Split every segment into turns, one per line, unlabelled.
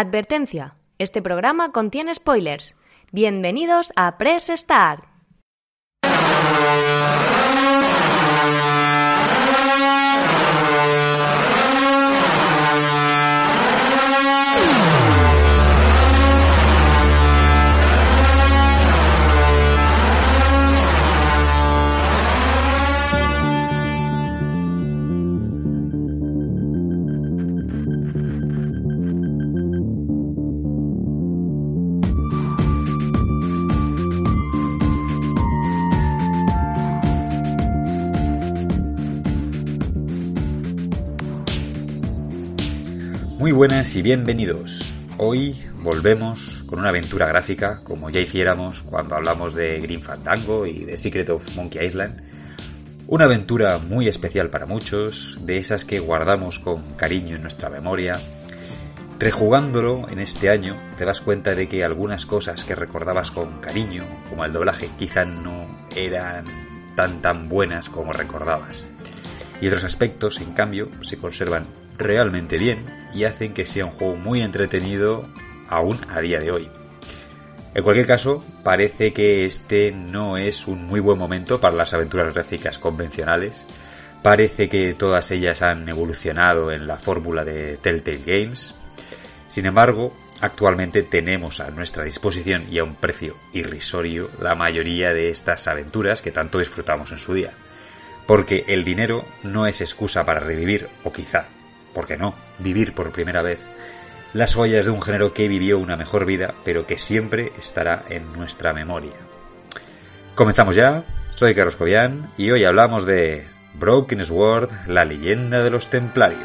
Advertencia. Este programa contiene spoilers. Bienvenidos a Press Start.
Buenas y bienvenidos. Hoy volvemos con una aventura gráfica como ya hiciéramos cuando hablamos de Green Fandango y de Secret of Monkey Island. Una aventura muy especial para muchos, de esas que guardamos con cariño en nuestra memoria. Rejugándolo en este año te das cuenta de que algunas cosas que recordabas con cariño, como el doblaje, quizá no eran tan tan buenas como recordabas. Y otros aspectos, en cambio, se conservan realmente bien y hacen que sea un juego muy entretenido aún a día de hoy. En cualquier caso, parece que este no es un muy buen momento para las aventuras gráficas convencionales. Parece que todas ellas han evolucionado en la fórmula de Telltale Games. Sin embargo, actualmente tenemos a nuestra disposición y a un precio irrisorio la mayoría de estas aventuras que tanto disfrutamos en su día. Porque el dinero no es excusa para revivir, o quizá ¿por qué no?, vivir por primera vez las joyas de un género que vivió una mejor vida, pero que siempre estará en nuestra memoria. Comenzamos ya, soy Carlos Cobian y hoy hablamos de Broken Sword, la leyenda de los templarios.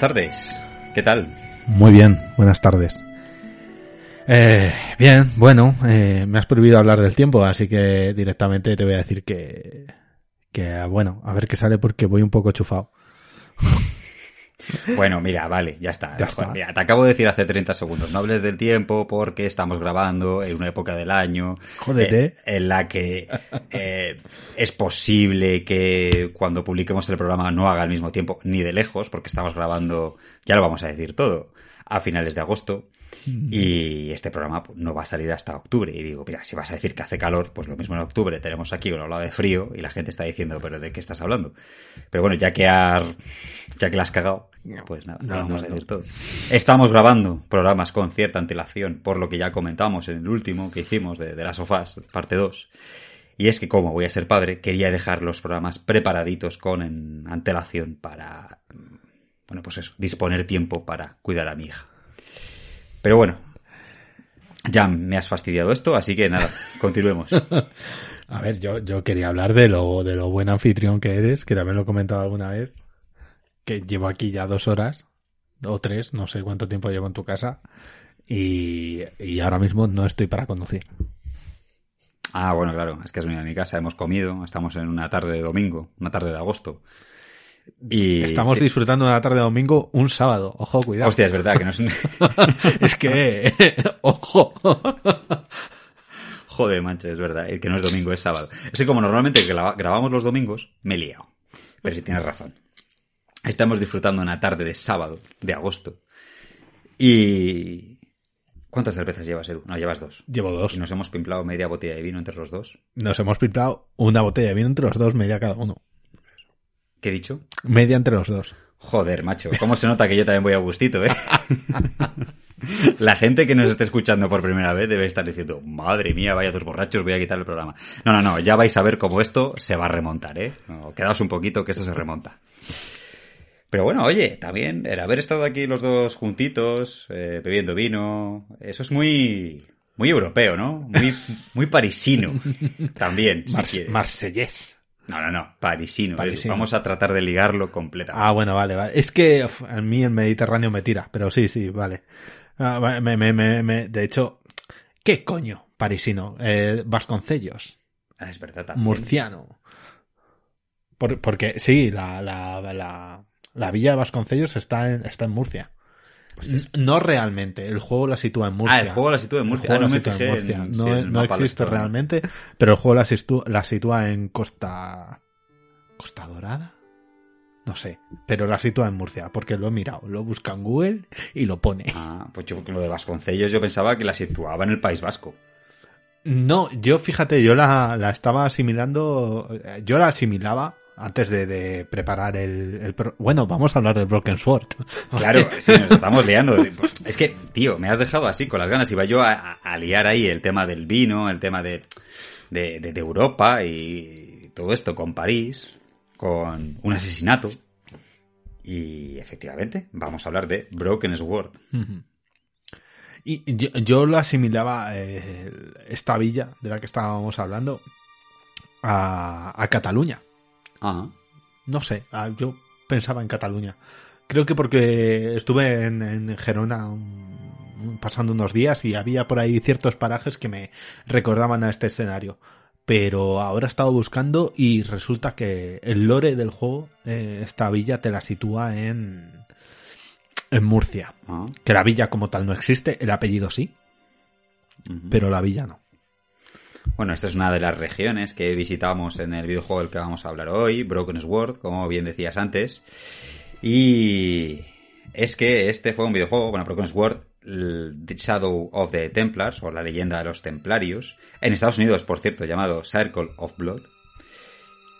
Tardes. ¿Qué tal?
Muy bien, buenas tardes. Eh, bien, bueno, eh, me has prohibido hablar del tiempo, así que directamente te voy a decir que, que, bueno, a ver qué sale porque voy un poco chufado.
Bueno, mira, vale, ya está.
Ya está.
Mira, te acabo de decir hace 30 segundos, no hables del tiempo porque estamos grabando en una época del año
Jódete.
eh, en la que eh, es posible que cuando publiquemos el programa no haga al mismo tiempo, ni de lejos, porque estamos grabando, ya lo vamos a decir todo, a finales de agosto. Y este programa pues, no va a salir hasta octubre. Y digo, mira, si vas a decir que hace calor, pues lo mismo en octubre tenemos aquí una ola de frío y la gente está diciendo, pero ¿de qué estás hablando? Pero bueno, ya que, har- ya que la has cagado, pues nada,
No,
vamos
no,
a decir
no.
todo. Estamos grabando programas con cierta antelación, por lo que ya comentamos en el último que hicimos de, de las sofás, parte 2. Y es que como voy a ser padre, quería dejar los programas preparaditos con en- antelación para, mm, bueno, pues eso, disponer tiempo para cuidar a mi hija. Pero bueno, ya me has fastidiado esto, así que nada, continuemos.
A ver, yo, yo quería hablar de lo, de lo buen anfitrión que eres, que también lo he comentado alguna vez, que llevo aquí ya dos horas, o tres, no sé cuánto tiempo llevo en tu casa, y, y ahora mismo no estoy para conducir.
Ah, bueno, claro, es que has venido a mi casa, hemos comido, estamos en una tarde de domingo, una tarde de agosto. Y
Estamos disfrutando de la tarde de domingo un sábado, ojo, cuidado.
Hostia, es verdad que no es
es que, ojo.
Joder, mancho, es verdad, que no es domingo, es sábado. Es que como normalmente graba- grabamos los domingos, me he liado. Pero sí tienes razón. Estamos disfrutando una tarde de sábado, de agosto. Y... ¿Cuántas cervezas llevas, Edu? No, llevas dos.
Llevo dos.
Y nos hemos pimplado media botella de vino entre los dos.
Nos hemos pintado una botella de vino entre los dos, media cada uno.
¿Qué he dicho?
Media entre los dos.
Joder, macho, ¿cómo se nota que yo también voy a gustito, eh? La gente que nos esté escuchando por primera vez debe estar diciendo, madre mía, vaya dos borrachos, voy a quitar el programa. No, no, no, ya vais a ver cómo esto se va a remontar, ¿eh? No, quedaos un poquito que esto se remonta. Pero bueno, oye, también el haber estado aquí los dos juntitos, eh, bebiendo vino, eso es muy, muy europeo, ¿no? Muy, muy parisino. También, si
Mar
quieres.
Marsellés.
No, no, no, parisino.
Parisino.
Vamos a tratar de ligarlo completamente.
Ah, bueno, vale, vale. Es que uf, a mí el Mediterráneo me tira, pero sí, sí, vale. Ah, me, me, me- de hecho, ¿qué coño? Parisino. Eh, Vasconcellos.
Ah, es verdad también.
Murciano. Por- porque sí, la, la, la, la villa de Vasconcellos está en, está en Murcia. No realmente, el juego la sitúa en Murcia.
Ah, el juego la sitúa en Murcia. Ah, no
la
me
sitúa en
fijé
Murcia.
en-
no,
sí, en el
no
mapa lo
existe realmente, pero el juego la, situ- la sitúa en Costa... ¿Costa Dorada? No sé, pero la sitúa en Murcia, porque lo he mirado, lo busca en Google y lo pone.
Ah, pues yo lo de Vasconcellos yo pensaba que la situaba en el País Vasco.
No, yo fíjate, yo la, la estaba asimilando, eh, yo la asimilaba antes de, de preparar el, Bueno, vamos a hablar del Broken Sword.
Claro, sí, nos estamos liando. Pues, Es que, tío, me has dejado así con las ganas. Iba yo a, liar ahí el tema del vino, el tema de, de, Europa y todo esto con París, con un asesinato. Y efectivamente, vamos a hablar de Broken Sword.
Y yo, yo lo asimilaba, eh, esta villa de la que estábamos hablando, a, a Cataluña.
Ajá.
No sé, ah, yo pensaba en Cataluña. Creo que porque estuve en, en Gerona un- pasando unos días y había por ahí ciertos parajes que me recordaban a este escenario. Pero ahora he estado buscando y resulta que el lore del juego, eh, esta villa te la sitúa en, en Murcia.
ajá,
Que la villa como tal no existe, el apellido sí, pero la villa no.
Bueno, esta es una de las regiones que visitamos en el videojuego del que vamos a hablar hoy, Broken Sword, como bien decías antes. Y es que este fue un videojuego, bueno, Broken Sword, The Shadow of the Templars, o la leyenda de los templarios, en Estados Unidos, por cierto, llamado Circle of Blood.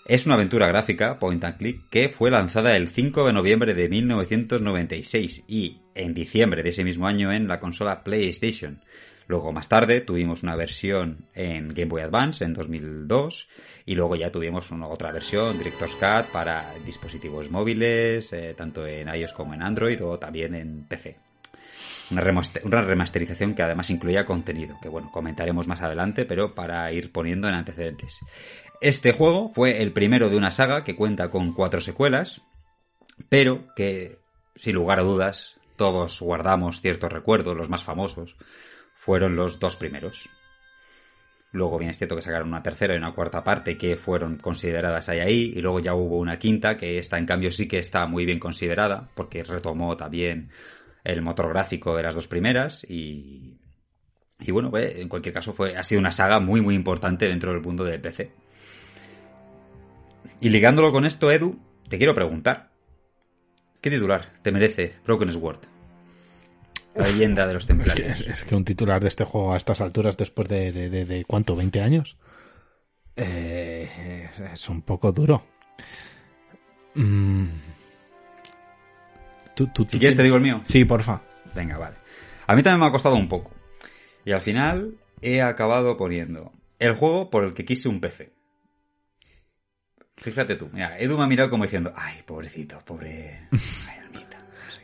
Es una aventura gráfica, point and click, que fue lanzada el 5 de noviembre de 1996 y en diciembre de ese mismo año en la consola PlayStation. Luego más tarde tuvimos una versión en Game Boy Advance en 2002 y luego ya tuvimos una otra versión, Director's Cut, para dispositivos móviles, eh, tanto en iOS como en Android o también en PC. Una, una remasterización que además incluía contenido, que bueno, comentaremos más adelante, pero para ir poniendo en antecedentes. Este juego fue el primero de una saga que cuenta con cuatro secuelas, pero que, sin lugar a dudas, todos guardamos ciertos recuerdos, los más famosos, fueron los dos primeros. Luego bien es cierto que sacaron una tercera y una cuarta parte que fueron consideradas ahí ahí, y luego ya hubo una quinta que esta en cambio sí que está muy bien considerada, porque retomó también el motor gráfico de las dos primeras y, y bueno, pues, en cualquier caso fue, ha sido una saga muy muy importante dentro del mundo del PC. Y ligándolo con esto, Edu, te quiero preguntar, ¿qué titular te merece Broken Sword? La leyenda de los
Es que,
templarios.
es- que un titular de este juego a estas alturas, después de, de, de- de ¿cuánto? ¿20 años? Eh, es, es un poco duro. Mm. Tú, tú-
Si
tú
quieres te digo el mío.
Sí, porfa.
Venga, vale. A mí también me ha costado un poco. Y al final he acabado poniendo el juego por el que quise un PC. Fíjate tú, mira, Edu me ha mirado como diciendo, ay, pobrecito, pobre... Ay.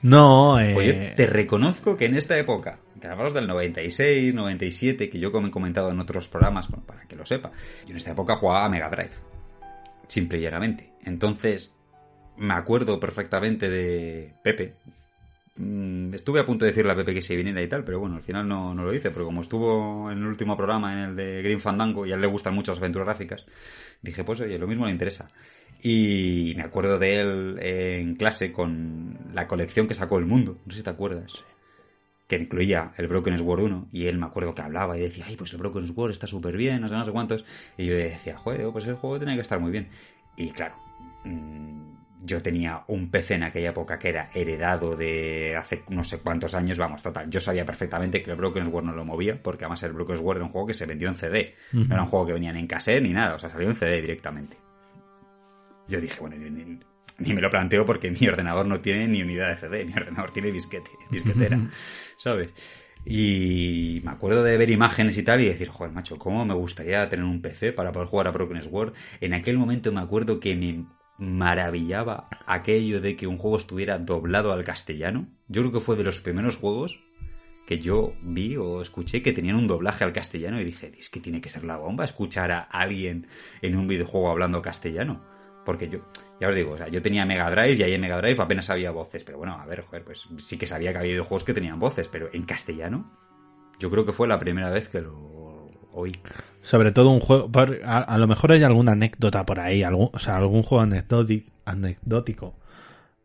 No, eh,
Pues yo te reconozco que en esta época, que hablamos del 96, 97, que yo como he comentado en otros programas, bueno, para que lo sepa, yo en esta época jugaba a Mega Drive. Simple y llanamente. Entonces, me acuerdo perfectamente de Pepe. Mm, Estuve a punto de decirle a Pepe que se viniera y tal, pero bueno, al final no, no lo hice, porque como estuvo en el último programa, en el de Green Fandango, y a él le gustan mucho las aventuras gráficas, dije, pues oye, lo mismo le interesa. Y me acuerdo de él en clase con la colección que sacó El Mundo, no sé si te acuerdas. Que incluía el Broken Sword 1, y él me acuerdo que hablaba y decía, ay, pues el Broken Sword está súper bien, no sé, no sé cuántos. Y yo decía, joder, pues el juego tenía que estar muy bien. Y claro, mm, yo tenía un PC en aquella época que era heredado de hace no sé cuántos años, vamos, total. Yo sabía perfectamente que el Broken Sword no lo movía, porque además el Broken Sword era un juego que se vendió en CD. No era un juego que venía en cassette ni nada, o sea, salió en CD directamente. Yo dije, bueno, ni- ni- ni me lo planteo porque mi ordenador no tiene ni unidad de CD, mi ordenador tiene disquete, disquetera, ¿sabes? Y me acuerdo de ver imágenes y tal y decir, joder, macho, ¿cómo me gustaría tener un PC para poder jugar a Broken Sword? En aquel momento me acuerdo que me maravillaba aquello de que un juego estuviera doblado al castellano. Yo creo que fue de los primeros juegos que yo vi o escuché que tenían un doblaje al castellano y dije, es que tiene que ser la bomba escuchar a alguien en un videojuego hablando castellano. Porque yo, ya os digo, o sea, yo tenía Mega Drive y ahí en Mega Drive apenas había voces. Pero bueno, a ver, joder, pues sí que sabía que había videojuegos que tenían voces, pero en castellano, yo creo que fue la primera vez que lo
Sobre todo un juego. A, a lo mejor hay alguna anécdota por ahí, algún, o sea, algún juego anecdótico, anecdótico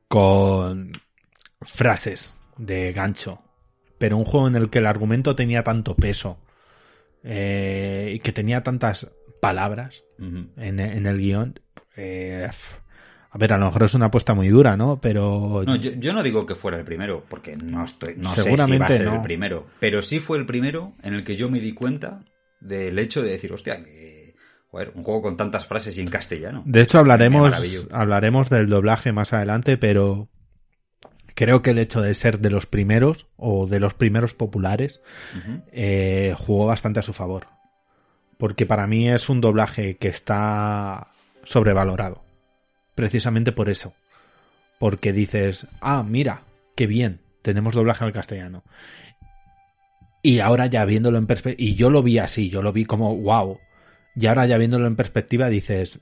con frases de gancho. Pero un juego en el que el argumento tenía tanto peso eh, y que tenía tantas palabras en, en el guion. eh, a ver, a lo mejor es una apuesta muy dura, ¿no? Pero
No, yo, yo no digo que fuera el primero, porque no estoy, no sé si va a ser
no.
el primero. Pero sí fue el primero en el que yo me di cuenta del hecho de decir, hostia, que, joder, un juego con tantas frases y en castellano.
De hecho, hablaremos, hablaremos del doblaje más adelante, pero creo que el hecho de ser de los primeros o de los primeros populares eh, jugó bastante a su favor. Porque para mí es un doblaje que está sobrevalorado. Precisamente por eso. Porque dices, ah, mira, qué bien, tenemos doblaje al castellano. Y ahora ya viéndolo en perspectiva, y yo lo vi así, yo lo vi como, wow. Y ahora ya viéndolo en perspectiva dices,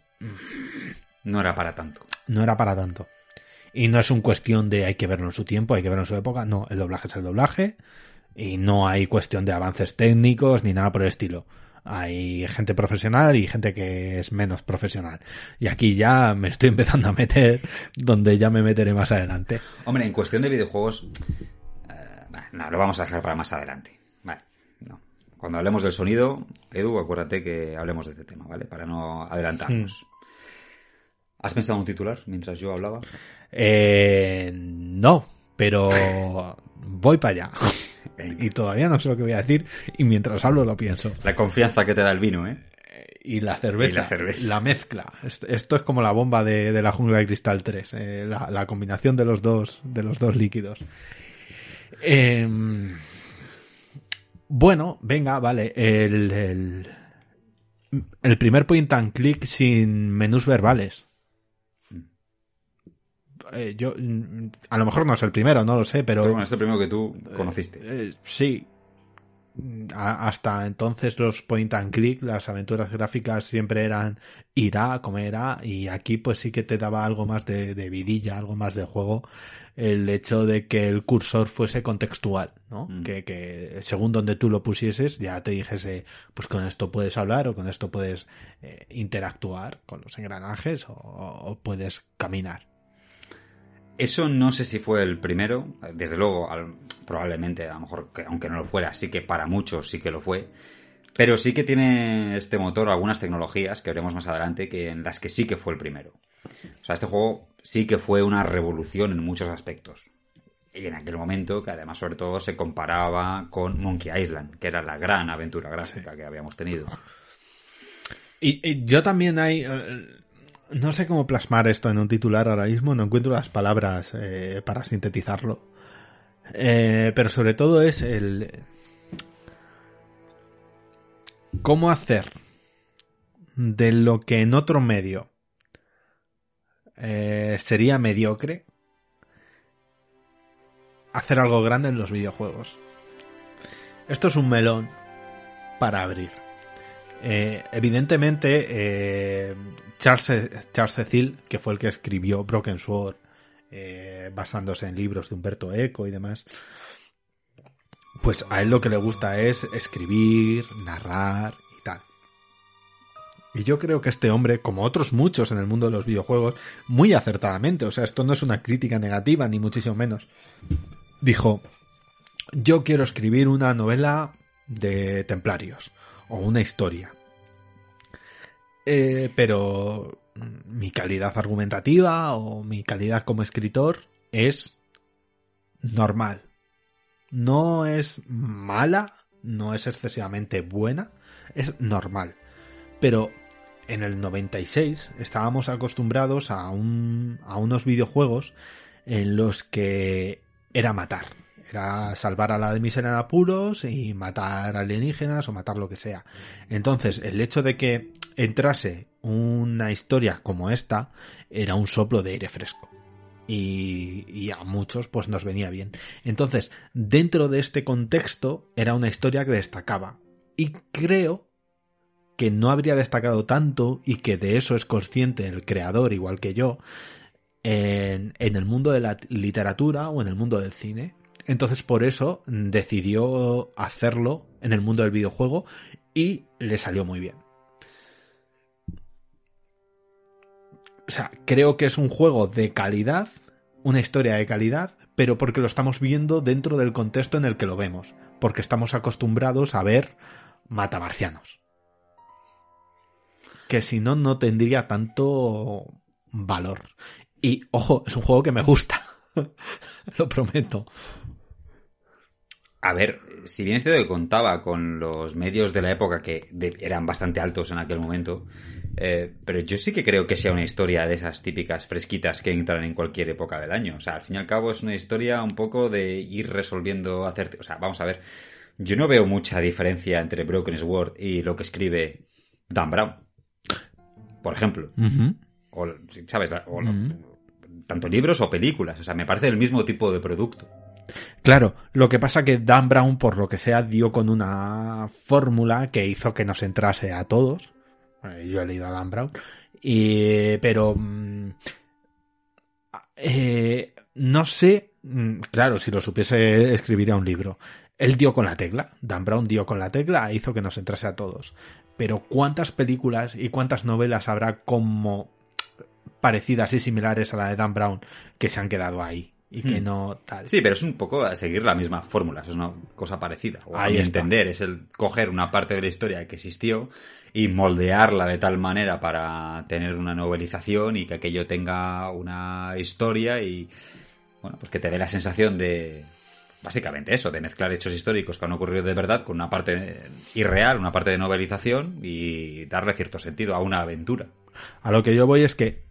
No era para tanto.
no era para tanto. Y no es un cuestión de hay que verlo en su tiempo, hay que verlo en su época. No, el doblaje es el doblaje. Y no hay cuestión de avances técnicos ni nada por el estilo. Hay gente profesional y gente que es menos profesional. Y aquí ya me estoy empezando a meter donde ya me meteré más adelante.
Hombre, en cuestión de videojuegos, eh, no, lo vamos a dejar para más adelante. Cuando hablemos del sonido, Edu, acuérdate que hablemos de este tema, ¿vale? Para no adelantarnos. ¿Has pensado en un titular mientras yo hablaba?
Eh, no, pero voy para allá. Y todavía no sé lo que voy a decir. Y mientras hablo lo pienso.
La confianza que te da el vino, ¿eh?
Y la cerveza.
Y la cerveza.
La mezcla. Est- Esto es como la bomba de, de la jungla de cristal 3. eh, la, la combinación de los dos, de los dos líquidos. Em, bueno, venga, vale. El, el, el primer point and click sin menús verbales. Eh, yo, mm, a lo mejor no es el primero, no lo sé, pero.
Pero bueno, es el primero que tú conociste.
Eh, sí. A- hasta entonces los point and click, las aventuras gráficas siempre eran ir a, comer a, y aquí pues sí que te daba algo más de, de vidilla, algo más de juego, el hecho de que el cursor fuese contextual, ¿no?
Mm.
Que, que según donde tú lo pusieses ya te dijese, pues con esto puedes hablar o con esto puedes eh, interactuar con los engranajes o, o puedes caminar.
Eso no sé si fue el primero, desde luego, al- probablemente, a lo mejor, que, aunque no lo fuera, sí que para muchos sí que lo fue. Pero sí que tiene este motor algunas tecnologías que veremos más adelante que en las que sí que fue el primero. O sea, este juego sí que fue una revolución en muchos aspectos. Y en aquel momento, que además sobre todo se comparaba con Monkey Island, que era la gran aventura gráfica que habíamos tenido.
Y, y yo también hay... eh, no sé cómo plasmar esto en un titular ahora mismo, no encuentro las palabras eh, para sintetizarlo. Eh, pero sobre todo es el... ¿Cómo hacer de lo que en otro medio eh, sería mediocre hacer algo grande en los videojuegos? Esto es un melón para abrir. Eh, evidentemente, eh, Charles, Charles Cecil, que fue el que escribió Broken Sword, basándose en libros de Humberto Eco y demás, pues a él lo que le gusta es escribir, narrar y yo creo que este hombre, como otros muchos en el mundo de los videojuegos, muy acertadamente, o sea, esto no es una crítica negativa, ni muchísimo menos, dijo, yo quiero escribir una novela de templarios o una historia. Eh, pero mm, mi calidad argumentativa o mi calidad como escritor es normal. No es mala, no es excesivamente buena, es normal. Pero en el 96 estábamos acostumbrados a, un, a unos videojuegos en los que era matar. Era salvar a la de en apuros y matar alienígenas o matar lo que sea. Entonces, el hecho de que entrase una historia como esta era un soplo de aire fresco. Y, y, a muchos pues nos venía bien. Entonces, dentro de este contexto era una historia que destacaba. Y creo que no habría destacado tanto y que de eso es consciente el creador, igual que yo, en, el mundo de la literatura o en el mundo del cine. Entonces por eso decidió hacerlo en el mundo del videojuego y le salió muy bien. O sea, creo que es un juego de calidad, una historia de calidad, pero porque lo estamos viendo dentro del contexto en el que lo vemos, porque estamos acostumbrados a ver matamarcianos. Que si no, no tendría tanto valor. Y, ojo, es un juego que me gusta. lo prometo.
A ver, si bien este que contaba con los medios de la época que eran bastante altos en aquel momento, eh, pero yo sí que creo que sea una historia de esas típicas fresquitas que entran en cualquier época del año. O sea, al fin y al cabo es una historia un poco de ir resolviendo, hacerte, o sea, vamos a ver, yo no veo mucha diferencia entre Broken Sword y lo que escribe Dan Brown, por ejemplo. O, ¿sabes? O, Tanto libros o películas. O sea, me parece el mismo tipo de producto.
Claro, lo que pasa que Dan Brown, por lo que sea, dio con una fórmula que hizo que nos entrase a todos. Yo he leído a Dan Brown. Y, pero... Mm, eh, no sé... Mm, claro, si lo supiese, escribiría un libro. Él dio con la tecla. Dan Brown dio con la tecla e hizo que nos entrase a todos. Pero ¿cuántas películas y cuántas novelas habrá como parecidas y similares a la de Dan Brown que se han quedado ahí? y que hmm. no tal.
Sí, pero es un poco a seguir la misma fórmula, es una cosa parecida. O Ahí entender, es el coger una parte de la historia que existió y moldearla de tal manera para tener una novelización y que aquello tenga una historia y bueno, pues que te dé la sensación de básicamente eso, de mezclar hechos históricos que han ocurrido de verdad con una parte irreal, una parte de novelización y darle cierto sentido a una aventura.
A lo que yo voy es que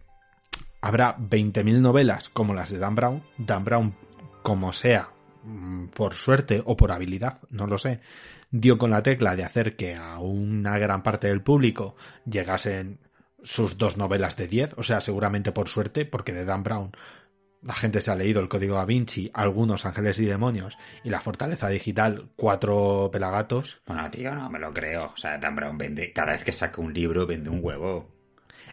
habrá 20.000 novelas como las de Dan Brown. Dan Brown, como sea, mm, por suerte o por habilidad, no lo sé, dio con la tecla de hacer que a una gran parte del público llegasen sus dos novelas de 10, o sea, seguramente por suerte, porque de Dan Brown la gente se ha leído el código da Vinci, algunos ángeles y demonios y la fortaleza digital, cuatro pelagatos.
Bueno, tío, no me lo creo. O sea, Dan Brown vende, cada vez que saca un libro vende un huevo.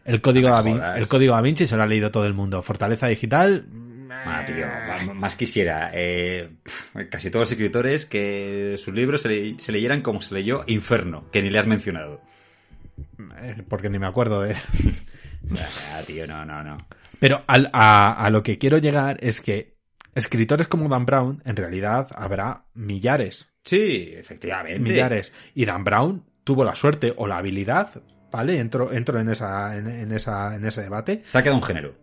El código, da, el código da Vinci se lo ha leído todo el mundo. Fortaleza digital.
Bueno, tío, más quisiera. Eh, casi todos los escritores que sus libros se, leyeran como se leyó Inferno, que ni le has mencionado.
Eh, porque ni me acuerdo de.
tío, no, no, no.
Pero a, a lo que quiero llegar es que escritores como Dan Brown, en realidad habrá millares.
Sí, efectivamente.
Millares. Y Dan Brown tuvo la suerte o la habilidad ¿vale? Entro, entro en, esa, en, esa, en ese debate.
Se ha quedado un género.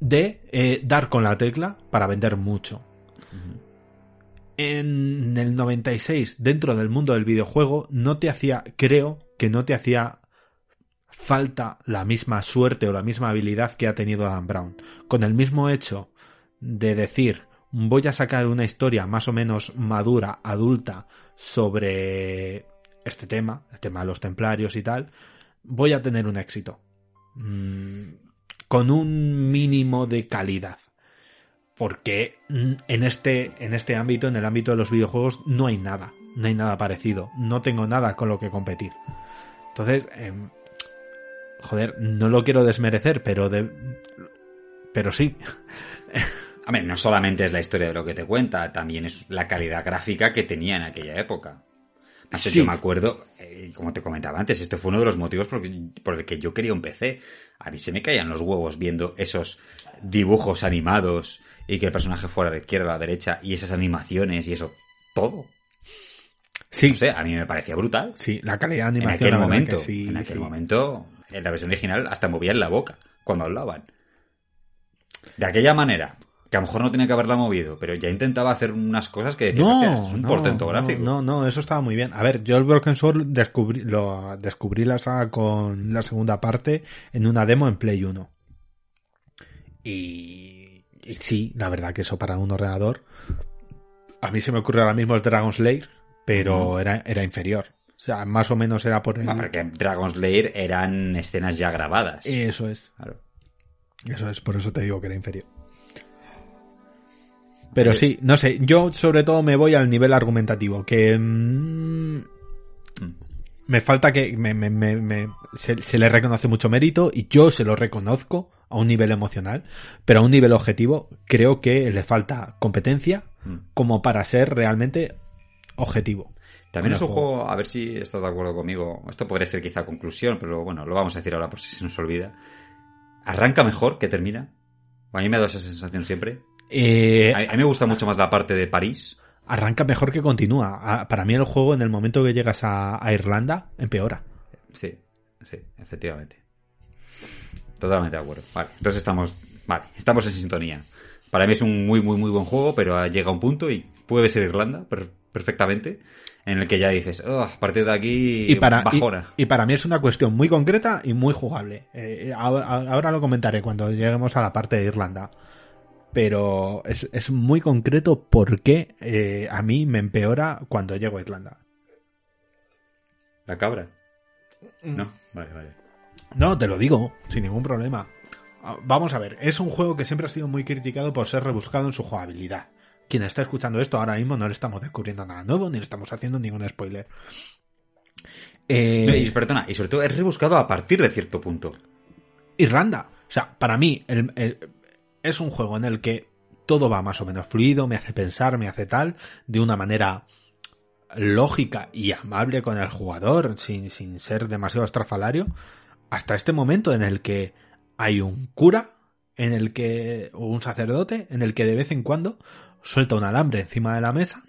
De eh, dar con la tecla para vender mucho. En el 96, dentro del mundo del videojuego, no te hacía, creo que no te hacía falta la misma suerte o la misma habilidad que ha tenido Dan Brown. Con el mismo hecho de decir, voy a sacar una historia más o menos madura, adulta, sobre este tema, el tema de los templarios y tal, voy a tener un éxito. Mm, con un mínimo de calidad. Porque en este, en este ámbito, en el ámbito de los videojuegos, no hay nada. No hay nada parecido. No tengo nada con lo que competir. Entonces, em, joder, no lo quiero desmerecer, pero de, pero sí.
A ver, no solamente es la historia de lo que te cuenta, también es la calidad gráfica que tenía en aquella época. Yo me acuerdo, eh, como te comentaba antes, este fue uno de los motivos por, el que yo quería un PC. A mí se me caían los huevos viendo esos dibujos animados y que el personaje fuera a la izquierda, a la derecha y esas animaciones y eso, todo. Sí. No sé, a mí me parecía brutal.
Sí, la calidad de animación.
En aquel momento, en aquel momento, en la versión original hasta movían la boca cuando hablaban. De aquella manera, que a lo mejor no tenía que haberla movido, pero ya intentaba hacer unas cosas que decías,
No,
"Hostia, esto es un
no,
portento gráfico.
No, no, eso estaba muy bien. A ver, yo el Broken Sword descubrí, lo, descubrí la saga con la segunda parte en una demo en Play 1. Y, y sí, la verdad que eso para un ordenador. A mí se me ocurre ahora mismo el Dragon Slayer, pero era, era inferior. O sea, más o menos era por el.
Ah, porque Dragon's Lair eran escenas ya grabadas.
Eso es.
Claro.
Eso es, por eso te digo que era inferior. Pero sí, no sé, yo sobre todo me voy al nivel argumentativo, que mm,
Mm.
me falta que me, me- me- me- se, se le reconoce mucho mérito y yo se lo reconozco a un nivel emocional, pero a un nivel objetivo creo que le falta competencia
Mm.
como para ser realmente objetivo.
También es un juego, a ver si estás de acuerdo conmigo. Esto podría ser quizá conclusión, pero bueno, lo vamos a decir ahora por si se nos olvida. Arranca mejor que termina. A mí me ha dado esa sensación siempre.
Eh,
A, a mí me gusta mucho más la parte de París.
arranca mejor que continúa. Para mí el juego en el momento que llegas a, a Irlanda empeora.
Sí, sí, efectivamente. Totalmente de acuerdo. Vale, entonces estamos, vale, estamos en sintonía. Para mí es un muy, muy, muy buen juego, pero llega un punto y puede ser Irlanda per- perfectamente, en el que ya dices, "Oh, a partir de aquí,
y para,
bajona.
y para mí es una cuestión muy concreta y muy jugable. Eh, ahora, ahora lo comentaré cuando lleguemos a la parte de Irlanda. Pero es, es muy concreto porque eh, a mí me empeora cuando llego a Irlanda.
La cabra.
Mm.
No, vale, vale.
No, te lo digo, sin ningún problema. Ah, Vamos a ver, es un juego que siempre ha sido muy criticado por ser rebuscado en su jugabilidad. Quien está escuchando esto ahora mismo no le estamos descubriendo nada nuevo ni le estamos haciendo ningún spoiler. Eh,
No, y, perdona, y sobre todo es rebuscado a partir de cierto punto.
Irlanda. O sea, para mí el- el- es un juego en el que todo va más o menos fluido, me hace pensar, me hace tal, de una manera lógica y amable con el jugador, sin, sin ser demasiado estrafalario, hasta este momento en el que hay un cura, en el que, o un sacerdote, en el que de vez en cuando suelta un alambre encima de la mesa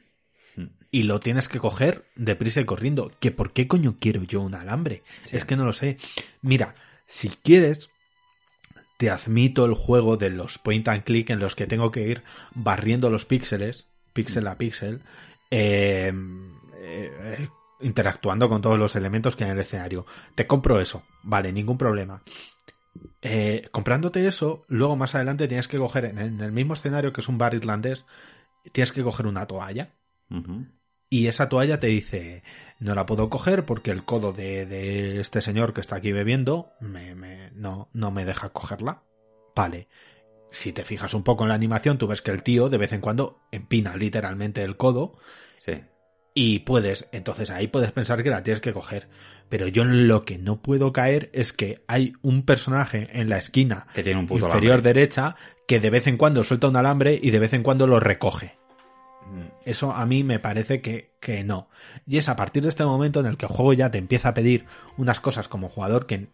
Hmm.
y lo tienes que coger deprisa y corriendo. ¿Que por qué coño quiero yo un alambre?
Sí.
Es que no lo sé. Mira, si quieres, te admito el juego de los point and click en los que tengo que ir barriendo los píxeles, píxel a píxel, eh, eh, interactuando con todos los elementos que hay en el escenario. Te compro eso, vale, ningún problema. Eh, comprándote eso, luego más adelante tienes que coger en, en el mismo escenario que es un bar irlandés, tienes que coger una toalla y esa toalla te dice no la puedo coger porque el codo de, de este señor que está aquí bebiendo me, me- no, no me deja cogerla. Vale. Si te fijas un poco en la animación, tú ves que el tío de vez en cuando empina literalmente el codo
Sí.
y puedes, entonces ahí puedes pensar que la tienes que coger. Pero yo en lo que no puedo caer es que hay un personaje en la esquina
Que tiene un puto
inferior
alambre.
derecha que de vez en cuando suelta un alambre y de vez en cuando lo recoge.
Mm.
Eso a mí me parece que, que no. Y es a partir de este momento en el que el juego ya te empieza a pedir unas cosas como jugador que,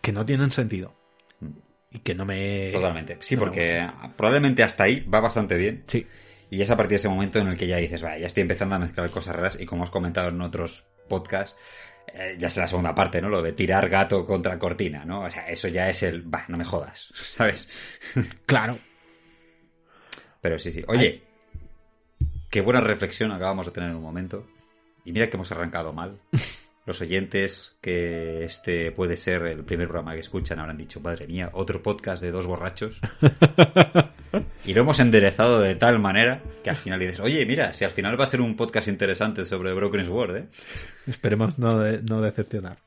que no tienen sentido. Y que no me...
Totalmente. Sí,
no
porque probablemente hasta ahí va bastante bien.
Sí.
Y es a partir de ese momento en el que ya dices, vaya, ya estoy empezando a mezclar cosas raras y como has comentado en otros podcasts, eh, ya es la segunda parte, ¿no? Lo de tirar gato contra cortina, ¿no? O sea, eso ya es el, va, no me jodas, ¿sabes?
Claro.
Pero sí, sí. Oye, qué buena reflexión acabamos de tener en un momento. Y mira que hemos arrancado mal. Los oyentes que este puede ser el primer programa que escuchan habrán dicho, madre mía, otro podcast de dos borrachos. y lo hemos enderezado de tal manera que al final dices, oye, mira, si al final va a ser un podcast interesante sobre Broken Sword, ¿eh?
Esperemos no, de- no decepcionar.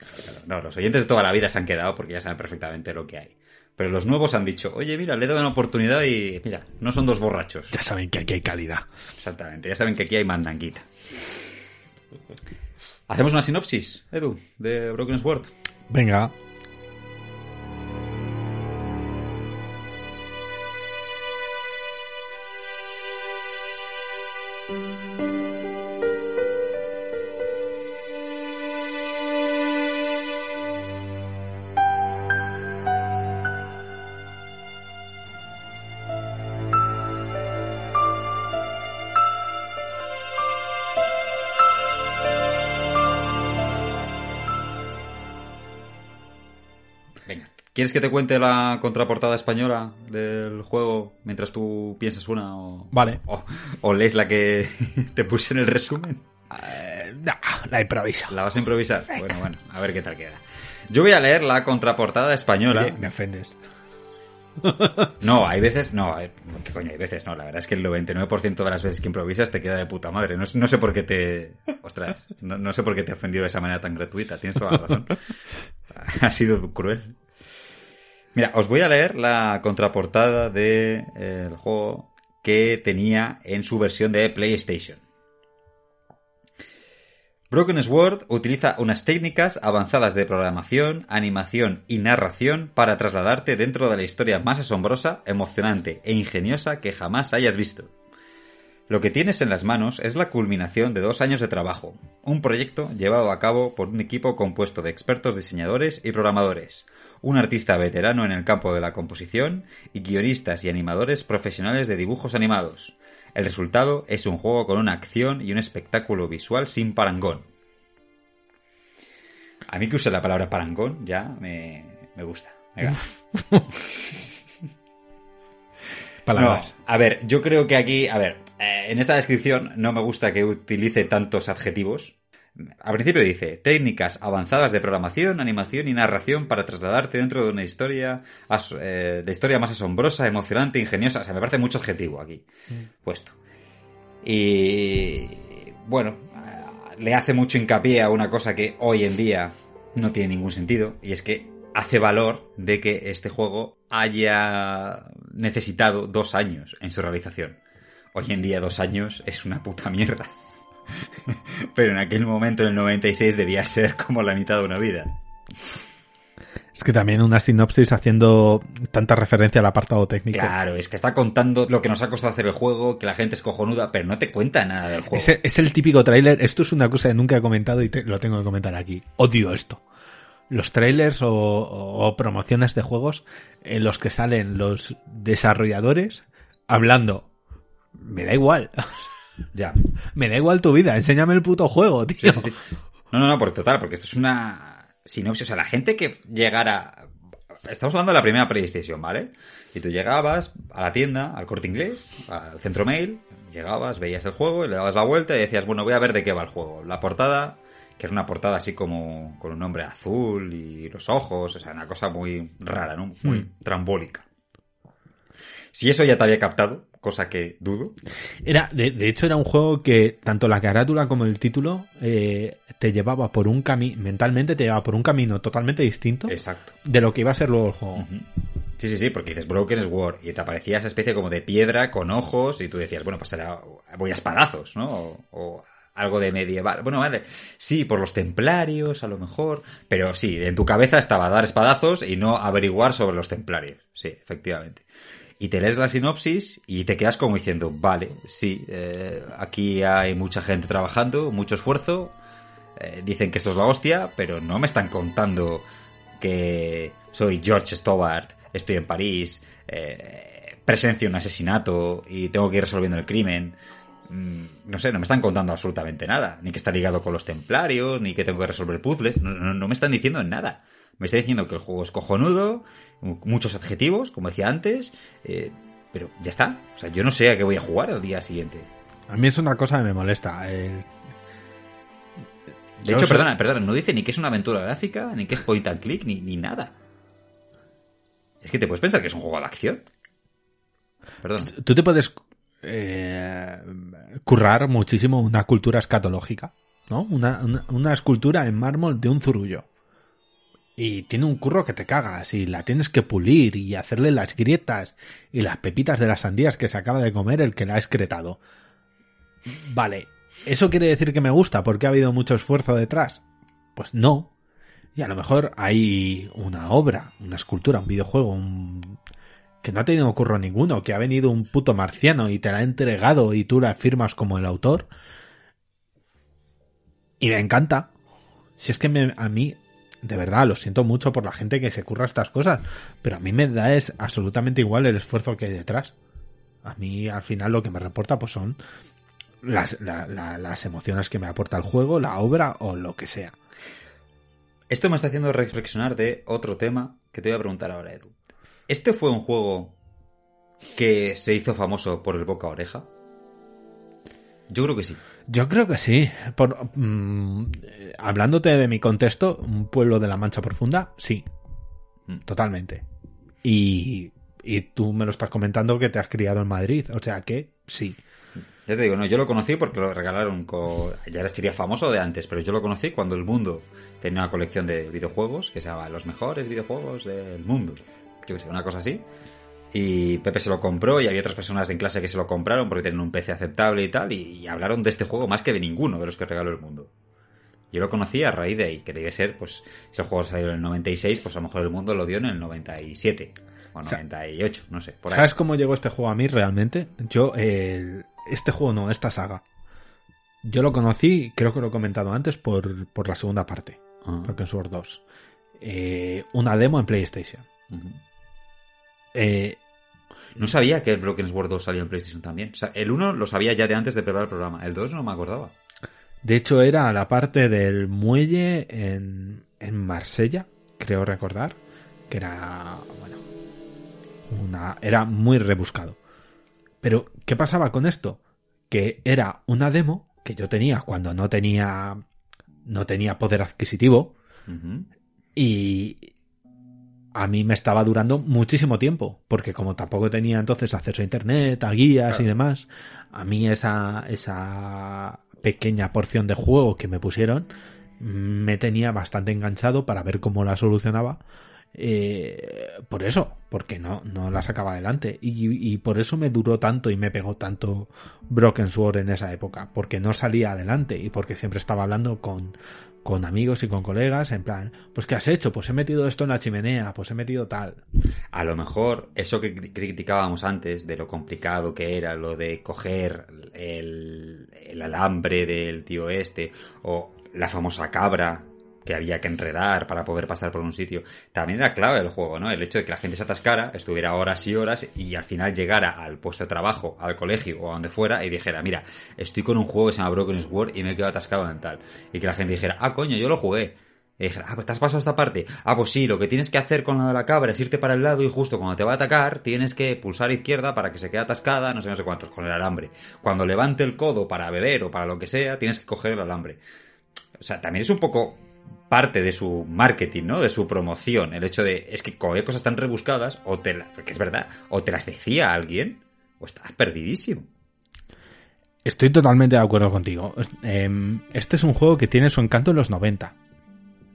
No, los oyentes de toda la vida se han quedado porque ya saben perfectamente lo que hay. Pero los nuevos han dicho, oye, mira, le he dado una oportunidad y mira, no son dos borrachos.
Ya saben que aquí hay calidad.
Exactamente, ya saben que aquí hay mandanguita. ¿Hacemos una sinopsis, Edu, de Broken Sword?
Venga.
¿Quieres que te cuente la contraportada española del juego mientras tú piensas una o,
Vale.
o, o lees la que te puse en el resumen?
Eh, no, la improviso.
¿La vas a improvisar? Bueno, bueno, a ver qué tal queda. Yo voy a leer la contraportada española.
Oye, me ofendes.
No, hay veces, no, ¿qué coño? Hay veces, no, la verdad es que el 99% de las veces que improvisas te queda de puta madre. No, sé- no sé por qué te, ostras, no, no sé por qué te he ofendido de esa manera tan gratuita, tienes toda la razón. Ha sido cruel. Mira, os voy a leer la contraportada del juego que tenía en su versión de PlayStation. Broken Sword utiliza unas técnicas avanzadas de programación, animación y narración para trasladarte dentro de la historia más asombrosa, emocionante e ingeniosa que jamás hayas visto. Lo que tienes en las manos es la culminación de dos años de trabajo, un proyecto llevado a cabo por un equipo compuesto de expertos diseñadores y programadores, un artista veterano en el campo de la composición y guionistas y animadores profesionales de dibujos animados. El resultado es un juego con una acción y un espectáculo visual sin parangón. A mí que use la palabra parangón ya me, me gusta. Venga.
Palabras.
No, a ver, yo creo que aquí, a ver, eh, en esta descripción no me gusta que utilice tantos adjetivos. Al principio dice, técnicas avanzadas de programación, animación y narración para trasladarte dentro de una historia, eh, de historia más asombrosa, emocionante, ingeniosa. O sea, me parece mucho adjetivo aquí puesto. Y bueno, le hace mucho hincapié a una cosa que hoy en día no tiene ningún sentido, y es que hace valor de que este juego haya necesitado dos años en su realización. Hoy en día dos años es una puta mierda. Pero en aquel momento, en el 96, debía ser como la mitad de una vida.
Es que también una sinopsis haciendo tanta referencia al apartado técnico.
Claro, es que está contando lo que nos ha costado hacer el juego, que la gente es cojonuda, pero no te cuenta nada del juego.
Es, es el típico tráiler. Esto es una cosa que nunca he comentado y te- lo tengo que comentar aquí. Odio esto. Los trailers o, o promociones de juegos en los que salen los desarrolladores hablando. Me da igual.
Ya.
Me da igual tu vida. Enséñame el puto juego, tío.
Sí, sí, sí. No, no, no, por total, porque esto es una sinopsis. O sea, la gente que llegara. Estamos hablando de la primera PlayStation, ¿vale? Y tú llegabas a la tienda, al corte inglés, al centro mail, llegabas, veías el juego, y le dabas la vuelta y decías, bueno, voy a ver de qué va el juego. La portada, que es una portada así como con un nombre azul y los ojos, o sea, una cosa muy rara, ¿no? Muy
Hmm.
trambólica. Si eso ya te había captado, cosa que dudo,
Era, de, de hecho, era un juego que tanto la carátula como el título eh, te llevaba por un camino, mentalmente te llevaba por un camino totalmente distinto
exacto.
de lo que iba a ser luego el juego.
Sí, sí, sí, porque dices Broken Sword y te aparecía esa especie como de piedra con ojos y tú decías, bueno, pues será, voy a espadazos, ¿no? O, o algo de medieval. Bueno, vale, sí, por los templarios a lo mejor, pero sí, en tu cabeza estaba dar espadazos y no averiguar sobre los templarios. Sí, efectivamente. Y te lees la sinopsis y te quedas como diciendo, vale, sí, eh, aquí hay mucha gente trabajando, mucho esfuerzo, eh, dicen que esto es la hostia, pero no me están contando que soy George Stobart, estoy en París, eh, presencio un asesinato y tengo que ir resolviendo el crimen. Mm, No sé, no me están contando absolutamente nada. Ni que está ligado con los templarios, ni que tengo que resolver puzzles. No, no- no me están diciendo nada. Me está diciendo que el juego es cojonudo, muchos adjetivos, como decía antes, eh, pero ya está. O sea, yo no sé a qué voy a jugar al día siguiente.
A mí es una cosa que me molesta. el-
De
Yo
hecho, perdona, perdona, no dice ni que es una aventura gráfica, ni que es point and click, ni, ni nada. Es que te puedes pensar que es un juego de acción. Perdón.
Tú te puedes eh, currar muchísimo una cultura escatológica, ¿no? Una, una, una escultura en mármol de un zurullo. Y tiene un curro que te cagas y la tienes que pulir y hacerle las grietas y las pepitas de las sandías que se acaba de comer el que la ha excretado. Vale, ¿eso quiere decir que me gusta porque ha habido mucho esfuerzo detrás? Pues no. Y a lo mejor hay una obra, una escultura, un videojuego, un... que no ha tenido curro ninguno, que ha venido un puto marciano y te la ha entregado y tú la firmas como el autor. Y me encanta. Si es que me- a mí, de verdad, lo siento mucho por la gente que se curra estas cosas, pero a mí me da es absolutamente igual el esfuerzo que hay detrás. A mí al final lo que me reporta pues son las, la- la- las emociones que me aporta el juego, la obra o lo que sea.
Esto me está haciendo reflexionar de otro tema que te voy a preguntar ahora, Edu. ¿Este fue un juego que se hizo famoso por el boca a oreja? Yo creo que sí.
Yo creo que sí. Por, mm, hablándote de mi contexto, un pueblo de la Mancha Profunda, sí.
Mm.
Totalmente. Y, y tú me lo estás comentando que te has criado en Madrid. O sea que sí.
Ya te digo, no, yo lo conocí porque lo regalaron con... Ya era sería famoso de antes, pero yo lo conocí cuando el mundo tenía una colección de videojuegos que se llamaba Los mejores videojuegos del mundo. Yo que sé, una cosa así. Y Pepe se lo compró y había otras personas en clase que se lo compraron porque tenían un PC aceptable y tal. Y, hablaron de este juego más que de ninguno de los que regaló el mundo. Yo lo conocí a raíz de ahí, que debe ser, pues, si el juego salió en el 96, pues a lo mejor el mundo lo dio en el 97 o 98, no sé. Por ahí.
¿Sabes cómo llegó este juego a mí realmente? Yo, el este juego no, esta saga. Yo lo conocí, creo que lo he comentado antes, por, por la segunda parte.
Ah.
Broken Sword 2. Eh, una demo en PlayStation. Eh,
No sabía que el Broken Sword 2 salía en PlayStation también. O sea, el 1 lo sabía ya de antes de preparar el programa. El 2 no me acordaba.
de hecho, era la parte del muelle en, en Marsella, creo recordar. Que era, bueno, una, era muy rebuscado. Pero, ¿qué pasaba con esto? Que era una demo que yo tenía cuando no tenía, no tenía poder adquisitivo. Y a mí me estaba durando muchísimo tiempo, porque como tampoco tenía entonces acceso a internet, a guías y demás, a mí esa, esa pequeña porción de juego que me pusieron me tenía bastante enganchado para ver cómo la solucionaba. eh, por eso, porque no, no la sacaba adelante. Y, y por eso me duró tanto y me pegó tanto Broken Sword en esa época, porque no salía adelante y porque siempre estaba hablando con, con amigos y con colegas, en plan, pues ¿qué has hecho? Pues he metido esto en la chimenea, pues he metido tal.
A lo mejor eso que cri- criticábamos antes de lo complicado que era lo de coger el, el alambre del tío este o la famosa cabra que había que enredar para poder pasar por un sitio, también era clave del juego, ¿no? El hecho de que la gente se atascara, estuviera horas y horas y al final llegara al puesto de trabajo, al colegio o a donde fuera y dijera, mira, estoy con un juego que se llama Broken Sword y me he quedado atascado en tal. Y que la gente dijera, ah, coño, yo lo jugué. Y dijera, ah, pues te has pasado esta parte. Ah, pues sí, lo que tienes que hacer con la de la cabra es irte para el lado y justo cuando te va a atacar tienes que pulsar izquierda para que se quede atascada, no sé, no sé cuántos, con el alambre. Cuando levante el codo para beber o para lo que sea, tienes que coger el alambre. O sea, también es un poco parte de su marketing, ¿no? De su promoción. El hecho de, es que como hay cosas tan rebuscadas, o te la- porque es verdad, o te las decía alguien, o estás perdidísimo.
Estoy totalmente de acuerdo contigo. Em, Este es un juego que tiene su encanto en los 90.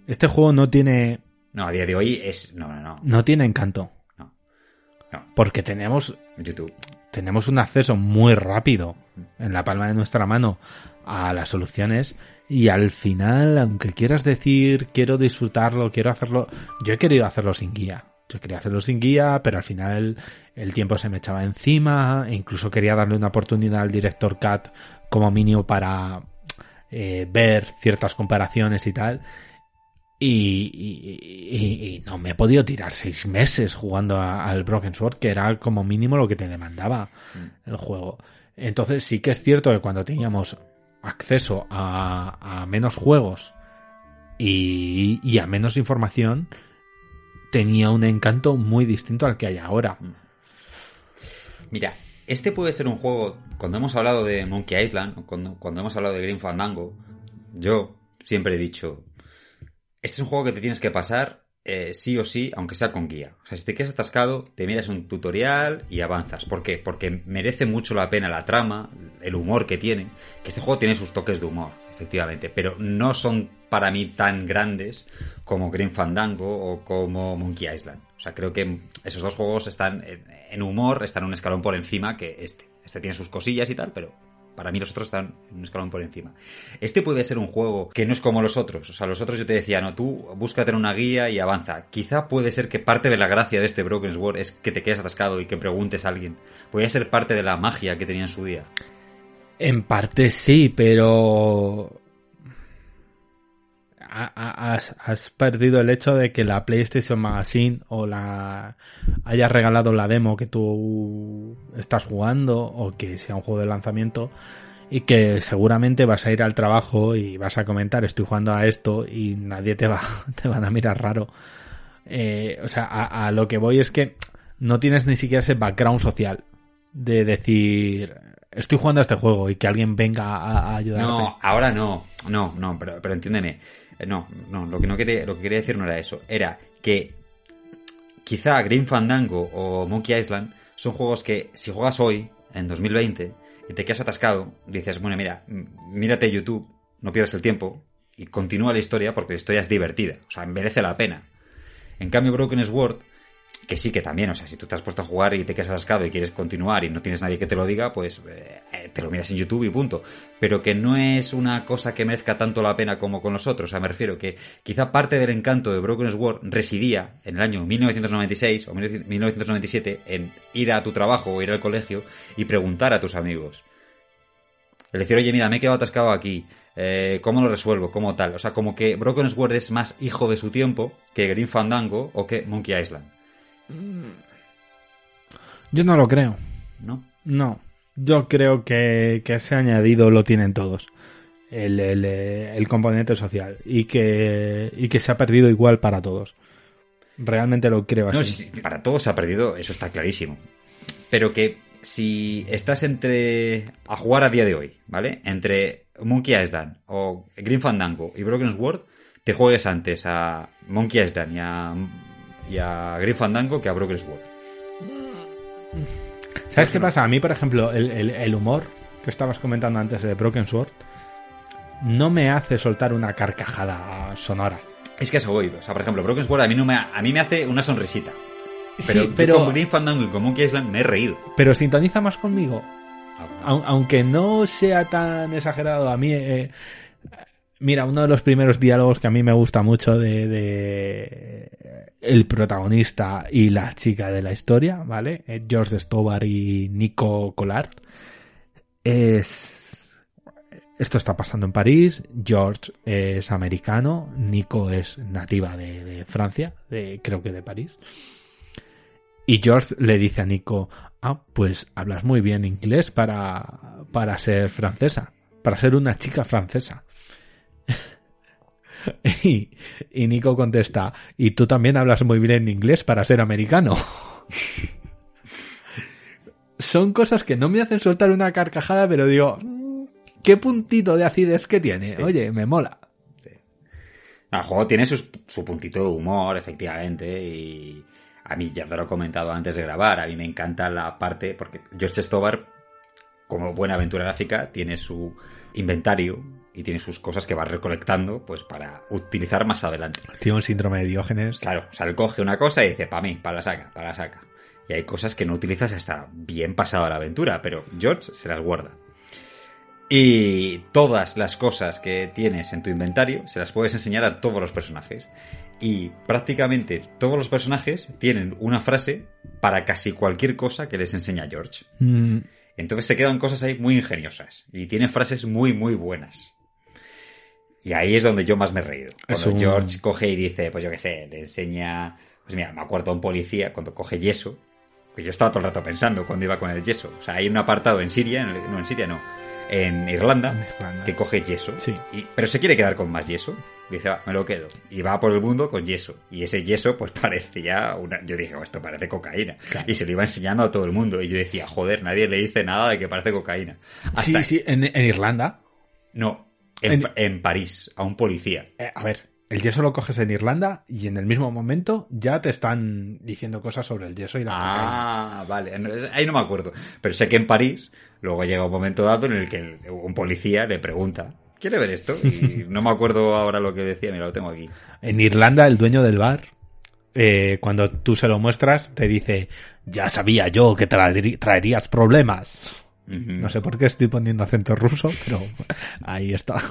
Este juego no tiene,
No, a día de hoy es, no, no, no,
no tiene encanto.
no. No,
Porque tenemos
YouTube.
tenemos un acceso muy rápido en la palma de nuestra mano a las soluciones y al final, aunque quieras decir quiero disfrutarlo, quiero hacerlo, yo he querido hacerlo sin guía. Yo quería hacerlo sin guía, pero al final el tiempo se me echaba encima e incluso quería darle una oportunidad al director Cat como mínimo para eh, ver ciertas comparaciones y tal. Y, y- y- y no me he podido tirar seis meses jugando al Broken Sword, que era como mínimo lo que te demandaba el juego. Entonces sí que es cierto que cuando teníamos acceso a, a menos juegos y, y a menos información, tenía un encanto muy distinto al que hay ahora.
Mira, este puede ser un juego. Cuando hemos hablado de Monkey Island, cuando, cuando hemos hablado de Green Fandango, yo siempre he dicho: Este es un juego que te tienes que pasar eh, sí o sí, aunque sea con guía. O sea, si te quedas atascado, te miras un tutorial y avanzas. ¿Por qué? Porque merece mucho la pena la trama, el humor que tiene. Que este juego tiene sus toques de humor, efectivamente, pero no son para mí tan grandes como Green Fandango o como Monkey Island. O sea, creo que esos dos juegos están en, humor, están un escalón por encima que este. Este tiene sus cosillas y tal, pero para mí los otros están un escalón por encima. Este puede ser un juego que no es como los otros. O sea, los otros yo te decía, no, tú búscate una guía y avanza. Quizá puede ser que parte de la gracia de este Broken Sword es que te quedes atascado y que preguntes a alguien. Podría ser parte de la magia que tenía en su día.
En parte sí, pero has, perdido el hecho de que la PlayStation Magazine o la haya regalado la demo que tú estás jugando o que sea un juego de lanzamiento y que seguramente vas a ir al trabajo y vas a comentar estoy jugando a esto y nadie te va te van a mirar raro eh, o sea a, a, lo que voy es que no tienes ni siquiera ese background social de decir estoy jugando a este juego y que alguien venga a, a ayudarte
no ahora no no no pero, pero entiéndeme no no lo que no quería lo que quería decir no era eso era que quizá Green Fandango o Monkey Island son juegos que si juegas hoy en 2020 y te quedas atascado, dices, bueno, mira, mírate YouTube, no pierdas el tiempo y continúa la historia porque la historia es divertida, o sea, merece la pena. En cambio, Broken Sword, que sí que también, o sea, si tú te has puesto a jugar y te quedas atascado y quieres continuar y no tienes nadie que te lo diga, pues eh, te lo miras en YouTube y punto. Pero que no es una cosa que merezca tanto la pena como con los otros. O sea, me refiero que quizá parte del encanto de Broken Sword residía en el año 1996 o 1997 en ir a tu trabajo o ir al colegio y preguntar a tus amigos. El decir, oye, mira, me he quedado atascado aquí. Eh, ¿Cómo lo resuelvo? ¿Cómo tal? O sea, como que Broken Sword es más hijo de su tiempo que Green Fandango o que Monkey Island.
Yo no lo creo.
¿No?
No. Yo creo que, que ese añadido lo tienen todos. El, el, el, componente social. Y que, y que se ha perdido igual para todos. Realmente lo creo así.
No, para todos se ha perdido, eso está clarísimo. Pero que si estás entre. a jugar a día de hoy, ¿vale? Entre Monkey Island o Green Fandango y Broken Sword, te juegues antes a Monkey Island y a, y a Green Fandango que a Broken Sword.
¿Sabes qué pasa? A mí, por ejemplo, el, el, el, humor que estabas comentando antes de Broken Sword no me hace soltar una carcajada sonora.
Es que eso voy. O sea, por ejemplo, Broken Sword a mí, no me, a mí me hace una sonrisita. Pero,
sí, pero
con Green Fandango y con Monkey Island me he reído.
Pero sintoniza más conmigo. Aunque no sea tan exagerado, a mí... Eh, mira, uno de los primeros diálogos que a mí me gusta mucho de, de el protagonista y la chica de la historia, ¿vale? Eh, George Stobar y Nico Collard. Es... Esto está pasando en París. George es americano. Nico es nativa de, de Francia, de, creo que de París. Y George le dice a Nico, ah, pues hablas muy bien inglés para, para ser francesa, para ser una chica francesa. y, y, Nico contesta, y tú también hablas muy bien inglés para ser americano. Son cosas que no me hacen soltar una carcajada, pero digo, ¿qué puntito de acidez que tiene? Sí. Oye, me mola.
Sí. El juego tiene su, su puntito de humor, efectivamente, y a mí ya te lo he comentado antes de grabar, a mí me encanta la parte, porque George Stobar, como buena aventura gráfica, tiene su inventario y tiene sus cosas que va recolectando pues para utilizar más adelante.
Tiene un síndrome de Diógenes.
Claro, o sea, él coge una cosa y dice, para mí, para la saca, para la saca. Y hay cosas que no utilizas hasta bien pasada la aventura, pero George se las guarda. Y todas las cosas que tienes en tu inventario se las puedes enseñar a todos los personajes. Y prácticamente todos los personajes tienen una frase para casi cualquier cosa que les enseña George.
Mm.
Entonces se quedan cosas ahí muy ingeniosas. Y tiene frases muy, muy buenas. Y ahí es donde yo más me he reído. Cuando un... George coge y dice, pues yo qué sé, le enseña. Pues mira, me acuerdo a un policía cuando coge yeso. Que yo estaba todo el rato pensando cuando iba con el yeso. O sea, hay un apartado en Siria, no en Siria no, en Irlanda, que coge yeso.
Sí.
Y, pero se quiere quedar con más yeso. Dice, va, me lo quedo. Y va por el mundo con yeso. Y ese yeso, pues parecía una. Yo dije, oh, esto parece cocaína.
Claro.
Y se lo iba enseñando a todo el mundo. Y yo decía, joder, nadie le dice nada de que parece cocaína.
Hasta sí, sí, en, en Irlanda.
No, en, París, a un policía.
Eh, a ver, el yeso lo coges en Irlanda y en el mismo momento ya te están diciendo cosas sobre el yeso y la
Ah, cocaína. vale. Ahí no me acuerdo. Pero sé que en París luego llega un momento dado en el que un policía le pregunta ¿Quiere ver esto? Y no me acuerdo ahora lo que decía, mira, lo tengo aquí.
En Irlanda, el dueño del bar, eh, cuando tú se lo muestras, te dice, ya sabía yo que traerías problemas. Uh -huh. No sé por qué estoy poniendo acento ruso, pero ahí está.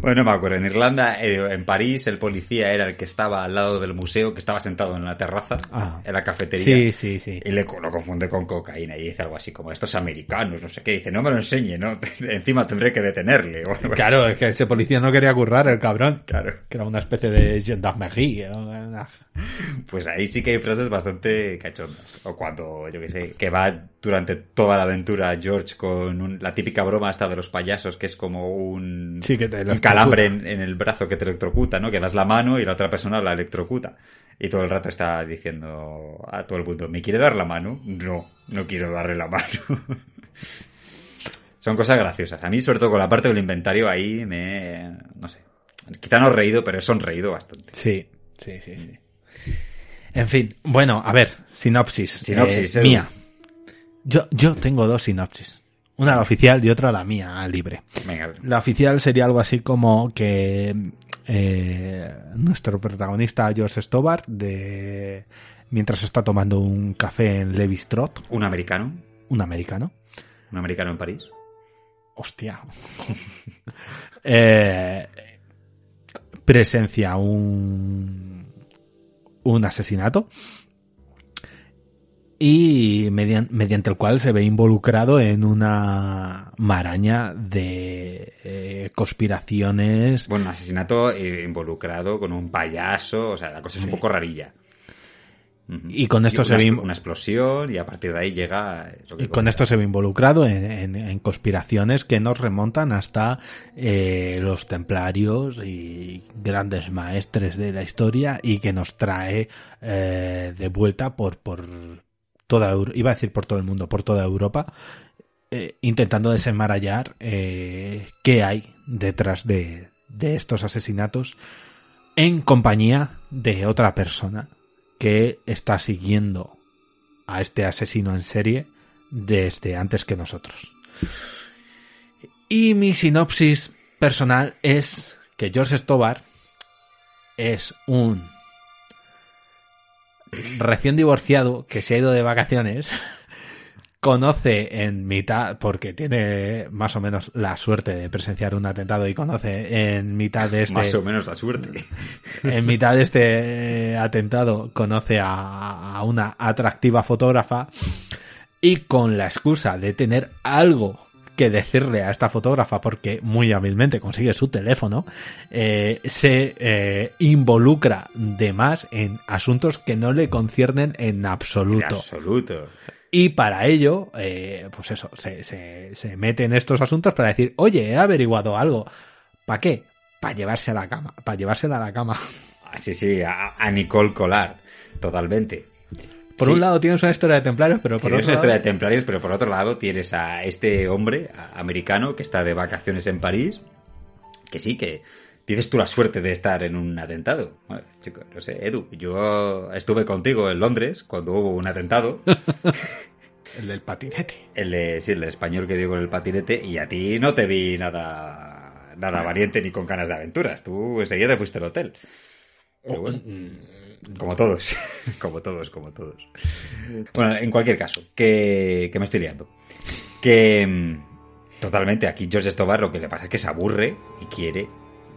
Bueno, me acuerdo. En Irlanda, eh, en París, el policía era el que estaba al lado del museo, que estaba sentado en la terraza,
ah.
en la cafetería.
Sí, sí, sí.
Y le, lo confunde con cocaína y dice algo así como, estos americanos, no sé qué. Dice, no me lo enseñe, ¿no? Encima tendré que detenerle. Bueno,
claro, es que ese policía no quería currar, el cabrón.
Claro.
Que era una especie de gendarmerie.
Pues ahí sí que hay frases bastante cachondas. O cuando, yo qué sé, que va durante toda la aventura George con un- la típica broma esta de los payasos, que es como un,
Sí, que te
un
electrocuta.
calambre en, en el brazo que te electrocuta, ¿no? Que das la mano y la otra persona la electrocuta. Y todo el rato está diciendo a todo el mundo, ¿me quiere dar la mano? No, no quiero darle la mano. Son cosas graciosas. A mí, sobre todo con la parte del inventario, ahí me... no sé. Quizá no he reído, pero he sonreído bastante.
Sí, sí, sí, sí. En fin, bueno, a ver, sinopsis.
Sinopsis,
eh, mía. Yo, yo tengo dos sinopsis. Una la oficial y otra la mía, libre.
Venga,
La oficial sería algo así como que eh, nuestro protagonista George Stobart, de mientras está tomando un café en Levis Trot,
un americano.
un americano,
Un americano en París.
hostia, eh, presencia un, un asesinato y median- mediante el cual se ve involucrado en una maraña de eh, conspiraciones.
Bueno, un asesinato eh, involucrado con un payaso. O sea, la cosa es un poco rarilla.
Y con esto
una,
se ve-
Una explosión y a partir de ahí llega... lo que
Y con esto se ve involucrado en, en- en conspiraciones que nos remontan hasta eh, los templarios y grandes maestres de la historia y que nos trae eh, de vuelta por, por toda iba a decir por todo el mundo, por toda Europa, eh, intentando desenmarañar eh, qué hay detrás de, de estos asesinatos en compañía de otra persona que está siguiendo a este asesino en serie desde antes que nosotros. Y mi sinopsis personal es que George Stobar es un recién divorciado que se ha ido de vacaciones, conoce en mitad, porque tiene más o menos la suerte de presenciar un atentado y conoce en mitad de este
Más o menos la suerte.
en mitad de este atentado conoce a, a una atractiva fotógrafa y con la excusa de tener algo que decirle a esta fotógrafa porque muy hábilmente consigue su teléfono, eh, se eh, involucra de más en asuntos que no le conciernen en
En
absoluto. Y para ello, eh, pues eso, se, se, se mete en estos asuntos para decir, oye, he averiguado algo. ¿Para qué? Para llevarse a la cama, para llevársela a la cama.
Ah, Sí, sí, a, a Nicole Collard. Totalmente.
Por
Sí.
un lado tienes una historia de templarios, pero por
Tienes
otro
una historia de templarios, pero por otro lado tienes a este hombre americano que está de vacaciones en París, que sí, que dices tú la suerte de estar en un atentado. Bueno, chico, no sé, Edu, yo estuve contigo en Londres cuando hubo un atentado,
El del patinete.
el de, sí, el español que dio con el patinete, y a ti no te vi nada, nada valiente ni con ganas de aventuras. Tú enseguida te fuiste al hotel. Pero bueno. Como todos, como todos, como todos. Bueno, en cualquier caso, que, que me estoy liando. Que mm, totalmente aquí George Stobar lo que le pasa es que se aburre y quiere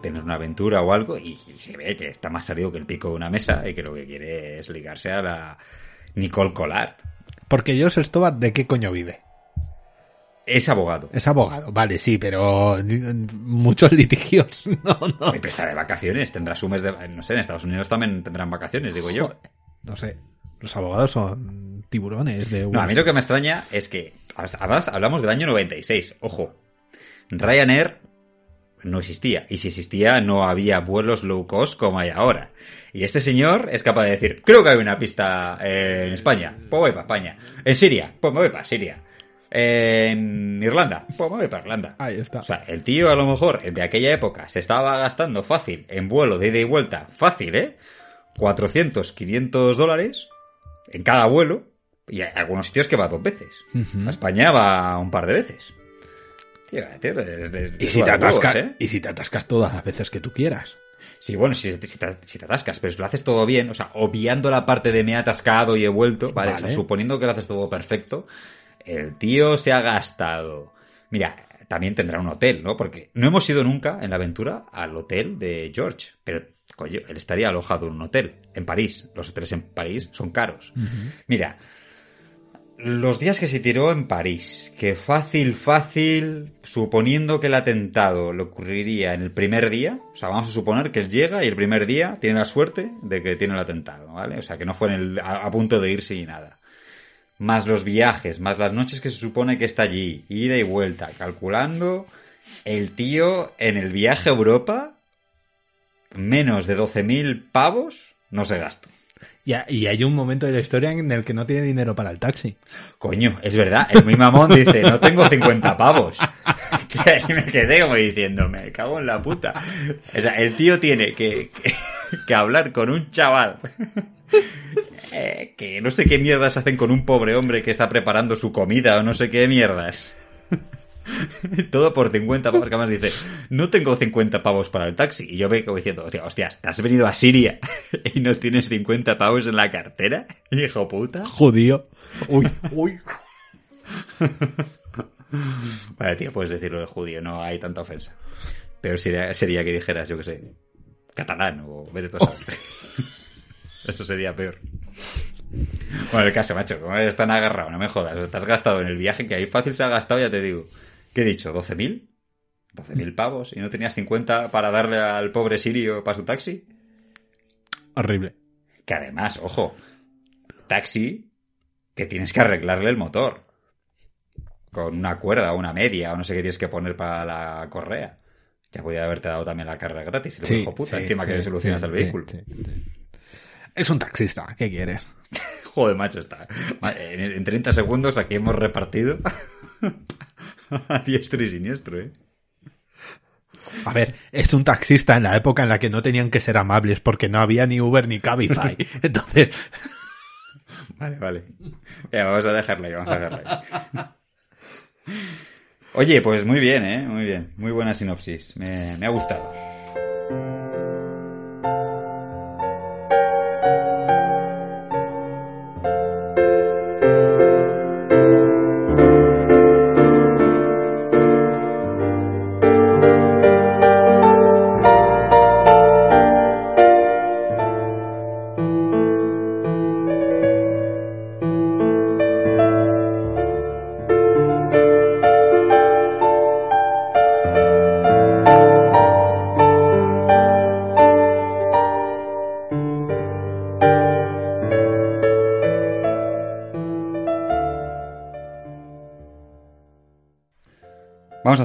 tener una aventura o algo y, y se ve que está más salido que el pico de una mesa y que lo que quiere es ligarse a la Nicole Collard.
Porque George Stobart, ¿de qué coño vive?
Es abogado.
Es abogado, vale, sí, pero muchos litigios. No, no.
Pero está de vacaciones, tendrá su mes de... No sé, en Estados Unidos también tendrán vacaciones, digo yo.
No sé. Los abogados son tiburones de
No, a mí lo que me extraña es que, además, hablamos del año 96, ojo, Ryanair no existía, y si existía no había vuelos low cost como hay ahora. Y este señor es capaz de decir, creo que hay una pista eh, en España, pues voy para España. En Siria, pues me voy para Siria. En Irlanda, pues me voy para Irlanda.
Ahí está.
O sea, el tío a lo mejor de aquella época se estaba gastando fácil en vuelo de ida y vuelta, fácil, ¿eh? 400, 500 dólares en cada vuelo. Y hay algunos sitios que va dos veces. A España va un par de veces.
Y si, te atascas,
¿eh?
y si te atascas todas las veces que tú quieras.
Sí, bueno, si, si te, si te atascas, pero si lo haces todo bien, o sea, obviando la parte de me he atascado y he vuelto, ¿vale?
Vale.
O sea, suponiendo que lo haces todo perfecto, el tío se ha gastado. Mira, también tendrá un hotel, ¿no? Porque no hemos ido nunca en la aventura al hotel de George, pero, coño, él estaría alojado en un hotel en París. Los hoteles en París son caros. Mira, los días que se tiró en París, que fácil, fácil, suponiendo que el atentado le ocurriría en el primer día, o sea, vamos a suponer que él llega y el primer día tiene la suerte de que tiene el atentado, ¿vale? O sea, que no fue en el- a, punto de irse y nada. más los viajes, más las noches que se supone que está allí, ida y vuelta, calculando, el tío en el viaje a Europa, menos de 12.000 pavos, no se gastó.
Y, y hay un momento de la historia en el que no tiene dinero para el taxi.
Coño, es verdad, el mi mamón dice, no tengo 50 pavos. Ahí me quedé como diciendo, me cago en la puta. O sea, el tío tiene que, que, que hablar con un chaval eh, que no sé qué mierdas hacen con un pobre hombre que está preparando su comida o no sé qué mierdas. Todo por 50 pavos, que además dice, no tengo 50 pavos para el taxi. Y yo me como diciendo, hostia, hostias, ¿te has venido a Siria y no tienes 50 pavos en la cartera? Hijo puta.
Judío. Uy, uy.
Vale, tío, puedes decirlo de judío, no hay tanta ofensa. Pero sería, sería que dijeras, yo qué sé, catalán o vete tú a saber. Eso sería peor. Bueno, el caso, macho, como eres tan agarrado, no me jodas. Te has gastado en el viaje, que ahí fácil se ha gastado, ya te digo. ¿Qué he dicho? ¿12.000? ¿12.000 pavos? ¿Y no tenías 50 para darle al pobre sirio para su taxi?
Horrible.
Que además, ojo, taxi que tienes que arreglarle el motor. Con una cuerda o una media o no sé qué tienes que poner para la correa. Ya podía haberte dado también la carga gratis. Y luego, hijo puta, encima que le solucionas
sí,
el vehículo.
sí, sí. Es un taxista, ¿qué quieres?
Joder, macho, está. En, en 30 segundos aquí hemos repartido a diestro y siniestro, ¿eh?
A ver, es un taxista en la época en la que no tenían que ser amables porque no había ni Uber ni Cabify. Entonces,
Vale, vale. Ya, vamos a dejarla ahí, vamos a dejarla ahí. Oye, pues muy bien, ¿eh? Muy bien. Muy buena sinopsis. Me, me ha gustado.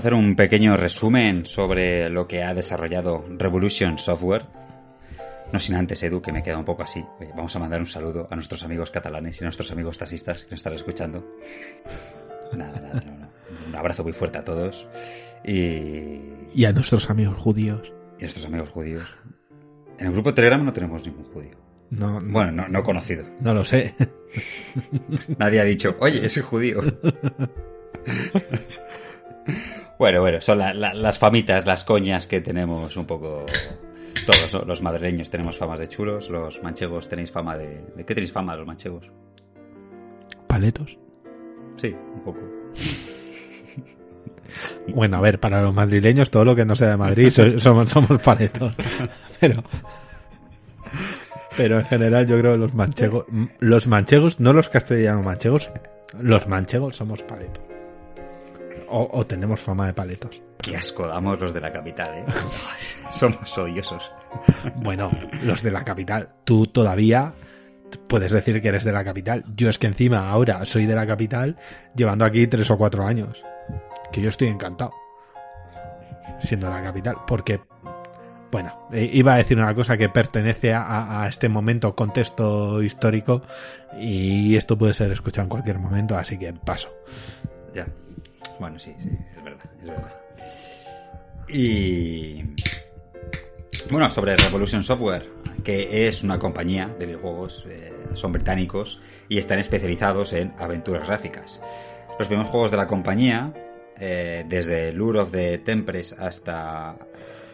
Hacer un pequeño resumen sobre lo que ha desarrollado Revolution Software. No sin antes, Edu, que me queda un poco así. Oye, vamos a mandar un saludo a nuestros amigos catalanes y a nuestros amigos taxistas que nos están escuchando. Nada, nada, no, no. Un abrazo muy fuerte a todos. Y,
y a nuestros amigos judíos.
y a nuestros amigos judíos. En el grupo Telegram no tenemos ningún judío.
No, no,
Bueno, no, no conocido.
no lo sé.
Nadie ha dicho, oye, soy judío. bueno, bueno, son la- la- las famitas, las coñas que tenemos un poco todos, ¿no? Los madrileños tenemos famas de chulos, los manchegos tenéis fama de... ¿De qué tenéis fama los manchegos?
¿Paletos?
Sí, un poco.
Bueno, a ver, para los madrileños todo lo que no sea de Madrid so- somos, somos paletos. Pero, pero en general yo creo que los manchegos, los manchegos, no los castellanos manchegos, los manchegos somos paletos. O, o tenemos fama de paletos.
Qué asco damos los de la capital, ¿eh? Somos odiosos.
Bueno, los de la capital. Tú todavía puedes decir que eres de la capital. Yo es que encima ahora soy de la capital llevando aquí tres o cuatro años. Que yo estoy encantado. Siendo la capital. Porque, bueno, eh, iba a decir una cosa que pertenece a este momento, contexto histórico. Y esto puede ser escuchado en cualquier momento, así que paso.
Ya. Bueno, sí, sí, es verdad, es verdad. Y... Bueno, sobre Revolution Software, que es una compañía de videojuegos, eh, son británicos y están especializados en aventuras gráficas. Los primeros juegos de la compañía, eh, desde Lure of the Temptress hasta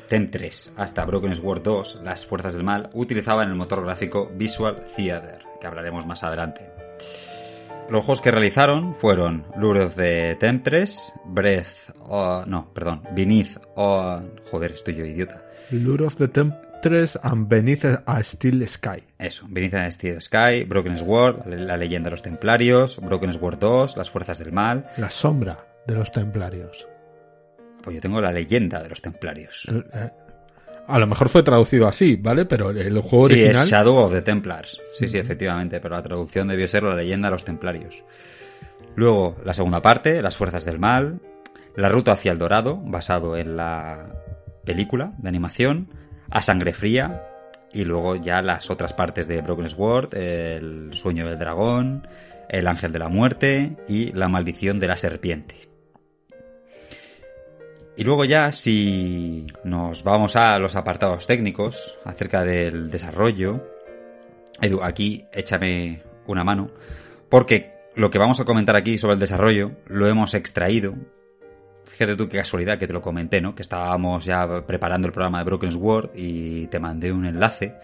Temptress hasta Broken Sword 2, las fuerzas del mal, utilizaban el motor gráfico Visual Theater, que hablaremos más adelante. Los juegos que realizaron fueron Lure of the Temptress, Breath, o no, perdón, Beneath, o joder, estoy yo idiota.
Lure of the Temptress and Beneath a Steel Sky.
Eso, Beneath the Steel Sky, Broken Sword, la leyenda de los templarios, Broken Sword 2, las fuerzas del mal.
La sombra de los templarios.
Pues yo tengo la leyenda de los templarios.
Eh, A lo mejor fue traducido así, ¿vale? Pero el juego
sí,
original...
es Shadow of the Templars. Sí, sí, efectivamente, pero la traducción debió ser la leyenda de los templarios. Luego, la segunda parte, Las Fuerzas del Mal, La Ruta hacia el Dorado, basado en la película de animación, A Sangre Fría, y luego ya las otras partes de Broken Sword, El Sueño del Dragón, El Ángel de la Muerte y La Maldición de la Serpiente. Y luego ya, si nos vamos a los apartados técnicos acerca del desarrollo, Edu, aquí échame una mano, porque lo que vamos a comentar aquí sobre el desarrollo lo hemos extraído. Fíjate tú qué casualidad que te lo comenté, ¿no? Que estábamos ya preparando el programa de Broken Sword y te mandé un enlace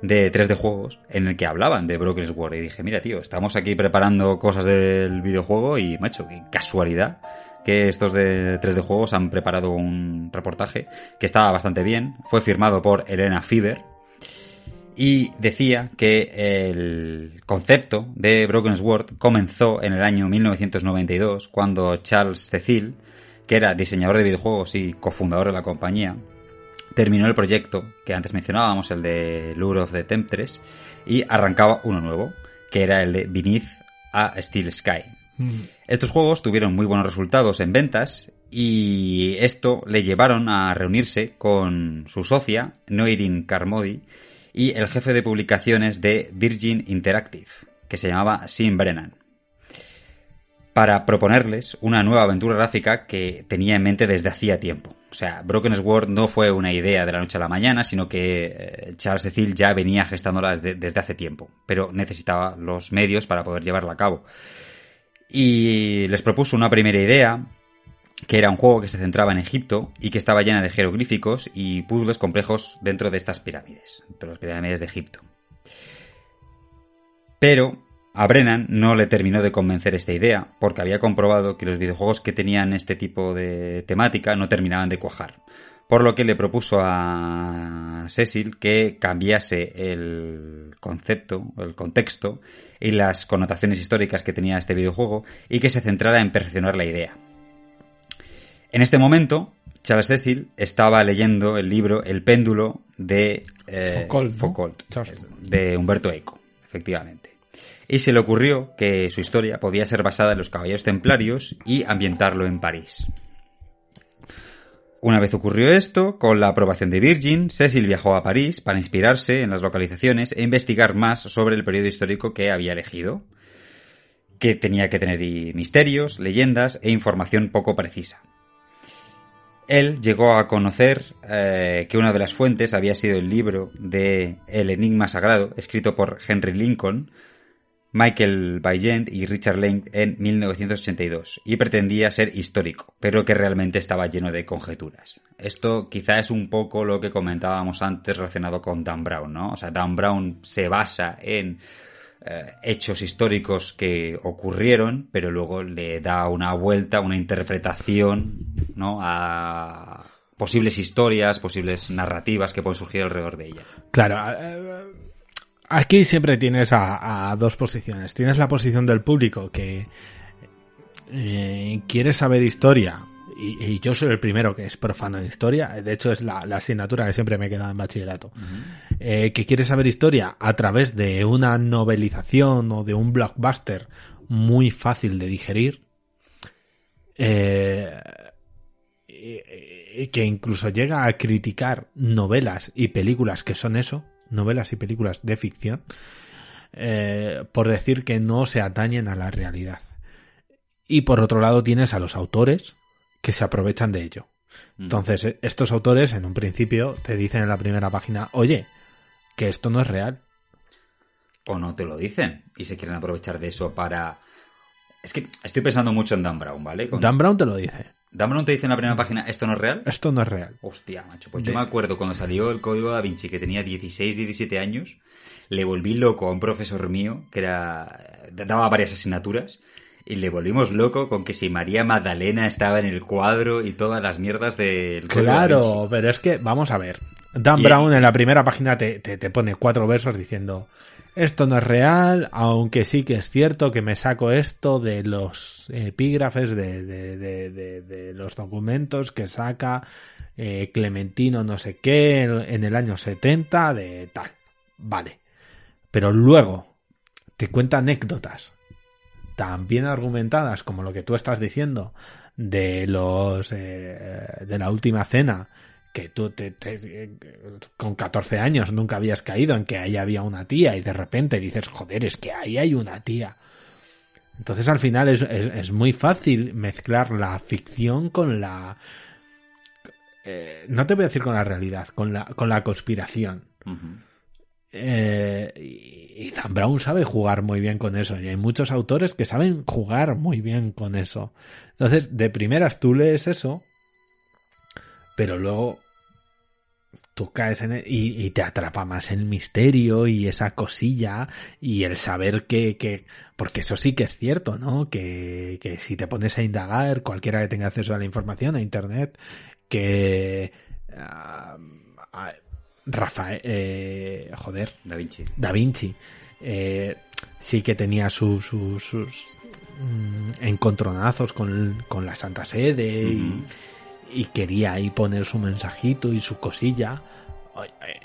de 3D juegos en el que hablaban de Broken Sword y dije, mira tío, estamos aquí preparando cosas del videojuego y macho, qué casualidad que estos de 3D juegos han preparado un reportaje que estaba bastante bien, fue firmado por Elena Fiber y decía que el concepto de Broken Sword comenzó en el año 1992 cuando Charles Cecil, que era diseñador de videojuegos y cofundador de la compañía, terminó el proyecto que antes mencionábamos, el de Lure of the Temptress, y arrancaba uno nuevo, que era el de Beneath a Steel Sky. Estos juegos tuvieron muy buenos resultados en ventas y esto le llevaron a reunirse con su socia, Noirin Carmody, y el jefe de publicaciones de Virgin Interactive, que se llamaba Sim Brennan, para proponerles una nueva aventura gráfica que tenía en mente desde hacía tiempo. O sea, Broken Sword no fue una idea de la noche a la mañana, sino que eh, Charles Cecil ya venía gestándola desde, desde hace tiempo, pero necesitaba los medios para poder llevarla a cabo y les propuso una primera idea, que era un juego que se centraba en Egipto y que estaba llena de jeroglíficos y puzzles complejos dentro de estas pirámides, dentro de las pirámides de Egipto. Pero a Brennan no le terminó de convencer esta idea, porque había comprobado que los videojuegos que tenían este tipo de temática no terminaban de cuajar. Por lo que le propuso a Cecil que cambiase el concepto, el contexto y las connotaciones históricas que tenía este videojuego y que se centrara en perfeccionar la idea. En este momento, Charles Cecil estaba leyendo el libro El péndulo de eh, Foucault, de Humberto Eco, efectivamente. Y se le ocurrió que su historia podía ser basada en los caballeros templarios y ambientarlo en París. Una vez ocurrió esto, con la aprobación de Virgin, Cecil viajó a París para inspirarse en las localizaciones e investigar más sobre el periodo histórico que había elegido, que tenía que tener misterios, leyendas e información poco precisa. Él llegó a conocer eh, que una de las fuentes había sido el libro de El Enigma Sagrado, escrito por Henry Lincoln, Michael Baigent y Richard Lane en 1982 y pretendía ser histórico, pero que realmente estaba lleno de conjeturas. Esto quizá es un poco lo que comentábamos antes relacionado con Dan Brown, ¿no? O sea, Dan Brown se basa en eh, hechos históricos que ocurrieron, pero luego le da una vuelta, una interpretación, ¿no? A posibles historias, posibles narrativas que pueden surgir alrededor de ella.
Claro, eh, Aquí siempre tienes a, dos posiciones. Tienes la posición del público que eh, quiere saber historia. Y, yo soy el primero que es profano de historia. De hecho, es la, asignatura que siempre me queda en bachillerato. Eh, que quiere saber historia a través de una novelización o de un blockbuster muy fácil de digerir. Eh, que incluso llega a criticar novelas y películas que son eso novelas y películas de ficción, eh, por decir que no se atañen a la realidad. Y por otro lado tienes a los autores que se aprovechan de ello. Entonces, eh, estos autores en un principio te dicen en la primera página, oye, que esto no es real.
O no te lo dicen y se quieren aprovechar de eso para... Es que estoy pensando mucho en Dan Brown, ¿vale?
Dan Brown te lo dice.
Dan te dice en la primera página, ¿esto no es real?
Esto no es real.
Hostia, macho. Pues yo me acuerdo cuando salió el código da Vinci, que tenía 16, 17 años, le volví loco a un profesor mío, que era daba varias asignaturas, y le volvimos loco con que si María Magdalena estaba en el cuadro y todas las mierdas del
código Claro, da Vinci. pero es que, vamos a ver. Dan Brown en la primera página te, te, te pone cuatro versos diciendo esto no es real, aunque sí que es cierto que me saco esto de los epígrafes, de, de, de, los documentos que saca eh, Clementino no sé qué en el año 70 de tal. Vale. Pero luego te cuenta anécdotas tan bien argumentadas como lo que tú estás diciendo de los eh, de la última cena que tú te, con 14 años nunca habías caído en que ahí había una tía y de repente dices, joder, es que ahí hay una tía. Entonces al final es, es, muy fácil mezclar la ficción con la... Eh, no te voy a decir con la realidad, con la, con la conspiración. Eh, y, Dan Brown sabe jugar muy bien con eso. Y hay muchos autores que saben jugar muy bien con eso. Entonces, de primeras tú lees eso, pero luego tú caes en él y, te atrapa más el misterio y esa cosilla y el saber que, que porque eso sí que es cierto, ¿no? Que, que si te pones a indagar, cualquiera que tenga acceso a la información, a internet, que uh, Rafael, eh, joder,
Da Vinci,
Da Vinci, eh, sí que tenía sus, sus, mm, encontronazos con, con, la Santa Sede y, y, quería ahí poner su mensajito y su cosilla.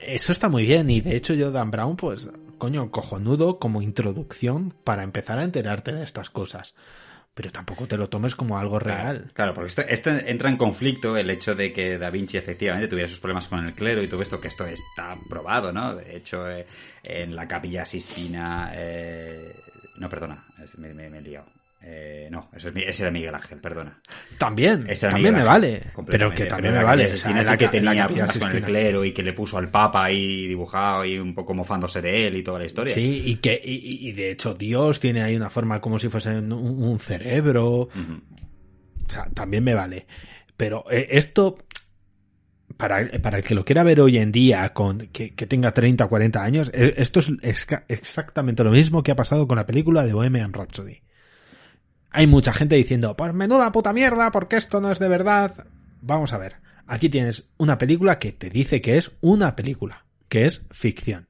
Eso está muy bien y de hecho yo Dan Brown pues coño cojonudo como introducción para empezar a enterarte de estas cosas pero tampoco te lo tomes como algo real.
Claro, porque esto, esto, entra en conflicto el hecho de que Da Vinci efectivamente tuviera sus problemas con el clero y todo esto, que esto está probado, ¿no? De hecho, eh, en la capilla Sistina... Eh, no, perdona, me, me, me he liado. Eh, no, eso es, ese era Miguel Ángel, perdona.
También, también me vale. Pero que también me vale.
O sea, que tenía con el clero y que le puso al Papa ahí dibujado y un poco mofándose de él y toda la historia.
Sí, y que y, de hecho Dios tiene ahí una forma como si fuese un, cerebro. O sea, también me vale. Pero eh, esto, para, para, el que lo quiera ver hoy en día, con que, tenga 30 o 40 años, e, esto es exactamente lo mismo que ha pasado con la película de Bohemian Rhapsody hay mucha gente diciendo, pues menuda puta mierda, porque esto no es de verdad. Vamos a ver, aquí tienes una película que te dice que es una película, que es ficción.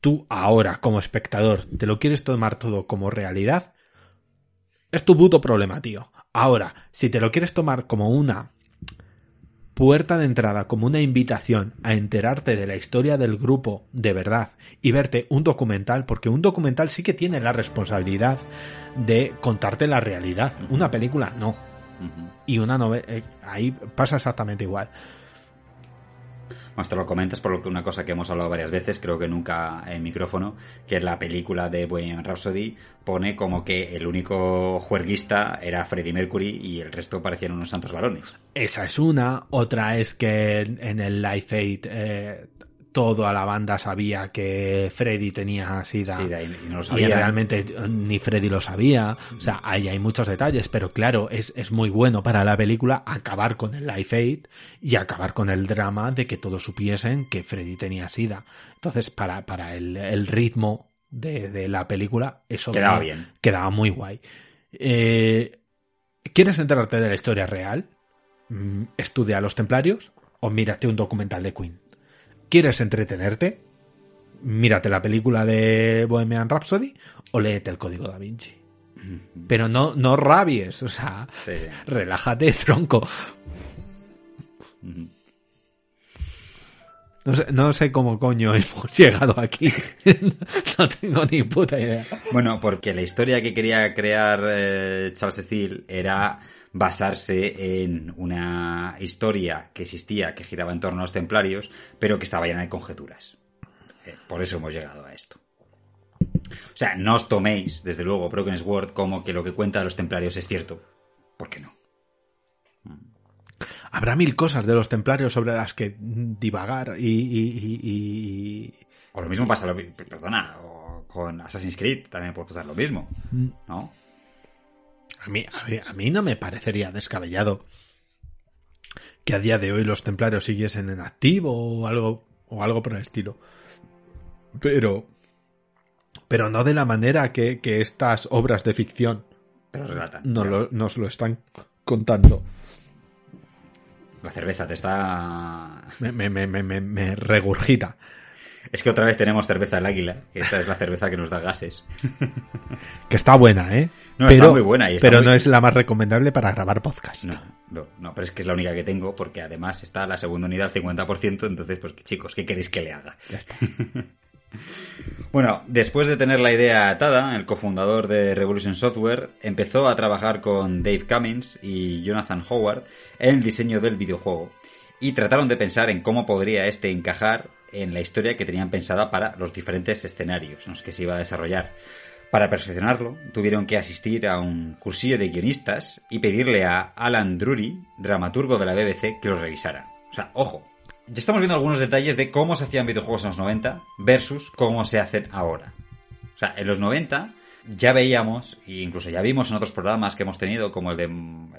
Tú ahora, como espectador, te lo quieres tomar todo como realidad, es tu puto problema, tío. Ahora, si te lo quieres tomar como una puerta de entrada como una invitación a enterarte de la historia del grupo de verdad y verte un documental, porque un documental sí que tiene la responsabilidad de contarte la realidad. Una película no. Y una novela, eh, ahí pasa exactamente igual.
Más te lo comentas por una cosa que hemos hablado varias veces, creo que nunca en micrófono, que la película de Bohemian Rhapsody pone como que el único juerguista era Freddie Mercury y el resto parecían unos santos varones.
Esa es una. Otra es que en el Life Aid eh, toda la banda sabía que Freddy tenía SIDA,
y, no lo sabía.
realmente ni Freddy lo sabía. O sea, ahí hay muchos detalles, pero claro, es, es muy bueno para la película acabar con el Life Aid y acabar con el drama de que todos supiesen que Freddy tenía SIDA. Entonces, para, para el, ritmo de, la película, eso
quedaba bien.
Quedaba muy guay. Eh, ¿Quieres enterarte de la historia real? Mm, estudia a los templarios o mírate un documental de Queen. ¿Quieres entretenerte? Mírate la película de Bohemian Rhapsody o léete el código da Vinci. Pero no, no rabies, o sea, relájate, tronco. No sé, no sé cómo coño hemos llegado aquí. no tengo ni puta idea.
Bueno, porque la historia que quería crear eh, Charles Steele era basarse en una historia que existía, que giraba en torno a los templarios, pero que estaba llena de conjeturas. Eh, por eso hemos llegado a esto. O sea, no os toméis, desde luego, Broken Sword como que lo que cuenta de los templarios es cierto. ¿Por qué no?
Habrá mil cosas de los templarios sobre las que divagar y...
O lo mismo pasa, perdona, con Assassin's Creed también puede pasar lo mismo, mm. ¿no?
A mí, a mí, no me parecería descabellado que a día de hoy los templarios siguiesen en activo o algo, o algo por el estilo. Pero, pero no de la manera que, estas obras de ficción nos lo están contando.
La cerveza te está...
Me, me, me, me regurgita.
Es que otra vez tenemos cerveza del águila, que esta es la cerveza que nos da gases.
Que está buena, ¿eh?
No,
pero,
está muy buena. Y está
pero
muy-
no es la más recomendable para grabar podcast.
No, no, no, pero es que es la única que tengo, porque además está la segunda unidad al 50%, entonces, pues chicos, ¿qué queréis que le haga?
Ya está.
Bueno, después de tener la idea atada, el cofundador de Revolution Software empezó a trabajar con Dave Cummins y Jonathan Howard en el diseño del videojuego y trataron de pensar en cómo podría este encajar en la historia que tenían pensada para los diferentes escenarios en los que se iba a desarrollar. Para perfeccionarlo, tuvieron que asistir a un cursillo de guionistas y pedirle a Alan Drury, dramaturgo de la BBC, que los revisara. O sea, ojo, ya estamos viendo algunos detalles de cómo se hacían videojuegos en los 90 versus cómo se hacen ahora. O sea, en los 90 ya veíamos, e incluso ya vimos en otros programas que hemos tenido, como el de,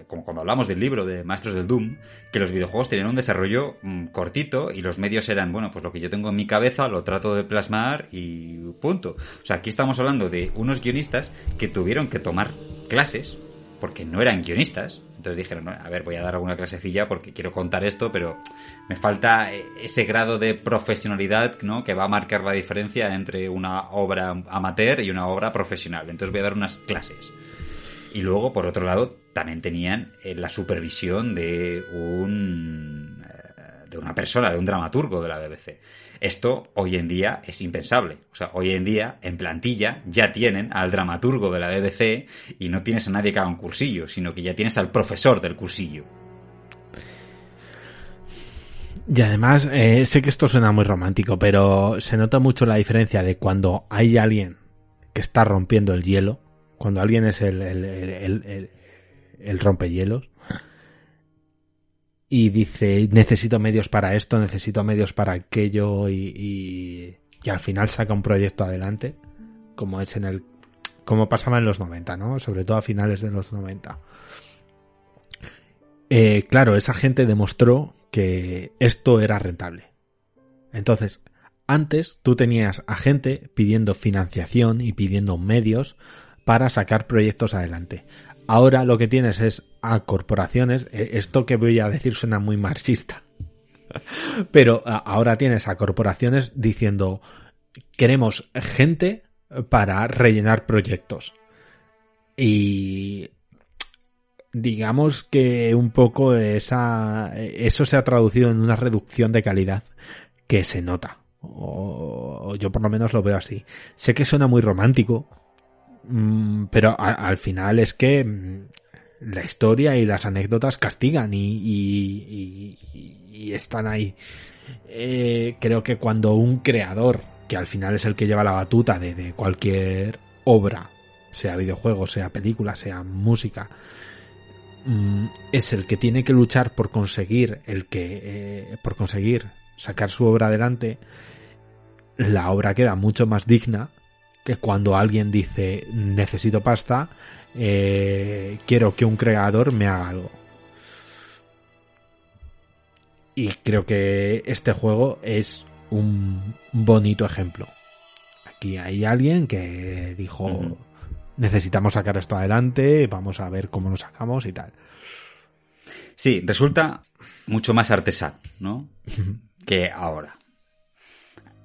como cuando hablamos del libro de Maestros del Doom, que los videojuegos tenían un desarrollo mm, cortito y los medios eran, bueno, pues lo que yo tengo en mi cabeza lo trato de plasmar y punto. O sea, aquí estamos hablando de unos guionistas que tuvieron que tomar clases porque no eran guionistas. Entonces dijeron, a ver, voy a dar alguna clasecilla porque quiero contar esto, pero me falta eh, ese grado de profesionalidad ¿no? que va a marcar la diferencia entre una obra amateur y una obra profesional. Entonces voy a dar unas clases. Y luego, por otro lado, también tenían eh, la supervisión de un eh, de una persona, de un dramaturgo de la BBC. Esto hoy en día es impensable. O sea, hoy en día en plantilla ya tienen al dramaturgo de la BBC y no tienes a nadie que haga un cursillo, sino que ya tienes al profesor del cursillo.
Y además, eh, sé que esto suena muy romántico, pero se nota mucho la diferencia de cuando hay alguien que está rompiendo el hielo, cuando alguien es el, el, el, el, el rompehielos, y dice, necesito medios para esto, necesito medios para aquello, y, y, y al final saca un proyecto adelante, como es en el como pasaba en los 90, ¿no? Sobre todo a finales de los 90. Eh, claro, esa gente demostró que esto era rentable. Entonces, antes tú tenías a gente pidiendo financiación y pidiendo medios para sacar proyectos adelante. Ahora lo que tienes es a corporaciones, eh, esto que voy a decir suena muy marxista, pero ahora tienes a corporaciones diciendo queremos gente para rellenar proyectos. Y digamos que un poco esa eso se ha traducido en una reducción de calidad que se nota. O, yo por lo menos lo veo así. Sé que suena muy romántico, mmm, pero al final es que mmm, la historia y las anécdotas castigan y, y están ahí. Eh, creo que cuando un creador, que al final es el que lleva la batuta de, de cualquier obra, sea videojuego, sea película, sea música, mmm, es el que tiene que luchar por conseguir el que eh, por conseguir sacar su obra adelante, la obra queda mucho más digna que cuando alguien dice necesito pasta, eh, quiero que un creador me haga algo. Y creo que este juego es un bonito ejemplo. Aquí hay alguien que dijo. Necesitamos sacar esto adelante, vamos a ver cómo lo sacamos y tal.
Sí, resulta mucho más artesano, ¿no? que ahora.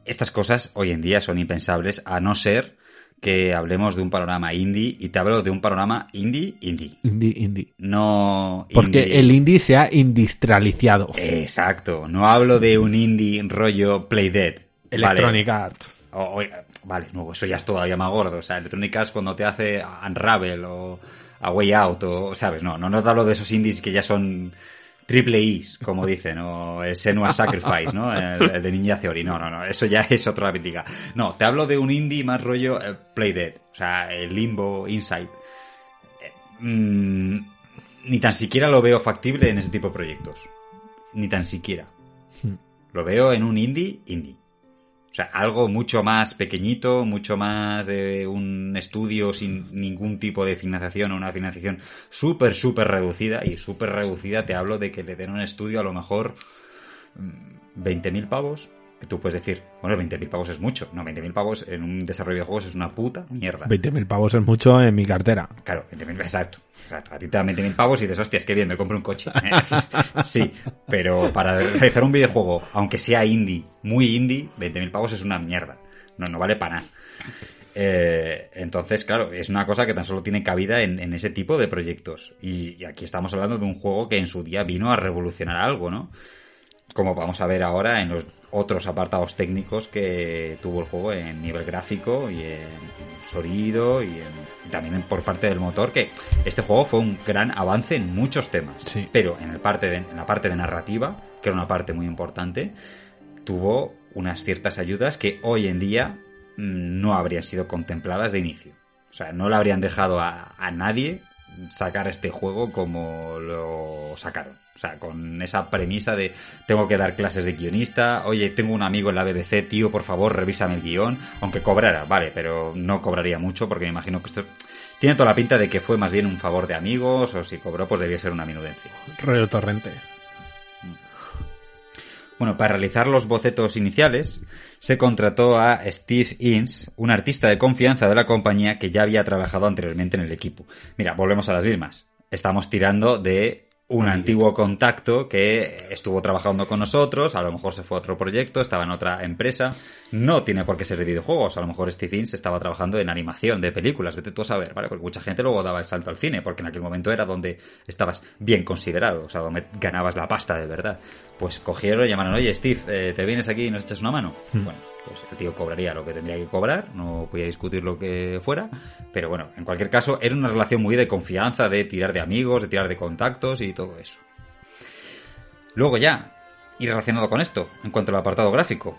Estas cosas hoy en día son impensables a no ser que hablemos de un panorama indie y te hablo de un panorama indie, indie.
Indie, indie.
No.
Porque
indie.
el indie se ha industrializado.
Exacto. No hablo de un indie rollo Play Dead.
Electronic vale. Arts.
O, o, vale, no, eso ya es todavía más gordo. O sea, Electronic Arts cuando te hace Unravel o A Way Out o, ¿sabes? No, no, no te hablo de esos indies que ya son triple Is, como dicen, o el Senua Sacrifice, ¿no? El, el, de Ninja Theory. No, no, no, eso ya es otra liga. No, te hablo de un indie más rollo eh, Play Dead, o sea, el Limbo, Inside. Eh, mmm, ni tan siquiera lo veo factible en ese tipo de proyectos. Ni tan siquiera. Hmm. Lo veo en un indie, indie. O sea, algo mucho más pequeñito, mucho más de un estudio sin ningún tipo de financiación o una financiación súper, súper reducida. Y súper reducida te hablo de que le den un estudio a lo mejor 20.000 pavos, Que tú puedes decir, bueno, 20.000 pavos es mucho. No, 20.000 pavos en un desarrollo de juegos es una puta mierda.
20.000 pavos es mucho en mi cartera.
Claro, 20.000, exacto. exacto. A ti te dan 20.000 pavos y dices, hostias, qué bien, me compro un coche. sí, pero para realizar un videojuego, aunque sea indie, muy indie, 20.000 pavos es una mierda. No, no vale para nada. Eh, entonces, claro, es una cosa que tan solo tiene cabida en, ese tipo de proyectos. Y, y, aquí estamos hablando de un juego que en su día vino a revolucionar algo, ¿no? Como vamos a ver ahora en los otros apartados técnicos que tuvo el juego en nivel gráfico y en sonido y, también por parte del motor, que este juego fue un gran avance en muchos temas. Pero en, el parte en la parte de narrativa, que era una parte muy importante, tuvo unas ciertas ayudas que hoy en día mm, no habrían sido contempladas de inicio. O sea, no le habrían dejado a, a nadie sacar este juego como lo sacaron. O sea, con esa premisa de tengo que dar clases de guionista, oye, tengo un amigo en la BBC, tío, por favor, revísame el guion, aunque cobrara, vale, pero no cobraría mucho porque me imagino que esto tiene toda la pinta de que fue más bien un favor de amigos o si cobró pues debía ser una minudencia.
Rollo torrente.
Bueno, para realizar los bocetos iniciales, se contrató a Steve Inns, un artista de confianza de la compañía que ya había trabajado anteriormente en el equipo. Mira, volvemos a las mismas. Estamos tirando de un antiguo contacto que estuvo trabajando con nosotros, a lo mejor se fue a otro proyecto, estaba en otra empresa, no tiene por qué ser de videojuegos, a lo mejor Steve Inns estaba trabajando en animación de películas, vete tú a saber, ¿vale? Porque mucha gente luego daba el salto al cine, porque en aquel momento era donde estabas bien considerado, o sea, donde ganabas la pasta de verdad. Pues cogieron y llamaron, oye Steve, eh, ¿te vienes aquí y nos echas una mano? Hmm. Bueno, pues el tío cobraría lo que tendría que cobrar, no voy a discutir lo que fuera, pero bueno, en cualquier caso era una relación muy de confianza, de tirar de amigos, de tirar de contactos y todo eso. Luego ya, y relacionado con esto, en cuanto al apartado gráfico.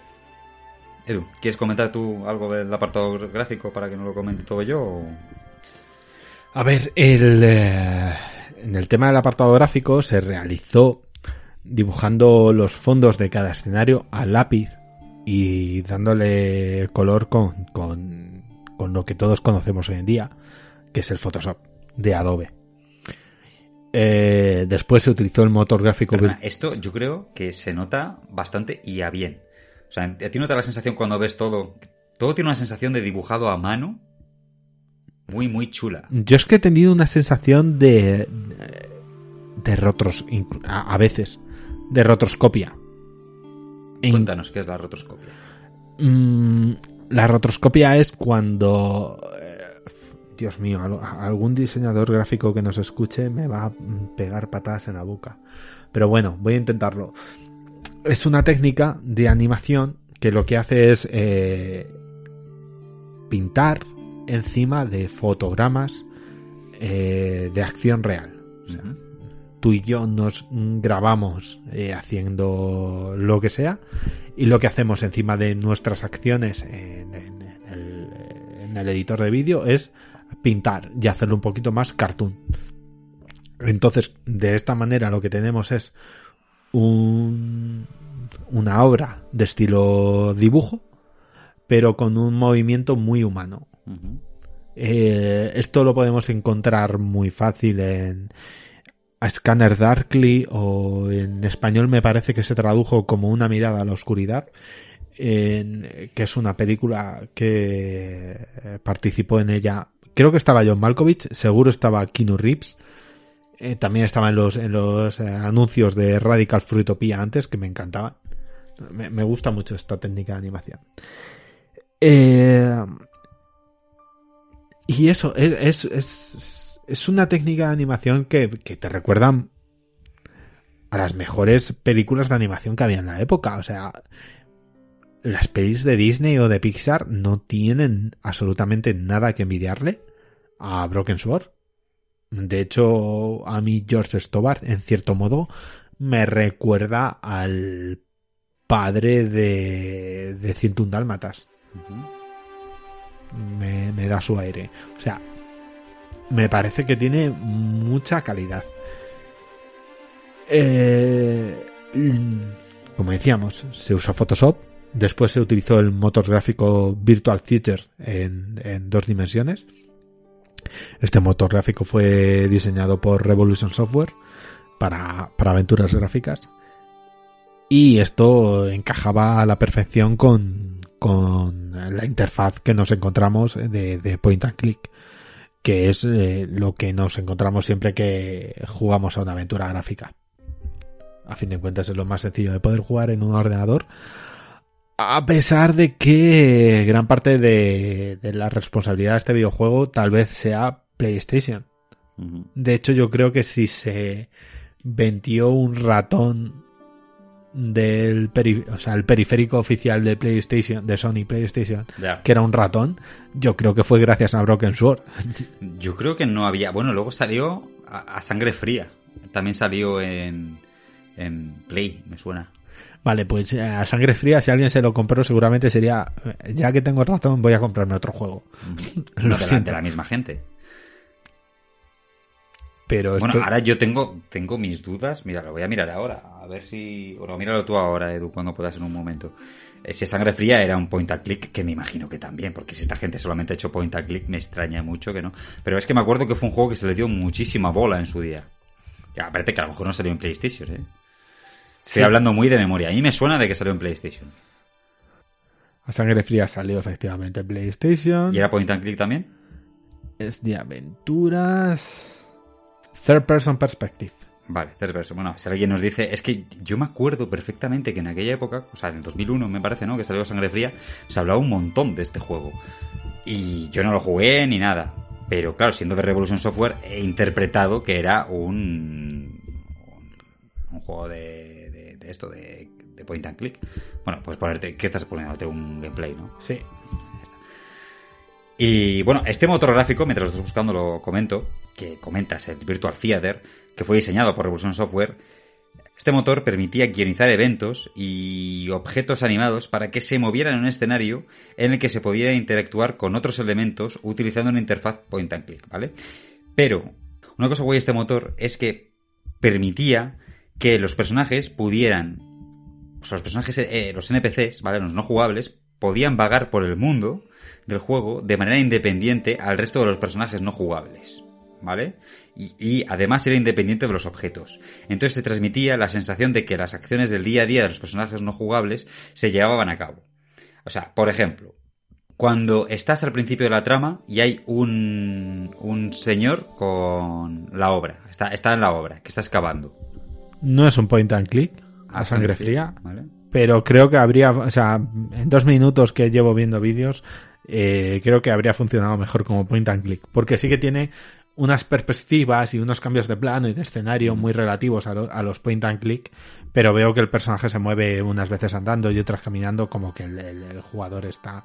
Edu, ¿quieres comentar tú algo del apartado gráfico para que no lo comente todo yo?
A ver, el, eh, en el tema del apartado gráfico se realizó dibujando los fondos de cada escenario a lápiz y dándole color con, con, con lo que todos conocemos hoy en día, que es el Photoshop de Adobe. Eh, después se utilizó el motor gráfico.
esto yo creo que se nota bastante y a bien. O sea, ¿a ti no te da la sensación cuando ves todo? Todo tiene una sensación de dibujado a mano. Muy, muy chula.
Yo es que he tenido una sensación de. de rotros. a veces. De rotroscopia.
Cuéntanos, ¿qué es la rotoscopia?
Mm, la rotoscopia es cuando... Eh, Dios mío, algún diseñador gráfico que nos escuche me va a pegar patadas en la boca. Pero bueno, voy a intentarlo. Es una técnica de animación que lo que hace es eh, pintar encima de fotogramas eh, de acción real. Tú y yo nos grabamos haciendo lo que sea y lo que hacemos encima de nuestras acciones en, el, editor de vídeo es pintar y hacerlo un poquito más cartoon. Entonces, de esta manera lo que tenemos es un, una obra de estilo dibujo, pero con un movimiento muy humano. Eh, esto lo podemos encontrar muy fácil en, a Scanner Darkly o en español me parece que se tradujo como una mirada a la oscuridad, que es una película que eh, participó en ella. Creo que estaba John Malkovich, seguro estaba Keanu Reeves. Eh, también estaba en los, en los eh, anuncios de Radical Fruitopia antes, que me encantaban. Me, gusta mucho esta técnica de animación. y eso, es, es es una técnica de animación que, te recuerda a las mejores películas de animación que había en la época. O sea, las pelis de Disney o de Pixar no tienen absolutamente nada que envidiarle a Broken Sword. De hecho, a mí George Stobart, en cierto modo, me recuerda al padre de, de 101 Dálmatas. me, me da su aire. O sea, me parece que tiene mucha calidad. Eh, como decíamos, se usa Photoshop. Después se utilizó el motor gráfico Virtual Theater en, en dos dimensiones. Este motor gráfico fue diseñado por Revolution Software para, para aventuras gráficas. Y esto encajaba a la perfección con, con la interfaz que nos encontramos de, de point and click, que es eh, lo que nos encontramos siempre que jugamos a una aventura gráfica. A fin de cuentas es lo más sencillo de poder jugar en un ordenador. A pesar de que gran parte de, de la responsabilidad de este videojuego tal vez sea PlayStation. De hecho, yo creo que si se vendió un ratón del peri- o sea, el periférico oficial de PlayStation, de Sony PlayStation, que era un ratón, yo creo que fue gracias a Broken Sword.
Yo creo que no había. Bueno, luego salió a, a sangre fría. También salió en, en Play, me suena.
Vale, pues eh, a sangre fría, si alguien se lo compró, seguramente sería, eh, ya que tengo el ratón, voy a comprarme otro juego. Lo
No, de, la,
siento.
de la misma gente.
Pero
Bueno, ahora yo tengo, tengo mis dudas. Mira, lo voy a mirar ahora. A ver si. Bueno, míralo tú ahora, Edu, cuando puedas en un momento. Eh, Si sangre fría era un point and click, que me imagino que también, porque si esta gente solamente ha hecho point and click, me extraña mucho que no. Pero es que me acuerdo que fue un juego que se le dio muchísima bola en su día. Ya, aparte que a lo mejor no salió en PlayStation, ¿eh? Estoy
Sí.
hablando muy de memoria. A mí me suena de que salió en PlayStation.
a sangre fría salió efectivamente en PlayStation.
¿Y era point and click también?
Es de aventuras. Third Person Perspective.
Vale, third person. Bueno, si alguien nos dice, es que yo me acuerdo perfectamente que en aquella época, o sea, en el 2001 me parece, ¿no? Que salió Sangre Fría, se hablaba un montón de este juego. Y yo no lo jugué ni nada. Pero claro, siendo de Revolution Software, he interpretado que era un. un, un juego de, de, de esto, de, de point and click. Bueno, pues ponerte, ¿qué estás poniéndote? Un gameplay, ¿no?
Sí.
Y bueno, este motor gráfico, mientras lo estás buscando lo comento, que comentas el Virtual Theater, que fue diseñado por Revolution Software, este motor permitía guionizar eventos y objetos animados para que se movieran en un escenario en el que se pudiera interactuar con otros elementos utilizando una interfaz point and click, ¿vale? Pero, una cosa guay de este motor es que permitía que los personajes pudieran, los personajes, eh, los NPCs, ¿vale? Los no jugables, podían vagar por el mundo del juego de manera independiente al resto de los personajes no jugables. ¿Vale? Y, y además era independiente de los objetos. Entonces te transmitía la sensación de que las acciones del día a día de los personajes no jugables se llevaban a cabo. O sea, por ejemplo, cuando estás al principio de la trama y hay un, un señor con la obra, está, está en la obra, que está excavando.
No es un point and click a
Ah,
sangre fría,
¿vale?
pero creo que habría, o sea, en dos minutos que llevo viendo vídeos, eh, creo que habría funcionado mejor como point and click, porque sí que tiene unas perspectivas y unos cambios de plano y de escenario muy relativos a, lo- a los point and click, pero veo que el personaje se mueve unas veces andando y otras caminando, como que el, el- el jugador está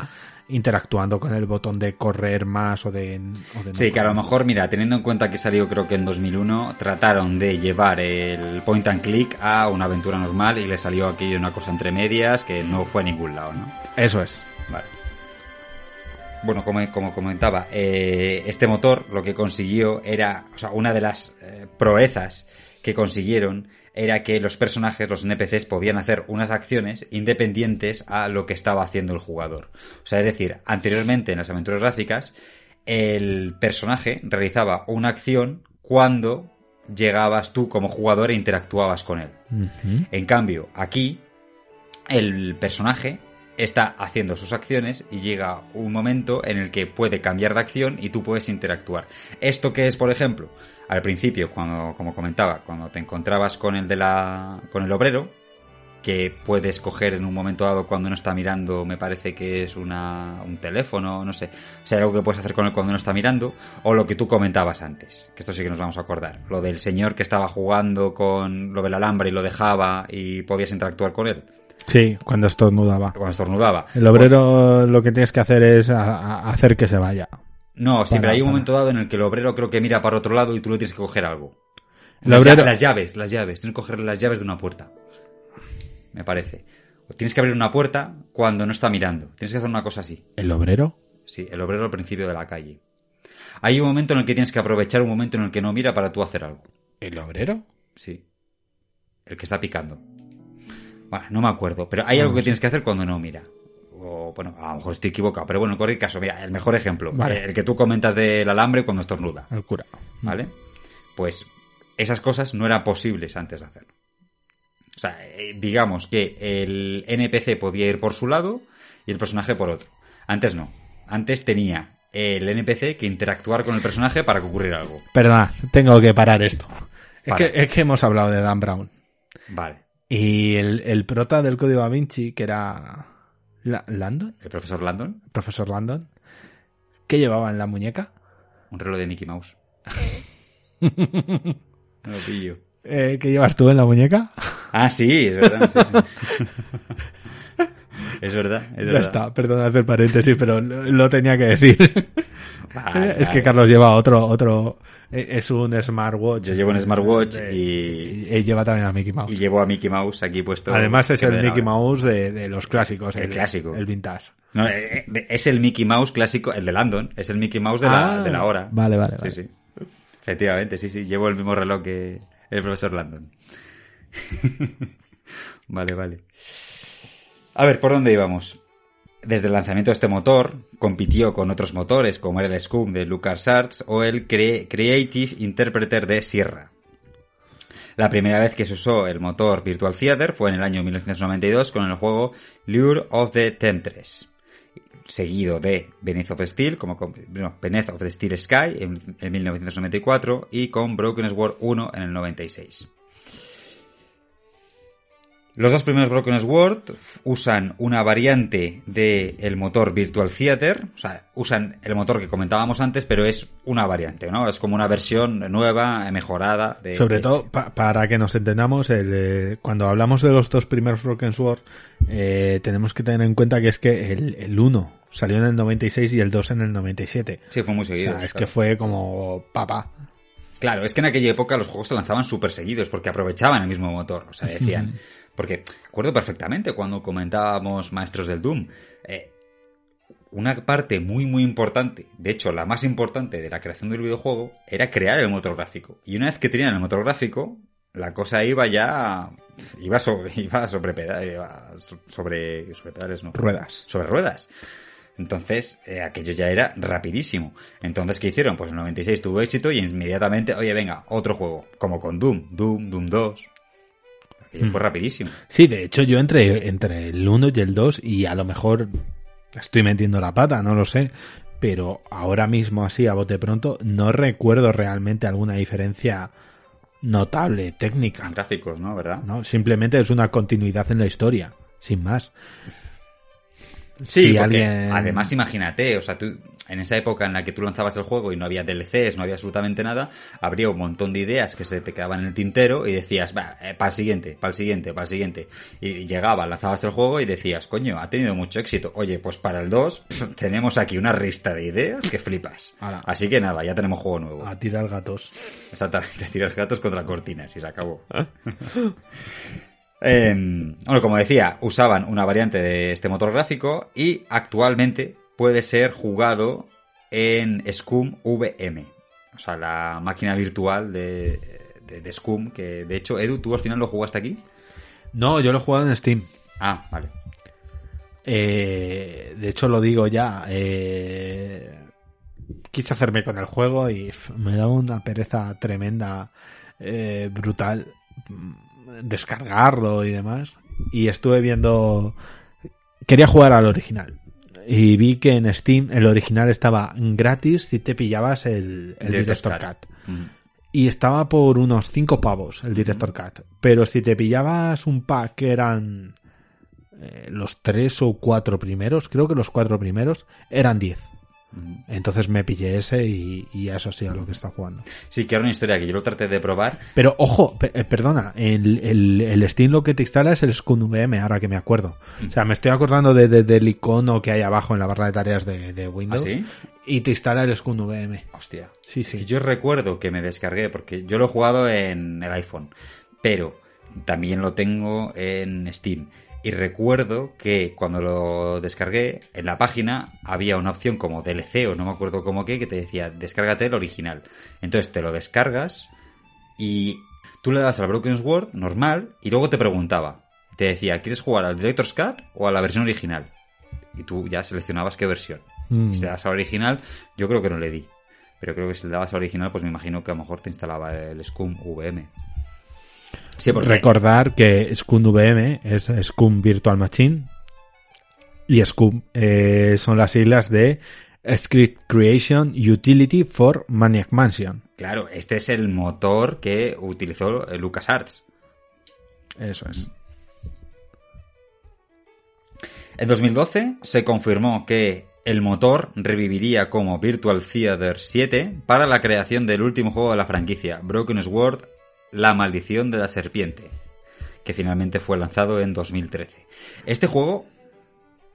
interactuando con el botón de correr más o de... o de no
Sí, que a lo mejor, mira, teniendo en cuenta que salió creo que en 2001, trataron de llevar el point and click a una aventura normal y le salió aquí una cosa entre medias que no fue a ningún lado, ¿no?
Eso es.
Vale. Bueno, como, como comentaba, eh, este motor lo que consiguió era, o sea, una de las eh, proezas que consiguieron era que los personajes, los NPCs, podían hacer unas acciones independientes a lo que estaba haciendo el jugador. O sea, es decir, anteriormente en las aventuras gráficas, el personaje realizaba una acción cuando llegabas tú como jugador e interactuabas con él. En cambio, aquí el personaje está haciendo sus acciones y llega un momento en el que puede cambiar de acción y tú puedes interactuar. Esto que es, por ejemplo, al principio, cuando, como comentaba, cuando te encontrabas con el de la, con el obrero, que puedes coger en un momento dado cuando no está mirando, me parece que es una, un teléfono, no sé, o sea, algo que puedes hacer con él cuando no está mirando, o lo que tú comentabas antes, que esto sí que nos vamos a acordar, lo del señor que estaba jugando con lo del alambre y lo dejaba y podías interactuar con él,
Sí, cuando estornudaba.
cuando estornudaba.
El obrero lo que tienes que hacer es a- a- hacer que se vaya.
No, siempre
Para-
hay un
para.
momento dado en el que el obrero creo que mira para otro lado y tú le tienes que coger algo.
El
Las,
obrero-
lla- las llaves, las llaves. Tienes que coger las llaves de una puerta. Me parece. O tienes que abrir una puerta cuando no está mirando. Tienes que hacer una cosa así.
¿El obrero?
Sí, el obrero al principio de la calle. Hay un momento en el que tienes que aprovechar un momento en el que no mira para tú hacer algo.
¿El obrero?
Sí. El que está picando. Bueno, no me acuerdo, pero hay algo que tienes que hacer cuando no mira. O, bueno, a lo mejor estoy equivocado, pero bueno, en cualquier caso, mira, el mejor ejemplo.
Vale.
El que tú comentas del alambre cuando estornuda.
El cura.
¿Vale? Pues esas cosas no eran posibles antes de hacerlo. O sea, eh, digamos que el NPC podía ir por su lado y el personaje por otro. Antes no. Antes tenía el NPC que interactuar con el personaje para que ocurriera algo.
Perdona, tengo que parar esto. Es que, es que hemos hablado de Dan Brown.
Vale.
Y el, el prota del código Da Vinci, que era La- Landon,
El profesor Landon,
el profesor Landon, ¿qué llevaba en la muñeca?
un reloj de Mickey Mouse. No lo pillo.
Eh, ¿Qué llevas tú en la muñeca?
Ah, sí, es verdad. sí, sí. Es verdad, es
ya
verdad.
está, perdona hacer paréntesis, pero lo, lo tenía que decir.
Vale,
es que. Carlos lleva otro, otro, eh, es un smartwatch.
Yo llevo un smartwatch
De-
y,
y lleva también a Mickey Mouse.
y llevo a Mickey Mouse aquí puesto.
Además es el Mickey. Mouse de, de los clásicos.
El clásico.
El vintage.
No, eh, eh, es el Mickey Mouse clásico, el de Landon. Es el Mickey Mouse de la,
Ah,
de la hora.
Vale, vale, vale.
Sí, sí. Efectivamente, sí, sí. Llevo el mismo reloj que el profesor Landon. vale, vale. A ver, ¿por dónde íbamos? Desde el lanzamiento de este motor, compitió con otros motores como era el Scum de LucasArts o el Cre- Creative Interpreter de Sierra. La primera vez que se usó el motor Virtual Theater fue en el año 1992 con el juego Lure of the Temptress seguido de Beneath of Steel, como no, Beneath the Steel Sky en, en 1994 y con Broken Sword 1 en el 96. Los dos primeros Broken Sword usan una variante del motor Virtual Theater, o sea, usan el motor que comentábamos antes, pero es una variante, ¿no? Es como una versión nueva, mejorada. De,
Sobre
de
todo,
este.
pa- para que nos entendamos, el, eh, cuando hablamos de los dos primeros Broken Sword, eh, tenemos que tener en cuenta que es que el, el 1 salió en el 96 y el 2 en el 97.
Sí, fue muy
O
seguido.
sea, es
claro.
que fue como papá.
Claro, es que en aquella época los juegos se lanzaban súper seguidos porque aprovechaban el mismo motor. O sea, decían. Porque acuerdo perfectamente cuando comentábamos Maestros del Doom. eh, una parte muy, muy importante, de hecho, la más importante de la creación del videojuego, era crear el motor gráfico. Y una vez que tenían el motor gráfico, la cosa iba ya. iba sobre, iba sobre, peda- iba so- sobre, sobre pedales, no.
Ruedas.
Sobre ruedas. Entonces, eh, aquello ya era rapidísimo. Entonces, ¿qué hicieron? Pues en el 96 tuvo éxito y inmediatamente, oye, venga, otro juego. Como con Doom, Doom, Doom 2. Fue rapidísimo.
Sí, de hecho yo entre, entre el 1 y el 2 y a lo mejor estoy metiendo la pata, no lo sé. Pero ahora mismo así a bote pronto no recuerdo realmente alguna diferencia notable, técnica.
En gráficos, ¿no? ¿Verdad?
¿no? Simplemente es una continuidad en la historia, sin más.
Sí,
Si
porque
alguien-
además imagínate, o sea, tú en esa época en la que tú lanzabas el juego y no había DLCs, no había absolutamente nada, habría un montón de ideas que se te quedaban en el tintero y decías, va, eh, para el siguiente, para el siguiente, para el siguiente. Y llegaba, lanzabas el juego y decías, coño, ha tenido mucho éxito. Oye, pues para el 2 tenemos aquí una rista de ideas que flipas.
Ala.
Así que nada, ya tenemos juego nuevo.
A tirar gatos.
Exactamente, tirar gatos contra cortinas y se acabó. Eh, bueno, como decía, usaban una variante de este motor gráfico y actualmente puede ser jugado en Scum VM. O sea, la máquina virtual de, de, de Scum, que de hecho, Edu, ¿tú al final lo jugaste aquí?
No, yo lo he jugado en Steam.
Ah, vale.
Eh, de hecho, lo digo ya. eh, quise hacerme con el juego y me daba una pereza tremenda, eh, brutal, descargarlo y demás. Y estuve viendo. Quería jugar al original. Y vi que en Steam el original estaba gratis si te pillabas el, Director.
Cut. Mm.
Y estaba por unos 5 pavos el Director Cut. Pero si te pillabas un pack que eran eh, los tres o cuatro primeros, creo que los cuatro primeros, eran 10. Entonces me pillé ese y, eso sí a lo que está jugando.
Sí, que era una historia que yo lo traté de probar.
Pero ojo, eh, perdona, el, el, el Steam lo que te instala es el Scun VM, ahora que me acuerdo. O sea, me estoy acordando de, de- del icono que hay abajo en la barra de tareas de, de
¿Ah,
Windows.
sí?
Y te instala el Scun VM.
Hostia.
Sí, sí.
yo recuerdo que me descargué, porque yo lo he jugado en el iPhone, pero también lo tengo en Steam. Y recuerdo que cuando lo descargué, en la página había una opción como DLC o no me acuerdo cómo qué, que te decía, descárgate el original. Entonces te lo descargas y tú le das al Broken Sword normal y luego te preguntaba. Te decía, ¿quieres jugar al Director's Cut o a la versión original? Y tú ya seleccionabas qué versión.
Mm.
Si le das al original, yo creo que no le di. Pero creo que si le dabas al original, pues me imagino que a lo mejor te instalaba el Scum VM. Sí, porque
Recordar que Scum VM es Scum Virtual Machine y Scum eh, son las siglas de Script Creation Utility for Maniac Mansion.
Claro, este es el motor que utilizó eh, LucasArts.
Eso es.
En 2012 se confirmó que el motor reviviría como Virtual Theater 7 para la creación del último juego de la franquicia, Broken Sword, La maldición de la serpiente, que finalmente fue lanzado en 2013. Este juego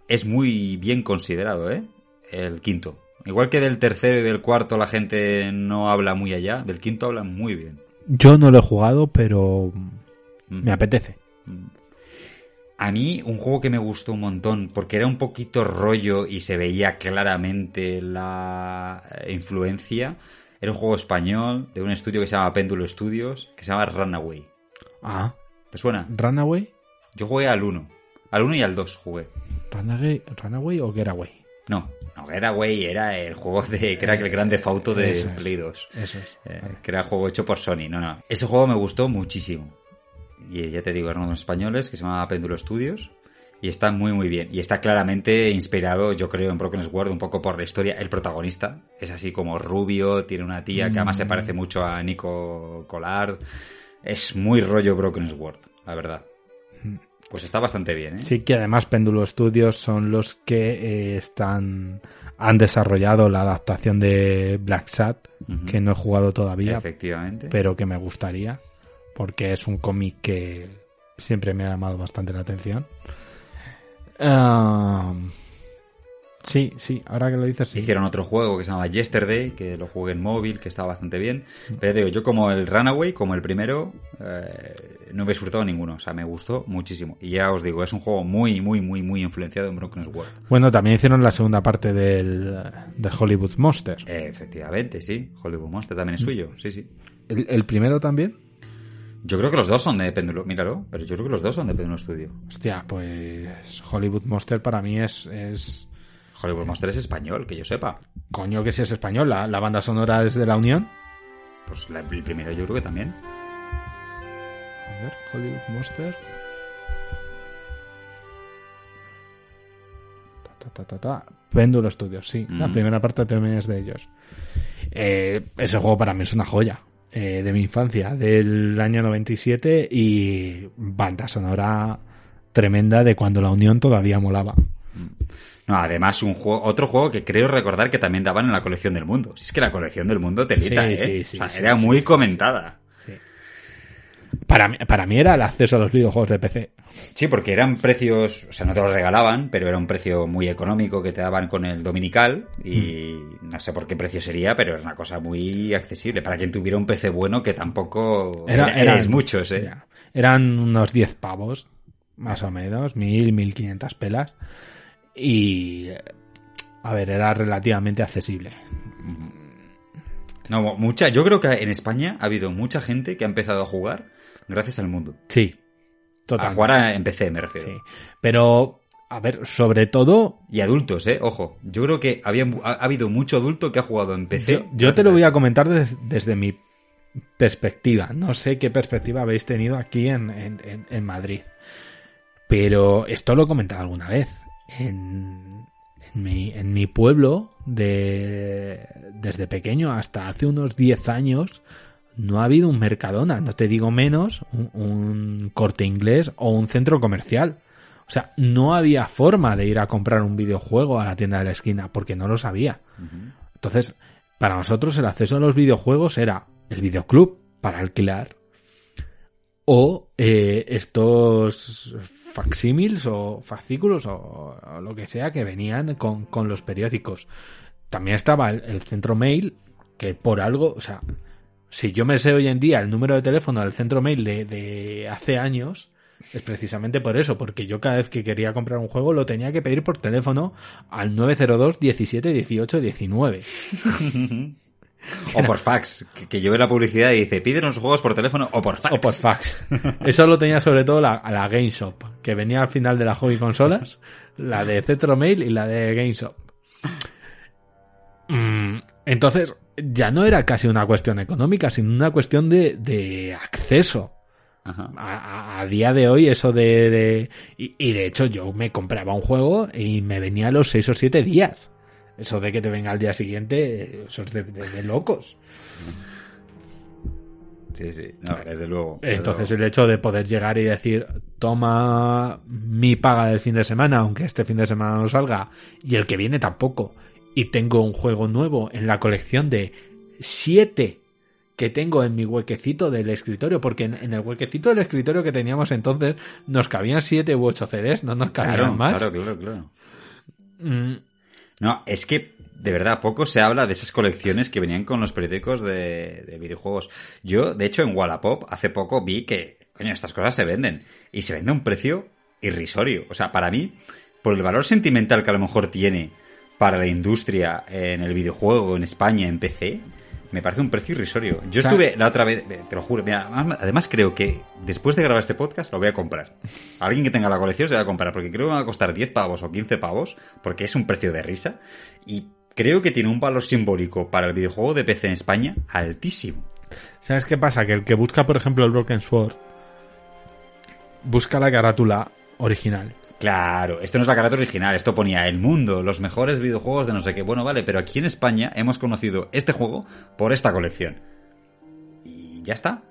es muy bien considerado, ¿eh? El quinto. Igual que del tercero y del cuarto la gente no habla muy allá, del quinto habla muy bien.
Yo no lo he jugado, pero
Mm.
me apetece.
A mí, un juego que me gustó un montón, porque era un poquito rollo y se veía claramente la influencia, era un juego español de un estudio que se llama Péndulo Studios, que se llama Runaway.
Ah,
¿Te suena?
Runaway,
Yo jugué al 1. Al 1 y al 2 jugué.
Runaway, Runaway o Getaway.
No, no, Getaway era el juego de, que era el grande fauto de
Eso es.
Play 2.
Eso es.
Eh,
Vale.
que era el juego hecho por Sony. No, no. Ese juego me gustó muchísimo. Y ya te digo, eran unos españoles que se llama Péndulo Studios. Y está muy, muy bien. Y está claramente inspirado, yo creo, en Broken Sword un poco por la historia. El protagonista es así como rubio, tiene una tía que además se
Mm.
parece mucho a Nico Collard. Es muy rollo Broken Sword, la verdad. Pues está bastante bien, ¿eh?
Sí que además Péndulo Studios son los que eh, están han desarrollado la adaptación de Black Sat, que no he jugado todavía,
Efectivamente.
pero que me gustaría, porque es un cómic que siempre me ha llamado bastante la atención. Ah, sí, sí, ahora que lo dices, sí.
Hicieron otro juego que se llama Yesterday, que lo jugué en móvil, que estaba bastante bien. Pero digo, yo como el Runaway, como el primero, eh, no me he disfrutado ninguno. O sea, me gustó muchísimo. Y ya os digo, es un juego muy, muy, muy, muy influenciado en Broken Sword.
Bueno, también hicieron la segunda parte del, del Hollywood Monster.
Eh, efectivamente, sí. Hollywood Monster también es suyo, sí, sí.
¿El, el primero también?
Yo creo que los dos son de Péndulo, míralo, pero yo creo que los dos son de Péndulo Studio.
Hostia, pues Hollywood Monster para mí es, es
Hollywood Monster es español, que yo sepa.
coño que si es español, la, la banda sonora es de la Unión.
Pues la- el primero yo creo que también.
A ver, Hollywood Monster. Ta, ta, ta, ta, ta. Péndulo Studios, sí. La
Mm.
primera parte también es de ellos. Eh, ese juego para mí es una joya. Eh, de mi infancia, del año 97 y banda sonora tremenda de cuando la Unión todavía molaba.
No, además un juego, otro juego que creo recordar que también daban en la colección del mundo. Si es que la colección del mundo telita,
Sí,
¿eh?
sí, sí,
O sea,
sí,
era muy comentada.
Para mí, para mí era el acceso a los videojuegos de PC.
Sí, porque eran precios, o sea, no te los regalaban, pero era un precio muy económico que te daban con el dominical y
Hmm.
no sé por qué precio sería, pero era una cosa muy accesible para quien tuviera un PC bueno que tampoco
Era-
era,
eran-
muchos, ¿eh?
ya. Eran unos 10 pavos, más o menos, 1000, 1500 pelas. Y. A ver, era relativamente accesible.
No, mucha, yo creo que en España ha habido mucha gente que ha empezado a jugar gracias al mundo.
Sí,
A
total.
jugar a- en PC, me refiero.
Sí. Pero, a ver, sobre todo.
Y adultos, eh, ojo. Yo creo que había, ha, ha habido mucho adulto que ha jugado en PC.
Yo, yo te lo voy a comentar des- desde mi perspectiva. No sé qué perspectiva habéis tenido aquí en, en- en- en Madrid. Pero esto lo he comentado alguna vez. En, en mi, en mi pueblo, de, desde pequeño hasta hace unos 10 años, no ha habido un Mercadona, no te digo menos, un, un corte inglés o un centro comercial. O sea, no había forma de ir a comprar un videojuego a la tienda de la esquina porque no lo sabía. Entonces, para nosotros el acceso a los videojuegos era el videoclub para alquilar o eh, estos facsímiles o fascículos o, o lo que sea que venían con, con los periódicos. También estaba el, el centro mail que por algo, o sea, si yo me sé hoy en día el número de teléfono del centro mail de, de hace años, es precisamente por eso, porque yo cada vez que quería comprar un juego lo tenía que pedir por teléfono al 902 17 18 19.
O por fax. Que, que yo veo la publicidad y dice, pídenos juegos por teléfono o por fax.
O por fax. Eso lo tenía sobre todo la, la GameShop, que venía al final de la hobby consolas, la de Centro Mail y la de GameShop. Entonces, ya no era casi una cuestión económica, sino una cuestión de, de acceso.
Ajá.
A, a- día de hoy, eso de. de- y, y de hecho, yo me compraba un juego y me venía a los 6 o 7 días. Eso de que te venga al día siguiente, eso es de, de- de locos.
Sí, sí. No, desde luego. desde
Entonces,
luego.
el hecho de poder llegar y decir, toma mi paga del fin de semana, aunque este fin de semana no salga, y el que viene tampoco, y tengo un juego nuevo en la colección de 7 que tengo en mi huequecito del escritorio, porque en, en el huequecito del escritorio que teníamos entonces nos cabían 7 u 8 CDs, no nos cabían
Claro,
más.
claro, claro, claro.
Mm,
No, es que de verdad poco se habla de esas colecciones que venían con los periódicos de, de videojuegos. Yo, de hecho, en Wallapop hace poco vi que, coño, estas cosas se venden. Y se vende a un precio irrisorio. O sea, para mí, por el valor sentimental que a lo mejor tiene para la industria en el videojuego en España, en PC, me parece un precio irrisorio. Yo
O sea-
estuve la otra vez, eh, te lo juro, mira, además- creo que después de grabar este podcast lo voy a comprar. Alguien que tenga la colección se va a comprar, porque creo que me va a costar 10 pavos o 15 pavos, porque es un precio de risa. Y creo que tiene un valor simbólico para el videojuego de PC en España altísimo.
¿Sabes qué pasa? Que el que busca, por ejemplo, el Broken Sword, busca la carátula original.
Claro, esto no es la carátula original, esto ponía el mundo, los mejores videojuegos de no sé qué. Bueno, vale, pero aquí en España hemos conocido este juego por esta colección. Y ya está.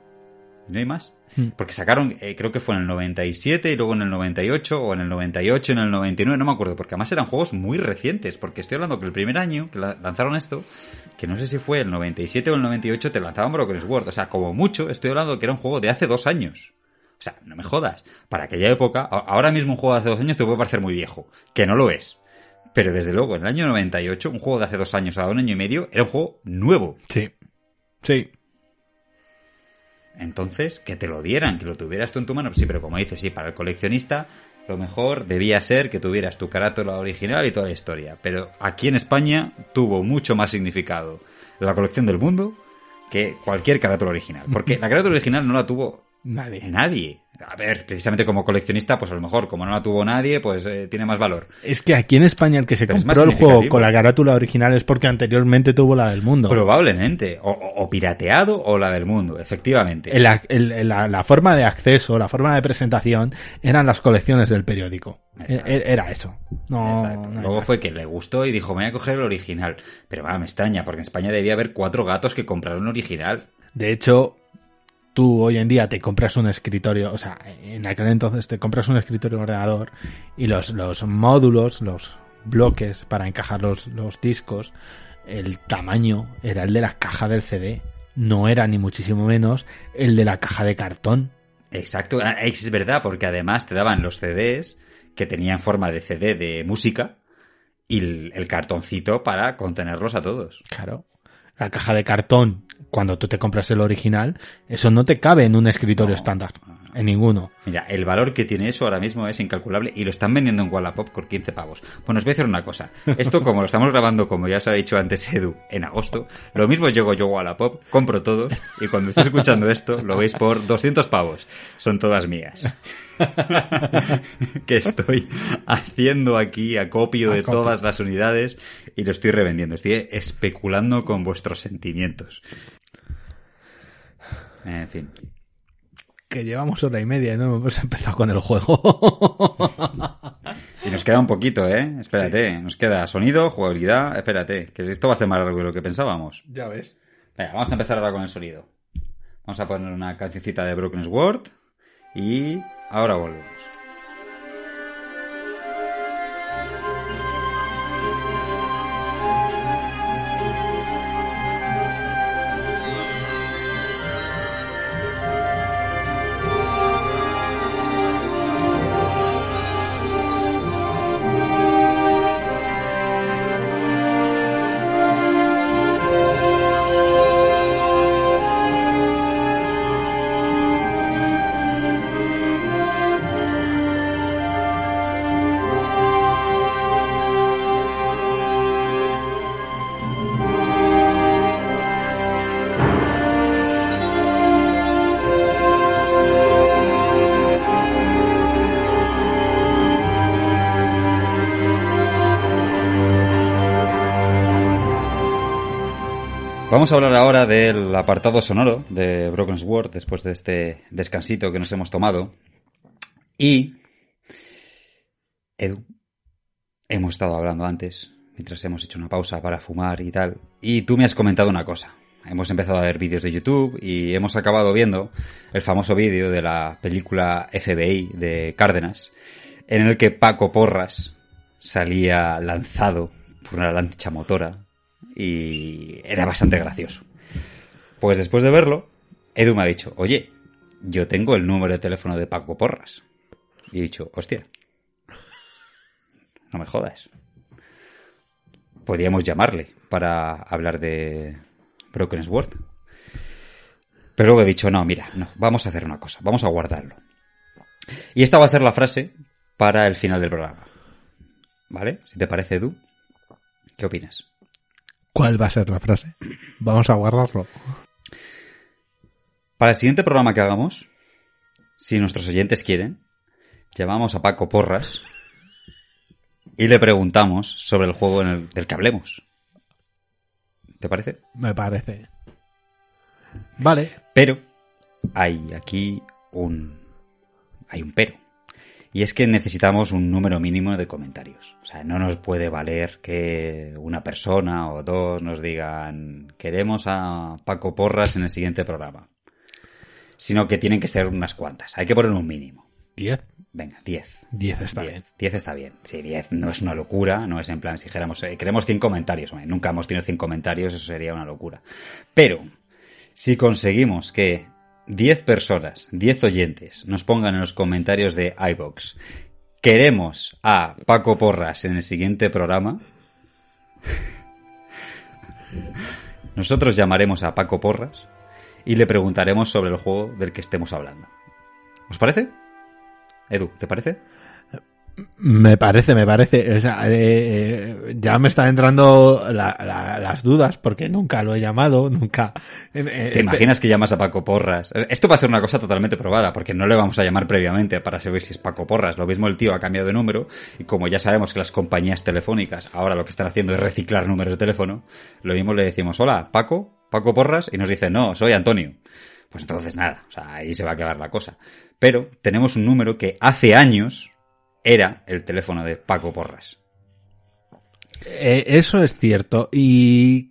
No hay más.
Hmm.
Porque sacaron, eh, creo que fue en el 97 y luego en el 98 o en el 98 en el 99, no me acuerdo, porque además eran juegos muy recientes, porque estoy hablando que el primer año que la- lanzaron esto, que no sé si fue el 97 o el 98, te lanzaban Broken Sword, o sea, como mucho, estoy hablando que era un juego de hace dos años. O sea, no me jodas. Para aquella época, ahora mismo un juego de hace dos años te puede parecer muy viejo, que no lo es. Pero desde luego, en el año 98, un juego de hace dos años a un año y medio era un juego nuevo.
Sí. Sí.
Entonces, que te lo dieran, que lo tuvieras tú en tu mano. Sí, pero como dices, sí, para el coleccionista, lo mejor debía ser que tuvieras tu carátula original y toda la historia. Pero aquí en España tuvo mucho más significado la colección del mundo que cualquier carátula original. Porque la carátula original no la tuvo
Nadie.
nadie. A ver, precisamente como coleccionista, pues a lo mejor, como no la tuvo nadie, pues eh, tiene más valor.
Es que aquí en España el que se
Pero
compró el juego con la carátula original es porque anteriormente tuvo la del mundo.
Probablemente. O, pirateado o la del mundo, efectivamente.
El el- la, la forma de acceso, la forma de presentación eran las colecciones del periódico.
Exacto.
E- Era eso. No,
Luego fue que le gustó y dijo, me voy a coger el original. Pero va, me extraña, porque en España debía haber cuatro gatos que compraron original.
De hecho, tú hoy en día te compras un escritorio, o sea, en aquel entonces te compras un escritorio ordenador y los, los módulos, los bloques para encajar los, los discos, el tamaño era el de la caja del CD. No era ni muchísimo menos el de la caja de cartón.
Exacto, Ah, es verdad, porque además te daban los CDs que tenían forma de CD de música y el, el cartoncito para contenerlos a todos.
Claro. La caja de cartón, cuando tú te compras el original, eso no te cabe en un escritorio
No.
estándar. En ninguno.
Mira, el valor que tiene eso ahora mismo es incalculable y lo están vendiendo en Wallapop por 15 pavos. Bueno, os voy a decir una cosa. Esto, como lo estamos grabando, como ya os ha dicho antes Edu, en agosto, lo mismo llego yo a Wallapop, compro todos y cuando estéis escuchando esto, lo veis por 200 pavos. Son todas mías. que estoy haciendo aquí acopio de todas las unidades y lo estoy revendiendo. Estoy especulando con vuestros sentimientos. En fin.
Que llevamos hora y media y no hemos empezado con el juego.
Y nos queda un poquito, ¿eh? Espérate, nos queda sonido, jugabilidad, espérate, que esto va a ser más largo de lo que pensábamos.
ya ves.
Venga, vamos a empezar ahora con el sonido. Vamos a poner una cancioncita de Broken Sword y ahora volvemos. Vamos a hablar ahora del apartado sonoro de Broken Sword después de este descansito que nos hemos tomado. Y... Edu, hemos estado hablando antes, mientras hemos hecho una pausa para fumar y tal, y tú me has comentado una cosa. Hemos empezado a ver vídeos de YouTube y hemos acabado viendo el famoso vídeo de la película FBI de Cárdenas, en el que Paco Porras salía lanzado por una lancha motora y era bastante gracioso. Pues después de verlo, Edu me ha dicho, oye, yo tengo el número de teléfono de Paco Porras. Y he dicho, hostia, no me jodas. Podríamos llamarle para hablar de Broken Sword. Pero luego he dicho, no, mira, no, vamos a hacer una cosa, vamos a guardarlo. Y esta va a ser la frase para el final del programa. ¿Vale? Si te parece, Edu, ¿qué opinas?
¿Cuál va a ser la frase? Vamos a guardarlo.
Para el siguiente programa que hagamos, si nuestros oyentes quieren, llamamos a Paco Porras y le preguntamos sobre el juego en el, del que hablemos. ¿Te parece?
Me parece. Vale.
Pero hay aquí un hay un pero. Y es que necesitamos un número mínimo de comentarios. O sea, no nos puede valer que una persona o dos nos digan queremos a Paco Porras en el siguiente programa. Sino que tienen que ser unas cuantas. Hay que poner un mínimo.
¿Diez?
Venga, 10.
10 está
Diez.
bien.
10 está bien. Sí, 10 no es una locura, no es en plan si dijéramos, eh, queremos 100 comentarios. Hombre, nunca hemos tenido 100 comentarios, eso sería una locura. Pero, si conseguimos que 10 personas, 10 oyentes, nos pongan en los comentarios de iBox, queremos a Paco Porras en el siguiente programa, nosotros llamaremos a Paco Porras y le preguntaremos sobre el juego del que estemos hablando. ¿Os parece? Edu, ¿te parece?
Me parece, me parece. O sea, eh, eh, ya me están entrando la- la- las dudas porque nunca lo he llamado, nunca. eh,
¿Te imaginas que llamas a Paco Porras? Esto va a ser una cosa totalmente probada, porque no le vamos a llamar previamente para saber si es Paco Porras. Lo mismo el tío ha cambiado de número, y como ya sabemos que las compañías telefónicas ahora lo que están haciendo es reciclar números de teléfono, lo mismo le decimos, hola, Paco, Paco Porras, y nos dice, no, soy Antonio. Pues entonces nada, o sea, ahí se va a quedar la cosa. Pero tenemos un número que hace años era el teléfono de Paco Porras.
Eh, eso es cierto. Y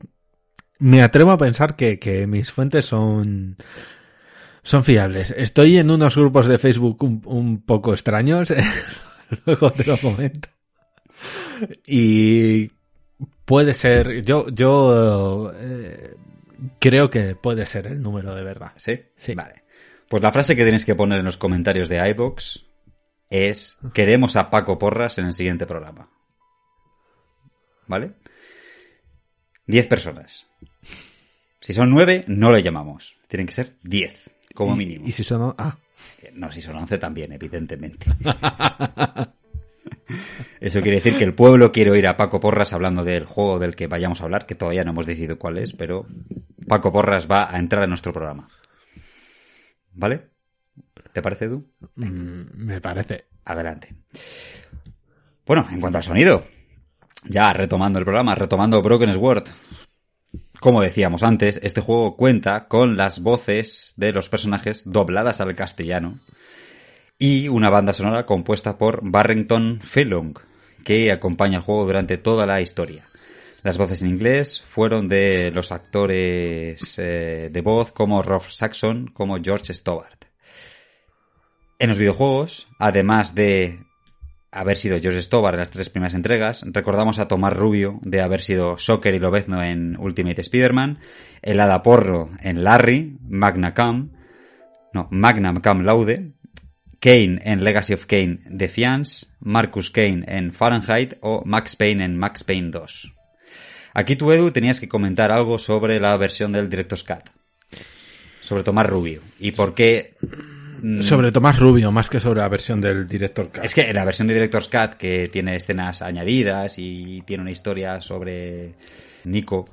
me atrevo a pensar que, que mis fuentes son, son fiables. Estoy en unos grupos de Facebook un, un poco extraños. Luego te lo comento. Y puede ser, yo, yo eh, creo que puede ser el número de verdad.
¿Sí?
Sí.
Vale. Pues la frase que tenéis que poner en los comentarios de iBox es queremos a Paco Porras en el siguiente programa. ¿Vale? Diez personas. Si son nueve, no lo llamamos. Tienen que ser diez, como mínimo.
Y, si son, ah,
No, si son once también, evidentemente. Eso quiere decir que el pueblo quiere oír a Paco Porras hablando del juego del que vayamos a hablar, que todavía no hemos decidido cuál es, pero Paco Porras va a entrar en nuestro programa. ¿Vale? ¿Te parece, Edu?
mm, me parece.
Adelante. Bueno, en cuanto al sonido, ya retomando el programa, retomando Broken Sword. Como decíamos antes, este juego cuenta con las voces de los personajes dobladas al castellano y una banda sonora compuesta por Barrington Philung, que acompaña el juego durante toda la historia. Las voces en inglés fueron de los actores eh, de voz como Rob Saxon, como George Stobart. En los videojuegos, además de haber sido George Stobar en las tres primeras entregas, recordamos a Tomás Rubio de haber sido Shocker y Lobezno en Ultimate Spider-Man, el Hada Porro en Larry, Magna Cum, no, Magnum Cum Laude, Kane en Legacy of Kane Defiance, Marcus Kane en Fahrenheit o Max Payne en Max Payne 2. Aquí tú, Edu, tenías que comentar algo sobre la versión del Director's Cut. Sobre Tomás Rubio. Y por qué... mm,
Sobre Tomás Rubio, más que sobre la versión del director Cut.
es que en la versión de Director's Cut, que tiene escenas añadidas y tiene una historia sobre Nico,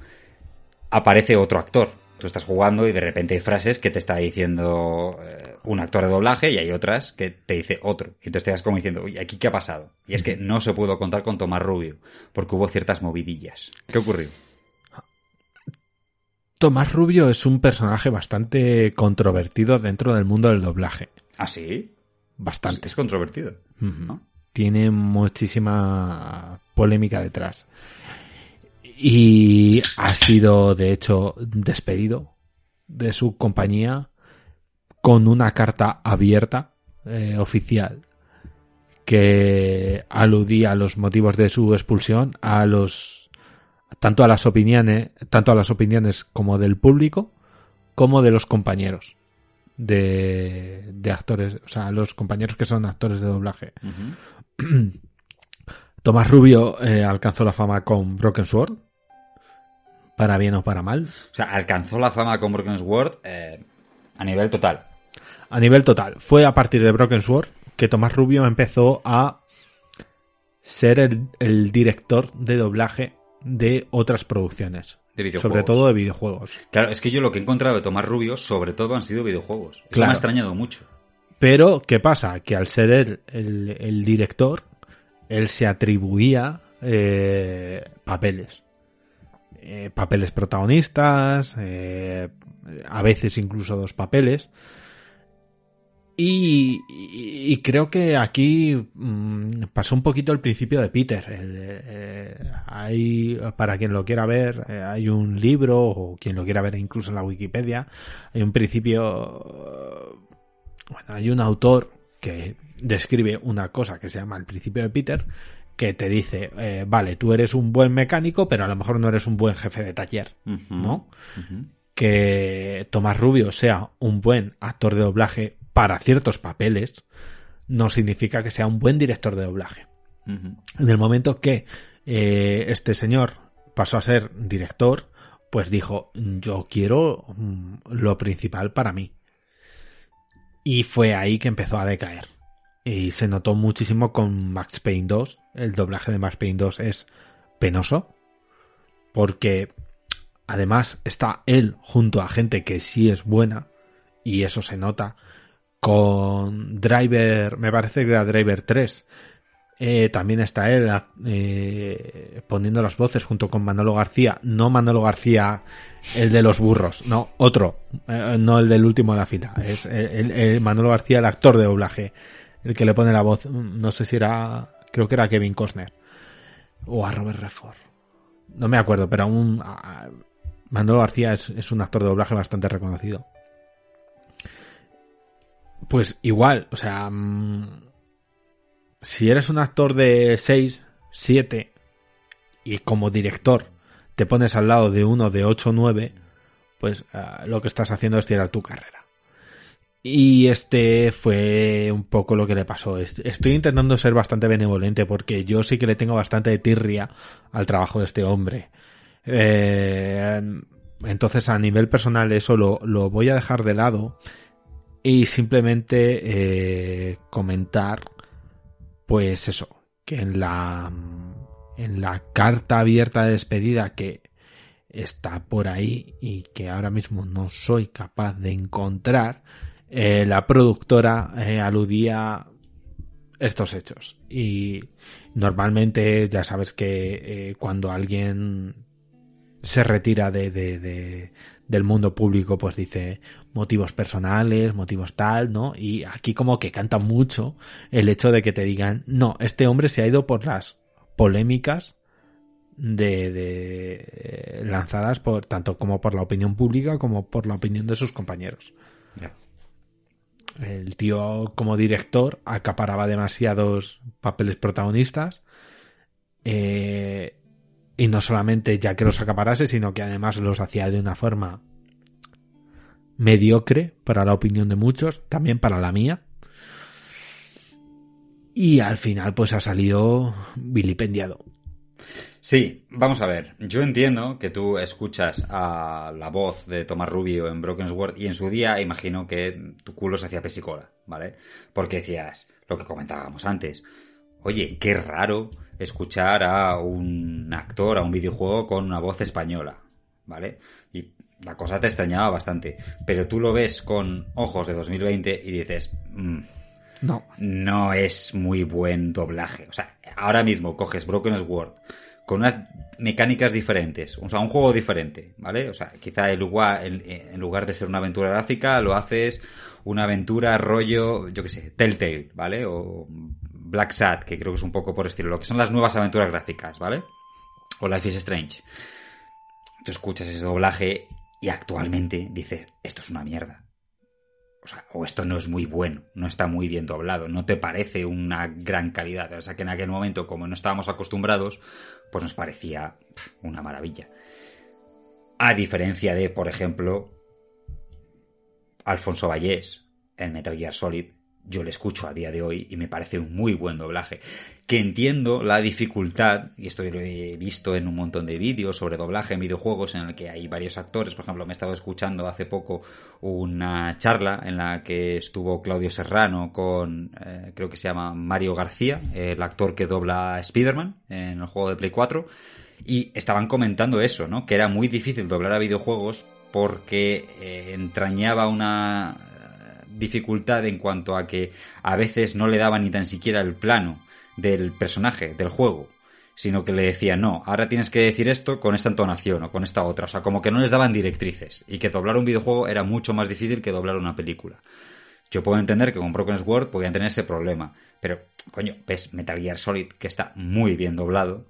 aparece otro actor. Tú estás jugando y de repente hay frases que te está diciendo eh, un actor de doblaje y hay otras que te dice otro. Y entonces te das como diciendo, oye, ¿aquí qué ha pasado? Y es que no se pudo contar con Tomás Rubio, porque hubo ciertas movidillas. ¿Qué ocurrió?
Tomás Rubio es un personaje bastante controvertido dentro del mundo del doblaje.
¿Ah, sí?
Bastante.
Es controvertido.
Tiene muchísima polémica detrás. Y ha sido, de hecho, despedido de su compañía con una carta abierta, eh, oficial, que aludía a los motivos de su expulsión, a los tanto a las opiniones, tanto a las opiniones como del público, como de los compañeros de, de actores, o sea, los compañeros que son actores de doblaje. Tomás Rubio eh, alcanzó la fama con Broken Sword, para bien o para mal,
O sea, alcanzó la fama con Broken Sword eh, a nivel total.
a nivel total. Fue a partir de Broken Sword que Tomás Rubio empezó a ser el, el director de doblaje de otras producciones,
De
sobre todo de videojuegos.
Claro, es que yo lo que he encontrado de Tomás Rubio, sobre todo, han sido videojuegos. Eso me ha extrañado mucho.
Pero, ¿qué pasa? Que al ser él el, el director, él se atribuía eh, papeles. Eh, papeles protagonistas, eh, a veces incluso dos papeles. Y, y- y creo que aquí mm, pasó un poquito el principio de Peter. El, eh, hay, para quien lo quiera ver, eh, hay un libro, o quien lo quiera ver incluso en la Wikipedia, hay un principio bueno, hay un autor que describe una cosa que se llama el principio de Peter, que te dice, eh, vale, tú eres un buen mecánico, pero a lo mejor no eres un buen jefe de taller. ¿no? Que Tomás Rubio sea un buen actor de doblaje para ciertos papeles, no significa que sea un buen director de doblaje. En el momento que eh, este señor pasó a ser director, pues dijo, yo quiero mm, lo principal para mí. Y fue ahí que empezó a decaer. Y se notó muchísimo con Max Payne 2. El doblaje de Max Payne 2 es penoso. Porque además está él junto a gente que sí es buena. Y eso se nota. Con Driver, me parece que era Driver 3. Eh, también está él eh, poniendo las voces junto con Manolo García. No Manolo García, el de los burros, no, otro, eh, no el del último de la fila. Es el, el Manolo García, el actor de doblaje, el que le pone la voz. No sé si era, creo que era Kevin Costner o a Robert Redford. No me acuerdo, pero aún a- a- Manolo García es, es un actor de doblaje bastante reconocido. Pues igual, o sea, mm, si eres un actor de 6, 7 y como director te pones al lado de uno de 8 o 9, pues ah, lo que estás haciendo es tirar tu carrera. Y este fue un poco lo que le pasó. Est- Estoy intentando ser bastante benevolente porque yo sí que le tengo bastante tirria al trabajo de este hombre. Eh, entonces a nivel personal eso lo, lo voy a dejar de lado y simplemente eh, comentar pues eso, que en la en la carta abierta de despedida que está por ahí y que ahora mismo no soy capaz de encontrar, eh, la productora eh, aludía estos hechos. Y normalmente ya sabes que eh, cuando alguien se retira de, de- de- del mundo público, pues dice motivos personales, motivos tal, ¿no? Y aquí como que canta mucho el hecho de que te digan, no, este hombre se ha ido por las polémicas de, de eh, lanzadas por tanto como por la opinión pública como por la opinión de sus compañeros. El tío como director acaparaba demasiados papeles protagonistas eh, y no solamente ya que los acaparase, sino que además los hacía de una forma mediocre para la opinión de muchos, también para la mía. Y al final pues ha salido vilipendiado.
Sí, vamos a ver. Yo entiendo que tú escuchas a la voz de Tomás Rubio en Broken Sword y en su día imagino que tu culo se hacía pesicola, ¿vale? Porque decías lo que comentábamos antes. Oye, qué raro escuchar a un actor, a un videojuego con una voz española, ¿vale? Y la cosa te extrañaba bastante. Pero tú lo ves con ojos de 2020 y dices, "Mm,
No.
no es muy buen doblaje. O sea, ahora mismo coges Broken Sword con unas mecánicas diferentes, o sea, un juego diferente, ¿vale? O sea, quizá en lugar, en lugar de ser una aventura gráfica, lo haces una aventura rollo, yo qué sé, Telltale, ¿vale? O Black Sat, que creo que es un poco por estilo, lo que son las nuevas aventuras gráficas, ¿vale? O Life is Strange. Tú escuchas ese doblaje y actualmente dices, esto es una mierda. O sea, o esto no es muy bueno, no está muy bien doblado, no te parece una gran calidad. O sea, que en aquel momento, como no estábamos acostumbrados, pues nos parecía una maravilla. A diferencia de, por ejemplo, Alfonso Vallés en Metal Gear Solid, yo le escucho a día de hoy y me parece un muy buen doblaje. Que entiendo la dificultad, y esto lo he visto en un montón de vídeos sobre doblaje en videojuegos en el que hay varios actores. Por ejemplo, me he estado escuchando hace poco una charla en la que estuvo Claudio Serrano con, eh, creo que se llama Mario García, el actor que dobla a Spider-Man en el juego de Play 4. Y estaban comentando eso, ¿no? Que era muy difícil doblar a videojuegos porque eh, entrañaba una dificultad en cuanto a que a veces no le daba ni tan siquiera el plano del personaje, del juego, sino que le decía, no, ahora tienes que decir esto con esta entonación o con esta otra, o sea, como que no les daban directrices y que doblar un videojuego era mucho más difícil que doblar una película. Yo puedo entender que con Broken Sword podían tener ese problema, pero, coño, ves Metal Gear Solid que está muy bien doblado,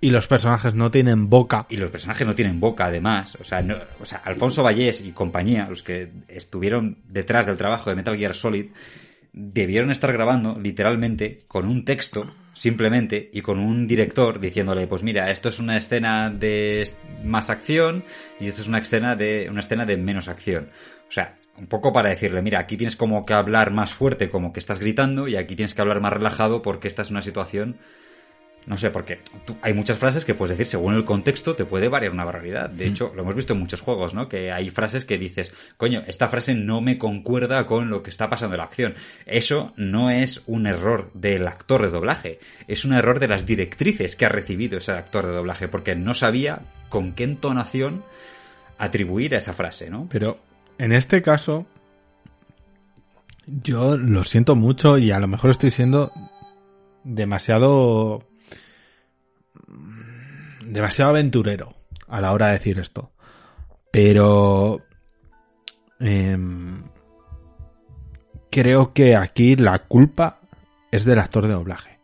y los personajes no tienen boca.
Y los personajes no tienen boca, además. O sea, no, o sea, Alfonso Vallés y compañía, los que estuvieron detrás del trabajo de Metal Gear Solid, debieron estar grabando literalmente con un texto, simplemente, y con un director diciéndole, pues mira, esto es una escena de más acción y esto es una escena de, una escena de menos acción. O sea, un poco para decirle, mira, aquí tienes como que hablar más fuerte como que estás gritando y aquí tienes que hablar más relajado porque esta es una situación no sé, porque hay muchas frases que puedes decir según el contexto te puede variar una barbaridad. De hecho, lo hemos visto en muchos juegos, ¿no? Que hay frases que dices, coño, esta frase no me concuerda con lo que está pasando en la acción. Eso no es un error del actor de doblaje, es un error de las directrices que ha recibido ese actor de doblaje, porque no sabía con qué entonación atribuir a esa frase, ¿no?
Pero en este caso, yo lo siento mucho y a lo mejor estoy siendo demasiado demasiado aventurero a la hora de decir esto. Pero em, creo que aquí la culpa es del actor de doblaje.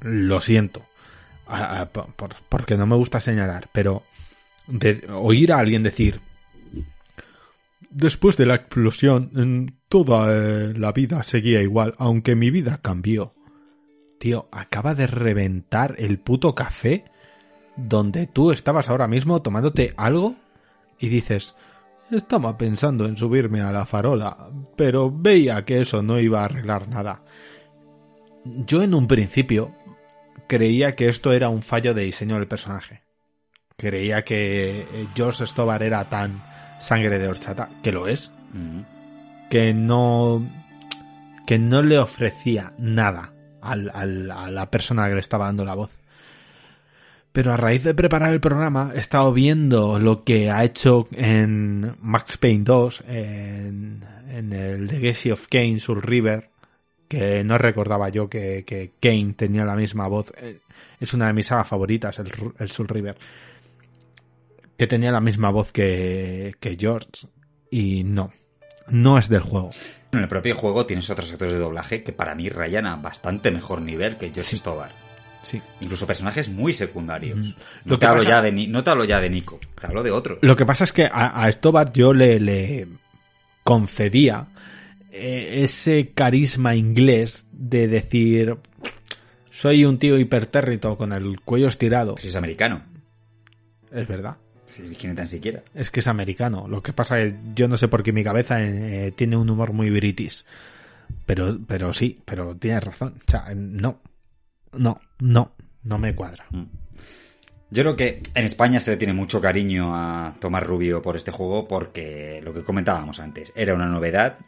Lo siento. porque no me gusta señalar, pero oír a alguien decir después de la explosión toda eh, la vida seguía igual, aunque mi vida cambió. Tío, acaba de reventar el puto café donde tú estabas ahora mismo tomándote algo y dices, estaba pensando en subirme a la farola, pero veía que eso no iba a arreglar nada. Yo en un principio creía que esto era un fallo de diseño del personaje. Creía que eh, George Stobar era tan sangre de horchata, que lo es, que no que no le ofrecía nada al, a la persona que le estaba dando la voz. Pero a raíz de preparar el programa he estado viendo lo que ha hecho en Max Payne 2, en, el Legacy of Kane, Soul River, que no recordaba yo que, que, Kane tenía la misma voz. Eh, es una de mis sagas favoritas, el, el Soul River. Que tenía la misma voz que, que George. Y no, no es del juego.
En el propio juego tienes otros actores de doblaje que para mí rayan a bastante mejor nivel que George Stobar. Incluso personajes muy secundarios. No, te hablo ya de, no te hablo ya de Nico, te hablo de otro.
Lo que pasa es que a, a yo le, le concedía eh, ese carisma inglés de decir soy un tío hipertérrito con el cuello estirado.
Si es americano.
Es verdad.
¿Quién tan siquiera?
Es que es americano. Lo que pasa es que yo no sé por qué mi cabeza eh, tiene un humor muy british. Pero, pero sí, pero tienes razón. O sea, no no, no, no me cuadra. Mm.
Yo creo que en España se le tiene mucho cariño a Tomás Rubio por este juego porque lo que comentábamos antes, era una novedad,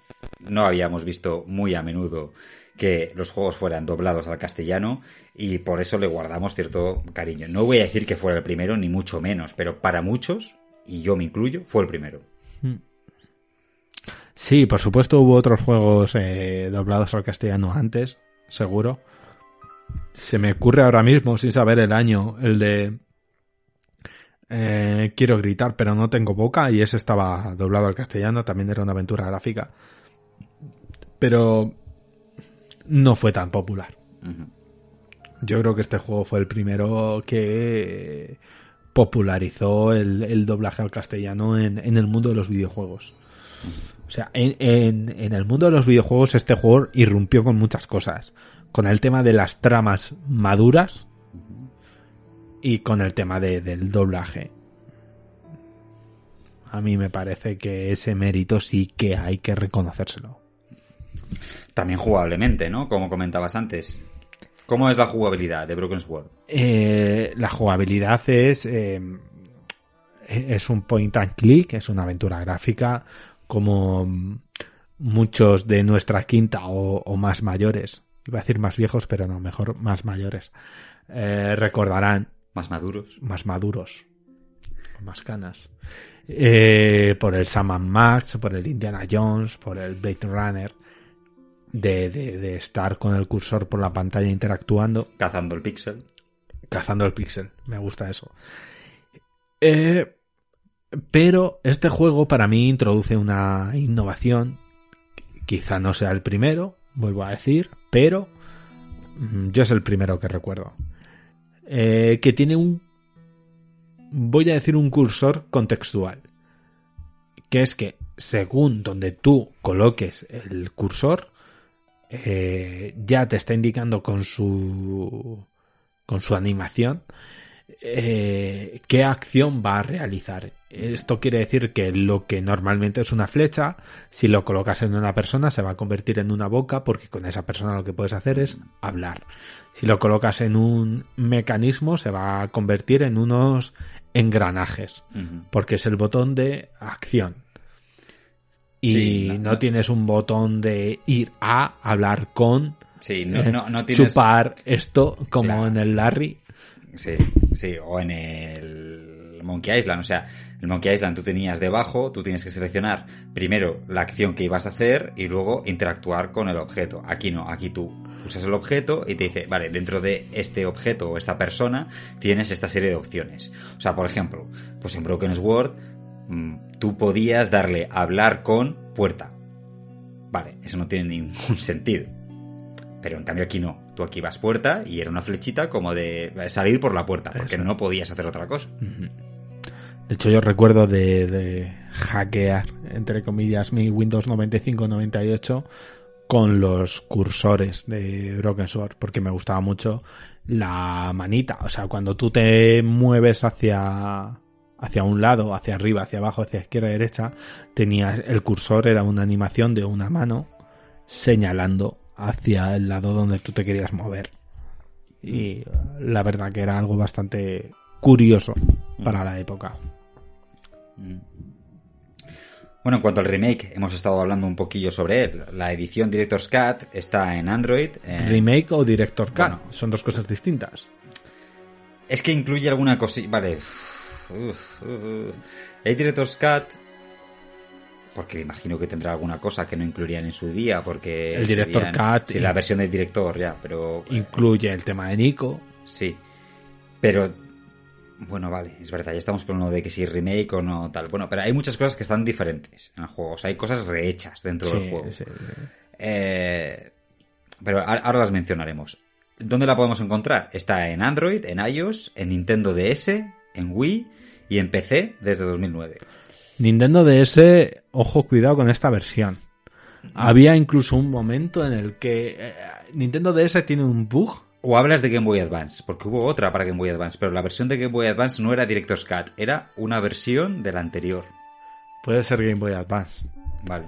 no habíamos visto muy a menudo que los juegos fueran doblados al castellano y por eso le guardamos cierto cariño. No voy a decir que fuera el primero, ni mucho menos, pero para muchos, y yo me incluyo, fue el primero. Mm.
Sí, por supuesto hubo otros juegos eh, doblados al castellano antes, seguro se me ocurre ahora mismo, sin saber el año, el de eh, Quiero gritar, pero no tengo boca, y ese estaba doblado al castellano, también era una aventura gráfica. Pero no fue tan popular. Yo creo que este juego fue el primero que popularizó el, el doblaje al castellano en, en el mundo de los videojuegos. O sea, en, en- en el mundo de los videojuegos este juego irrumpió con muchas cosas. Con el tema de las tramas maduras y con el tema de- del doblaje. A mí me parece que ese mérito sí que hay que reconocérselo.
También jugablemente, ¿no? Como comentabas antes. ¿Cómo es la jugabilidad de Broken Sword?
Eh, la jugabilidad es, eh, es un point and click, es una aventura gráfica como muchos de nuestra quinta o, o más mayores, iba a decir más viejos, pero no, mejor más mayores, eh, recordarán
Más maduros.
más maduros, con más canas, eh, por el Sam and Max, por el Indiana Jones, por el Blade Runner, de, de, de estar con el cursor por la pantalla interactuando
Cazando el pixel.
cazando el pixel. Me gusta eso. Eh, pero este juego para mí introduce una innovación. Quizá no sea el primero, vuelvo a decir, pero mm, yo es el primero que recuerdo. Eh, que tiene un, voy a decir un cursor contextual. Que es que según donde tú coloques el cursor, eh, ya te está indicando con su con su animación eh, qué acción va a realizar. Esto quiere decir que lo que normalmente es una flecha, si lo colocas en una persona se va a convertir en una boca porque con esa persona lo que puedes hacer es hablar. Si lo colocas en un mecanismo se va a convertir en unos engranajes porque es el botón de acción. Y
Sí,
no, tienes un botón de ir a hablar con,
Sí, no,
eh,
no, no tienes...
chupar esto como
Claro.
en el Larry.
Sí, sí, o en el Monkey Island. O sea, el Monkey Island tú tenías debajo, tú tienes que seleccionar primero la acción que ibas a hacer y luego interactuar con el objeto. Aquí no, aquí tú usas el objeto y te dice, vale, dentro de este objeto o esta persona tienes esta serie de opciones. O sea, por ejemplo, pues en Broken Sword mm, tú podías darle hablar con puerta. Vale, eso no tiene ningún sentido. Pero en cambio aquí no. Tú aquí vas puerta y era una flechita como de salir por la puerta, porque
Eso.
no podías hacer otra cosa.
De hecho, yo recuerdo de, de hackear, entre comillas, mi Windows 95-98 con los cursores de Broken Sword, porque me gustaba mucho la manita. O sea, cuando tú te mueves hacia, hacia un lado, hacia arriba, hacia abajo, hacia izquierda, derecha, tenías el cursor, era una animación de una mano señalando hacia el lado donde tú te querías mover. Y la verdad que era algo bastante curioso para la época.
Mm. Bueno, en cuanto al remake, hemos estado hablando un poquillo sobre él. La edición Director's Cut está en Android. en-
Remake o Director Cut
bueno.
son dos cosas distintas.
Es que incluye alguna cosilla. Vale. Uf, uf. El Director's Cut. Porque imagino que tendrá alguna cosa que no incluirían en su día. Porque.
El Director
serían- Sí, la versión del director, ya, pero.
Incluye el tema de Nico.
Sí. Pero. Bueno, vale, es verdad, ya estamos con lo de que si remake o no tal. Bueno, pero hay muchas cosas que están diferentes en el juego. O sea, hay cosas rehechas dentro del juego.
sí, sí.
Eh, pero ahora las mencionaremos. ¿Dónde la podemos encontrar? Está en Android, en iOS, en Nintendo DS, en Wii y en PC desde 2009.
Nintendo DS, ojo, cuidado con esta versión. Había incluso un momento en el que eh, Nintendo DS tiene un bug.
O hablas de Game Boy Advance, porque hubo otra para Game Boy Advance, pero la versión de Game Boy Advance no era Director's Cut, era una versión de la anterior.
Puede ser Game Boy Advance.
Vale.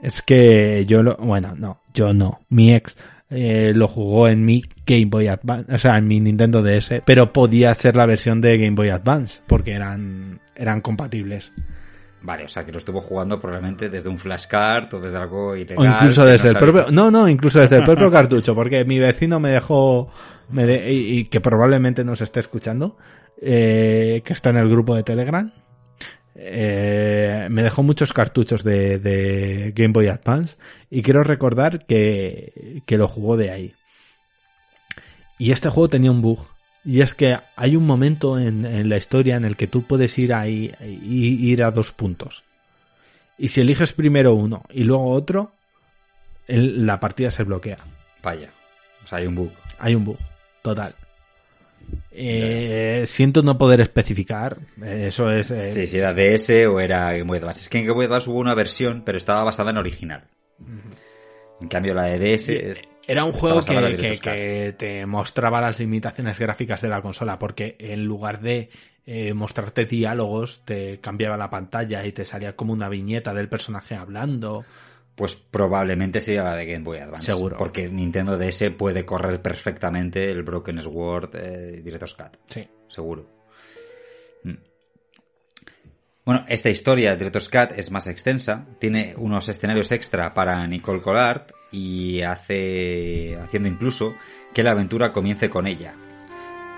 Es que yo lo. Bueno, no, yo no. Mi ex eh, lo jugó en mi Game Boy Advance, o sea, en mi Nintendo DS, pero podía ser la versión de Game Boy Advance, porque eran, eran compatibles.
Vale, o sea que lo estuvo jugando probablemente desde un flashcard o desde algo ilegal.
O incluso desde
no
el propio, no, no, incluso desde el propio cartucho, porque mi vecino me dejó, me de- y, y que probablemente nos esté escuchando, eh, que está en el grupo de Telegram, eh, me dejó muchos cartuchos de, de Game Boy Advance y quiero recordar que, que lo jugó de ahí. Y este juego tenía un bug. Y es que hay un momento en, en la historia en el que tú puedes ir a, ir, ir a dos puntos. Y si eliges primero uno y luego otro, el- la partida se bloquea.
Vaya. O sea, hay un bug.
Hay un bug, total. Eh, siento no poder especificar. Eso es. eh,
Sí, si era DS o era Game Boy Advance. Es que en Game Boy Advance hubo una versión, pero estaba basada en original. En cambio, la de DS es-
Era un juego que, que te mostraba las limitaciones gráficas de la consola, porque en lugar de eh, mostrarte diálogos, te cambiaba la pantalla y te salía como una viñeta del personaje hablando.
Pues probablemente sería la de Game Boy Advance.
Seguro.
Porque Nintendo DS puede correr perfectamente el Broken Sword eh, Director's Cut.
Sí.
Seguro. Mm. Bueno, esta historia de Director's Cut es más extensa. Tiene unos escenarios extra para Nicole Collard y hace. haciendo incluso que la aventura comience con ella.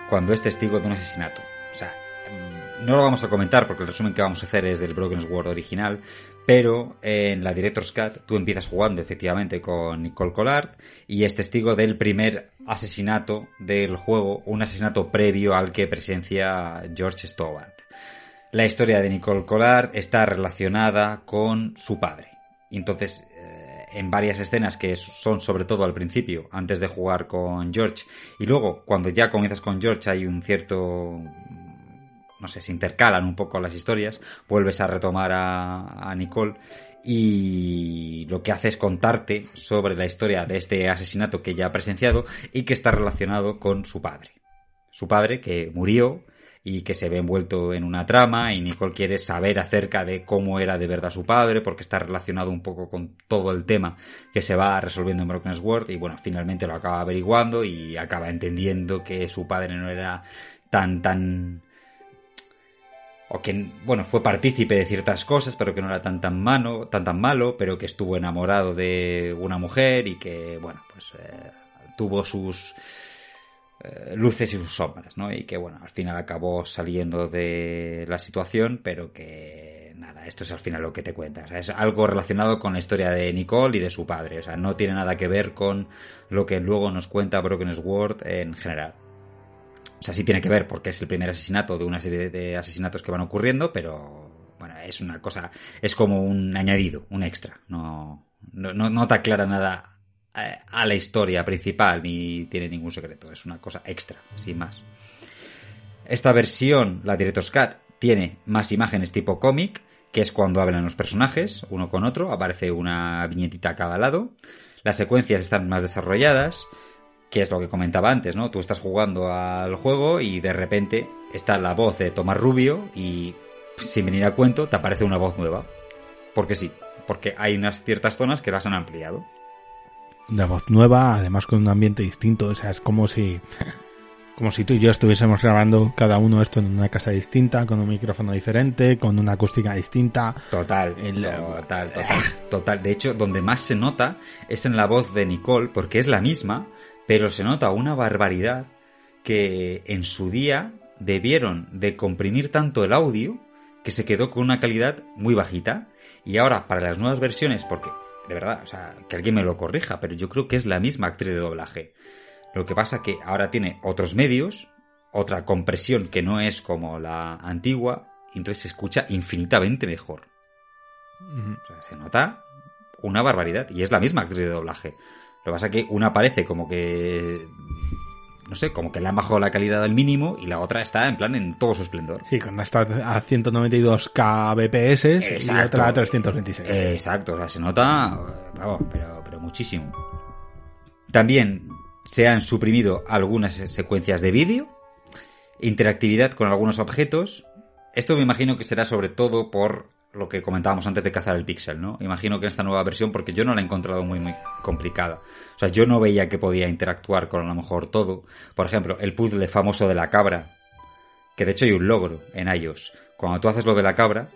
Cuando es testigo de un asesinato. O sea, mm, no lo vamos a comentar porque el resumen que vamos a hacer es del Broken Sword original. Pero en la Director's Cut tú empiezas jugando efectivamente con Nicole Collard y es testigo del primer asesinato del juego, un asesinato previo al que presencia George Stobart. La historia de Nicole Collard está relacionada con su padre. Entonces, en varias escenas que son sobre todo al principio, antes de jugar con George, y luego cuando ya comienzas con George hay un cierto no sé, se intercalan un poco las historias, vuelves a retomar a, a Nicole y lo que hace es contarte sobre la historia de este asesinato que ya ha presenciado y que está relacionado con su padre. Su padre que murió y que se ve envuelto en una trama y Nicole quiere saber acerca de cómo era de verdad su padre porque está relacionado un poco con todo el tema que se va resolviendo en Broken Sword y bueno, finalmente lo acaba averiguando y acaba entendiendo que su padre no era tan tan o que bueno fue partícipe de ciertas cosas pero que no era tan tan malo tan tan malo pero que estuvo enamorado de una mujer y que bueno pues eh, tuvo sus eh, luces y sus sombras no y que bueno al final acabó saliendo de la situación pero que nada esto es al final lo que te cuenta. O sea, es algo relacionado con la historia de Nicole y de su padre. O sea no tiene nada que ver con lo que luego nos cuenta Broken Sword en general. O sea, sí tiene que ver porque es el primer asesinato de una serie de asesinatos que van ocurriendo, pero bueno, es una cosa, es como un añadido, un extra. No, no, no, no te aclara nada a la historia principal ni tiene ningún secreto. Es una cosa extra, sin más. Esta versión, la Director's Cut, tiene más imágenes tipo cómic, que es cuando hablan los personajes uno con otro, aparece una viñetita a cada lado. Las secuencias están más desarrolladas que es lo que comentaba antes, ¿no? Tú estás jugando al juego y de repente está la voz de Tomás Rubio y sin venir a cuento te aparece una voz nueva. Porque sí, porque hay unas ciertas zonas que las han ampliado.
De voz nueva, además con un ambiente distinto. O sea, es como si. Como si tú y yo estuviésemos grabando cada uno esto en una casa distinta, con un micrófono diferente, con una acústica distinta.
Total,
El-
total, total, total. De hecho, donde más se nota es en la voz de Nicole, porque es la misma, pero se nota una barbaridad que en su día debieron de comprimir tanto el audio que se quedó con una calidad muy bajita. Y ahora, para las nuevas versiones, porque, de verdad, o sea, que alguien me lo corrija, pero yo creo que es la misma actriz de doblaje. Lo que pasa que ahora tiene otros medios, otra compresión que no es como la antigua, y entonces se escucha infinitamente mejor. O sea, se nota una barbaridad. Y es la misma actriz de doblaje. Lo que pasa es que una parece como que. No sé, como que le han bajado la calidad al mínimo y la otra está en plan en todo su esplendor.
Sí, con esta a 192 kbps y
Exacto.
otra a 326.
Eh, Exacto, o sea, se nota, vamos, pero, pero muchísimo. También se han suprimido algunas secuencias de vídeo, interactividad con algunos objetos. Esto me imagino que será sobre todo por lo que comentábamos antes de cazar el pixel, ¿no? Imagino que en esta nueva versión, porque yo no la he encontrado muy, muy complicada. O sea, yo no veía que podía interactuar con a lo mejor todo. Por ejemplo, el puzzle famoso de la cabra, que de hecho hay un logro en iOS. Cuando tú haces lo de la cabra,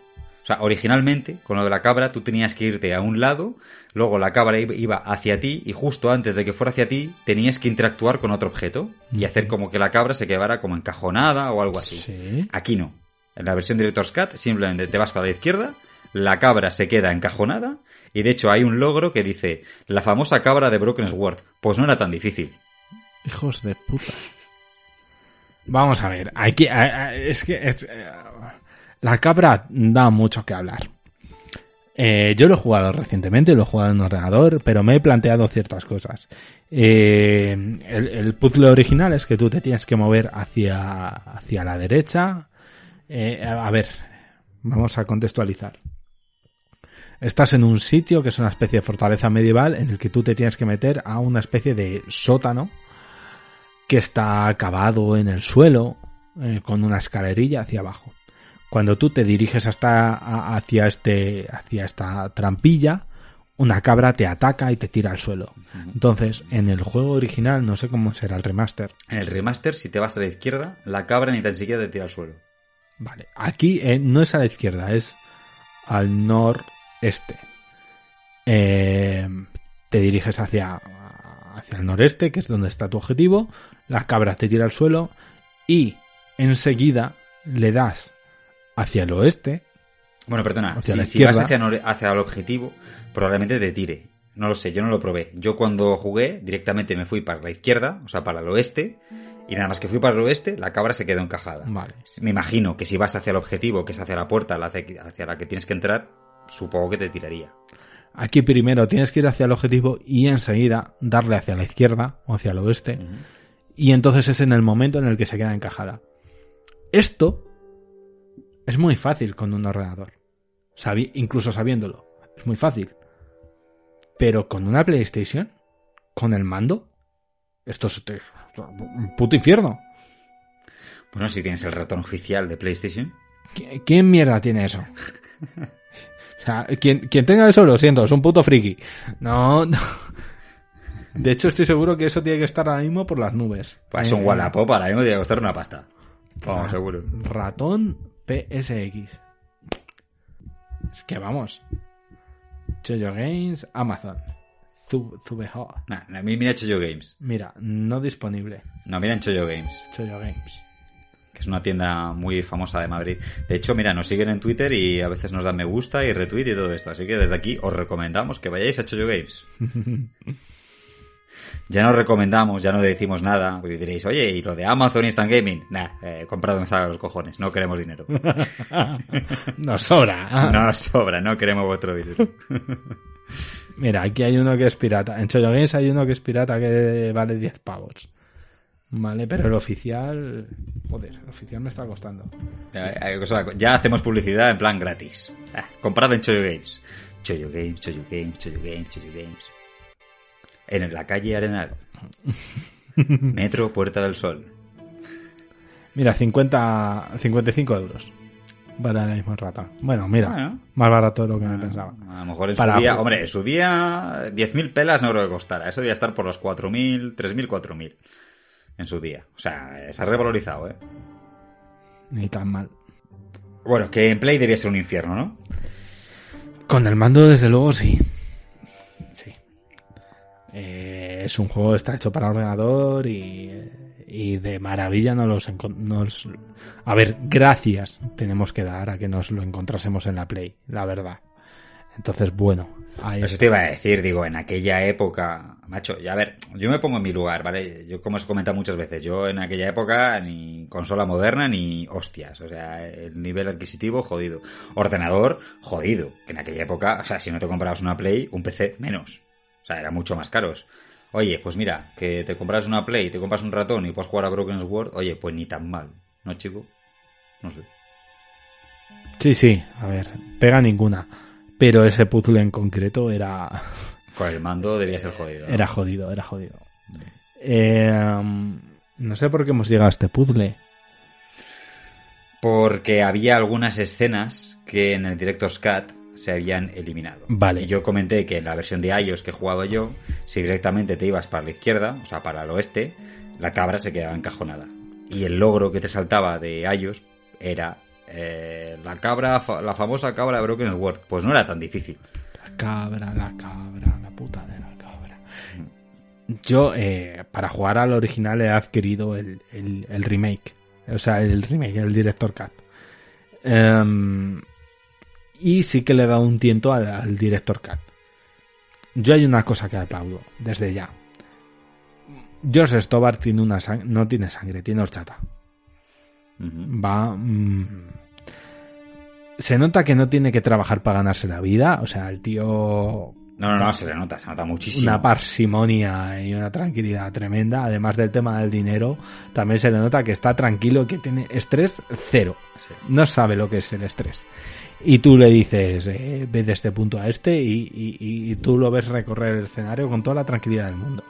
o sea, originalmente, con lo de la cabra, tú tenías que irte a un lado, luego la cabra iba- hacia ti y justo antes de que fuera hacia ti, tenías que interactuar con otro objeto y hacer como que la cabra se quedara como encajonada o algo así.
Sí.
Aquí no. En la versión Director's Cut simplemente te vas para la izquierda, la cabra se queda encajonada y de hecho hay un logro que dice la famosa cabra de Broken Sword. Pues no era tan difícil.
Hijos de puta. Vamos a ver, hay que, a- a- es que es- eh, la cabra da mucho que hablar. Eh, yo lo he jugado recientemente, lo he jugado en ordenador, pero me he planteado ciertas cosas. Eh, el, el puzzle original es que tú te tienes que mover hacia, hacia la derecha. Eh, a ver, vamos a contextualizar. Estás en un sitio que es una especie de fortaleza medieval en el que tú te tienes que meter a una especie de sótano que está cavado en el suelo eh, con una escalerilla hacia abajo. Cuando tú te diriges hasta hacia este hacia esta trampilla, una cabra te ataca y te tira al suelo. Entonces, en el juego original, no sé cómo será el remaster.
En el remaster, si te vas a la izquierda, la cabra ni tan siquiera te tira al suelo.
Vale, aquí eh, no es a la izquierda, es al noreste. Eh, te diriges hacia, hacia el noreste, que es donde está tu objetivo. La cabra te tira al suelo y enseguida le das hacia el oeste.
Bueno, perdona,
Hacia
si,
la
si vas hacia el objetivo, probablemente te tire. No lo sé, yo no lo probé. Yo cuando jugué, directamente me fui para la izquierda, o sea, para el oeste, y nada más que fui para el oeste, la cabra se quedó encajada.
Vale.
Me imagino que si vas hacia el objetivo, que es hacia la puerta hacia, la que tienes que entrar, supongo que te tiraría.
Aquí primero tienes que ir hacia el objetivo y enseguida darle hacia la izquierda o hacia el oeste. Y entonces es en el momento en el que se queda encajada. Esto es muy fácil con un ordenador. Sabi- incluso sabiéndolo. Es muy fácil. Pero con una PlayStation, con el mando, esto es te- un puto infierno.
Bueno, si tienes el ratón oficial de PlayStation.
¿Qui- ¿Quién mierda tiene eso? O sea, quien, quien tenga eso, lo siento, es un puto friki. No, no. De hecho, estoy seguro que eso tiene que estar ahora mismo por las nubes.
Pues es un
Eh,
Wallapop, ahora mismo tiene que costar una pasta. Vamos, seguro.
Ratón PSX. Es que vamos. Choyo Games, Amazon. Zub- Zubeho.
Nah, mira Choyo Games.
Mira, no disponible.
No, mira en Choyo Games.
Choyo Games.
que es una tienda muy famosa de Madrid. De hecho, mira, nos siguen en Twitter y a veces nos dan me gusta y retweet y todo esto. Así que desde aquí os recomendamos que vayáis a Choyo Games. ya no recomendamos, ya no decimos nada. Porque diréis, oye, ¿y lo de Amazon Instant Gaming? Nah, eh, comprad me salga los cojones. No queremos dinero.
Nos sobra.
no nos sobra, no queremos vuestro dinero.
Mira, aquí hay uno que es pirata. En Choyo Games hay uno que es pirata que vale 10 pavos. Vale, pero el oficial. Joder, el oficial me está costando.
Ya, hacemos publicidad en plan gratis. Ah, comprad en Choyo Games. Choyo Games, Choyo Games, Choyo Games, Choyo Games. En la calle Arenal. Metro Puerta del Sol.
Mira, 50, 55 euros. Para la misma rata. Bueno, mira,
Bueno.
más barato de lo que me pensaba.
A lo mejor en
Para
su día, hombre, en su día 10.000 pelas no creo que costara. Eso debía estar por los 4.000, 3.000, 4.000 en su día. O sea, se ha revalorizado, ¿eh?
Ni tan mal.
Bueno, que en Play debía ser un infierno, ¿no?
Con el mando, desde luego, sí. Sí. Eh, es un juego que está hecho para ordenador y, y de maravilla nos los, nos... A ver, gracias tenemos que dar a que nos lo encontrásemos en la Play, la verdad. Entonces, bueno, ahí
Eso te iba a decir, digo, en aquella época, macho, ya a ver, yo me pongo en mi lugar, ¿vale? Yo, como os he comentado muchas veces, yo en aquella época ni consola moderna ni hostias, o sea, el nivel adquisitivo jodido. Ordenador, jodido, que en aquella época, o sea, si no te comprabas una Play, un PC menos. O sea, eran mucho más caros. Oye, pues mira, que te compras una Play, te compras un ratón y puedes jugar a Broken Sword, oye, pues ni tan mal, ¿no, chico? No sé.
Sí, sí, a ver, pega ninguna. Pero ese puzzle en concreto era,
Con el mando debía ser jodido. ¿no?
era jodido, era jodido. Eh, no sé por qué hemos llegado a este puzzle.
Porque había algunas escenas que en el Director's Cut se habían eliminado.
Vale.
Y yo comenté que en la versión de iOS que he jugado yo, si directamente te ibas para la izquierda, o sea, para el oeste, la cabra se quedaba encajonada. Y el logro que te saltaba de iOS era eh, la cabra, la famosa cabra de Broken Sword. Pues no era tan difícil.
La cabra, la cabra, la puta de la cabra. Yo, eh, para jugar al original, he adquirido el, el- el remake. O sea, el remake, el Director Cut. Em, y sí que le dado un tiento al, al Director Cut. Yo hay una cosa que aplaudo, desde ya. George Stobar tiene una no tiene sangre, tiene horchata. Va. mm, se nota que no tiene que trabajar para ganarse la vida. O sea, el tío.
No, no, no, se le nota, se nota muchísimo.
Una parsimonia y una tranquilidad tremenda. Además del tema del dinero, también se le nota que está tranquilo, que tiene estrés cero.
Sí.
No sabe lo que es el estrés. Y tú le dices, eh, ve de este punto a este y, tú lo ves recorrer el escenario con toda la tranquilidad del mundo.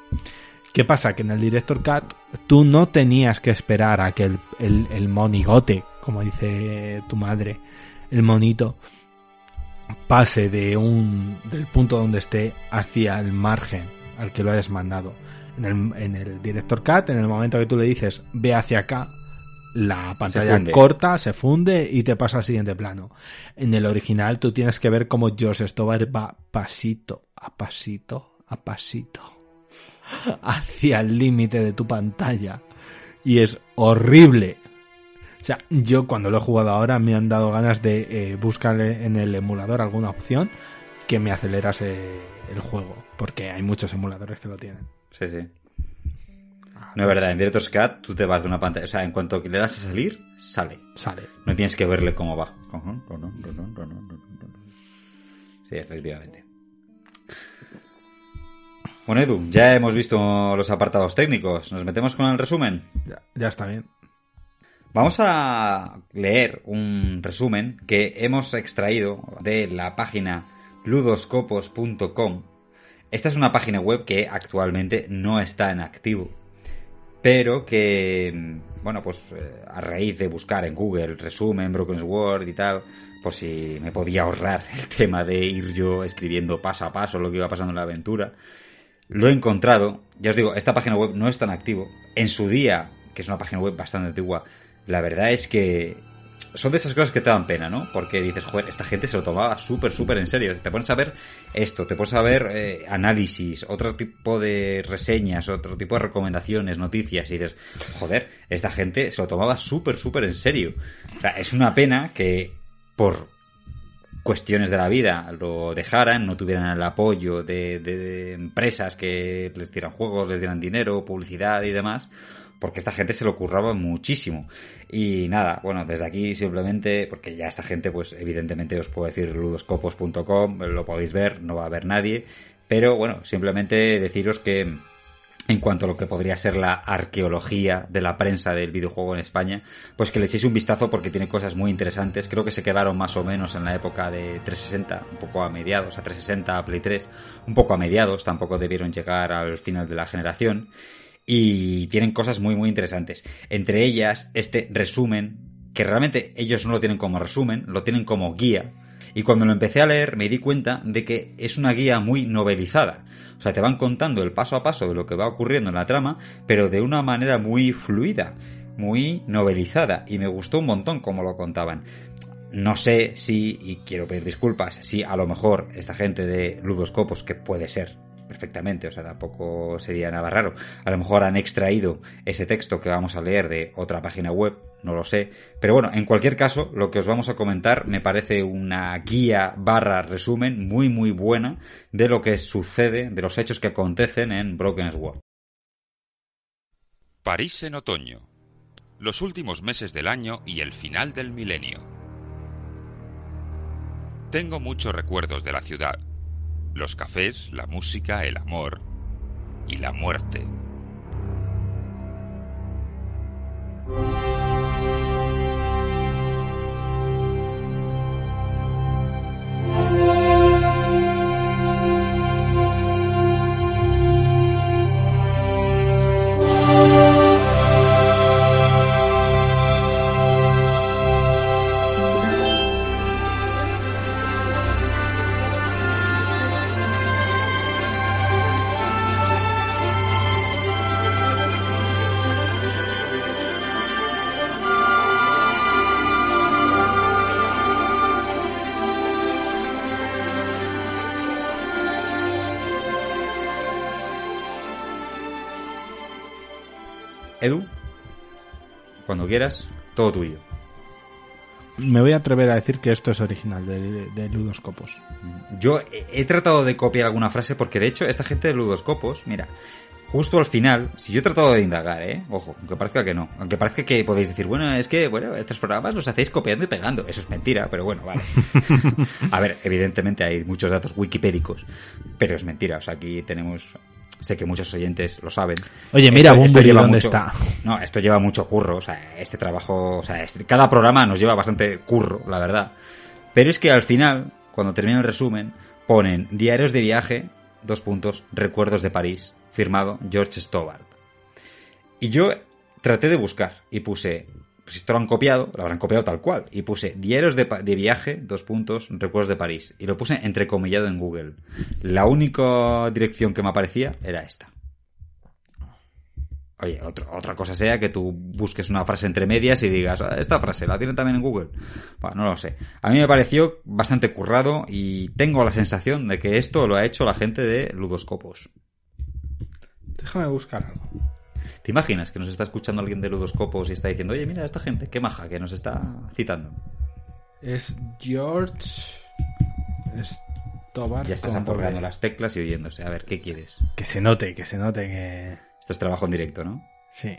¿Qué pasa? Que en el Director Cut tú no tenías que esperar a que el monigote, como dice tu madre, el monito, pase de un, del punto donde esté hacia el margen al que lo hayas mandado. En el, en el Director Cut, en el momento que tú le dices ve hacia acá, la pantalla corta, se funde y te pasa al siguiente plano. En el original tú tienes que ver cómo George Stobar va pasito a pasito a pasito hacia el límite de tu pantalla. Y es horrible. O sea, yo cuando lo he jugado ahora me han dado ganas de eh, buscar en el emulador alguna opción que me acelerase el juego. Porque hay muchos emuladores que lo tienen.
Sí, sí. No es verdad, en Director's Cut tú te vas de una pantalla. O sea, en cuanto le das a salir, sale.
Sale.
No tienes que verle cómo va. Sí, efectivamente. Bueno, Edu, ya hemos visto los apartados técnicos. ¿Nos metemos con el resumen?
Ya, ya está bien.
Vamos a leer un resumen que hemos extraído de la página ludoscopos.com. Esta es una página web que actualmente no está en activo, pero que, bueno, pues eh, a raíz de buscar en Google resumen, Broken Sword y tal, por si me podía ahorrar el tema de ir yo escribiendo paso a paso lo que iba pasando en la aventura, lo he encontrado. Ya os digo, esta página web no está en activo. En su día, que es una página web bastante antigua, la verdad es que son de esas cosas que te dan pena, ¿no? Porque dices, joder, esta gente se lo tomaba súper, súper en serio. Te pones a ver esto, te pones a ver eh, análisis, otro tipo de reseñas, otro tipo de recomendaciones, noticias, y dices, joder, esta gente se lo tomaba súper, súper en serio. O sea, es una pena que por cuestiones de la vida lo dejaran, no tuvieran el apoyo de, de- de empresas que les dieran juegos, les dieran dinero, publicidad y demás, porque esta gente se lo curraba muchísimo. Y nada, bueno, desde aquí simplemente, porque ya esta gente, pues evidentemente os puedo decir ludoscopos.com, lo podéis ver, no va a haber nadie, pero bueno, simplemente deciros que en cuanto a lo que podría ser la arqueología de la prensa del videojuego en España, pues que le echéis un vistazo porque tiene cosas muy interesantes. Creo que se quedaron más o menos en la época de 360, un poco a mediados, a 360, a Play 3, un poco a mediados, tampoco debieron llegar al final de la generación. Y tienen cosas muy, muy interesantes. Entre ellas, este resumen, que realmente ellos no lo tienen como resumen, lo tienen como guía, y cuando lo empecé a leer me di cuenta de que es una guía muy novelizada. O sea, te van contando el paso a paso de lo que va ocurriendo en la trama, pero de una manera muy fluida, muy novelizada. Y me gustó un montón como lo contaban. No sé si, y quiero pedir disculpas, si a lo mejor esta gente de Ludoscopos, que puede ser perfectamente, o sea, tampoco sería nada raro. A lo mejor han extraído ese texto que vamos a leer de otra página web, no lo sé. Pero bueno, en cualquier caso, lo que os vamos a comentar me parece una guía barra resumen muy muy buena de lo que sucede, de los hechos que acontecen en Broken Sword.
París en otoño. Los últimos meses del año y el final del milenio. Tengo muchos recuerdos de la ciudad. Los cafés, la música, el amor y la muerte.
Cuando quieras, todo tuyo.
Me voy a atrever a decir que esto es original de, de Ludoscopos.
Yo he, he tratado de copiar alguna frase porque de hecho esta gente de Ludoscopos, mira, justo al final, si yo he tratado de indagar, ¿eh? Ojo, aunque parezca que no. Aunque parezca que podéis decir, bueno, es que, bueno, estos programas los hacéis copiando y pegando. Eso es mentira, pero bueno, vale. A ver, evidentemente hay muchos datos wikipédicos, pero es mentira. O sea, aquí tenemos sé que muchos oyentes lo saben.
Oye, mira, Bumburi, ¿dónde está?
No, esto lleva mucho curro, o sea, este trabajo, o sea, este, cada programa nos lleva bastante curro, la verdad. Pero es que al final, cuando termina el resumen, ponen diarios de viaje, dos puntos, recuerdos de París, firmado George Stobart. Y yo traté de buscar y puse, pues esto lo han copiado, lo habrán copiado tal cual, y puse diarios de, de, viaje, dos puntos, recuerdos de París, y lo puse entrecomillado en Google. La única dirección que me aparecía era esta. Oye, otro, otra cosa sea que tú busques una frase entre medias y digas, "Ah, esta frase la tienen también en Google. Bueno, no lo sé. A mí me pareció bastante currado y tengo la sensación de que esto lo ha hecho la gente de Ludoscopos.
Déjame buscar algo.
¿Te imaginas que nos está escuchando alguien de Ludoscopos y está diciendo, oye, mira, esta gente, qué maja, que nos está citando?
Es George Stobart.
Ya estás apagando
doble.
las teclas y oyéndose. A ver, ¿qué quieres?
Que se note, que se note que...
Esto es trabajo en directo, ¿no?
Sí.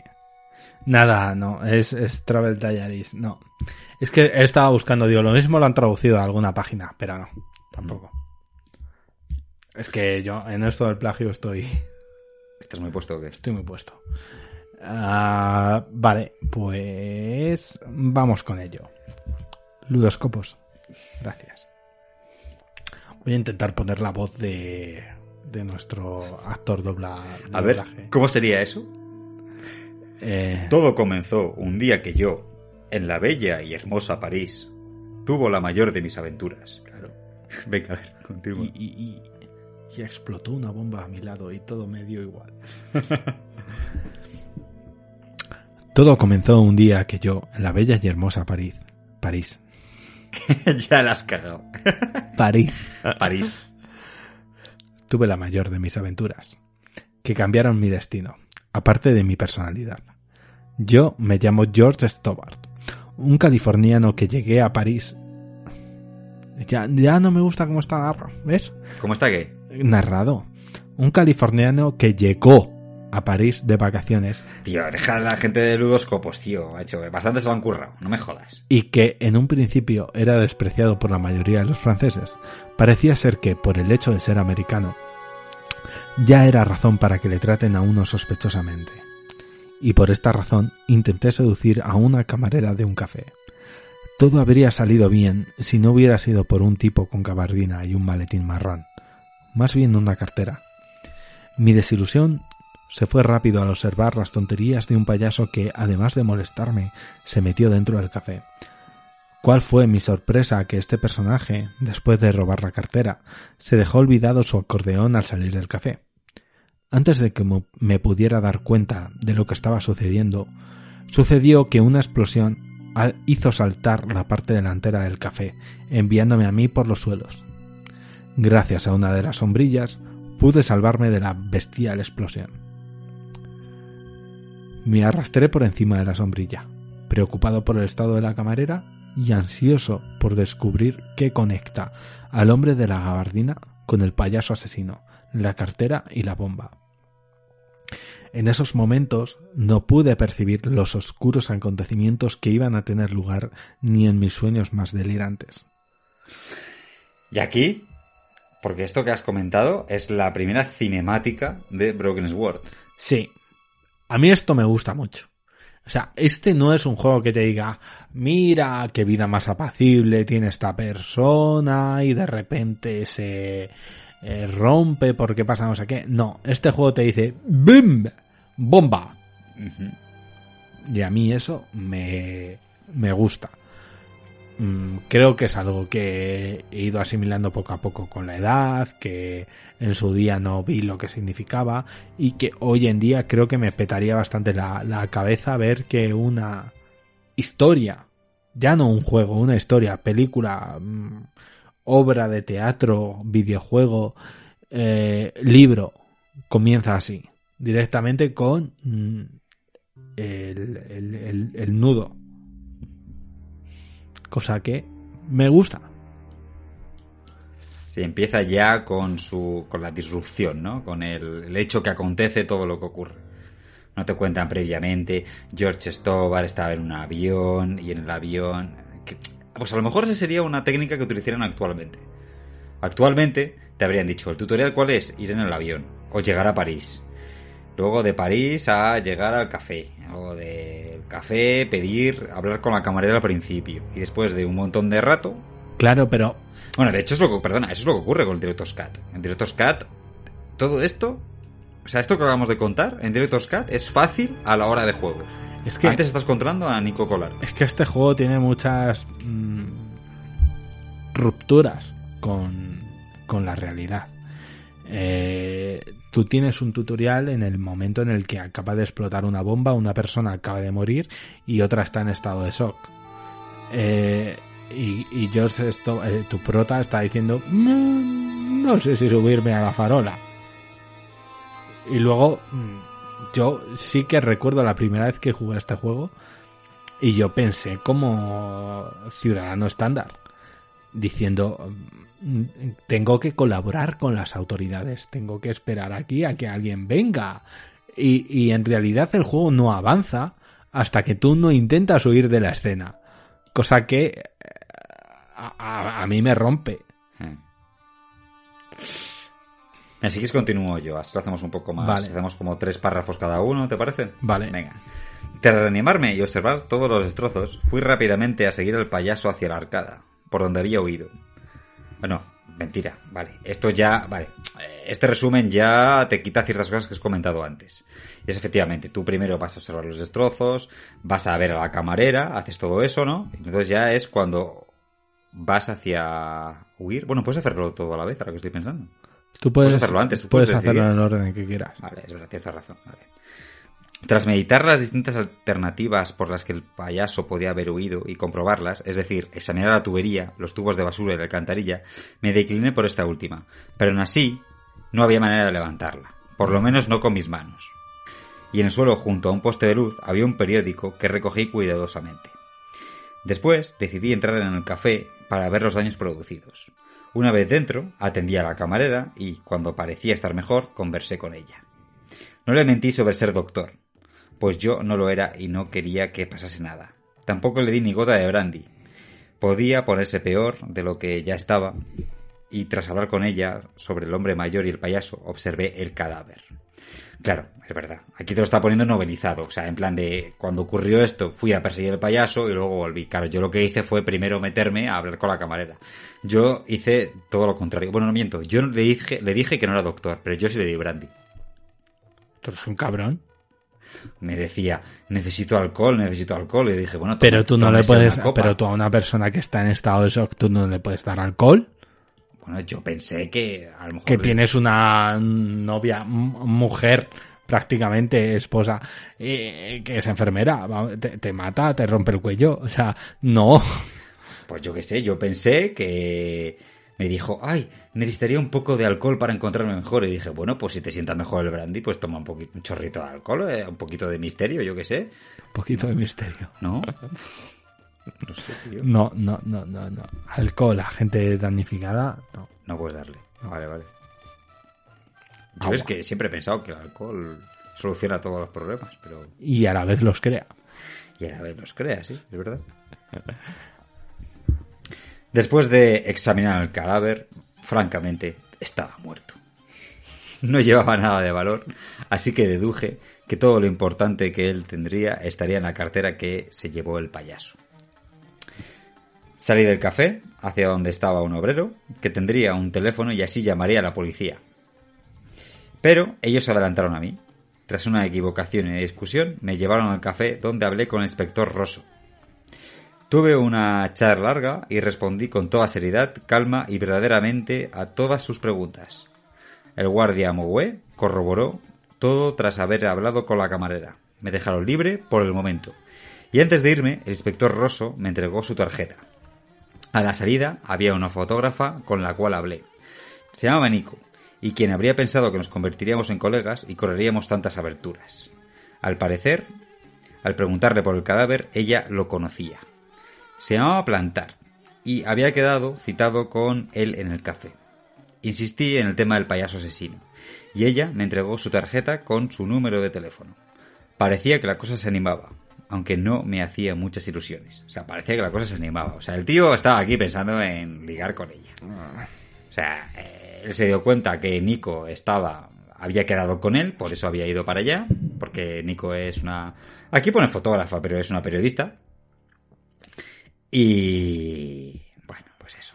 Nada, no, es, es Travel Diaries, no. Es que he estado buscando, digo, lo mismo lo han traducido a alguna página, pero no, tampoco. Es que yo en esto del plagio estoy,
¿Estás muy puesto o qué?
estoy muy puesto. Ah, vale, pues vamos con ello. Ludoscopos, gracias. Voy a intentar poner la voz de, de nuestro actor dobla, de
A ver,
doblaje.
¿cómo sería eso?
Eh,
Todo comenzó un día que yo, en la bella y hermosa París, tuvo la mayor de mis aventuras.
claro.
Venga, a ver, continúa.
y, y- y- explotó una bomba a mi lado y todo me dio igual. todo comenzó un día que yo, en la bella y hermosa París, París,
ya la has cagado.
París,
París.
tuve la mayor de mis aventuras, que cambiaron mi destino, aparte de mi personalidad. Yo me llamo George Stobart, un californiano que llegué a París. Ya, ya no me gusta cómo está ¿ves?
¿Cómo está qué?
Narrado. Un californiano que llegó a París de vacaciones
Tío, deja a la gente de Ludoscopos, tío. Macho, bastante se lo han currado. No me jodas.
y que en un principio era despreciado por la mayoría de los franceses. Parecía ser que, por el hecho de ser americano, ya era razón para que le traten a uno sospechosamente. Y por esta razón intenté seducir a una camarera de un café. Todo habría salido bien si no hubiera sido por un tipo con gabardina y un maletín marrón. Más bien una cartera. Mi desilusión se fue rápido al observar las tonterías de un payaso que, además de molestarme, se metió dentro del café. ¿Cuál fue mi sorpresa que este personaje, después de robar la cartera, se dejó olvidado su acordeón al salir del café? Antes de que me pudiera dar cuenta de lo que estaba sucediendo, sucedió que una explosión ha- hizo saltar la parte delantera del café, enviándome a mí por los suelos. Gracias a una de las sombrillas, pude salvarme de la bestial explosión. Me arrastré por encima de la sombrilla, preocupado por el estado de la camarera y ansioso por descubrir qué conecta al hombre de la gabardina con el payaso asesino, la cartera y la bomba. En esos momentos no pude percibir los oscuros acontecimientos que iban a tener lugar ni en mis sueños más delirantes.
Y aquí, porque esto que has comentado es la primera cinemática de Broken Sword.
Sí, a mí esto me gusta mucho. O sea, este no es un juego que te diga, mira qué vida más apacible tiene esta persona y de repente se eh, rompe porque pasa no sé qué. No, este juego te dice, ¡bim! ¡Bomba! Y a mí eso me, me gusta. Mm, Creo que es algo que he ido asimilando poco a poco con la edad, que en su día no vi lo que significaba y que hoy en día creo que me petaría bastante la, cabeza ver que una historia, ya no un juego, una historia, película, mm, obra de teatro, videojuego, eh, libro, comienza así, directamente con mm, el nudo. Cosa que me gusta.
Se empieza ya con su con la disrupción, ¿no? Con el, el hecho que acontece todo lo que ocurre. No te cuentan previamente, George Stobar estaba en un avión y en el avión... pues a lo mejor esa sería una técnica que utilizaran actualmente. Actualmente te habrían dicho, ¿el tutorial cuál es? Ir en el avión o llegar a París. Luego de París a llegar al café. O del café pedir, hablar con la camarera al principio. Y después de un montón de rato...
Claro, pero
Bueno, de hecho es lo que, perdona, eso es lo que ocurre con el Director's Cut. En Director's Cut, todo esto... O sea, esto que acabamos de contar en Director's Cut es fácil a la hora de juego.
es que
Antes estás controlando a Nico Colar.
es que este juego tiene muchas mm, rupturas con, con la realidad. Eh, tú tienes un tutorial en el momento en el que acaba de explotar una bomba, una persona acaba de morir y otra está en estado de shock. Eh, y, y George, esto, eh, tu prota, está diciendo, "Mm, no sé si subirme a la farola. Y luego, mm, yo sí que recuerdo la primera vez que jugué este juego y yo pensé como ciudadano estándar, diciendo, "Mm, tengo que colaborar con las autoridades, tengo que esperar aquí a que alguien venga. Y, y en realidad el juego no avanza hasta que tú no intentas huir de la escena. Cosa que eh, a, a- a mí me rompe.
Eh. Así que continúo yo, así lo hacemos un poco más.
Vale.
Hacemos como tres párrafos cada uno, ¿te parece?
Vale.
Venga. Tras reanimarme y observar todos los destrozos, fui rápidamente a seguir al payaso hacia la arcada, por donde había huido. Bueno, mentira, vale. Esto ya, vale. Este resumen ya te quita ciertas cosas que has comentado antes. Y es efectivamente, tú primero vas a observar los destrozos, vas a ver a la camarera, haces todo eso, ¿no? Entonces ya es cuando vas hacia huir. Bueno, puedes hacerlo todo a la vez, ahora que estoy pensando.
Tú puedes,
Puedes hacerlo antes,
puedes
puedes
hacerlo en el orden que quieras.
Vale, es verdad, tienes razón. Vale. Tras meditar las distintas alternativas por las que el payaso podía haber huido y comprobarlas, es decir, examinar la tubería, los tubos de basura y la alcantarilla, me decliné por esta última. Pero aún así, no había manera de levantarla. Por lo menos no con mis manos. Y en el suelo, junto a un poste de luz, había un periódico que recogí cuidadosamente. Después decidí entrar en el café para ver los daños producidos. Una vez dentro, atendí a la camarera y, cuando parecía estar mejor, conversé con ella. No le mentí sobre ser doctor, pues yo no lo era y no quería que pasase nada. Tampoco le di ni gota de brandy. Podía ponerse peor de lo que ya estaba, y tras hablar con ella sobre el hombre mayor y el payaso, observé el cadáver. Claro, es verdad. Aquí te lo está poniendo novelizado. O sea, en plan de cuando ocurrió esto, fui a perseguir al payaso y luego volví. Claro, yo lo que hice fue primero meterme a hablar con la camarera. Yo hice todo lo contrario. Bueno, no miento. Yo le dije, le dije que no era doctor, pero yo sí le di brandy.
Tú un cabrón.
Me decía, necesito alcohol, necesito alcohol. Y dije, bueno,
Pero tú no le puedes, pero tú a una persona que está en estado de shock, tú no le puedes dar alcohol.
Bueno, yo pensé que a lo mejor...
Que tienes una novia, mujer, prácticamente esposa, eh, que es enfermera, te, te mata, te rompe el cuello. O sea, no.
Pues yo qué sé, yo pensé que me dijo, ay, necesitaría un poco de alcohol para encontrarme mejor. Y dije, bueno, pues si te sientas mejor el brandy, pues toma un poquito, un chorrito de alcohol, eh, un poquito de misterio, yo qué sé.
Un poquito de misterio.
¿No? No sé, tío.
No, no, no, no, no. Alcohol a gente damnificada, no.
No puedes darle. Vale, vale. Yo
Agua.
es que siempre he pensado que el alcohol soluciona todos los problemas, pero...
Y a la vez los crea.
Y a la vez los crea, sí, es verdad. Después de examinar el cadáver, francamente, estaba muerto. No llevaba nada de valor, así que deduje que todo lo importante que él tendría estaría en la cartera que se llevó el payaso. Salí del café hacia donde estaba un obrero, que tendría un teléfono y así llamaría a la policía. Pero ellos se adelantaron a mí. Tras una equivocación y discusión, me llevaron al café donde hablé con el inspector Rosso. Tuve una charla larga y respondí con toda seriedad, calma y verdaderamente a todas sus preguntas. El guardia Moué corroboró todo tras haber hablado con la camarera. Me dejaron libre por el momento. Y antes de irme, el inspector Rosso me entregó su tarjeta. A la salida había una fotógrafa con la cual hablé. Se llamaba Nico, y quien habría pensado que nos convertiríamos en colegas y correríamos tantas aberturas. Al parecer, al preguntarle por el cadáver, ella lo conocía. Se llamaba Plantar, y había quedado citado con él en el café. Insistí en el tema del payaso asesino, y ella me entregó su tarjeta con su número de teléfono. Parecía que la cosa se animaba, aunque no me hacía muchas ilusiones. O sea, parecía que la cosa se animaba. O sea, el tío estaba aquí pensando en ligar con ella. O sea, eh, él se dio cuenta que Nico estaba había quedado con él, por eso había ido para allá, porque Nico es una... Aquí pone fotógrafa, pero es una periodista. Y... Bueno, pues eso.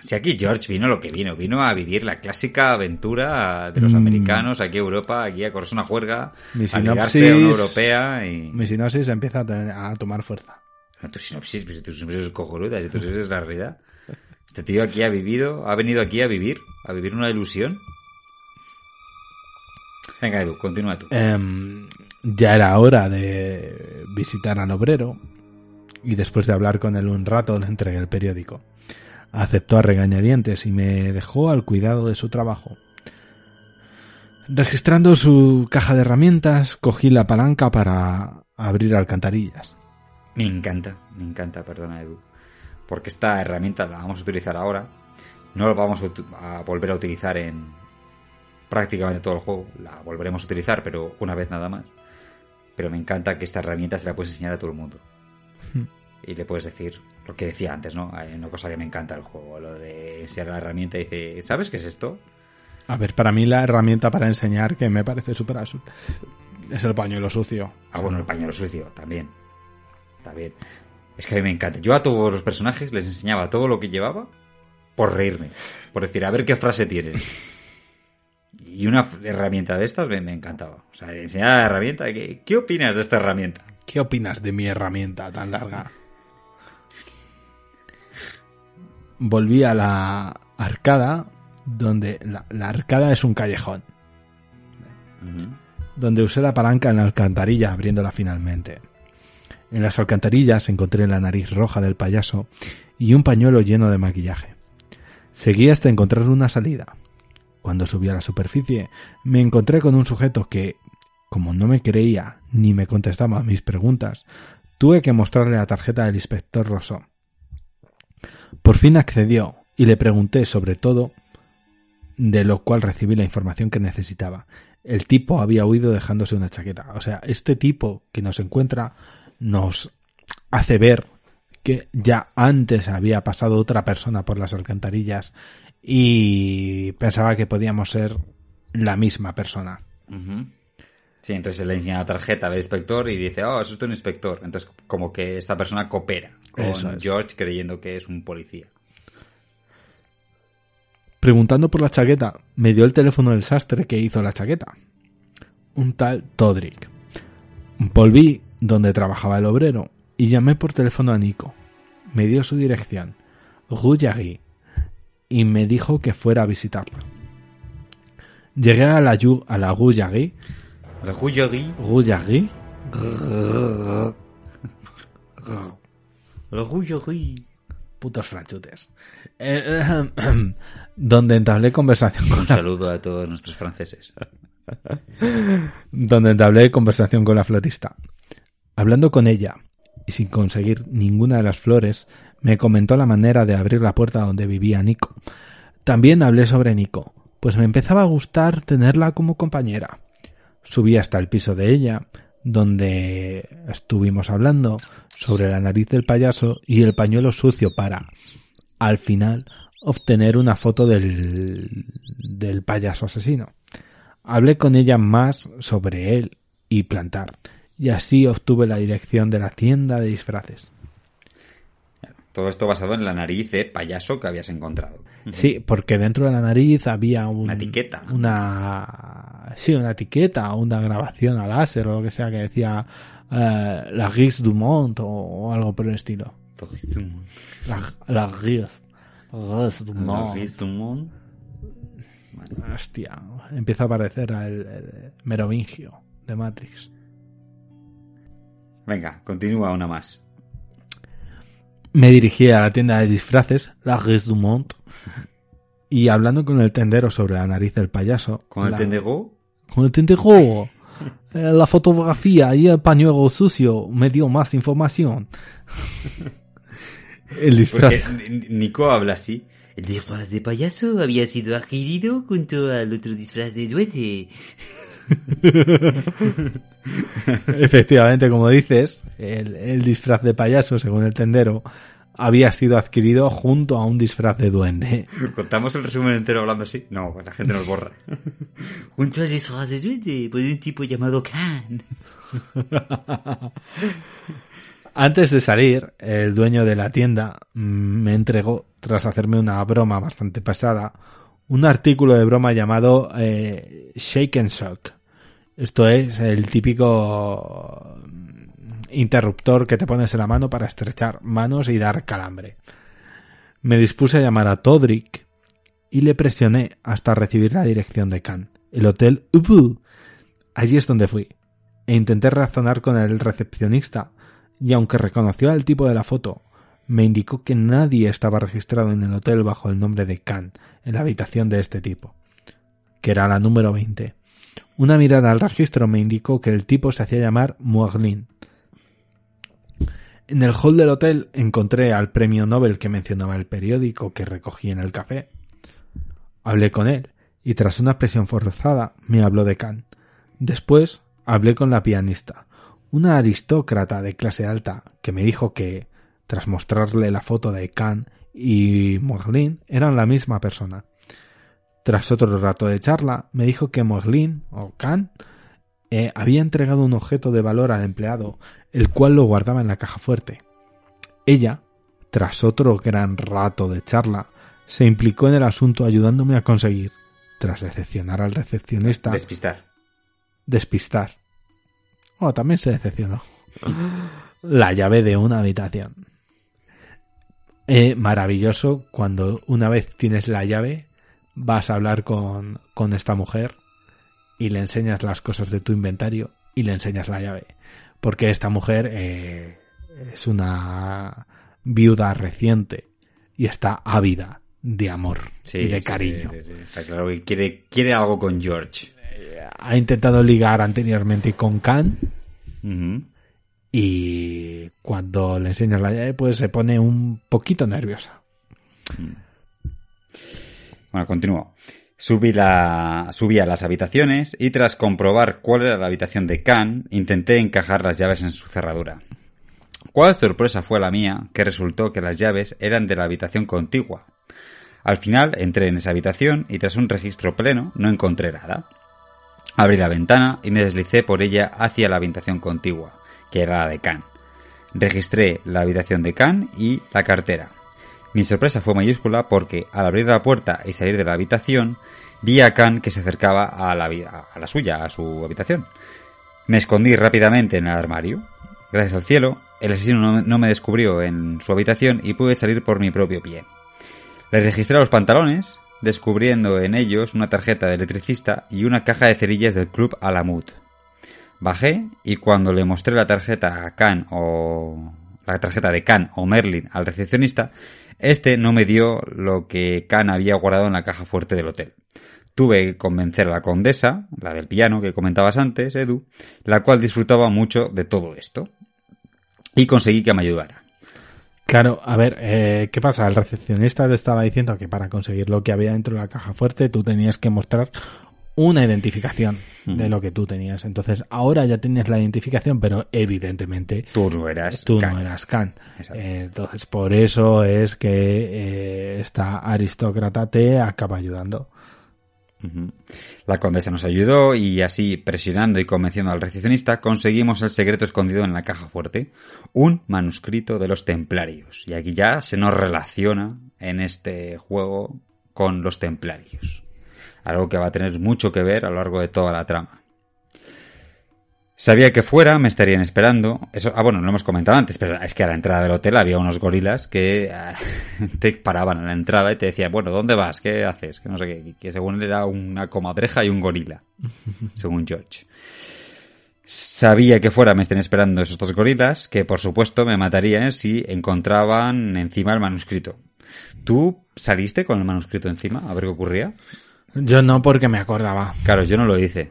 Si aquí George vino lo que vino, vino a vivir la clásica aventura de los
Mm.
americanos aquí a Europa, aquí a correrse una juerga,
Mi
a ligarse a una europea y...
Mi sinopsis empieza a, tomar fuerza.
No, tu sinopsis, tu sinopsis es cojonuda, si tu sinopsis es la realidad. Este tío aquí ha vivido, ha venido aquí a vivir, a vivir una ilusión. Venga, Edu, continúa tú.
Em, ya era hora de visitar al obrero y después de hablar con él un rato le entregué el periódico. Aceptó a regañadientes y me dejó al cuidado de su trabajo. Registrando su caja de herramientas, cogí la palanca para abrir alcantarillas.
Me encanta, me encanta, perdona Edu. Porque esta herramienta la vamos a utilizar ahora. No la vamos a, volver a utilizar en prácticamente todo el juego. La volveremos a utilizar, pero una vez nada más. Pero me encanta que esta herramienta se la puedes enseñar a todo el mundo. Y le puedes decir lo que decía antes, ¿no? Hay una cosa que me encanta del juego, lo de enseñar la herramienta y dice, ¿sabes qué es esto?
A ver, para mí la herramienta para enseñar que me parece súper es el pañuelo sucio.
Ah, bueno, el pañuelo sucio, también. También. Es que a mí me encanta. Yo a todos los personajes les enseñaba todo lo que llevaba por reírme. Por decir, a ver qué frase tienen. Y una herramienta de estas me, me encantaba. O sea, enseñar la herramienta. ¿qué, ¿Qué opinas de esta herramienta?
¿Qué opinas de mi herramienta tan larga? Volví a la arcada, donde la, la arcada es un callejón, donde usé la palanca en la alcantarilla abriéndola finalmente. En las alcantarillas encontré la nariz roja del payaso y un pañuelo lleno de maquillaje. Seguí hasta encontrar una salida. Cuando subí a la superficie, me encontré con un sujeto que, como no me creía ni me contestaba a mis preguntas, tuve que mostrarle la tarjeta del inspector Rosso. Por fin accedió y le pregunté sobre todo, de lo cual recibí la información que necesitaba. El tipo había huido dejándose una chaqueta. O sea, este tipo que nos encuentra nos hace ver que ya antes había pasado otra persona por las alcantarillas y pensaba que podíamos ser la misma persona.
Sí, entonces le enseña la tarjeta del inspector y dice, oh, es usted un inspector. Entonces, como que esta persona coopera con
es.
George creyendo que es un policía.
Preguntando por la chaqueta, me dio el teléfono del sastre que hizo la chaqueta. Un tal Todrick. Volví donde trabajaba el obrero y llamé por teléfono a Nico. Me dio su dirección, Jarry, y me dijo que fuera a visitarla. Llegué a la, a la
La Rouillerie.
Jarry,
La Rouillerie.
putos franchutes, Eh, eh, donde entablé conversación con
Un
la
saludo a todos nuestros franceses.
donde entablé conversación con la florista. Hablando con ella y sin conseguir ninguna de las flores, me comentó la manera de abrir la puerta donde vivía Nico. También hablé sobre Nico, pues me empezaba a gustar tenerla como compañera. Subí hasta el piso de ella, donde estuvimos hablando sobre la nariz del payaso y el pañuelo sucio para, al final, obtener una foto del, del payaso asesino. Hablé con ella más sobre él y plantar, y así obtuve la dirección de la tienda de disfraces.
Todo esto basado en la nariz de payaso que habías encontrado.
Sí, porque dentro de la nariz había un-
Una etiqueta.
Una, sí, una etiqueta, una grabación a láser o lo que sea que decía eh, la Gris du Monde o, o algo por el estilo. La, la Gris, Gris du Monde. Hostia, empieza a aparecer el, el merovingio de Matrix.
Venga, continúa una más.
Me dirigí a la tienda de disfraces, la Gris du Monde, y hablando con el tendero sobre la nariz del payaso.
Con el
la-
tendego,
Con el tendero, eh, la fotografía y el pañuelo sucio me dio más información. El disfraz.
Porque Nico habla así. El disfraz de payaso había sido adquirido junto al otro disfraz de duende.
Efectivamente, como dices, el, el disfraz de payaso, según el tendero, había sido adquirido junto a un disfraz de duende.
¿Contamos el resumen entero hablando así? No, pues la gente nos borra. junto al disfraz de duende por un tipo llamado Khan.
Antes de salir, el dueño de la tienda mm, me entregó, tras hacerme una broma bastante pasada, un artículo de broma llamado eh, Shake and Shock. Esto es el típico interruptor que te pones en la mano para estrechar manos y dar calambre. Me dispuse a llamar a Todrick y le presioné hasta recibir la dirección de Khan, el hotel Ubu. Allí es donde fui e intenté razonar con el recepcionista y aunque reconoció al tipo de la foto, me indicó que nadie estaba registrado en el hotel bajo el nombre de Khan en la habitación de este tipo, que era la número 20. Una mirada al registro me indicó que el tipo se hacía llamar Muaglin. En el hall del hotel encontré al premio Nobel que mencionaba el periódico que recogí en el café. Hablé con él y tras una presión forzada me habló de Khan. Después hablé con la pianista, una aristócrata de clase alta, que me dijo que, tras mostrarle la foto de Khan y Moslin, eran la misma persona. Tras otro rato de charla, me dijo que Moslin, o Khan, eh, había entregado un objeto de valor al empleado, el cual lo guardaba en la caja fuerte. Ella, tras otro gran rato de charla, se implicó en el asunto ayudándome a conseguir, tras decepcionar al recepcionista,
Despistar.
despistar. Oh, también se decepcionó. La llave de una habitación. Eh, maravilloso cuando una vez tienes la llave, vas a hablar con, con esta mujer y le enseñas las cosas de tu inventario y le enseñas la llave. Porque esta mujer eh, es una viuda reciente y está ávida de amor
Sí,
y de cariño.
sí, sí, sí. Está claro que quiere, quiere algo con George.
Ha intentado ligar anteriormente con Khan y cuando le enseñas la llave pues se pone un poquito nerviosa.
Bueno, continúo. Subí, la, subí a las habitaciones y tras comprobar cuál era la habitación de Khan, intenté encajar las llaves en su cerradura. Cuál sorpresa fue la mía, que resultó que las llaves eran de la habitación contigua. Al final entré en esa habitación y tras un registro pleno no encontré nada. Abrí la ventana y me deslicé por ella hacia la habitación contigua, que era la de Khan. Registré la habitación de Khan y la cartera. Mi sorpresa fue mayúscula porque al abrir la puerta y salir de la habitación vi a Khan que se acercaba a la, a la suya, a su habitación. Me escondí rápidamente en el armario. Gracias al cielo, el asesino no, no me descubrió en su habitación y pude salir por mi propio pie. Le registré los pantalones, descubriendo en ellos una tarjeta de electricista y una caja de cerillas del club Alamut. Bajé y cuando le mostré la tarjeta a Khan o la tarjeta de Khan o Merlin al recepcionista, este no me dio lo que Khan había guardado en la caja fuerte del hotel. Tuve que convencer a la condesa, la del piano que comentabas antes, Edu, la cual disfrutaba mucho de todo esto. Y conseguí que me ayudara.
Claro, a ver, eh, ¿qué pasa? El recepcionista te estaba diciendo que para conseguir lo que había dentro de la caja fuerte tú tenías que mostrar una identificación de lo que tú tenías. Entonces, ahora ya tienes la identificación, pero evidentemente
Tú no eras
tú
Khan.
no eras Khan. Eh, entonces, por eso es que eh, esta aristócrata te acaba ayudando.
La condesa nos ayudó y así, presionando y convenciendo al recepcionista, conseguimos el secreto escondido en la caja fuerte, un manuscrito de los templarios. Y aquí ya se nos relaciona en este juego con los templarios. Algo que va a tener mucho que ver a lo largo de toda la trama. Sabía que fuera me estarían esperando. Eso, ah, bueno, no lo hemos comentado antes, pero es que a la entrada del hotel había unos gorilas que te paraban a la entrada y te decían, bueno, ¿dónde vas? ¿Qué haces? Que no sé qué. Que según él era una comadreja y un gorila. según George. Sabía que fuera me estén esperando esos dos gorilas, que por supuesto me matarían si encontraban encima el manuscrito. ¿Tú saliste con el manuscrito encima a ver qué ocurría?
Yo no porque me acordaba.
Claro, yo no lo hice.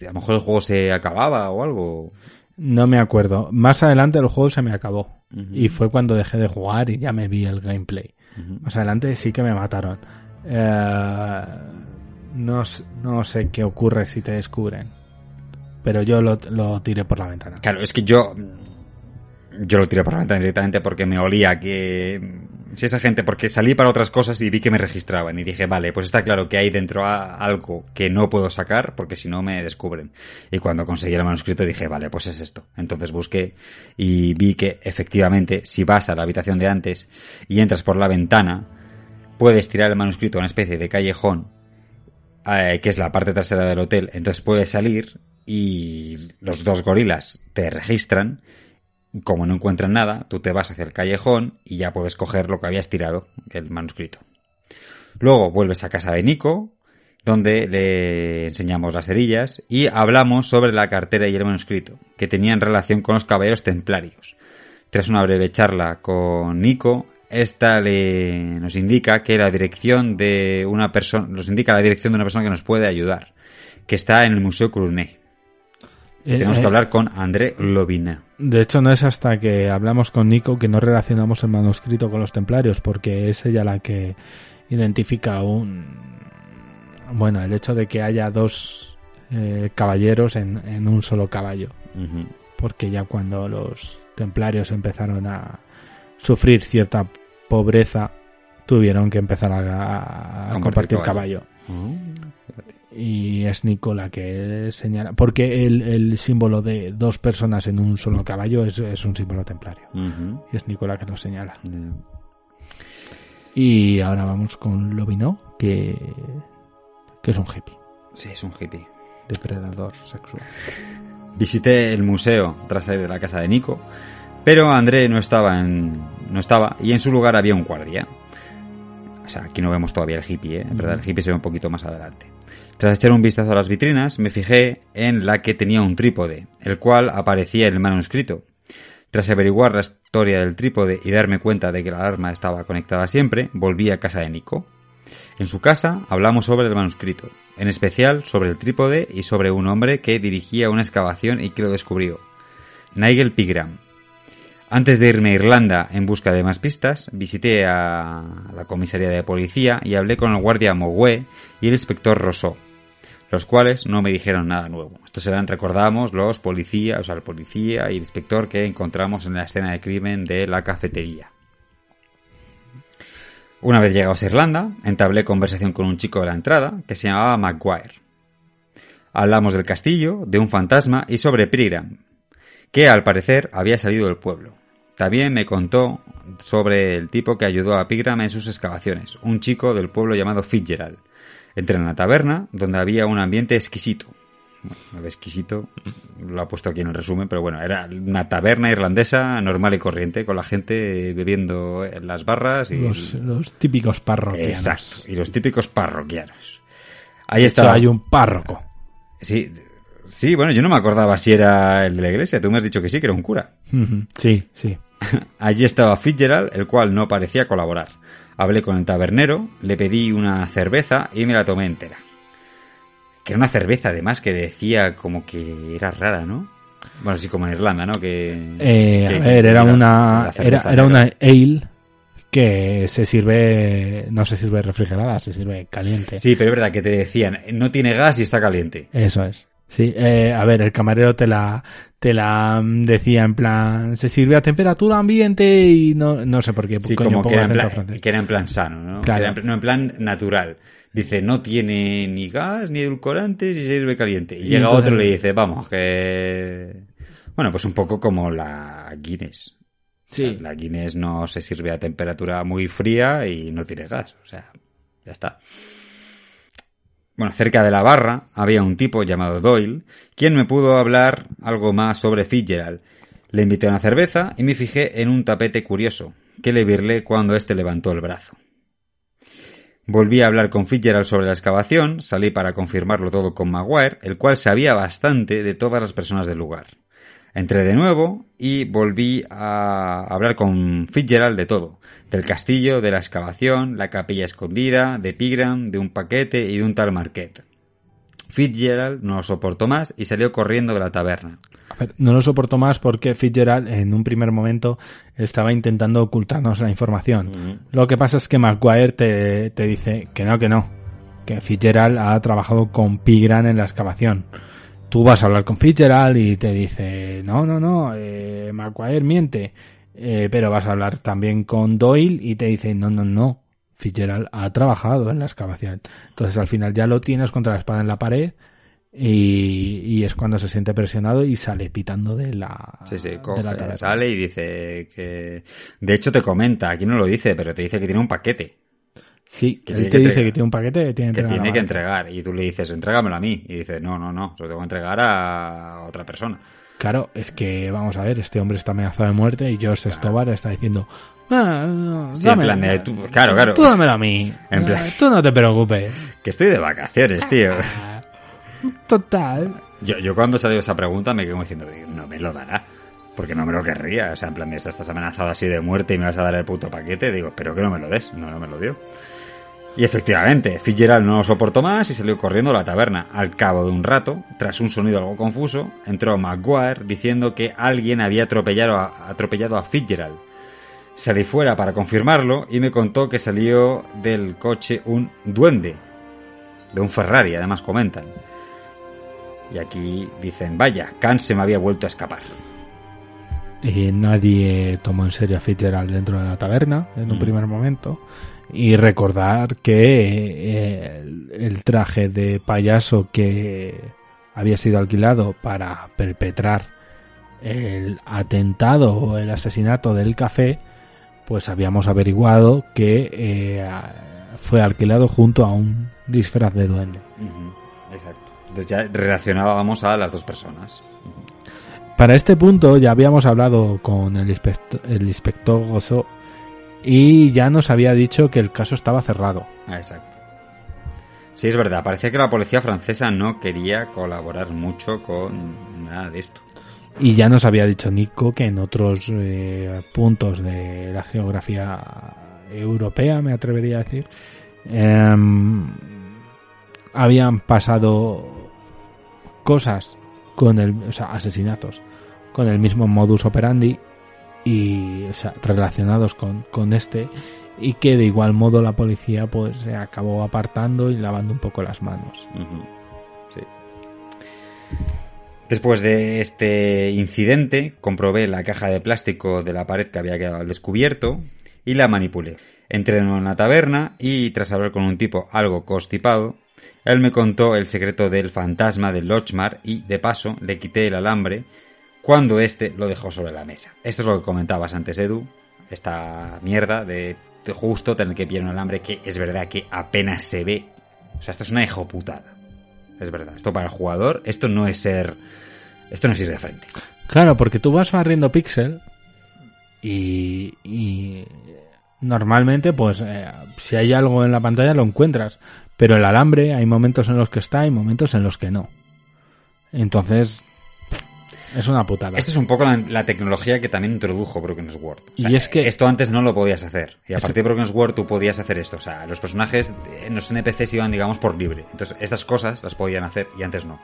A lo mejor el juego se acababa o algo.
No me acuerdo. Más adelante el juego se me acabó. Y fue cuando dejé de jugar y ya me vi el gameplay. Más adelante sí que me mataron. Eh, no, no sé qué ocurre si te descubren. Pero yo lo, lo tiré por la ventana.
Claro, es que yo. Yo lo tiré por la ventana directamente porque me olía que. Si esa gente, porque salí para otras cosas y vi que me registraban y dije, vale, pues está claro que hay dentro algo que no puedo sacar porque si no me descubren. Y cuando conseguí el manuscrito dije, vale, pues es esto. Entonces busqué y vi que efectivamente, si vas a la habitación de antes y entras por la ventana, puedes tirar el manuscrito a una especie de callejón eh, que es la parte trasera del hotel. Entonces puedes salir y los dos gorilas te registran. Como no encuentran nada, tú te vas hacia el callejón y ya puedes coger lo que habías tirado, el manuscrito. Luego vuelves a casa de Nico, donde le enseñamos las cerillas y hablamos sobre la cartera y el manuscrito, que tenían relación con los caballeros templarios. Tras una breve charla con Nico, esta le nos indica que la dirección de una persona, nos indica la dirección de una persona que nos puede ayudar, que está en el Museo Crunet.
Eh,
Tenemos
eh,
que hablar con André Lobina.
De hecho, no es hasta que hablamos con Nico que no relacionamos el manuscrito con los templarios, porque es ella la que identifica un. Bueno, el hecho de que haya dos eh, caballeros en, en un solo caballo. Porque ya cuando los templarios empezaron a sufrir cierta pobreza, tuvieron que empezar a,
Compartir
compartir
caballo.
caballo. Y es Nico la que señala. Porque el, el símbolo de dos personas en un solo caballo es, es un símbolo templario. Y es Nico la que lo señala. Y ahora vamos con Lobino, que, que es un hippie,
Sí, es un hippie.
depredador sexual.
Visité el museo tras salir de la casa de Nico, pero André no estaba en, no estaba y en su lugar había un guardia. O sea, aquí no vemos todavía el hippie, ¿eh? En verdad, el hippie se ve un poquito más adelante. Tras echar un vistazo a las vitrinas, me fijé en la que tenía un trípode, el cual aparecía en el manuscrito. Tras averiguar la historia del trípode y darme cuenta de que la alarma estaba conectada siempre, volví a casa de Nico. En su casa hablamos sobre el manuscrito, en especial sobre el trípode y sobre un hombre que dirigía una excavación y que lo descubrió. Nigel Pigram. Antes de irme a Irlanda en busca de más pistas, visité a la comisaría de policía y hablé con el guardia Mogüe y el inspector Rousseau, los cuales no me dijeron nada nuevo. Estos eran, recordamos, los policías, o sea, el policía y el inspector que encontramos en la escena de crimen de la cafetería. Una vez llegados a Irlanda, entablé conversación con un chico de la entrada que se llamaba Maguire. Hablamos del castillo, de un fantasma y sobre Prigram, que al parecer había salido del pueblo. También me contó sobre el tipo que ayudó a Pigram en sus excavaciones, un chico del pueblo llamado Fitzgerald. Entré en la taberna, donde había un ambiente exquisito. Bueno, exquisito, lo ha puesto aquí en el resumen, pero bueno, era una taberna irlandesa normal y corriente, con la gente bebiendo en las barras y...
Los, los típicos parroquianos.
Exacto, y los típicos parroquianos. Ahí estaba.
hay un párroco.
Sí, sí, bueno, yo no me acordaba si era el de la iglesia, tú me has dicho que sí, que era un cura.
Sí, sí.
Allí estaba Fitzgerald, el cual no parecía colaborar. Hablé con el tabernero, le pedí una cerveza y me la tomé entera. Que era una cerveza, además, que decía como que era rara, ¿no? Bueno, sí, como en Irlanda, ¿no? Que,
Eh,
que-
a ver, era una, era, era una ale que se sirve, no se sirve refrigerada, se sirve caliente.
Sí, pero es verdad que te decían, no tiene gas y está caliente.
Eso es. Sí, eh, a ver, el camarero te la, te la mm, decía en plan, se sirve a temperatura ambiente y no, no sé por qué.
Sí,
coño
como que era, en plan,
francés.
que era en plan sano, ¿no?
Claro.
Era en no en plan natural. Dice, no tiene ni gas ni edulcorantes y se sirve caliente. Y,
Y
llega
entonces-
otro y le dice, vamos, que... Bueno, pues un poco como la Guinness. O sea,
Sí.
la Guinness no se sirve a temperatura muy fría y no tiene gas. O sea, ya está. Bueno, cerca de la barra había un tipo llamado Doyle, quien me pudo hablar algo más sobre Fitzgerald. Le invité a una cerveza y me fijé en un tapete curioso, que le virlé cuando éste levantó el brazo. Volví a hablar con Fitzgerald sobre la excavación, salí para confirmarlo todo con Maguire, el cual sabía bastante de todas las personas del lugar. Entré de nuevo y volví a hablar con Fitzgerald de todo, del castillo, de la excavación, la capilla escondida, de Pigram, de un paquete y de un tal Marquette. Fitzgerald no lo soportó más y salió corriendo de la taberna.
A ver, no lo soporto más porque Fitzgerald en un primer momento estaba intentando ocultarnos la información. Lo que pasa es que Maguire te, te dice que no, que no, que Fitzgerald ha trabajado con Pigran en la excavación. Tú vas a hablar con Fitzgerald y te dice, no, no, no, eh, Maguire miente. Eh, pero vas a hablar también con Doyle y te dice, no, no, no, Fitzgerald ha trabajado en la excavación. Entonces al final ya lo tienes contra la espada en la pared y, y es cuando se siente presionado y sale pitando de la,
Sí, sí,
de la
coge, sale y dice que... De hecho te comenta, aquí no lo dice, pero te dice que tiene un paquete
Sí,
que
él te
que
dice que tiene un paquete que tiene
que
entregar
tiene que entregar y tú le dices, entrégamelo a mí. Y dice, no, no, no, se lo tengo que entregar a otra persona.
Claro, es que vamos a ver, este hombre está amenazado de muerte y George Stobar está diciendo, "Ah, no,
Sí, en plan de, tú- claro, claro.
tú dámelo a mí,
En plan-
Ah, tú no te preocupes.
Que estoy de vacaciones, tío.
Total.
Yo, yo cuando salió esa pregunta me quedo como diciendo, no me lo dará. Porque no me lo querría. O sea, en plan de, estás amenazado así de muerte y me vas a dar el puto paquete. Digo, pero que no me lo des. No, no me lo dio. Y efectivamente, Fitzgerald no lo soportó más y salió corriendo a la taberna. Al cabo de un rato, tras un sonido algo confuso, entró Maguire diciendo que alguien había atropellado a, atropellado a Fitzgerald. Salí fuera para confirmarlo y me contó que salió del coche un duende. De un Ferrari, además comentan. Y aquí dicen, vaya, Khan se me había vuelto a escapar.
Y nadie tomó en serio a Fitzgerald dentro de la taberna en un
Mm.
primer momento. Y recordar que eh, el, el traje de payaso que había sido alquilado para perpetrar el atentado o el asesinato del café, pues habíamos averiguado que eh, fue alquilado junto a un disfraz de duende.
Exacto. Entonces ya relacionábamos a las dos personas.
Para este punto ya habíamos hablado con el, inspector, el inspector y ya nos había dicho que el caso estaba cerrado.
Ah, exacto. Sí, es verdad. Parecía que la policía francesa no quería colaborar mucho con nada de esto.
Y ya nos había dicho Nico que en otros eh, puntos de la geografía europea, me atrevería a decir, em, habían pasado cosas con el, o sea, asesinatos con el mismo modus operandi y, o sea, relacionados con, con este y que de igual modo la policía pues se acabó apartando y lavando un poco las manos.
Sí. Después de este incidente, comprobé la caja de plástico de la pared que había quedado al descubierto y la manipulé. Entré en una taberna y, tras hablar con un tipo algo constipado, él me contó el secreto del fantasma de Lochmar y, de paso, le quité el alambre cuando éste lo dejó sobre la mesa. Esto es lo que comentabas antes, Edu. Esta mierda de, justo tener que pillar un alambre que es verdad que apenas se ve. O sea, esto es una hijoputada. Es verdad. Esto para el jugador, esto no es ser. Esto no es ir de frente.
Claro, porque tú vas barriendo pixel y, y normalmente, pues, eh, si hay algo en la pantalla lo encuentras. Pero el alambre hay momentos en los que está y momentos en los que no. Entonces, es una putada.
Esta es un poco la, la tecnología que también introdujo Broken Sword. O sea,
Y es que-
Esto antes no lo podías hacer. Y a partir de Broken Sword tú podías hacer esto. O sea, los personajes, eh, los NPCs iban, digamos, por libre. Entonces, estas cosas las podían hacer y antes no.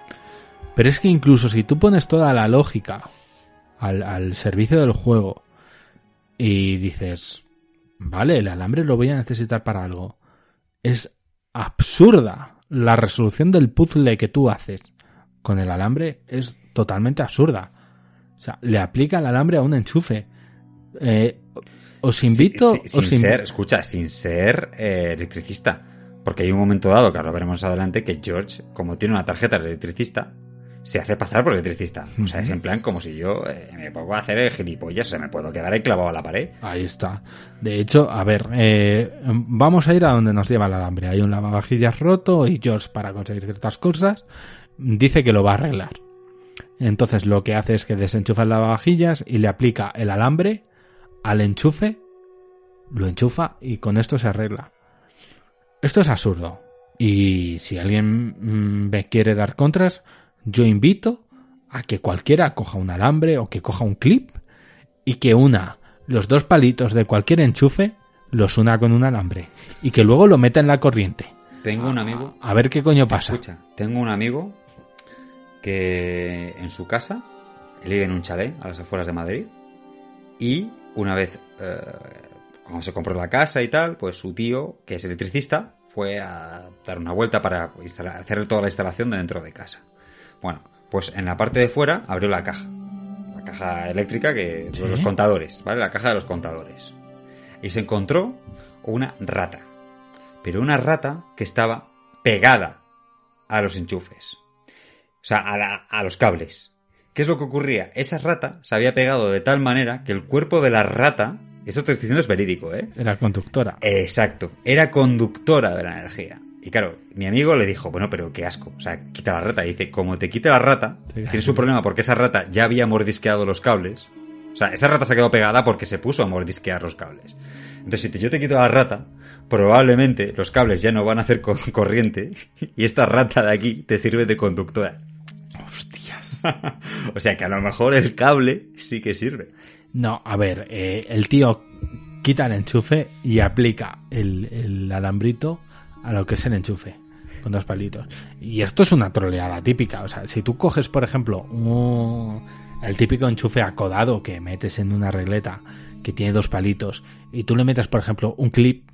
Pero es que incluso si tú pones toda la lógica al, al servicio del juego y dices, vale, el alambre lo voy a necesitar para algo, es absurda la resolución del puzzle que tú haces con el alambre es totalmente absurda. O sea, le aplica el alambre a un enchufe. Eh, os invito...
Si- si- sin
os
ser, escucha, sin ser eh, electricista. Porque hay un momento dado, que ahora veremos adelante, que George, como tiene una tarjeta de electricista, se hace pasar por electricista. O sea, es en plan como si yo eh, me pongo a hacer el gilipollas, o sea, me puedo quedar ahí clavado a la pared.
Ahí está. De hecho, a ver, eh, vamos a ir a donde nos lleva el alambre. Hay un lavavajillas roto y George, para conseguir ciertas cosas, dice que lo va a arreglar. Entonces lo que hace es que desenchufa el lavavajillas y le aplica el alambre al enchufe, lo enchufa y con esto se arregla. Esto es absurdo. Y si alguien mm, me quiere dar contras, yo invito a que cualquiera coja un alambre o que coja un clip y que una los dos palitos de cualquier enchufe, los una con un alambre y que luego lo meta en la corriente.
Tengo un amigo.
A ver qué coño pasa.
Escucha, tengo un amigo que en su casa, él vive en un chalet a las afueras de Madrid, y una vez, eh, cuando se compró la casa y tal, pues su tío, que es electricista, fue a dar una vuelta para instalar- hacer toda la instalación de dentro de casa. Bueno, pues en la parte de fuera abrió la caja. La caja eléctrica que
Sí.
los contadores, ¿vale? La caja de los contadores. Y se encontró una rata. Pero una rata que estaba pegada a los enchufes. O sea, a, la- a los cables. ¿Qué es lo que ocurría? Esa rata se había pegado de tal manera que el cuerpo de la rata, esto te estoy diciendo es verídico, ¿eh?
Era conductora.
Exacto, era conductora de la energía. Y claro, mi amigo le dijo, bueno, pero qué asco, o sea, quita la rata. Y dice, como te quite la rata, tienes un problema porque esa rata ya había mordisqueado los cables. O sea, esa rata se ha quedado pegada porque se puso a mordisquear los cables. Entonces, si te- yo te quito la rata, probablemente los cables ya no van a hacer co- corriente y esta rata de aquí te sirve de conductora. O sea que a lo mejor el cable sí que sirve.
No, a ver, eh, el tío quita el enchufe y aplica el, el alambrito a lo que es el enchufe con dos palitos. Y esto es una troleada típica. O sea, si tú coges, por ejemplo, un- el típico enchufe acodado que metes en una regleta que tiene dos palitos y tú le metes, por ejemplo, un clip,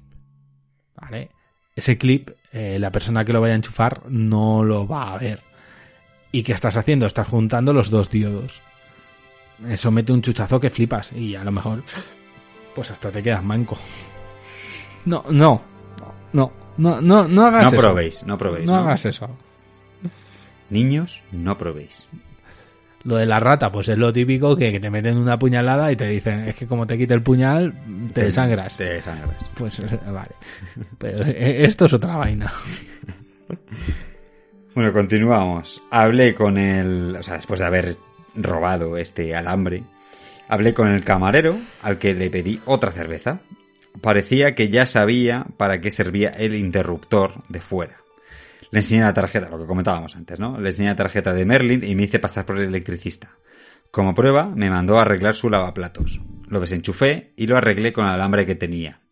¿vale? Ese clip, eh, la persona que lo vaya a enchufar no lo va a ver. ¿Y qué estás haciendo? Estás juntando los dos diodos. Eso mete un chuchazo que flipas y a lo mejor pues hasta te quedas manco. No, no, no, no, no, no hagas
No
eso.
probéis, no probéis.
No
¿no?
hagas eso.
Niños, no probéis.
Lo de la rata, pues es lo típico que, que te meten una puñalada y te dicen, es que como te quite el puñal, te desangras.
Te desangras.
Pues vale. Pero eh, esto es otra vaina.
Bueno, continuamos. Hablé con el... O sea, después de haber robado este alambre, hablé con el camarero al que le pedí otra cerveza. Parecía que ya sabía para qué servía el interruptor de fuera. Le enseñé la tarjeta, lo que comentábamos antes, ¿no? Le enseñé la tarjeta de Merlin y me hice pasar por el electricista. Como prueba, me mandó a arreglar su lavaplatos. Lo desenchufé y lo arreglé con el alambre que tenía.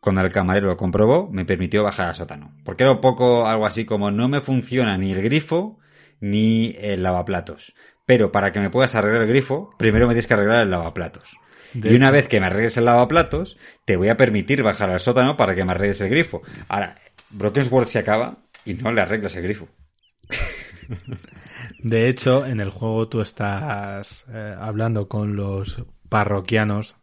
Cuando el camarero lo comprobó, me permitió bajar al sótano. Porque era un poco algo así como no me funciona ni el grifo ni el lavaplatos. Pero para que me puedas arreglar el grifo, primero me tienes que arreglar el lavaplatos.
De
y una
hecho-
vez que me arregles el lavaplatos, te voy a permitir bajar al sótano para que me arregles el grifo. Ahora, Broken Sword se acaba y no le arreglas el grifo.
De hecho, en el juego tú estás eh, hablando con los parroquianos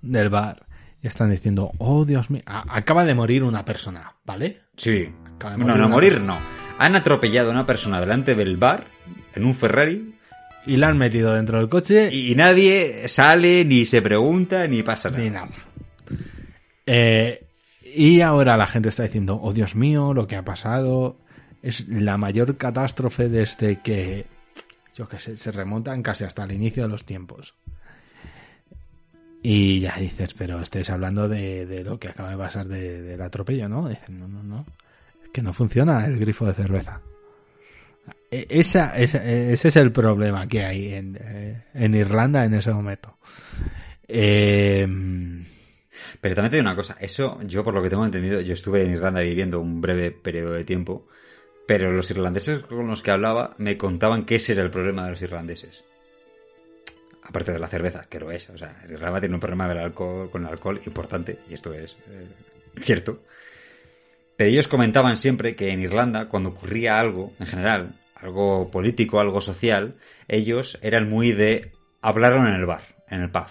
del bar y están diciendo, oh Dios mío, a- acaba de morir una persona, ¿vale?
Sí.
Acaba de
No,
morir
no, morir
persona.
no. Han atropellado a una persona delante del bar en un Ferrari
Y la han metido dentro del coche
y nadie sale, ni se pregunta, ni pasa nada.
Ni nada. Eh, y ahora la gente está diciendo, oh Dios mío, lo que ha pasado es la mayor catástrofe desde que, yo qué sé, se remontan casi hasta el inicio de los tiempos. Y ya dices, pero estáis hablando de, de lo que acaba de pasar de- del atropello, ¿no? Dicen, no, no, no. Es que no funciona el grifo de cerveza. E- Esa, esa- ese es el problema que hay en, eh, en Irlanda en ese momento. Eh,
Pero también te digo una cosa, eso yo por lo que tengo entendido, yo estuve en Irlanda viviendo un breve periodo de tiempo, pero los irlandeses con los que hablaba me contaban que ese era el problema de los irlandeses. Aparte de la cerveza, que lo es, o sea, Irlanda tiene un problema del alcohol, con el alcohol importante, y esto es eh, cierto. Pero ellos comentaban siempre que en Irlanda, cuando ocurría algo, en general, algo político, algo social, ellos eran muy de hablaron en el bar, en el pub.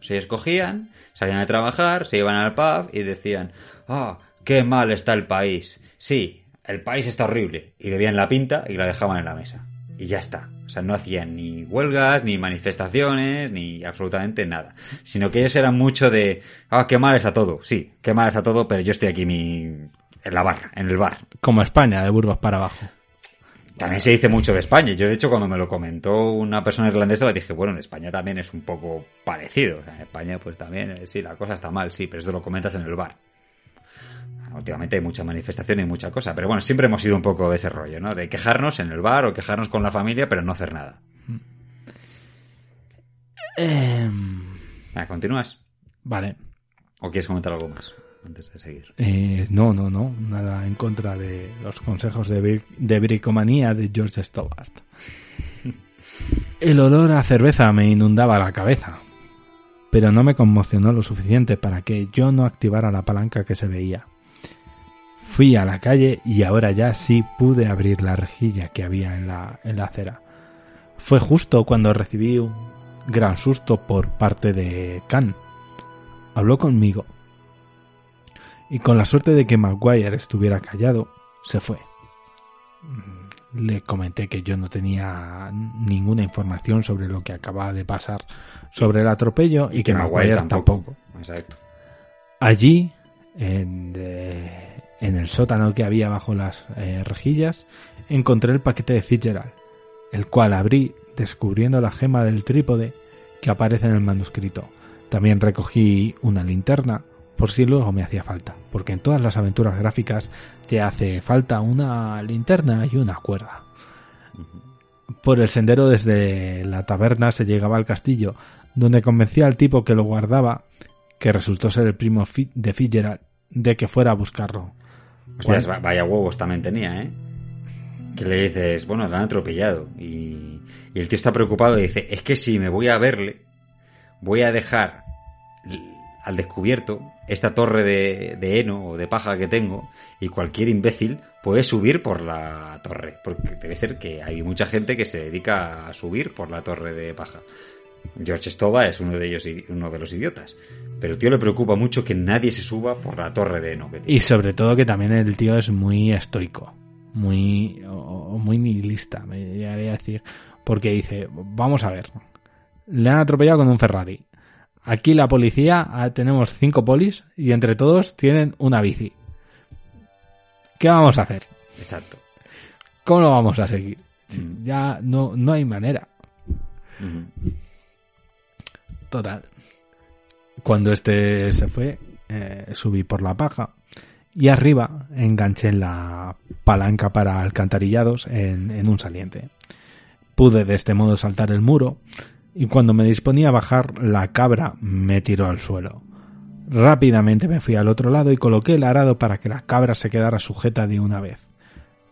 Se escogían, salían a trabajar, se iban al pub y decían, ah, qué mal está el país. Sí, el país está horrible. Y bebían la pinta y la dejaban en la mesa. Y ya está. O sea, no hacían ni huelgas, ni manifestaciones, ni absolutamente nada. Sino que ellos eran mucho de, ah, qué mal está todo. Sí, qué mal está todo, pero yo estoy aquí mi... en la barra, en el bar.
como España, de Burgos para abajo.
También se dice mucho de España. Yo, de hecho, cuando me lo comentó una persona irlandesa, le dije, bueno, en España también es un poco parecido. O sea, en España, pues también, eh, sí, la cosa está mal, sí, pero esto lo comentas en el bar. Últimamente hay mucha manifestación y mucha cosa. Pero bueno, siempre hemos ido un poco de ese rollo, ¿no? De quejarnos en el bar o quejarnos con la familia, pero no hacer nada. Venga, ¿Continúas?
vale.
¿O quieres comentar algo más? antes de seguir.
Eh, no, no, no, nada en contra de los consejos de, de bricomanía de George Stobart. El olor a cerveza me inundaba la cabeza, pero no me conmocionó lo suficiente para que yo no activara la palanca que se veía. Fui a la calle y ahora ya sí pude abrir la rejilla que había en la, en la acera. Fue justo cuando recibí un gran susto por parte de Khan. Habló conmigo y con la suerte de que Maguire estuviera callado, se fue. Le comenté que yo no tenía ninguna información sobre lo que acababa de pasar sobre el atropello y, que, Maguire, tampoco.
Exacto.
Allí, en, eh, en el sótano que había bajo las eh, rejillas, encontré el paquete de Fitzgerald, el cual abrí descubriendo la gema del trípode que aparece en el manuscrito. También recogí una linterna por si luego me hacía falta, porque en todas las aventuras gráficas te hace falta una linterna y una cuerda. Por el sendero desde la taberna se llegaba al castillo, donde convencía al tipo que lo guardaba, que resultó ser el primo de Fitzgerald, de que fuera a buscarlo.
Hostias, va- vaya huevos también tenía, ¿eh? Que le dices, bueno, lo han atropellado. Y, el tío está preocupado y dice, es que si me voy a verle, voy a dejar al descubierto esta torre de heno o de paja que tengo y cualquier imbécil puede subir por la torre. Porque debe ser que hay mucha gente que se dedica a subir por la torre de paja. George Stova es uno de ellos, uno de los idiotas. Pero el tío le preocupa mucho que nadie se suba por la torre de tiene.
Y sobre todo que también el tío es muy estoico, muy, o- muy nihilista, me llegaría a decir, porque dice, vamos a ver, le han atropellado con un Ferrari. Aquí la policía, ah, tenemos cinco polis y entre todos tienen una bici. ¿Qué vamos a hacer?
Exacto.
¿Cómo lo vamos a seguir?
Mm.
Ya no, no hay manera.
Ujú.
Total. Cuando este se fue, eh, subí por la paja y arriba enganché la palanca para alcantarillados en, un saliente. Pude de este modo saltar el muro y cuando me disponía a bajar, la cabra me tiró al suelo. Rápidamente me fui al otro lado y coloqué el arado para que la cabra se quedara sujeta de una vez,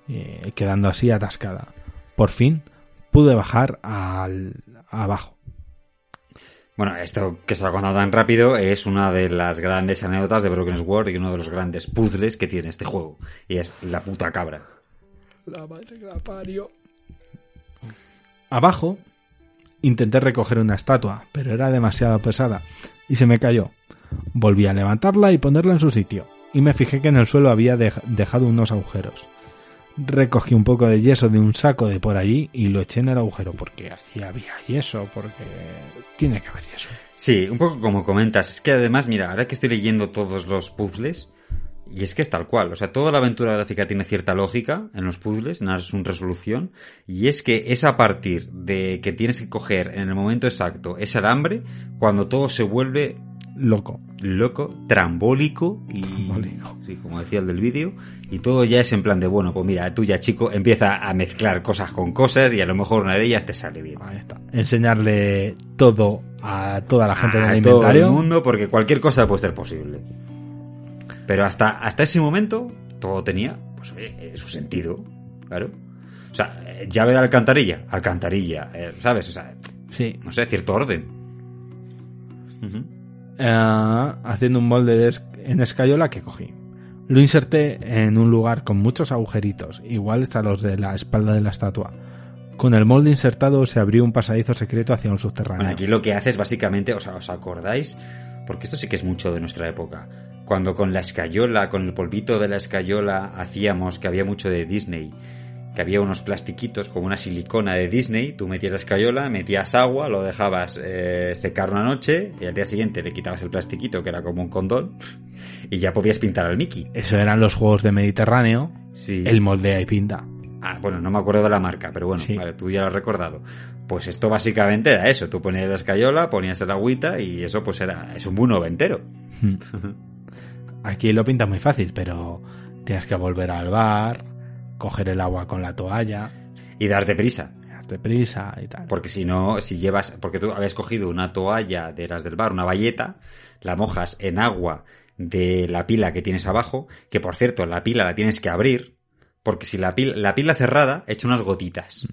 eh, quedando así atascada. Por fin pude bajar al abajo.
Bueno, esto que se ha contado tan rápido es una de las grandes anécdotas de Broken Sword y uno de los grandes puzzles que tiene este juego. Y es la puta cabra.
La madre que la parió. Abajo intenté recoger una estatua, pero era demasiado pesada y se me cayó. Volví a levantarla y ponerla en su sitio, y me fijé que en el suelo había dej- dejado unos agujeros. Recogí un poco de yeso de un saco de por allí y lo eché en el agujero, porque allí había yeso, porque tiene que haber yeso.
Sí, un poco como comentas. Es que además, mira, ahora que estoy leyendo todos los puzzles, y es que es tal cual. O sea, toda la aventura gráfica tiene cierta lógica en los puzzles, nada es una resolución. Y es que es a partir de que tienes que coger en el momento exacto ese alambre cuando todo se vuelve
Loco.
loco, trambólico y
Trambólico.
sí, como decía el del vídeo, y todo ya es en plan de bueno, pues mira, tú ya chico empieza a mezclar cosas con cosas y a lo mejor una de ellas te sale bien.
Ahí está. Enseñarle todo a toda la gente
a
del
todo
inventario.
el mundo porque cualquier cosa puede ser posible. Pero hasta, hasta ese momento todo tenía pues oye, eh, su sentido, claro. O sea, eh, llave de alcantarilla, alcantarilla, eh, ¿sabes? O sea,
Sí.
no sé, cierto orden.
Eh, haciendo un molde en escayola que cogí. Lo inserté en un lugar con muchos agujeritos, igual hasta los de la espalda de la estatua. Con el molde insertado se abrió un pasadizo secreto hacia un subterráneo.
Bueno, aquí lo que haces básicamente, o sea, ¿os acordáis? Porque esto sí que es mucho de nuestra época. Cuando con la escayola, con el polvito de la escayola, hacíamos que había mucho de Disney, que había unos plastiquitos como una silicona de Disney, tú metías la escayola, metías agua, lo dejabas eh, secar una noche y al día siguiente le quitabas el plastiquito, que era como un condón, y ya podías pintar al Mickey.
Eso eran los juegos de Mediterráneo.
Sí.
El moldea y pinta.
Ah, bueno, no me acuerdo de la marca, pero bueno,
Sí.
vale, tú ya lo has recordado. Pues esto básicamente era eso, tú ponías la escayola, ponías el agüita y eso pues era, es un muy noventero.
Aquí lo pinta muy fácil, pero tienes que volver al bar, coger el agua con la toalla,
Y darte prisa.
darte prisa y tal.
Porque si no, si llevas, porque tú habías cogido una toalla de las del bar, una bayeta, la mojas en agua de la pila que tienes abajo, que por cierto, la pila la tienes que abrir, porque si la pila, la pila cerrada echa unas gotitas.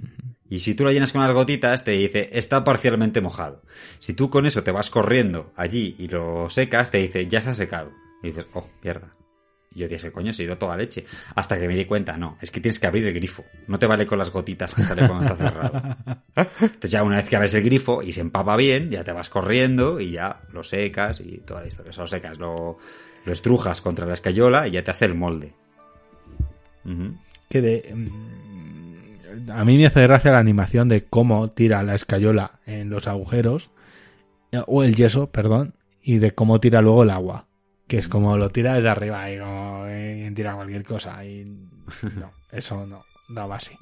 Y si tú la llenas con unas gotitas, te dice, está parcialmente mojado. Si tú con eso te vas corriendo allí y lo secas, te dice, ya se ha secado. Y dices, oh, mierda. Yo dije, coño, se ha ido toda leche. Hasta que me di cuenta, no, es que tienes que abrir el grifo. No te vale con las gotitas que sale cuando está cerrado. Entonces ya una vez que abres el grifo y se empapa bien, ya te vas corriendo y ya lo secas y toda la historia. Eso lo secas, lo, lo estrujas contra la escayola y ya te hace el molde.
Que de... mm, A mí me hace gracia la animación de cómo tira la escayola en los agujeros, eh, o el yeso, perdón, y de cómo tira luego el agua. Que es como lo tira desde arriba y como eh, tira cualquier cosa. Y no, eso no, no va así.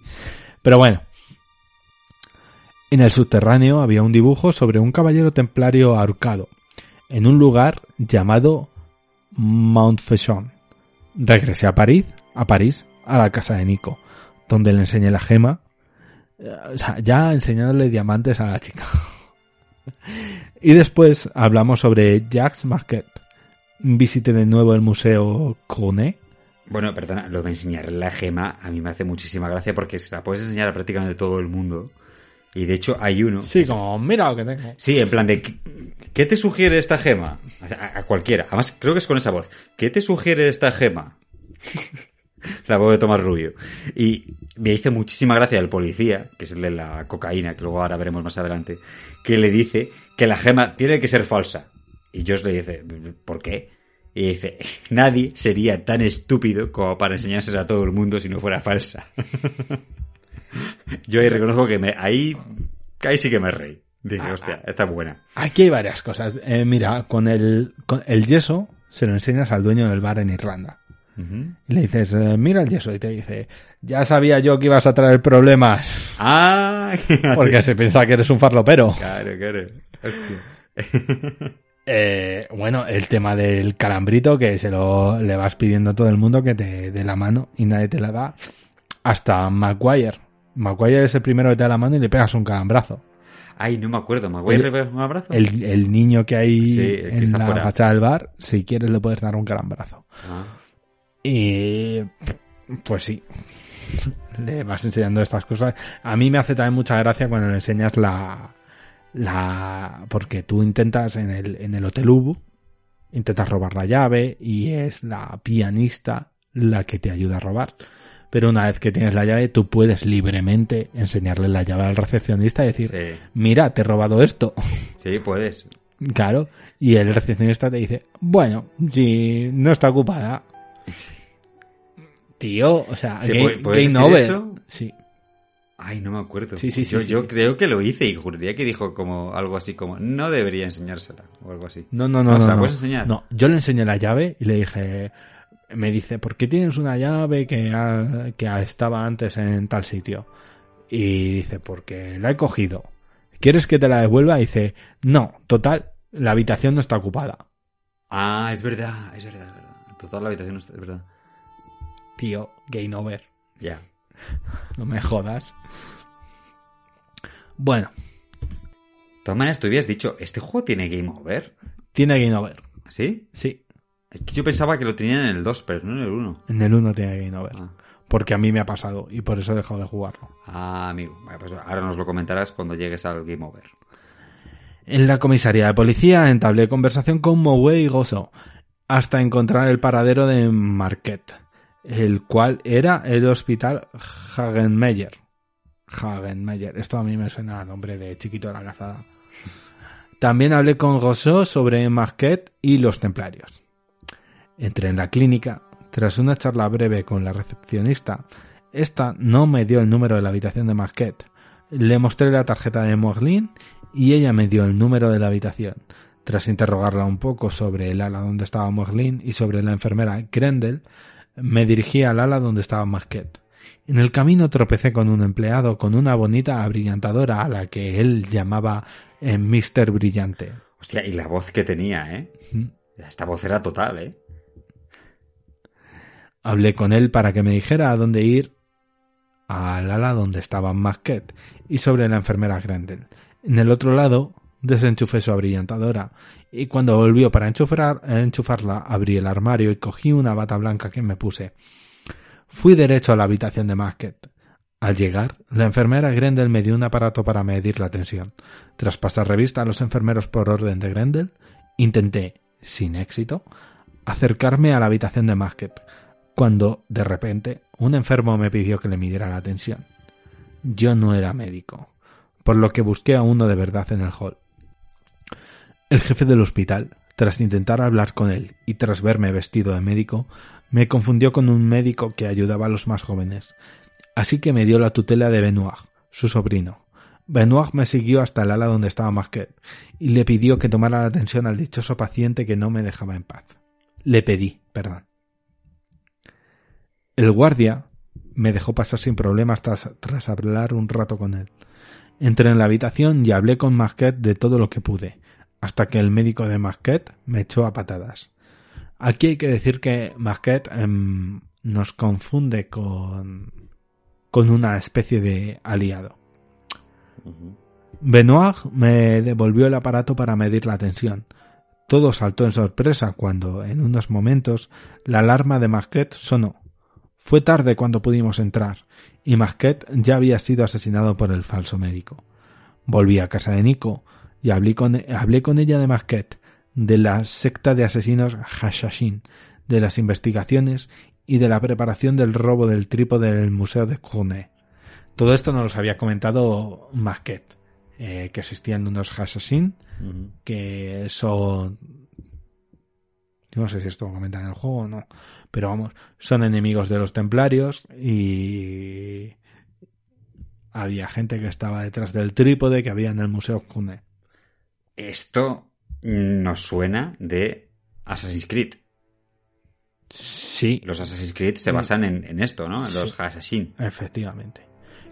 Pero bueno. En el subterráneo había un dibujo sobre un caballero templario ahorcado, en un lugar llamado Montfaucon. Regresé a París, a París, a la casa de Nico, donde le enseñé la gema. Eh, O sea, ya enseñándole diamantes a la chica. y después hablamos sobre Jacques Marquet. Visité de nuevo el museo Coné.
Bueno, perdona, lo de enseñar la gema a mí me hace muchísima gracia porque se la puedes enseñar a prácticamente todo el mundo. Y de hecho hay uno.
Sí,
que-
como, mira lo que tengo.
Sí, en plan de, ¿qué- ¿qué te sugiere esta gema? A, a cualquiera. Además, creo que es con esa voz. ¿Qué te sugiere esta gema? la voz de Tomás Rubio. Y me hizo muchísima gracia el policía, que es el de la cocaína, que luego ahora veremos más adelante, que le dice que la gema tiene que ser falsa. Y Josh le dice, ¿por qué? Y dice, nadie sería tan estúpido como para enseñársela a todo el mundo si no fuera falsa. Yo ahí reconozco que me, ahí, ahí sí que me reí. Dije, hostia, está buena.
Aquí hay varias cosas. Eh, mira, con el, con el yeso se lo enseñas al dueño del bar en Irlanda. Y le dices, eh, mira el yeso. Y te dice, ya sabía yo que ibas a traer problemas.
Ah,
Porque se piensa que eres un farlopero.
claro, claro. Hostia.
Eh, bueno, el tema del calambrito, que se lo le vas pidiendo a todo el mundo que te dé la mano y nadie te la da. Hasta Maguire. Maguire es el primero que te da la mano y le pegas un calambrazo.
Ay, no me acuerdo. ¿Me voy a
El-
rever un abrazo?
El, el niño que hay
Sí, el que
en la
fuera.
fachada del bar, si quieres le puedes dar un calambrazo.
Ah.
Y pues sí, le vas enseñando estas cosas. A mí me hace también mucha gracia cuando le enseñas la... la porque tú intentas en el, en el Hotel Ubu, intentas robar la llave y es la pianista la que te ayuda a robar. Pero una vez que tienes la llave, tú puedes libremente enseñarle la llave al recepcionista y decir,
Sí,
mira, te he robado esto.
sí, puedes.
Claro. Y el recepcionista te dice, bueno, si no está ocupada. Tío, o sea,
¿Te
game,
puede-
game over.
eso?
Sí.
Ay, no me acuerdo.
Sí, sí, sí,
Yo,
sí,
yo
sí.
creo que lo hice y juraría que dijo como algo así como no debería enseñársela o algo así.
No, no, no,
No,
no.
¿se la
no.
puedes enseñar?
No, yo le enseñé la llave y le dije, me dice, ¿por qué tienes una llave que, ha- que estaba antes en tal sitio? Y dice, porque la he cogido. ¿Quieres que te la devuelva? Y dice, no, total, la habitación no está ocupada.
Ah, es verdad, es verdad, es verdad. Toda la habitación está- es verdad.
Tío, game over.
Ya.
No me jodas. Bueno,
De todas maneras, tú habías dicho, ¿este juego tiene game over?
tiene game over.
¿Sí?
Sí,
Es que yo pensaba que lo tenían en el 2, pero no en el 1.
en el 1 tiene game over.
Ah.
Porque a mí me ha pasado y por eso he dejado de jugarlo.
Ah, amigo. Vale, pues ahora nos lo comentarás cuando llegues al Game Over.
En la comisaría de policía entablé conversación con Moe y Gozo hasta encontrar el paradero de Marquette, el cual era el hospital Hagenmeyer. Hagenmeyer, esto a mí me suena a nombre de chiquito de la cazada. También hablé con Gozo sobre Marquette y los templarios. Entré en la clínica, tras una charla breve con la recepcionista, esta no me dio el número de la habitación de Marquette. Le mostré la tarjeta de Morlin y ella me dio el número de la habitación. Tras interrogarla un poco sobre el ala donde estaba Morlin y sobre la enfermera Grendel, me dirigí al ala donde estaba Marquette. En el camino tropecé con un empleado con una bonita abrillantadora a la que él llamaba eh, Mr. Brillante.
Hostia, y la voz que tenía, ¿eh? Esta voz era total, ¿eh?
Hablé con él para que me dijera a dónde ir al ala donde estaba Marquette y sobre la enfermera Grendel. En el otro lado Desenchufé su abrillantadora y cuando volvió para enchufar, enchufarla abrí el armario y cogí una bata blanca que me puse. Fui derecho a la habitación de Masket. Al llegar, la enfermera Grendel me dio un aparato para medir la tensión. Tras pasar revista a los enfermeros por orden de Grendel, intenté, sin éxito, acercarme a la habitación de Masket, cuando, de repente, un enfermo me pidió que le midiera la tensión. Yo no era médico, por lo que busqué a uno de verdad en el hall. El jefe del hospital, tras intentar hablar con él y tras verme vestido de médico, me confundió con un médico que ayudaba a los más jóvenes, así que me dio la tutela de Benoit, su sobrino. Benoit me siguió hasta el ala donde estaba Masquet y le pidió que tomara la atención al dichoso paciente que no me dejaba en paz. Le pedí, perdón. El guardia me dejó pasar sin problemas tras, tras hablar un rato con él. Entré en la habitación y hablé con Masquet de todo lo que pude, hasta que el médico de Masquet me echó a patadas. Aquí hay que decir que Masquet em, nos confunde con, con una especie de aliado. Benoit me devolvió el aparato para medir la tensión. Todo saltó en sorpresa cuando, en unos momentos, la alarma de Masquet sonó. Fue tarde cuando pudimos entrar, y Masquet ya había sido asesinado por el falso médico. Volví a casa de Nico y hablé con, hablé con ella de Masquet, de la secta de asesinos Hashashin, de las investigaciones y de la preparación del robo del trípode del Museo de Cournay. Todo esto nos lo había comentado Masquet, eh, que existían unos Hashashin, que son... No sé si esto lo comentan en el juego o no, pero vamos, son enemigos de los templarios y había gente que estaba detrás del trípode que había en el Museo Cune.
Esto nos suena de Assassin's Creed.
Sí.
Los Assassin's Creed se basan en, en esto, ¿no? En los
Sí.
Assassin.
Efectivamente.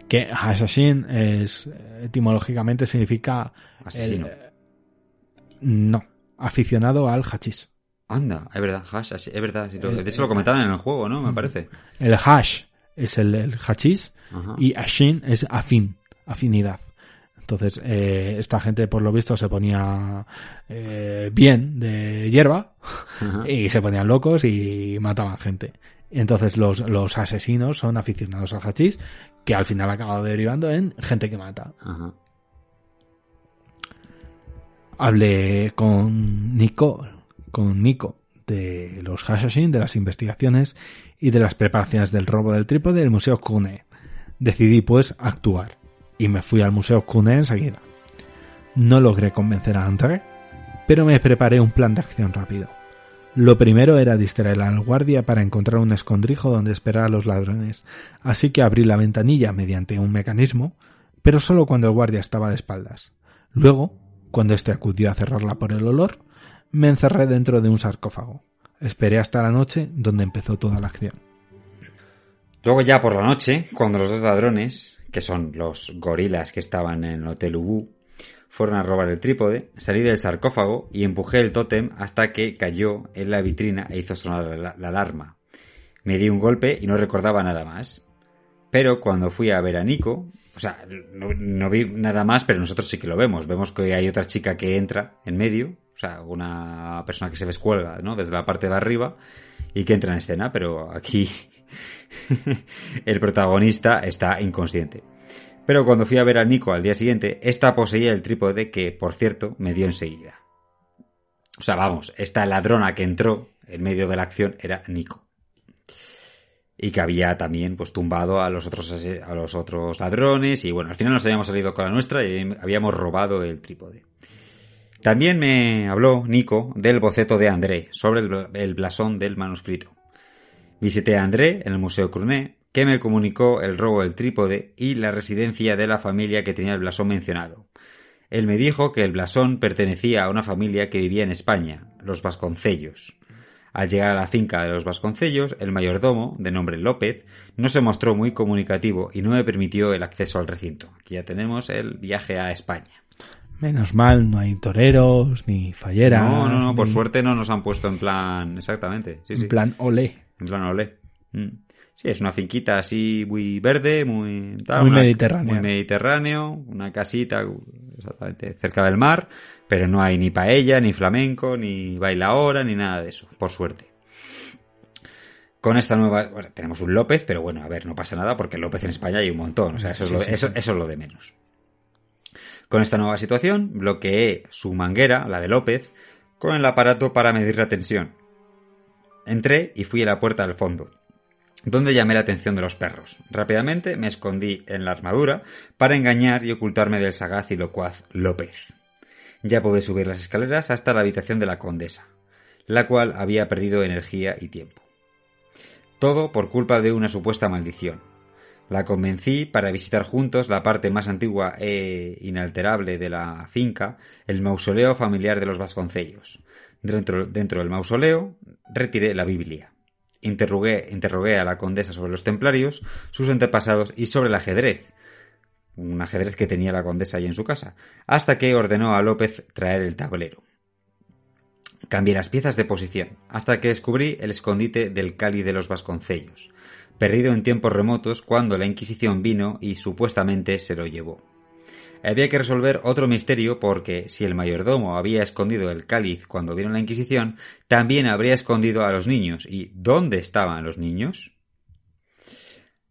Que assassin es etimológicamente significa
Asesino.
el- no, aficionado al hachís.
Anda, es verdad, hash, es verdad. sí, lo- De hecho lo comentaban en el juego, ¿no? Me parece.
El hash es el, el hachís
Ajá.
y ashin es afín, afinidad. Entonces, eh, esta gente, por lo visto, se ponía eh, bien de hierba
Ajá.
y se ponían locos y mataban gente. Entonces, los, los asesinos son aficionados al hachís, que al final ha acabado derivando en gente que mata.
Ajá.
Hablé con Nico, con Nico de los Hashashin, de las investigaciones y de las preparaciones del robo del trípode del Museo Kune. Decidí pues actuar y me fui al Museo Kune enseguida. No logré convencer a André, pero me preparé un plan de acción rápido. Lo primero era distraer al guardia para encontrar un escondrijo donde esperar a los ladrones, así que abrí la ventanilla mediante un mecanismo, pero solo cuando el guardia estaba de espaldas. Luego, cuando éste acudió a cerrarla por el olor, me encerré dentro de un sarcófago. Esperé hasta la noche, donde empezó toda la acción.
Luego ya por la noche, cuando los dos ladrones, que son los gorilas que estaban en el Hotel Ubu, fueron a robar el trípode, salí del sarcófago y empujé el tótem hasta que cayó en la vitrina e hizo sonar la, la alarma. Me di un golpe y no recordaba nada más. Pero cuando fui a ver a Nico, o sea, no, no vi nada más, pero nosotros sí que lo vemos. Vemos que hay otra chica que entra en medio, o sea, una persona que se descuelga, ¿no? Desde la parte de arriba y que entra en escena, pero aquí el protagonista está inconsciente. Pero cuando fui a ver a Nico al día siguiente, esta poseía el trípode que, por cierto, me dio enseguida. O sea, vamos, esta ladrona que entró en medio de la acción era Nico. Y que había también pues tumbado a los otros a los otros ladrones y bueno, al final nos habíamos salido con la nuestra y habíamos robado el trípode. También me habló Nico del boceto de André sobre el, el blasón del manuscrito. Visité a André en el Museo Crunet, que me comunicó el robo del trípode y la residencia de la familia que tenía el blasón mencionado. Él me dijo que el blasón pertenecía a una familia que vivía en España, los Vasconcellos. Al llegar a la finca de los Vasconcellos, el mayordomo, de nombre López, no se mostró muy comunicativo y no me permitió el acceso al recinto. Aquí ya tenemos el viaje a España.
Menos mal, no hay toreros, ni falleras.
No, no, no, por
ni-
suerte no nos han puesto en plan... Exactamente, sí.
En plan olé.
Mm. Sí, es una finquita así muy verde, muy... tal,
Muy
una-
mediterráneo.
Muy mediterráneo, una casita exactamente, cerca del mar, pero no hay ni paella, ni flamenco, ni bailaora, ni nada de eso, por suerte. Con esta nueva, bueno, tenemos un López, pero bueno, a ver, no pasa nada porque López en España hay un montón, o sea, eso, es, lo,
sí,
eso-
sí.
eso es lo de menos. Con esta nueva situación, bloqueé su manguera, la de López, con el aparato para medir la tensión. Entré y fui a la puerta del fondo, donde llamé la atención de los perros. Rápidamente me escondí en la armadura para engañar y ocultarme del sagaz y locuaz López. Ya pude subir las escaleras hasta la habitación de la condesa, la cual había perdido energía y tiempo. Todo por culpa de una supuesta maldición. La convencí para visitar juntos la parte más antigua e inalterable de la finca, el mausoleo familiar de los Vasconcellos. Dentro, del mausoleo retiré la Biblia. Interrogué, interrogué a la condesa sobre los templarios, sus antepasados y sobre el ajedrez, un ajedrez que tenía la condesa allí en su casa, hasta que ordenó a López traer el tablero. Cambié las piezas de posición, hasta que descubrí el escondite del Cali de los Vasconcellos, perdido en tiempos remotos cuando la Inquisición vino y supuestamente se lo llevó. Había que resolver otro misterio porque si el mayordomo había escondido el cáliz cuando vino la Inquisición, también habría escondido a los niños. ¿Y dónde estaban los niños?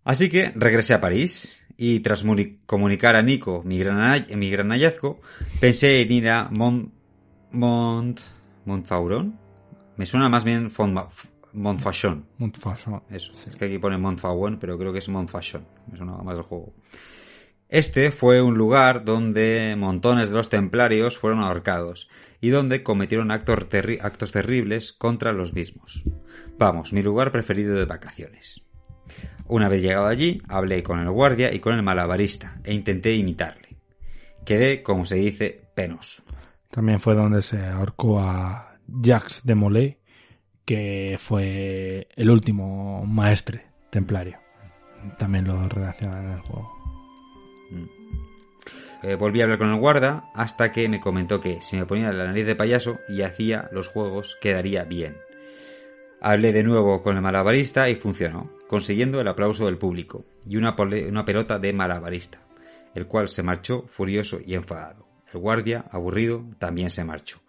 Así que regresé a París y tras muni- comunicar a Nico mi gran, mi gran hallazgo, pensé en ir a Mont, Mont, Montfauron. Me suena más bien Font-. Montfaucon. Eso, es que aquí pone Montfaucon, pero creo que es Montfaucon. Me suena más el juego. Este fue un lugar donde montones de los templarios fueron ahorcados y donde cometieron actos, terri- actos terribles contra los mismos. Vamos, mi lugar preferido de vacaciones. Una vez llegado allí, hablé con el guardia y con el malabarista e intenté imitarle. Quedé, como se dice, penoso.
También fue donde se ahorcó a Jacques de Molay, que fue el último maestre templario. También lo relacionan en el juego.
Eh, volví a hablar con el guarda hasta que me comentó que si me ponía la nariz de payaso y hacía los juegos quedaría bien. Hablé de nuevo con el malabarista y funcionó, consiguiendo el aplauso del público y una, una pelota de malabarista, el cual se marchó furioso y enfadado. El guardia, aburrido, también se marchó.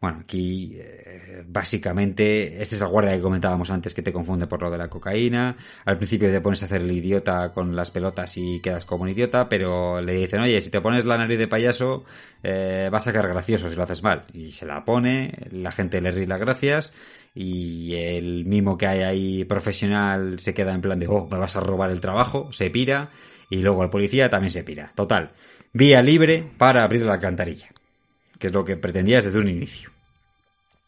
Bueno, aquí eh, básicamente este es el guardia que comentábamos antes que te confunde por lo de la cocaína. Al principio te pones a hacer el idiota con las pelotas y quedas como un idiota, pero le dicen, oye, si te pones la nariz de payaso eh, vas a quedar gracioso si lo haces mal. Y se la pone, la gente le ríe las gracias y el mimo que hay ahí profesional se queda en plan de, oh, me vas a robar el trabajo, se pira y luego el policía también se pira. Total, vía libre para abrir la alcantarilla que es lo que pretendías desde un inicio.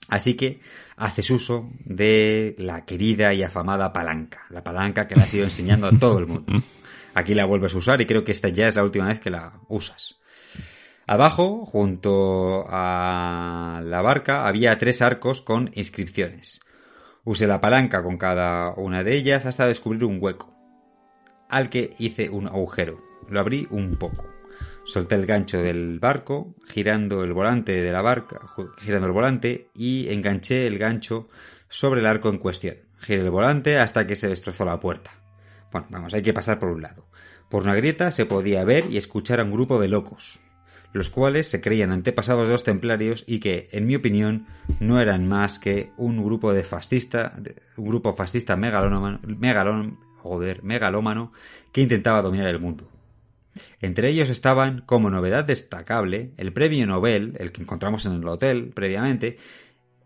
Así que haces uso de la querida y afamada palanca, la palanca que le has ido enseñando a todo el mundo. Aquí la vuelves a usar y creo que esta ya es la última vez que la usas. Abajo, junto a la barca, había tres arcos con inscripciones. Usé la palanca con cada una de ellas hasta descubrir un hueco, al que hice un agujero. Lo abrí un poco. Solté el gancho del barco, girando el volante de la barca, girando el volante y enganché el gancho sobre el arco en cuestión. Giré el volante hasta que se destrozó la puerta. Bueno, vamos, hay que pasar por un lado. Por una grieta se podía ver y escuchar a un grupo de locos, los cuales se creían antepasados de los templarios y que, en mi opinión, no eran más que un grupo de fascista, un grupo fascista joder, megalómano que intentaba dominar el mundo. Entre ellos estaban, como novedad destacable, el premio Nobel, el que encontramos en el hotel previamente,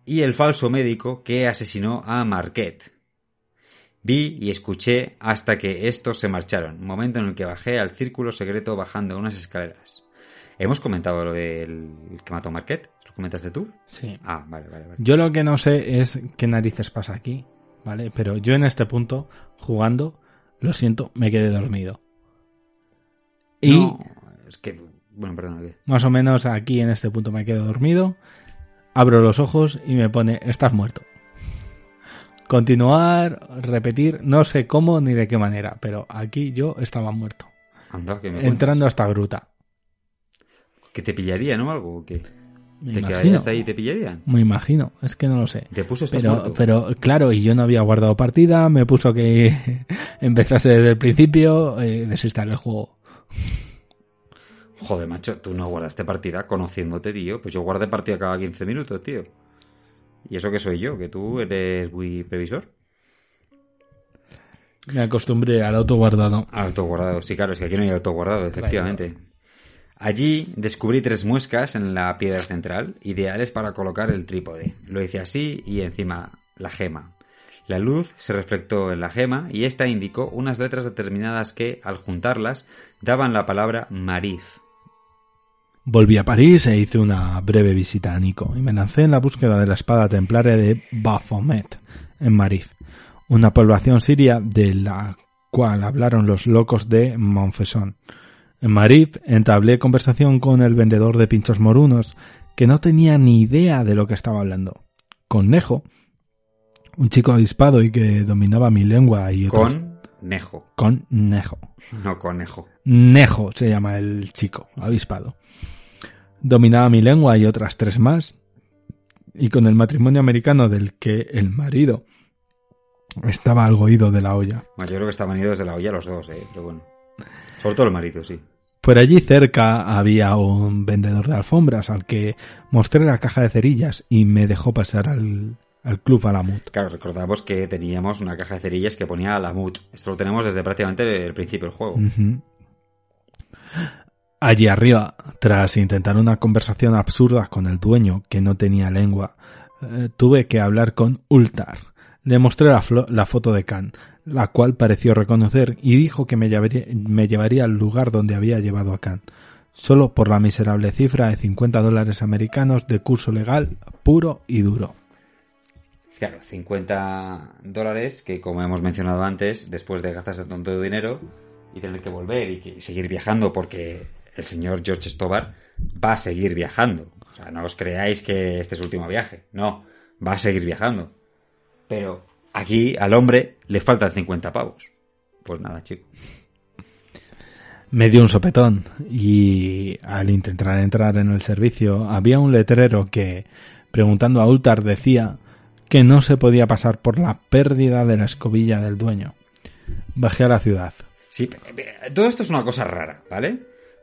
y el falso médico que asesinó a Marquette. Vi y escuché hasta que estos se marcharon, momento en el que bajé al círculo secreto bajando unas escaleras. ¿Hemos comentado lo del que mató a Marquette? ¿Lo comentaste tú?
Sí.
Ah, vale, vale, vale.
Yo lo que no sé es qué narices pasa aquí, ¿vale? Pero yo en este punto, jugando, lo siento, me quedé dormido. Y
No, es que... Bueno, perdona, ¿qué?
más o menos aquí en este punto me quedo dormido, abro los ojos y me pone, estás muerto. Continuar, repetir, no sé cómo ni de qué manera, pero aquí yo estaba muerto.
Anda, que me.
Entrando a esta gruta.
Que te pillaría, ¿no? Algo, ¿o qué?
Me
¿Te
imagino.
quedarías ahí y te pillarían?
Me imagino, es que no lo sé.
Te puso estás
Pero,
muerto.
pero claro, y yo no había guardado partida, me puso que empezase desde el principio, eh, el juego.
Joder, macho, tú no guardaste partida conociéndote, tío. Pues yo guardé partida cada 15 minutos, tío. ¿Y eso que soy yo? ¿Que tú eres muy previsor?
Me acostumbré al autoguardado.
Autoguardado, sí, claro, es que aquí no hay autoguardado, efectivamente. Allí descubrí tres muescas en la piedra central, ideales para colocar el trípode. Lo hice así y encima la gema. La luz se reflectó en la gema y esta indicó unas letras determinadas que, al juntarlas, daban la palabra Marif.
Volví a París e hice una breve visita a Nico y me lancé en la búsqueda de la espada templaria de Baphomet en Marif, una población siria de la cual hablaron los locos de Montfesson. En Marif entablé conversación con el vendedor de pinchos morunos, que no tenía ni idea de lo que estaba hablando. Con Nejo, un chico avispado y que dominaba mi lengua y otras-
Con Nejo,
con Nejo.
no conejo.
Nejo se llama el chico, avispado. Dominaba mi lengua y otras tres más. Y con el matrimonio americano del que el marido estaba algo ido de la olla.
Bueno, yo creo que estaban idos de la olla los dos, eh, pero bueno. Sobre todo el marido, sí.
Por allí cerca había un vendedor de alfombras al que mostré la caja de cerillas y me dejó pasar al, al club Alamut.
Claro, recordamos que teníamos una caja de cerillas que ponía Alamut. Esto lo tenemos desde prácticamente el principio del juego.
Allí arriba, tras intentar una conversación absurda con el dueño que no tenía lengua, eh, tuve que hablar con Ultar. Le mostré la, la foto de Khan, la cual pareció reconocer y dijo que me llevaría, me llevaría al lugar donde había llevado a Khan, solo por la miserable cifra de 50 dólares americanos de curso legal puro y duro.
Claro, 50 dólares que, como hemos mencionado antes, después de gastarse tanto dinero y tener que volver y seguir viajando porque el señor George Stobar va a seguir viajando. O sea, no os creáis que este es su último viaje. No, va a seguir viajando. Pero aquí al hombre le faltan 50 pavos. Pues nada, chico.
Me dio un sopetón y al intentar entrar en el servicio había un letrero que, preguntando a Ultar, decía que no se podía pasar por la pérdida de la escobilla del dueño. Bajé a la ciudad.
Sí, todo esto es una cosa rara, ¿vale?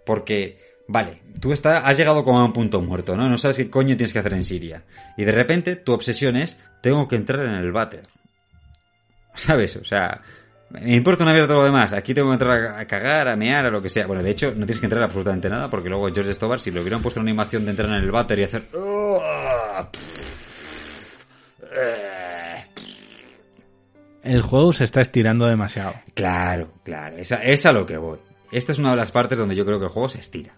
Porque, vale, tú está, has llegado como a un punto muerto, ¿no? No sabes qué coño tienes que hacer en Siria. Y de repente tu obsesión es, tengo que entrar en el váter. ¿Sabes? O sea, me importa una mierda todo lo demás. Aquí tengo que entrar a, a cagar, a mear, a lo que sea. Bueno, de hecho, no tienes que entrar absolutamente nada, porque luego George Stobar, si le hubieran puesto una animación de entrar en el váter y hacer...
El juego se está estirando demasiado.
Claro, claro, es a, es a lo que voy. Esta es una de las partes donde yo creo que el juego se estira.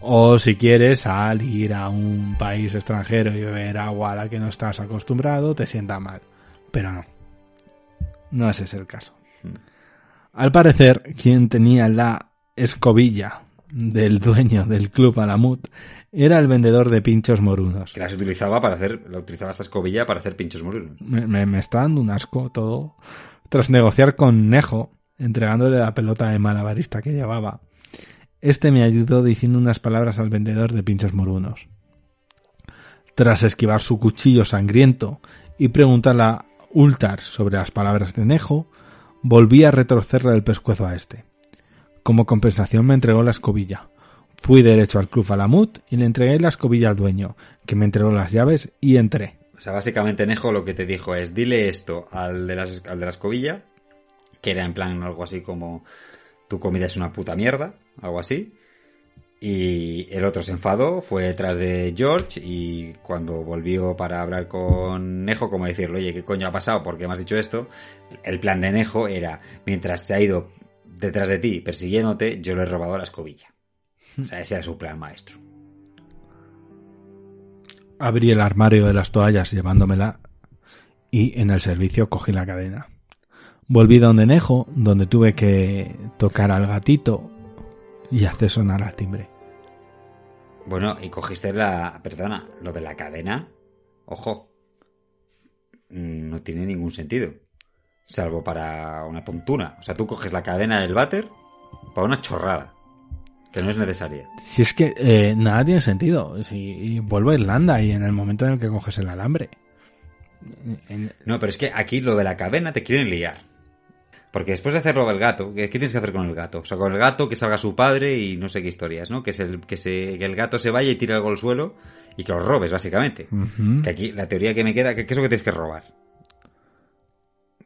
O si quieres salir a un país extranjero y beber agua a la que no estás acostumbrado, te sienta mal. Pero no. No ese es el caso. Al parecer, quien tenía la escobilla del dueño del club Alamut era el vendedor de pinchos morunos.
Que las utilizaba para hacer, la utilizaba esta escobilla para hacer pinchos morunos.
Me, me- me está dando un asco todo. Tras negociar con Nejo, entregándole la pelota de malabarista que llevaba, este me ayudó diciendo unas palabras al vendedor de pinchos morunos. Tras esquivar su cuchillo sangriento y preguntarle a Ultar sobre las palabras de Nejo, volví a retorcerle el pescuezo a este. Como compensación me entregó la escobilla. Fui derecho al Club Alamut y le entregué la escobilla al dueño, que me entregó las llaves y entré.
O sea, básicamente Nejo lo que te dijo es, dile esto al de, las- al de la escobilla, que era en plan algo así como, tu comida es una puta mierda, algo así. Y el otro se enfadó, fue detrás de George y cuando volvió para hablar con Nejo, como decirle, oye, ¿qué coño ha pasado? ¿Por qué me has dicho esto? El plan de Nejo era, mientras se ha ido detrás de ti persiguiéndote, yo le he robado la escobilla. O sea, ese era su plan maestro.
Abrí el armario de las toallas llevándomela y en el servicio cogí la cadena. Volví donde Nejo, donde tuve que tocar al gatito y hacer sonar al timbre.
Bueno, y cogiste la... Perdona, lo de la cadena. Ojo. No tiene ningún sentido. Salvo para una tontuna. O sea, tú coges la cadena del váter para una chorrada. Que no es necesaria.
Si es que eh, nada tiene sentido. Si y vuelvo a Irlanda y en el momento en el que coges el alambre. En-
No, pero es que aquí lo de la cadena te quieren liar. Porque después de hacerlo el gato, ¿qué, tienes que hacer con el gato? O sea, con el gato que salga su padre y no sé qué historias, ¿no? Que, es el, que, se, que el gato se vaya y tire algo al suelo y que lo robes, básicamente. Que aquí la teoría que me queda, que ¿qué es lo que tienes que robar?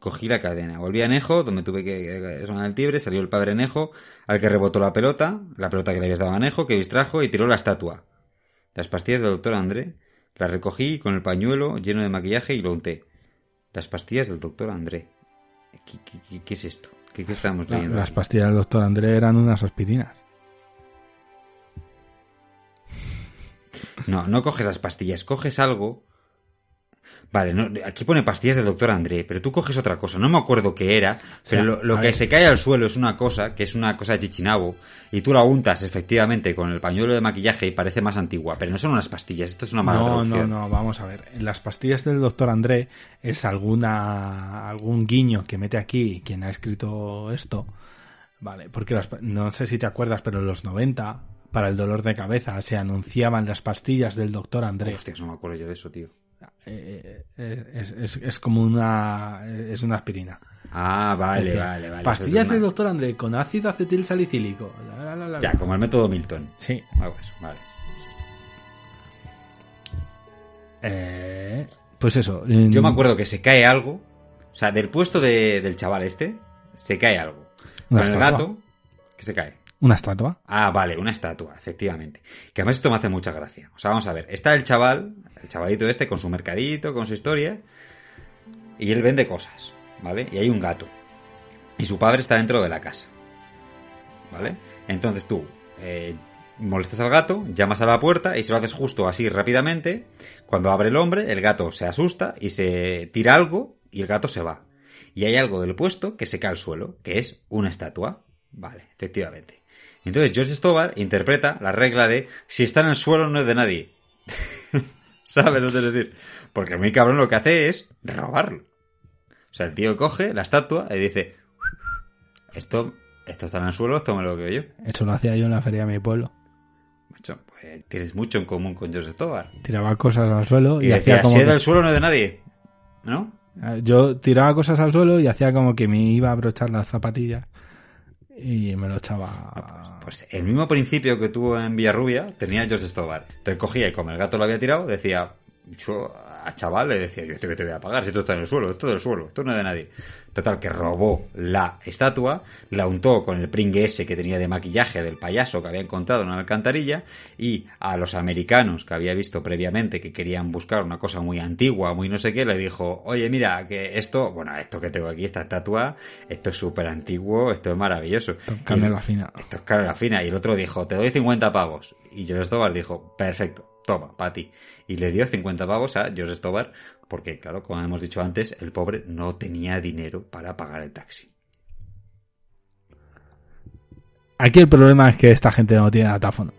Cogí la cadena, volví a Nejo, donde tuve que sonar el tibre, salió el padre Nejo, al que rebotó la pelota, la pelota que le habías dado a Nejo, que distrajo y tiró la estatua. Las pastillas del doctor André, las recogí con el pañuelo lleno de maquillaje y lo unté. Las pastillas del doctor André. ¿Qué, qué- es esto? ¿Qué, qué estamos leyendo?
las
aquí?
pastillas del doctor André eran unas aspirinas.
No, no coges las pastillas, coges algo. Vale, no, aquí pone pastillas del doctor André, pero tú coges otra cosa. No me acuerdo qué era, pero
sea,
lo, que
ver.
se cae al suelo es una cosa, que es una cosa de chichinabo, y tú la untas efectivamente con el pañuelo de maquillaje y parece más antigua, pero no son unas pastillas, esto es una mala
No, no,
traducción.
no, vamos a ver. En las pastillas del doctor André es alguna algún guiño que mete aquí quien ha escrito esto. Vale, porque las no sé si te acuerdas, pero en los 90, para el dolor de cabeza, se anunciaban las pastillas del doctor André.
Hostias, no me acuerdo yo de eso, tío.
Eh, eh, es, es- es como una es una aspirina.
Ah, vale, vale, vale.
Pastillas
Eso es
del
una-
doctor André con ácido acetil salicílico. La, la, la, la,
Ya, como el método Milton.
Sí.
Algo eso, vale.
Eh, pues eso. en-
Yo me acuerdo que se cae algo, o sea, del puesto de- del chaval este, se cae algo. Con el gato, que se cae.
Una estatua.
Ah, vale, una estatua, efectivamente. Que además esto me hace mucha gracia. O sea, vamos a ver, está el chaval, el chavalito este con su mercadito, con su historia, y él vende cosas, ¿vale? Y hay un gato. Y su padre está dentro de la casa. ¿Vale? Entonces tú eh, molestas al gato, llamas a la puerta y se lo haces justo así rápidamente. Cuando abre el hombre, el gato se asusta y se tira algo y el gato se va. Y hay algo del puesto que se cae al suelo, que es una estatua. Vale, efectivamente. Entonces George Stobar interpreta la regla de si está en el suelo no es de nadie. ¿Sabes lo que es decir? Porque el muy cabrón lo que hace es robarlo. O sea, el tío coge la estatua y dice, esto, esto está en el suelo, esto me lo quedo yo.
Eso lo hacía yo en la feria de mi pueblo.
Macho, pues tienes mucho en común con George Stobar.
Tiraba cosas al suelo y,
Y,
hacía como
si es
que-
del suelo no es de nadie. ¿No?
Yo tiraba cosas al suelo y hacía como que me iba a abrochar las zapatillas y me lo echaba.
Pues el mismo principio que tuvo en Villarrubia tenía George Stobar. Entonces cogía y como el gato lo había tirado, decía, yo a chaval le decía, yo esto que te voy a pagar, si esto está en el suelo, esto es del suelo, esto no es de nadie. Total, que robó la estatua, la untó con el pringue ese que tenía de maquillaje del payaso que había encontrado en una alcantarilla y a los americanos que había visto previamente que querían buscar una cosa muy antigua, muy no sé qué, le dijo, oye, mira, que esto, bueno, esto que tengo aquí, esta estatua, esto es súper antiguo, esto es maravilloso.
Canela
Y-
fina.
esto es cara la fina. Y el otro dijo, te doy 50 pavos. Y George Stobar dijo, perfecto, toma, para ti. Y le dio 50 pavos a George Stobar porque, claro, como hemos dicho antes, el pobre no tenía dinero para pagar el taxi.
Aquí el problema es que esta gente no tiene datáfono.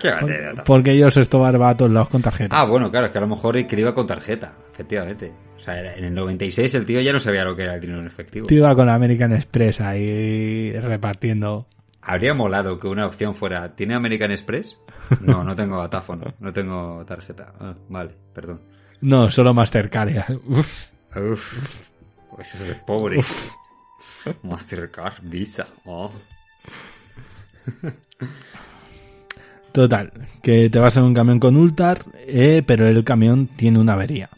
¿Qué
Por- porque ellos esto va a todos lados con tarjeta.
Ah, bueno, claro, es que a lo mejor el que iba con tarjeta, efectivamente. O sea, en el 96 el tío ya no sabía lo que era el dinero en efectivo.
Tío iba con American Express ahí repartiendo.
Habría molado que una opción fuera, ¿tiene American Express? No, no tengo datáfono, no tengo tarjeta. Ah, vale, perdón.
No, solo Mastercard. Uf.
Uf, pues eso es pobre. Mastercard, Visa. Oh.
Total, que te vas en un camión con Ultar, eh, pero el camión tiene una avería.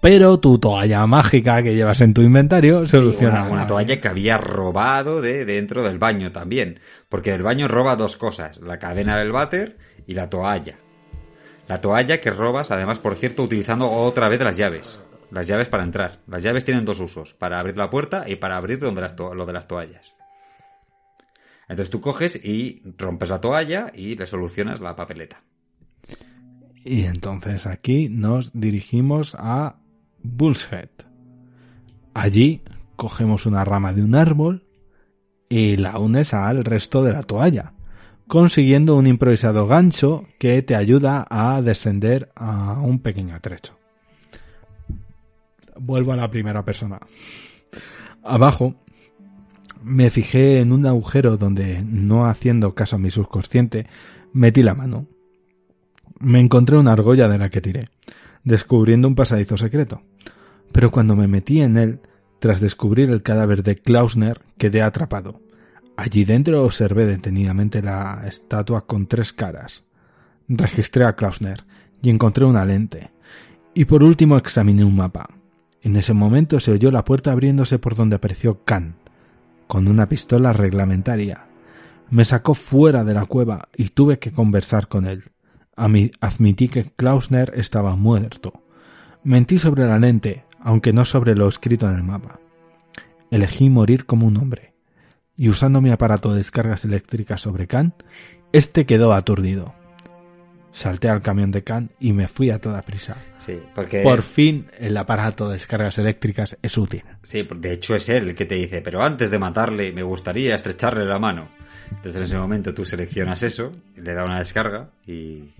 Pero tu toalla mágica que llevas en tu inventario
Sí,
soluciona.
una, una toalla que había robado de dentro del baño también. Porque el baño roba dos cosas: la cadena del váter y la toalla. La toalla que robas, además, por cierto, utilizando otra vez las llaves. Las llaves para entrar. Las llaves tienen dos usos: para abrir la puerta y para abrir donde las lo de las toallas. Entonces tú coges y rompes la toalla y le solucionas la papeleta.
Y entonces aquí nos dirigimos a Bullshead. Allí cogemos una rama de un árbol y la unes al resto de la toalla, consiguiendo un improvisado gancho que te ayuda a descender a un pequeño trecho. Vuelvo a la primera persona. Abajo me fijé en un agujero donde, no haciendo caso a mi subconsciente, metí la mano me encontré una argolla de la que tiré, descubriendo un pasadizo secreto. Pero cuando me metí en él, Tras descubrir el cadáver de Klausner, quedé atrapado. Allí dentro observé detenidamente la estatua con tres caras. Registré a Klausner y encontré una lente. Y por último examiné un mapa. En ese momento se oyó la puerta abriéndose por donde apareció Khan, con una pistola reglamentaria. Me sacó fuera de la cueva y tuve que conversar con él. Admití que Klausner estaba muerto. Mentí sobre la lente, aunque no sobre lo escrito en el mapa. Elegí morir como un hombre. Y usando mi aparato de descargas eléctricas sobre Khan, este quedó aturdido. Salté al camión de Khan y me fui a toda prisa.
Sí, porque...
Por fin el aparato de descargas eléctricas es útil.
Sí, de hecho es él el que te dice, pero antes de matarle me gustaría estrecharle la mano. Entonces en ese momento tú seleccionas eso, le da una descarga y,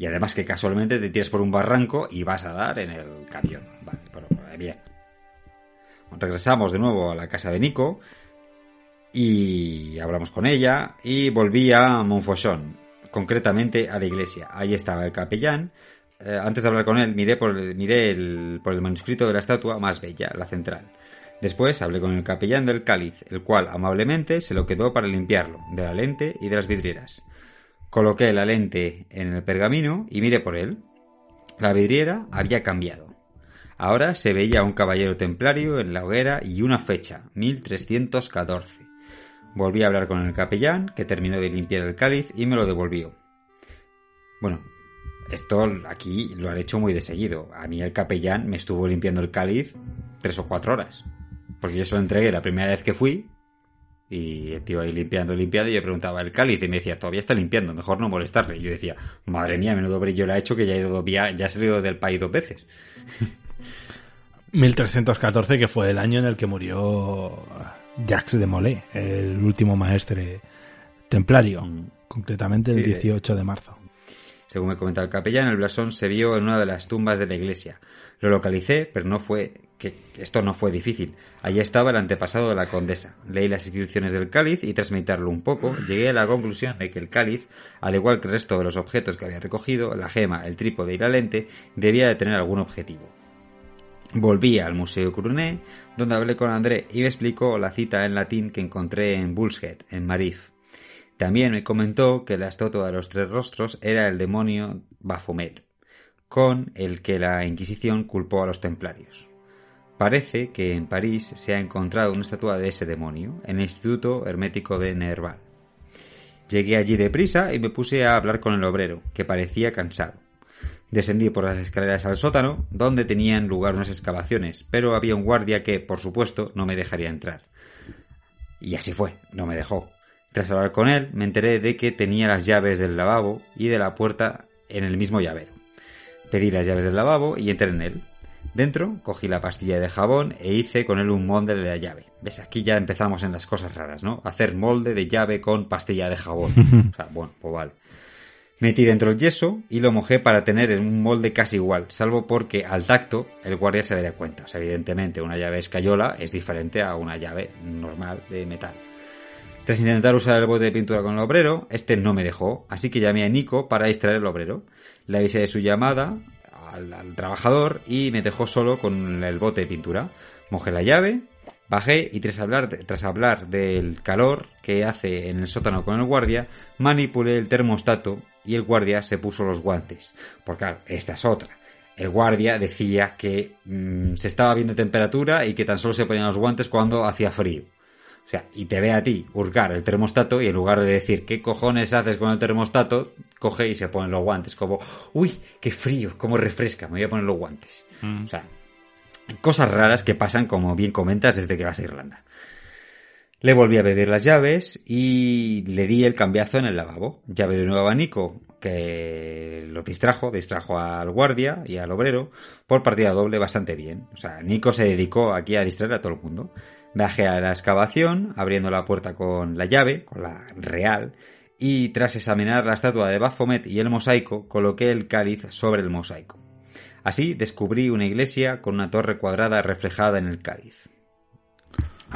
y además que casualmente te tiras por un barranco y vas a dar en el camión. Vale, pero bien. Regresamos de nuevo a la casa de Nico y hablamos con ella y volví a Montfauchon, concretamente a la iglesia. Ahí estaba el capellán. Eh, antes de hablar con él, miré, por, miré el, por el manuscrito de la estatua más bella, la central. Después hablé con el capellán del cáliz, el cual amablemente se lo quedó para limpiarlo, de la lente y de las vidrieras. Coloqué la lente en el pergamino y miré por él. La vidriera había cambiado. Ahora se veía un caballero templario en la hoguera y una fecha, 1314. Volví a hablar con el capellán, que terminó de limpiar el cáliz y me lo devolvió. Bueno, esto aquí lo han hecho muy de seguido. A mí el capellán me estuvo limpiando el cáliz tres o cuatro horas. Porque yo se lo entregué la primera vez que fui. Y el tío ahí limpiando, limpiando. Y yo preguntaba el cáliz y me decía, todavía está limpiando, mejor no molestarle. Y yo decía, madre mía, menudo brillo le ha hecho que ya, he ido, ya, ya ha salido del país dos veces.
1314, que fue el año en el que murió Jacques de Molay, el último maestre templario, mm. concretamente el 18 de marzo.
Según me comenta el capellán, el blasón se vio en una de las tumbas de la iglesia. Lo localicé, pero no fue que esto no fue difícil. Allí estaba el antepasado de la condesa. Leí las inscripciones del cáliz y tras meditarlo un poco, llegué a la conclusión de que el cáliz, al igual que el resto de los objetos que había recogido, la gema, el trípode y la lente, debía de tener algún objetivo. Volví al Museo Cruné, donde hablé con André y me explicó la cita en latín que encontré en Bullshead, en Marif. También me comentó que la estatua de los tres rostros era el demonio Baphomet, con el que la Inquisición culpó a los templarios. Parece que en París se ha encontrado una estatua de ese demonio en el Instituto Hermético de Nerval. Llegué allí deprisa y me puse a hablar con el obrero, que parecía cansado. Descendí por las escaleras al sótano, donde tenían lugar unas excavaciones, pero había un guardia que, por supuesto, no me dejaría entrar. Y así fue, no me dejó. Tras hablar con él, me enteré de que tenía las llaves del lavabo y de la puerta en el mismo llavero. Pedí las llaves del lavabo y entré en él. Dentro cogí la pastilla de jabón e hice con él un molde de la llave. ¿Ves? Aquí ya empezamos en las cosas raras, ¿no? Hacer molde de llave con pastilla de jabón. O sea, bueno, pues vale. Metí dentro el yeso y lo mojé para tener un molde casi igual, salvo porque al tacto el guardia se daría cuenta. O sea, evidentemente una llave escayola es diferente a una llave normal de metal. Tras intentar usar el bote de pintura con el obrero, este no me dejó, así que llamé a Nico para distraer el obrero. Le avisé de su llamada al, trabajador y me dejó solo con el bote de pintura. Mojé la llave, Bajé y tras hablar, tras hablar del calor que hace en el sótano con el guardia, manipulé el termostato y el guardia se puso los guantes. Porque claro, esta es otra. El guardia decía que mm, se estaba viendo temperatura y que tan solo se ponían los guantes cuando hacía frío. O sea, y te ve a ti hurgar el termostato y en lugar de decir qué cojones haces con el termostato, coge y se ponen los guantes. Como, uy, qué frío, cómo refresca, me voy a poner los guantes. Mm. O sea, Cosas raras que pasan, como bien comentas, desde que vas a Irlanda. Le volví a pedir las llaves y le di el cambiazo en el lavabo. Llave de nuevo abanico que lo distrajo, distrajo al guardia y al obrero por partida doble bastante bien. O sea, Nico se dedicó aquí a distraer a todo el mundo. Bajé a la excavación, abriendo la puerta con la llave, con la real, y tras examinar la estatua de Baphomet y el mosaico, coloqué el cáliz sobre el mosaico. Así descubrí una iglesia con una torre cuadrada reflejada en el cáliz.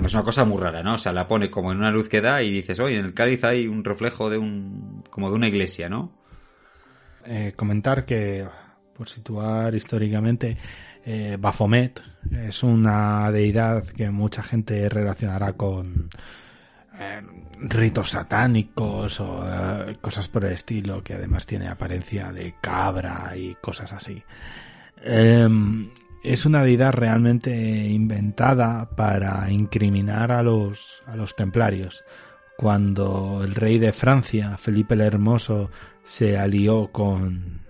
Es una cosa muy rara, ¿no? O sea, la pone como en una luz que da y dices, oye, en el cáliz hay un reflejo de un. como de una iglesia, ¿no?
Eh, comentar que, por situar históricamente, eh, Baphomet es una deidad que mucha gente relacionará con eh, ritos satánicos o eh, cosas por el estilo, que además tiene apariencia de cabra y cosas así. Em, es una deidad realmente inventada para incriminar a los, a los templarios. Cuando el rey de Francia, Felipe el Hermoso, se alió con,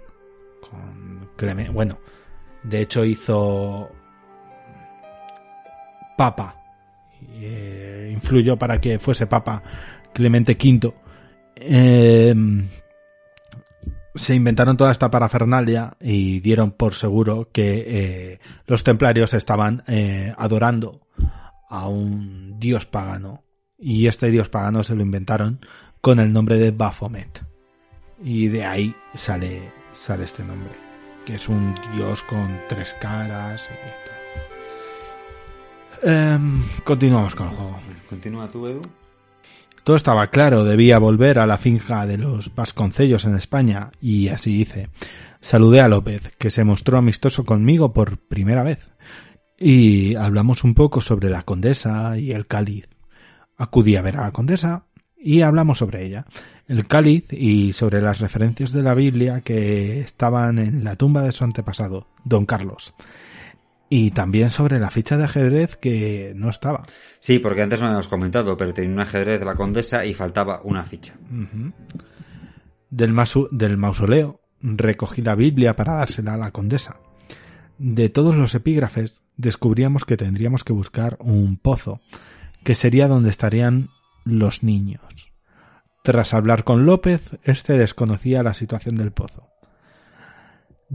con bueno, de hecho hizo papa, eh, influyó para que fuese papa Clemente V. Eh, se inventaron toda esta parafernalia y dieron por seguro que eh, los templarios estaban eh, adorando a un dios pagano y este dios pagano se lo inventaron con el nombre de Baphomet y de ahí sale sale este nombre que es un dios con tres caras y. Em, continuamos con el juego.
Continúa tú, Edu.
Todo estaba claro, debía volver a la finca de los Vasconcellos en España, y así hice. Saludé a López, que se mostró amistoso conmigo por primera vez, y hablamos un poco sobre la condesa y el cáliz. Acudí a ver a la condesa y hablamos sobre ella, el cáliz y sobre las referencias de la Biblia que estaban en la tumba de su antepasado, don Carlos. Y también sobre la ficha de ajedrez que no estaba.
Sí, porque antes no habíamos comentado, pero tenía un ajedrez de la condesa y faltaba una ficha.
Del, masu- del mausoleo recogí la Biblia para dársela a la condesa. De todos los epígrafes descubríamos que tendríamos que buscar un pozo, que sería donde estarían los niños. Tras hablar con López, este desconocía la situación del pozo.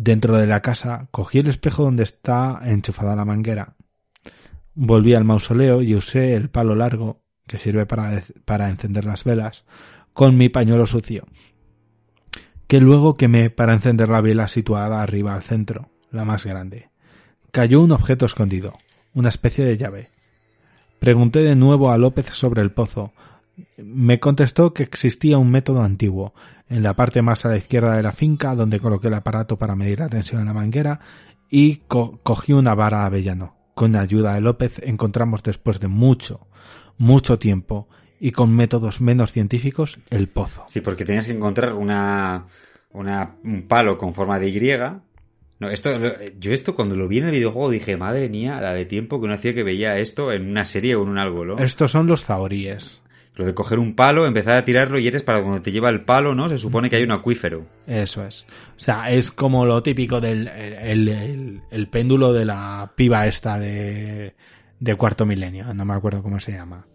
Dentro de la casa cogí el espejo donde está enchufada la manguera. Volví al mausoleo y usé el palo largo, que sirve para, encender las velas, con mi pañuelo sucio, que luego quemé para encender la vela situada arriba al centro, la más grande. Cayó un objeto escondido, una especie de llave. Pregunté de nuevo a López sobre el pozo. Me contestó que existía un método antiguo, en la parte más a la izquierda de la finca, donde coloqué el aparato para medir la tensión en la manguera, y co- cogí una vara avellano. Con ayuda de López encontramos después de mucho, mucho tiempo, y con métodos menos científicos, el pozo.
Sí, porque tenías que encontrar una, una un palo con forma de Y. No, esto, yo esto cuando lo vi en el videojuego dije, madre mía, la de tiempo que no hacía que veía esto en una serie o en un algo, ¿no?
Estos son los zahoríes.
Lo de coger un palo, empezar a tirarlo y eres para cuando te lleva el palo, ¿no? Se supone que hay un acuífero.
Eso es. O sea, es como lo típico del el, el- el péndulo de la piba esta de, de cuarto milenio. No me acuerdo cómo se llama.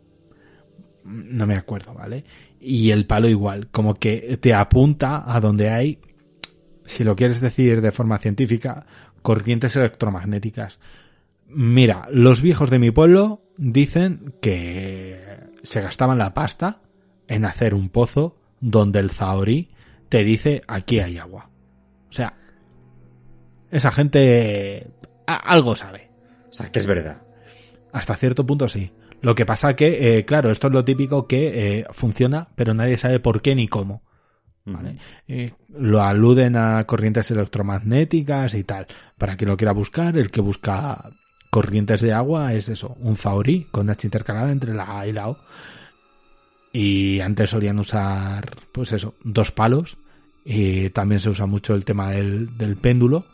No me acuerdo, ¿vale? Y el palo igual, como que te apunta a donde hay, si lo quieres decir de forma científica, corrientes electromagnéticas. Mira, los viejos de mi pueblo dicen que se gastaban la pasta en hacer un pozo donde el zahorí te dice aquí hay agua. O sea, esa gente algo sabe.
O sea, que es verdad.
Hasta cierto punto sí. Lo que pasa que, eh, claro, esto es lo típico que eh, funciona, pero nadie sabe por qué ni cómo. ¿vale? Eh, lo aluden a corrientes electromagnéticas y tal. Para quien lo quiera buscar, el que busca corrientes de agua es eso, un zahorí con H intercalada entre la A y la O. Y antes solían usar, pues eso, dos palos. Y también se usa mucho el tema del, del péndulo.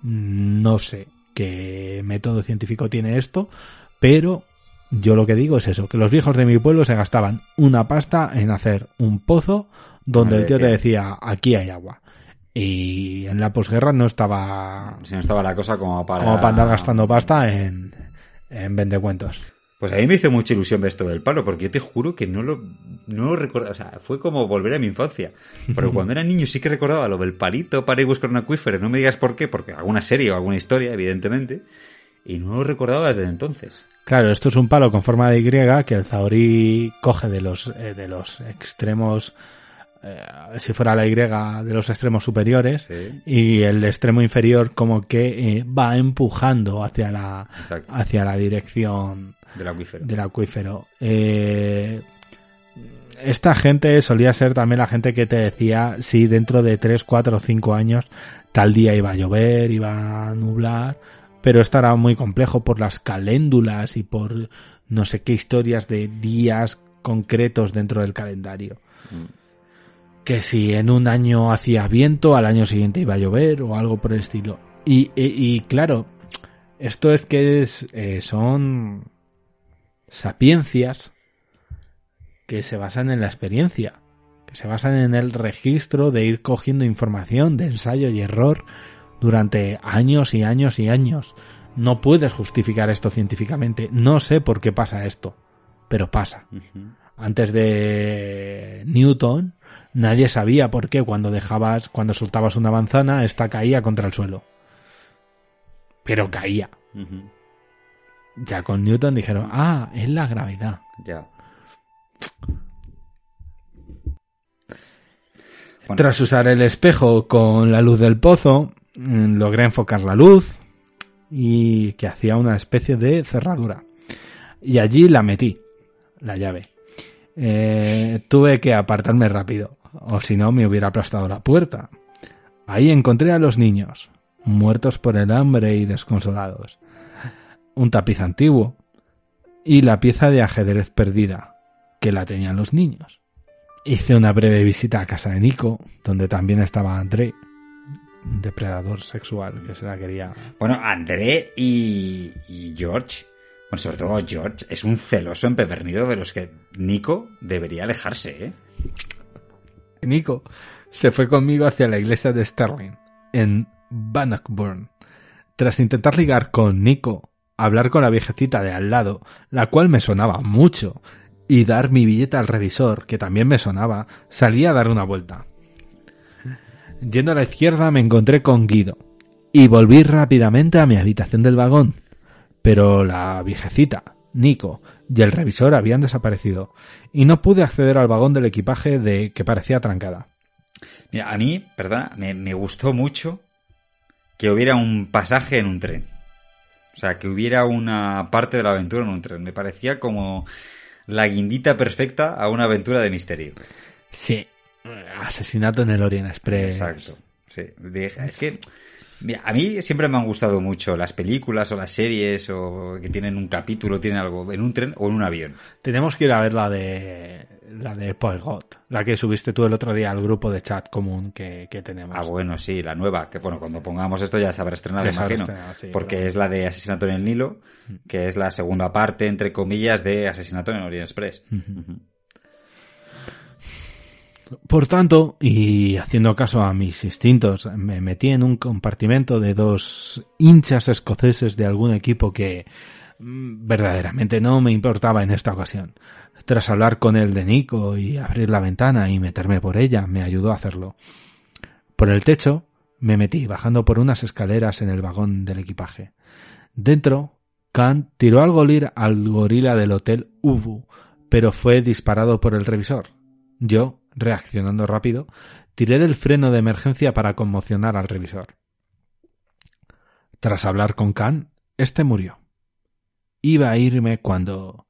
No sé qué método científico tiene esto, pero yo lo que digo es eso, que los viejos de mi pueblo se gastaban una pasta en hacer un pozo donde
Madre
el tío te decía, aquí hay agua. Y en la posguerra no estaba
Si no estaba la cosa como para...
como para andar gastando pasta en, en vendecuentos.
Pues a mí me hizo mucha ilusión ver esto del palo, porque yo te juro que no lo, no lo recordaba. O sea, fue como volver a mi infancia. Pero cuando era niño sí que recordaba lo del palito para ir buscar un acuífero. No me digas por qué, porque alguna serie o alguna historia, evidentemente. Y no lo recordaba desde entonces.
Claro, esto es un palo con forma de Y que el Zahorí coge de los, eh, de los extremos, eh, si fuera la Y, de los extremos superiores,
Sí,
y el extremo inferior como que eh, va empujando hacia la,
exacto.
hacia la dirección
Del acuífero.
del acuífero. Eh, esta gente solía ser también la gente que te decía si dentro de 3, 4 o 5 años tal día iba a llover, iba a nublar, pero esto era muy complejo por las caléndulas y por no sé qué historias de días concretos dentro del calendario. Que si en un año hacía viento, al año siguiente iba a llover o algo por el estilo. Y, y- y, claro, esto es que es, eh, son sapiencias que se basan en la experiencia, que se basan en el registro de ir cogiendo información de ensayo y error durante años y años y años. No puedes justificar esto científicamente. No sé por qué pasa esto, pero pasa. Antes de Newton, nadie sabía por qué cuando dejabas, cuando soltabas una manzana, esta caía contra el suelo. Pero caía. Ya con Newton dijeron, ah, es la gravedad.
Ya. Bueno,
Tras usar el espejo con la luz del pozo, mm, logré enfocar la luz y que hacía una especie de cerradura. Y allí la metí, la llave. Eh, tuve que apartarme rápido, o si no me hubiera aplastado la puerta. Ahí encontré a los niños, muertos por el hambre y desconsolados. Un tapiz antiguo y la pieza de ajedrez perdida, que la tenían los niños. Hice una breve visita a casa de Nico, donde también estaba André, depredador sexual que se la quería.
Bueno, André y, y George, bueno, sobre todo George, es un celoso empedernido de los que Nico debería alejarse, ¿eh?
Nico se fue conmigo hacia la iglesia de Sterling, en Bannockburn. Tras intentar ligar con Nico, hablar con la viejecita de al lado, la cual me sonaba mucho, y dar mi billete al revisor, que también me sonaba, salí a dar una vuelta. Yendo a la izquierda me encontré con Guido, y volví rápidamente a mi habitación del vagón. Pero la viejecita, Nico y el revisor habían desaparecido, y no pude acceder al vagón del equipaje de que parecía trancada.
Mira, a mí, perdona, me, me gustó mucho que hubiera un pasaje en un tren. O sea, que hubiera una parte de la aventura en un tren. Me parecía como la guindita perfecta a una aventura de misterio.
Sí, asesinato en el Orient Express.
Exacto. Sí. Es que, mira, a mí siempre me han gustado mucho las películas o las series o que tienen un capítulo, tienen algo en un tren o en un avión.
Tenemos que ir a ver la de la de Poigot, la que subiste tú el otro día al grupo de chat común que, que tenemos.
Ah, bueno, sí, la nueva, que bueno, cuando pongamos esto ya se habrá estrenado,
se
imagino.
estrenado, sí,
porque
claro.
es la de Asesinato en el Nilo, que es la segunda parte, entre comillas, de Asesinato en el Orient Express.
Por tanto, y haciendo caso a mis instintos, me metí en un compartimento de dos hinchas escoceses de algún equipo que mm, verdaderamente no me importaba en esta ocasión. Tras hablar con el de Nico y abrir la ventana y meterme por ella, me ayudó a hacerlo. Por el techo me metí bajando por unas escaleras en el vagón del equipaje. Dentro, Khan tiró al, golir- al gorila del hotel Ubu, pero fue disparado por el revisor. Yo, reaccionando rápido, tiré del freno de emergencia para conmocionar al revisor. Tras hablar con Khan, este murió. Iba a irme cuando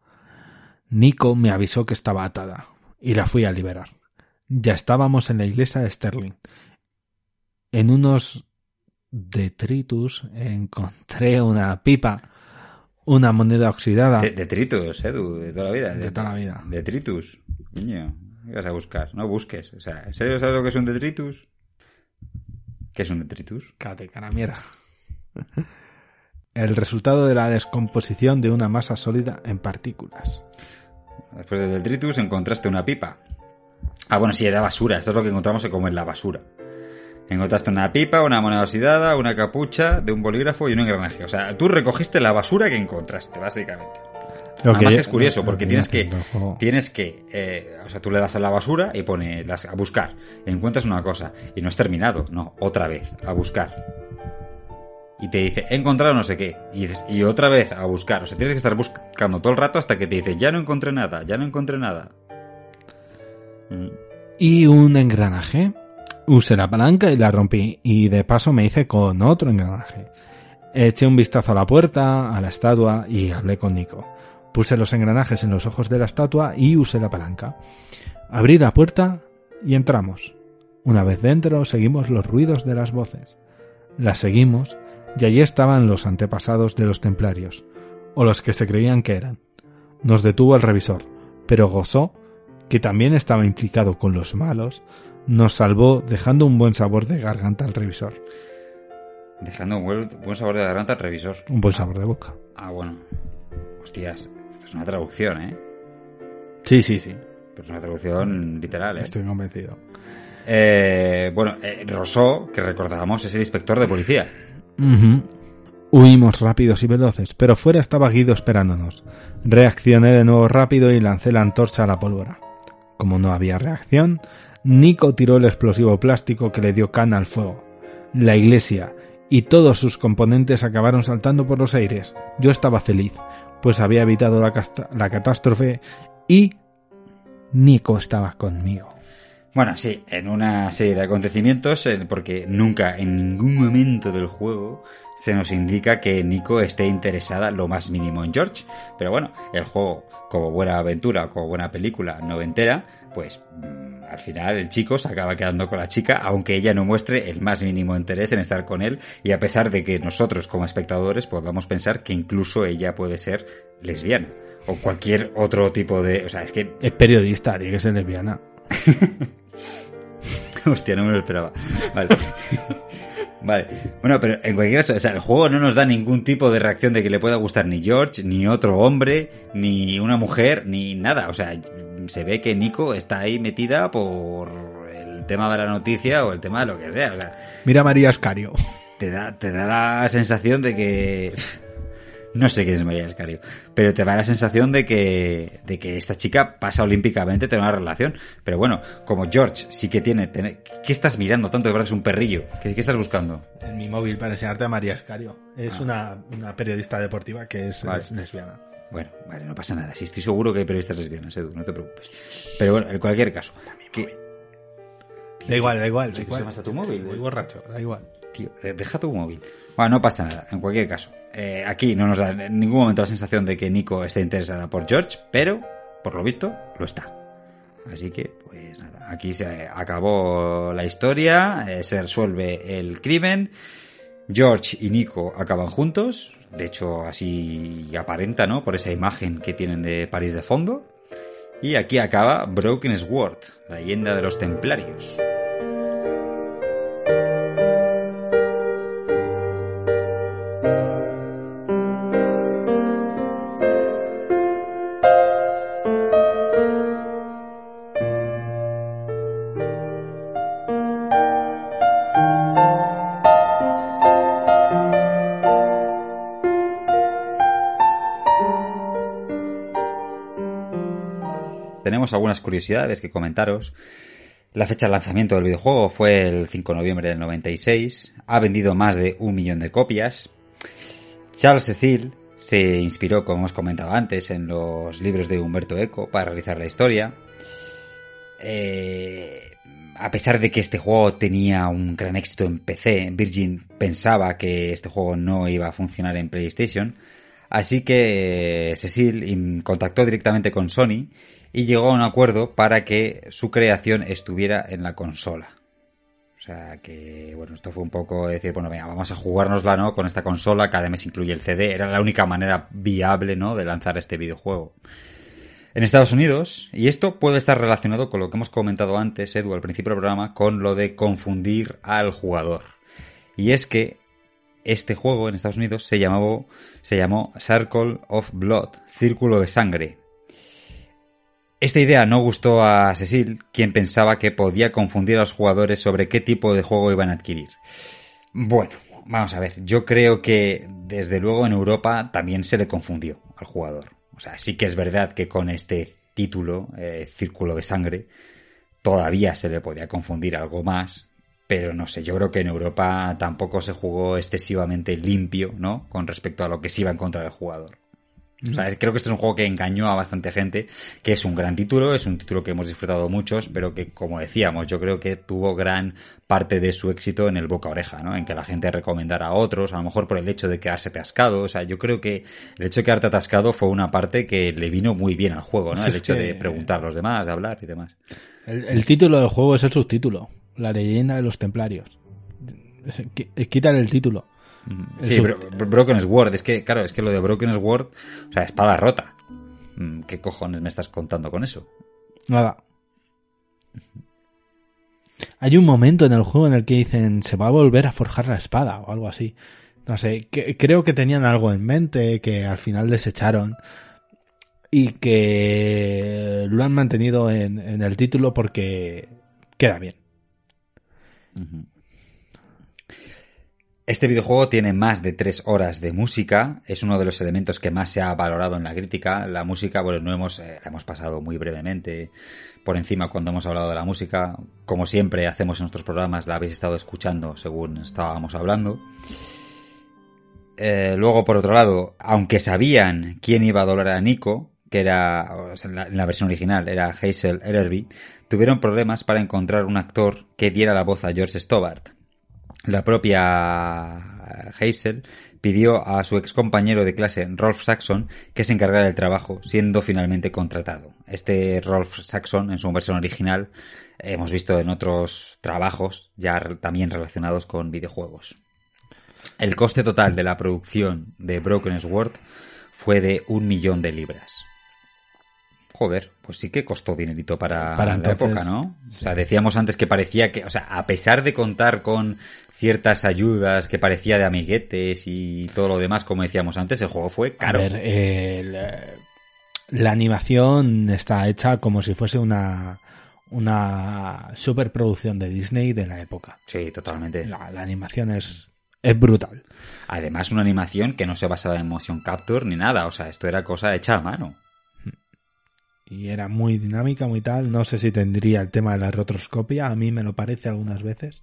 Nico me avisó que estaba atada y la fui a liberar. Ya estábamos en la iglesia de Sterling. En unos detritus encontré una pipa, una moneda oxidada.
De- Detritus, Edu, de toda la vida.
De toda la vida.
Detritus. Niño, ¿qué vas a buscar? No busques. O sea, ¿en serio sabes lo que es un detritus? ¿Qué es un detritus?
Cállate, cara mierda. El resultado de la descomposición de una masa sólida en partículas.
Después del detritus encontraste una pipa. Ah, bueno, sí, era basura. Esto es lo que encontramos como en la basura. Encontraste una pipa, una moneda oxidada, una capucha de un bolígrafo y un engranaje. O sea, tú recogiste la basura que encontraste, básicamente.
Lo
Además
que-
que es curioso, porque
que
tienes que, tienes que, eh, o sea, tú le das a la basura y pone las, a buscar. Encuentras una cosa. Y no es terminado, no, otra vez, a buscar. Y te dice, he encontrado no sé qué. Y dices, y otra vez a buscar. O sea, tienes que estar buscando todo el rato hasta que te dice, ya no encontré nada, ya no encontré nada. Mm.
Y un engranaje. Usé la palanca y la rompí. Y de paso me hice con otro engranaje. Eché un vistazo a la puerta, a la estatua y hablé con Nico. Puse los engranajes en los ojos de la estatua y usé la palanca. Abrí la puerta y entramos. Una vez dentro seguimos los ruidos de las voces. Las seguimos y allí estaban los antepasados de los templarios, o los que se creían que eran. Nos detuvo el revisor, pero gozó que también estaba implicado con los malos, nos salvó dejando un buen sabor de garganta al revisor.
Dejando un buen, sabor de garganta al revisor.
Un buen sabor de boca.
Ah, bueno. Hostias, es una traducción, ¿eh?
Sí, sí, sí.
Pero es una traducción literal, ¿eh?
Estoy convencido.
Eh, bueno, eh, Rousseau, que recordábamos, es el inspector de policía.
Huimos rápidos y veloces, pero fuera estaba Guido esperándonos. Reaccioné de nuevo rápido y lancé la antorcha a la pólvora. Como no había reacción, Nico tiró el explosivo plástico que le dio cana al fuego. La iglesia y todos sus componentes acabaron saltando por los aires. Yo estaba feliz, pues había evitado la, catástrofe y Nico estaba conmigo.
Bueno, sí, en una serie de acontecimientos, eh, porque nunca en ningún momento del juego se nos indica que Nico esté interesada lo más mínimo en George. Pero bueno, el juego, como buena aventura, como buena película noventera, pues mm, al final el chico se acaba quedando con la chica, aunque ella no muestre el más mínimo interés en estar con él, y a pesar de que nosotros como espectadores podamos pensar que incluso ella puede ser lesbiana. O cualquier otro tipo de... O sea, es que
Es periodista, tiene que ser lesbiana.
Hostia, no me lo esperaba. Vale. Vale. Bueno, pero en cualquier caso, o sea, el juego no nos da ningún tipo de reacción de que le pueda gustar ni George, ni otro hombre, ni una mujer, ni nada. O sea, se ve que Nico está ahí metida por el tema de la noticia o el tema de lo que sea. O sea,
Mira a María Escario.
te da, te da la sensación de que... No sé quién es María Escario, pero te da la sensación de que, de que esta chica pasa olímpicamente a tener una relación. Pero bueno, como George sí que tiene... tiene- ¿Qué estás mirando tanto? De verdad es un perrillo. ¿Qué, qué estás buscando?
En mi móvil para enseñarte a María Escario. Es una, una periodista deportiva que es,
Vale.
es lesbiana.
Bueno, vale, no pasa nada. Sí, estoy seguro que hay periodistas lesbianas, Edu, no te preocupes. Pero bueno, en cualquier caso... que-
Da igual, da igual, da
¿Qué
igual.
hasta tu móvil?
Voy borracho, da igual.
Tío, deja tu móvil. Bueno, no pasa nada, en cualquier caso. Eh, aquí no nos da en ningún momento la sensación de que Nico esté interesada por George, pero, por lo visto, lo está. Así que, pues nada, aquí se acabó la historia, eh, se resuelve el crimen, George y Nico acaban juntos, de hecho así aparenta, ¿no? Por esa imagen que tienen de París de fondo. Y aquí acaba Broken Sword, la leyenda de los templarios. Algunas curiosidades que comentaros. La fecha de lanzamiento del videojuego fue el 5 de noviembre del 96. Ha vendido más de un millón de copias. Charles Cecil se inspiró, como hemos comentado antes, en los libros de Humberto Eco para realizar la historia. Eh, a pesar de que este juego tenía un gran éxito en PC, Virgin pensaba que este juego no iba a funcionar en PlayStation. Así que eh, Cecil contactó directamente con Sony y llegó a un acuerdo para que su creación estuviera en la consola. O sea que, bueno, esto fue un poco decir, bueno, venga, vamos a jugárnosla, ¿no? Con esta consola, que además incluye el CD, era la única manera viable, ¿no? De lanzar este videojuego. En Estados Unidos, y esto puede estar relacionado con lo que hemos comentado antes, Edu, al principio del programa, con lo de confundir al jugador. Y es que este juego en Estados Unidos se llamó, se llamó Circle of Blood, Círculo de Sangre. Esta idea no gustó a Cecil, quien pensaba que podía confundir a los jugadores sobre qué tipo de juego iban a adquirir. Bueno, vamos a ver, yo creo que desde luego en Europa también se le confundió al jugador. O sea, sí que es verdad que con este título, eh, Círculo de Sangre, todavía se le podía confundir algo más, pero no sé, yo creo que en Europa tampoco se jugó excesivamente limpio, ¿no? Con respecto a lo que se iba a encontrar el jugador. O sea, creo que este es un juego que engañó a bastante gente, que es un gran título, es un título que hemos disfrutado muchos, pero que, como decíamos, yo creo que tuvo gran parte de su éxito en el boca oreja, ¿no? En que la gente recomendara a otros, a lo mejor por el hecho de quedarse atascado. O sea, yo creo que el hecho de quedarte atascado fue una parte que le vino muy bien al juego, ¿no? El hecho de preguntar a los demás, de hablar y demás.
El, título del juego es el subtítulo, La leyenda de los templarios. Quítale el título.
Sí, Broken Sword. Es que, claro, es que lo de Broken Sword, o sea, espada rota. Mm, ¿Qué cojones me estás contando con eso?
Nada. Hay un momento en el juego en el que dicen se va a volver a forjar la espada o algo así. No sé, creo que tenían algo en mente que al final desecharon y que lo han mantenido en, el título porque queda bien.
Este videojuego tiene más de tres horas de música, es uno de los elementos que más se ha valorado en la crítica. La música, bueno, no hemos, eh, la hemos pasado muy brevemente por encima cuando hemos hablado de la música. Como siempre hacemos en nuestros programas, la habéis estado escuchando según estábamos hablando. Eh, luego, por otro lado, aunque sabían quién iba a doblar a Nico, que era, en la, versión original, era Hazel Ellerby, tuvieron problemas para encontrar un actor que diera la voz a George Stobart la propia Hazel pidió a su ex compañero de clase, Rolf Saxon, que se encargara del trabajo, siendo finalmente contratado. Este Rolf Saxon, en su versión original, hemos visto en otros trabajos ya también relacionados con videojuegos. El coste total de la producción de Broken Sword fue de un millón de libras. Joder, pues sí que costó dinerito para, la época, ¿no? O sea, decíamos antes que parecía que, o sea, a pesar de contar con ciertas ayudas que parecía de amiguetes y todo lo demás, como decíamos antes, el juego fue caro.
A ver, la animación está hecha como si fuese una una superproducción de Disney de la época.
Sí, totalmente.
La, la animación es es brutal.
Además, una animación que no se basaba en motion capture ni nada. O sea, esto era cosa hecha a mano
y era muy dinámica, muy tal. No sé si tendría el tema de la retroscopia, a mí me lo parece algunas veces.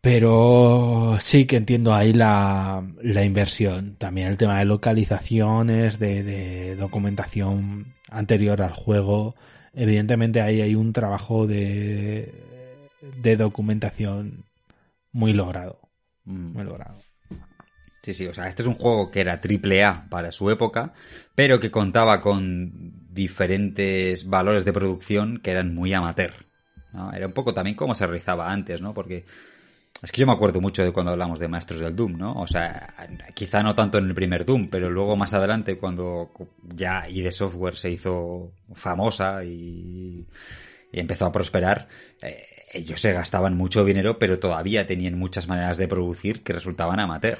Pero sí que entiendo ahí la, la inversión. También el tema de localizaciones, de, de, documentación anterior al juego. Evidentemente ahí hay un trabajo de, de documentación muy logrado. Mm. Muy logrado.
Sí, sí, o sea, este es un juego que era triple A para su época, pero que contaba con diferentes valores de producción que eran muy amateur. Era un poco también como se realizaba antes, ¿no? Porque es que yo me acuerdo mucho de cuando hablamos de Maestros del Doom, ¿no? O sea, quizá no tanto en el primer Doom, pero luego más adelante cuando ya ID Software se hizo famosa y, empezó a prosperar, eh, ellos se gastaban mucho dinero, pero todavía tenían muchas maneras de producir que resultaban amateur.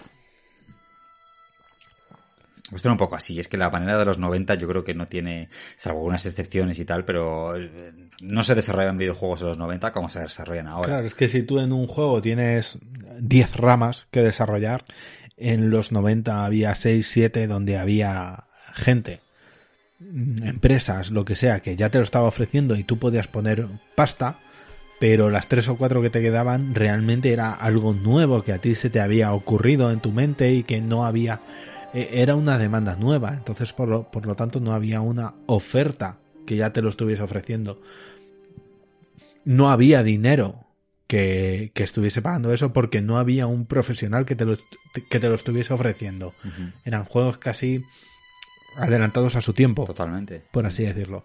Esto era un poco así, es que la manera de los 90 yo creo que no tiene, salvo algunas excepciones y tal, pero eh, no se desarrollan videojuegos en los 90 como se desarrollan ahora.
Claro, es que si tú en un juego tienes 10 ramas que desarrollar, en los 90 había 6, 7 donde había gente, empresas, lo que sea, que ya te lo estaba ofreciendo y tú podías poner pasta, pero las tres o cuatro que te quedaban realmente era algo nuevo que a ti se te había ocurrido en tu mente y que no había e, era una demanda nueva, entonces por lo, por lo tanto no había una oferta que ya te lo estuviese ofreciendo. No había dinero que, que, estuviese pagando eso porque no había un profesional que te lo, que te lo estuviese ofreciendo. Eran juegos casi adelantados a su tiempo.
Totalmente.
Por así decirlo.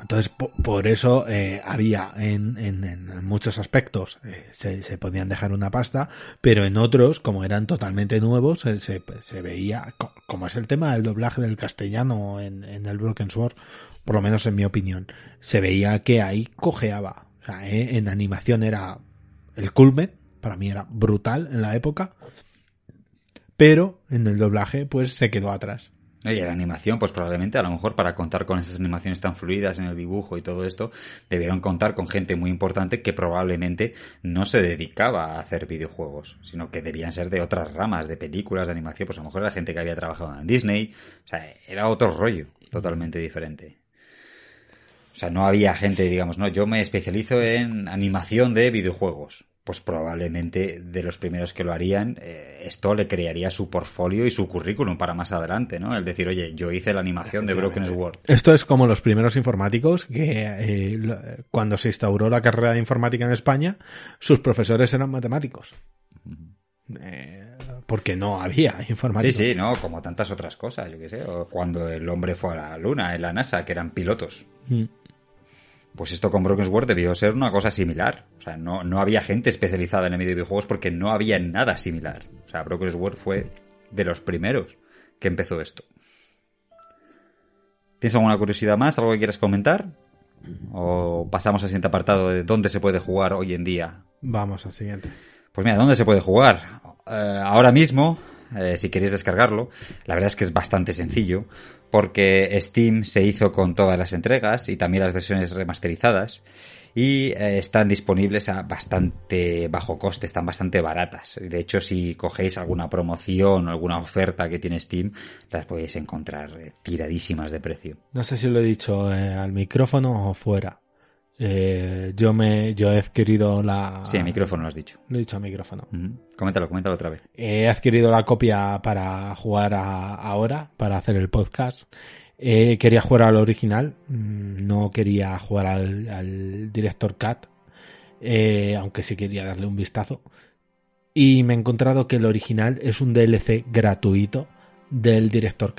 Entonces, por, eso eh, había en, muchos aspectos, eh, se, podían dejar una pasta, pero en otros, como eran totalmente nuevos, se, se, veía, como es el tema del doblaje del castellano en, en, el Broken Sword, por lo menos en mi opinión, se veía que ahí cojeaba. O sea, eh, en animación era el culmen, para mí era brutal en la época, pero en el doblaje pues se quedó atrás.
Y la animación, pues probablemente a lo mejor para contar con esas animaciones tan fluidas en el dibujo y todo esto, debieron contar con gente muy importante que probablemente no se dedicaba a hacer videojuegos, sino que debían ser de otras ramas, de películas, de animación, pues a lo mejor era gente que había trabajado en Disney, o sea, era otro rollo, totalmente diferente. O sea, no había gente, digamos, no, yo me especializo en animación de videojuegos. Pues probablemente de los primeros que lo harían, eh, esto le crearía su portfolio y su currículum para más adelante, ¿no? El decir, oye, yo hice la animación de Broken Sword.
Esto es como los primeros informáticos que eh, cuando se instauró la carrera de informática en España, sus profesores eran matemáticos. Eh, porque no había informática.
Sí, sí, no, como tantas otras cosas, yo qué sé. O cuando el hombre fue a la luna en la NASA, que eran pilotos. Mm. Pues esto con Broken Sword debió ser una cosa similar. O sea, no, no había gente especializada en el medio de videojuegos porque no había nada similar. O sea, Broken Sword fue de los primeros que empezó esto. ¿Tienes alguna curiosidad más? ¿Algo que quieras comentar? ¿O pasamos al siguiente apartado de dónde se puede jugar hoy en día?
Vamos al siguiente.
Pues mira, ¿dónde se puede jugar? Eh, ahora mismo, eh, si queréis descargarlo, la verdad es que es bastante sencillo porque Steam se hizo con todas las entregas y también las versiones remasterizadas y eh, están disponibles a bastante bajo coste, están bastante baratas. De hecho, si cogéis alguna promoción o alguna oferta que tiene Steam, las podéis encontrar eh, tiradísimas de precio.
No sé si lo he dicho eh, al micrófono o fuera. Yo me yo he adquirido la
sí el micrófono lo has dicho.
Lo he dicho al micrófono
coméntalo coméntalo otra vez.
He adquirido la copia para jugar ahora para hacer el podcast. Eh, quería jugar al original, mm, no quería jugar al, Director eh, aunque sí quería darle un vistazo. Y me he encontrado que el original es un DLC gratuito del Director.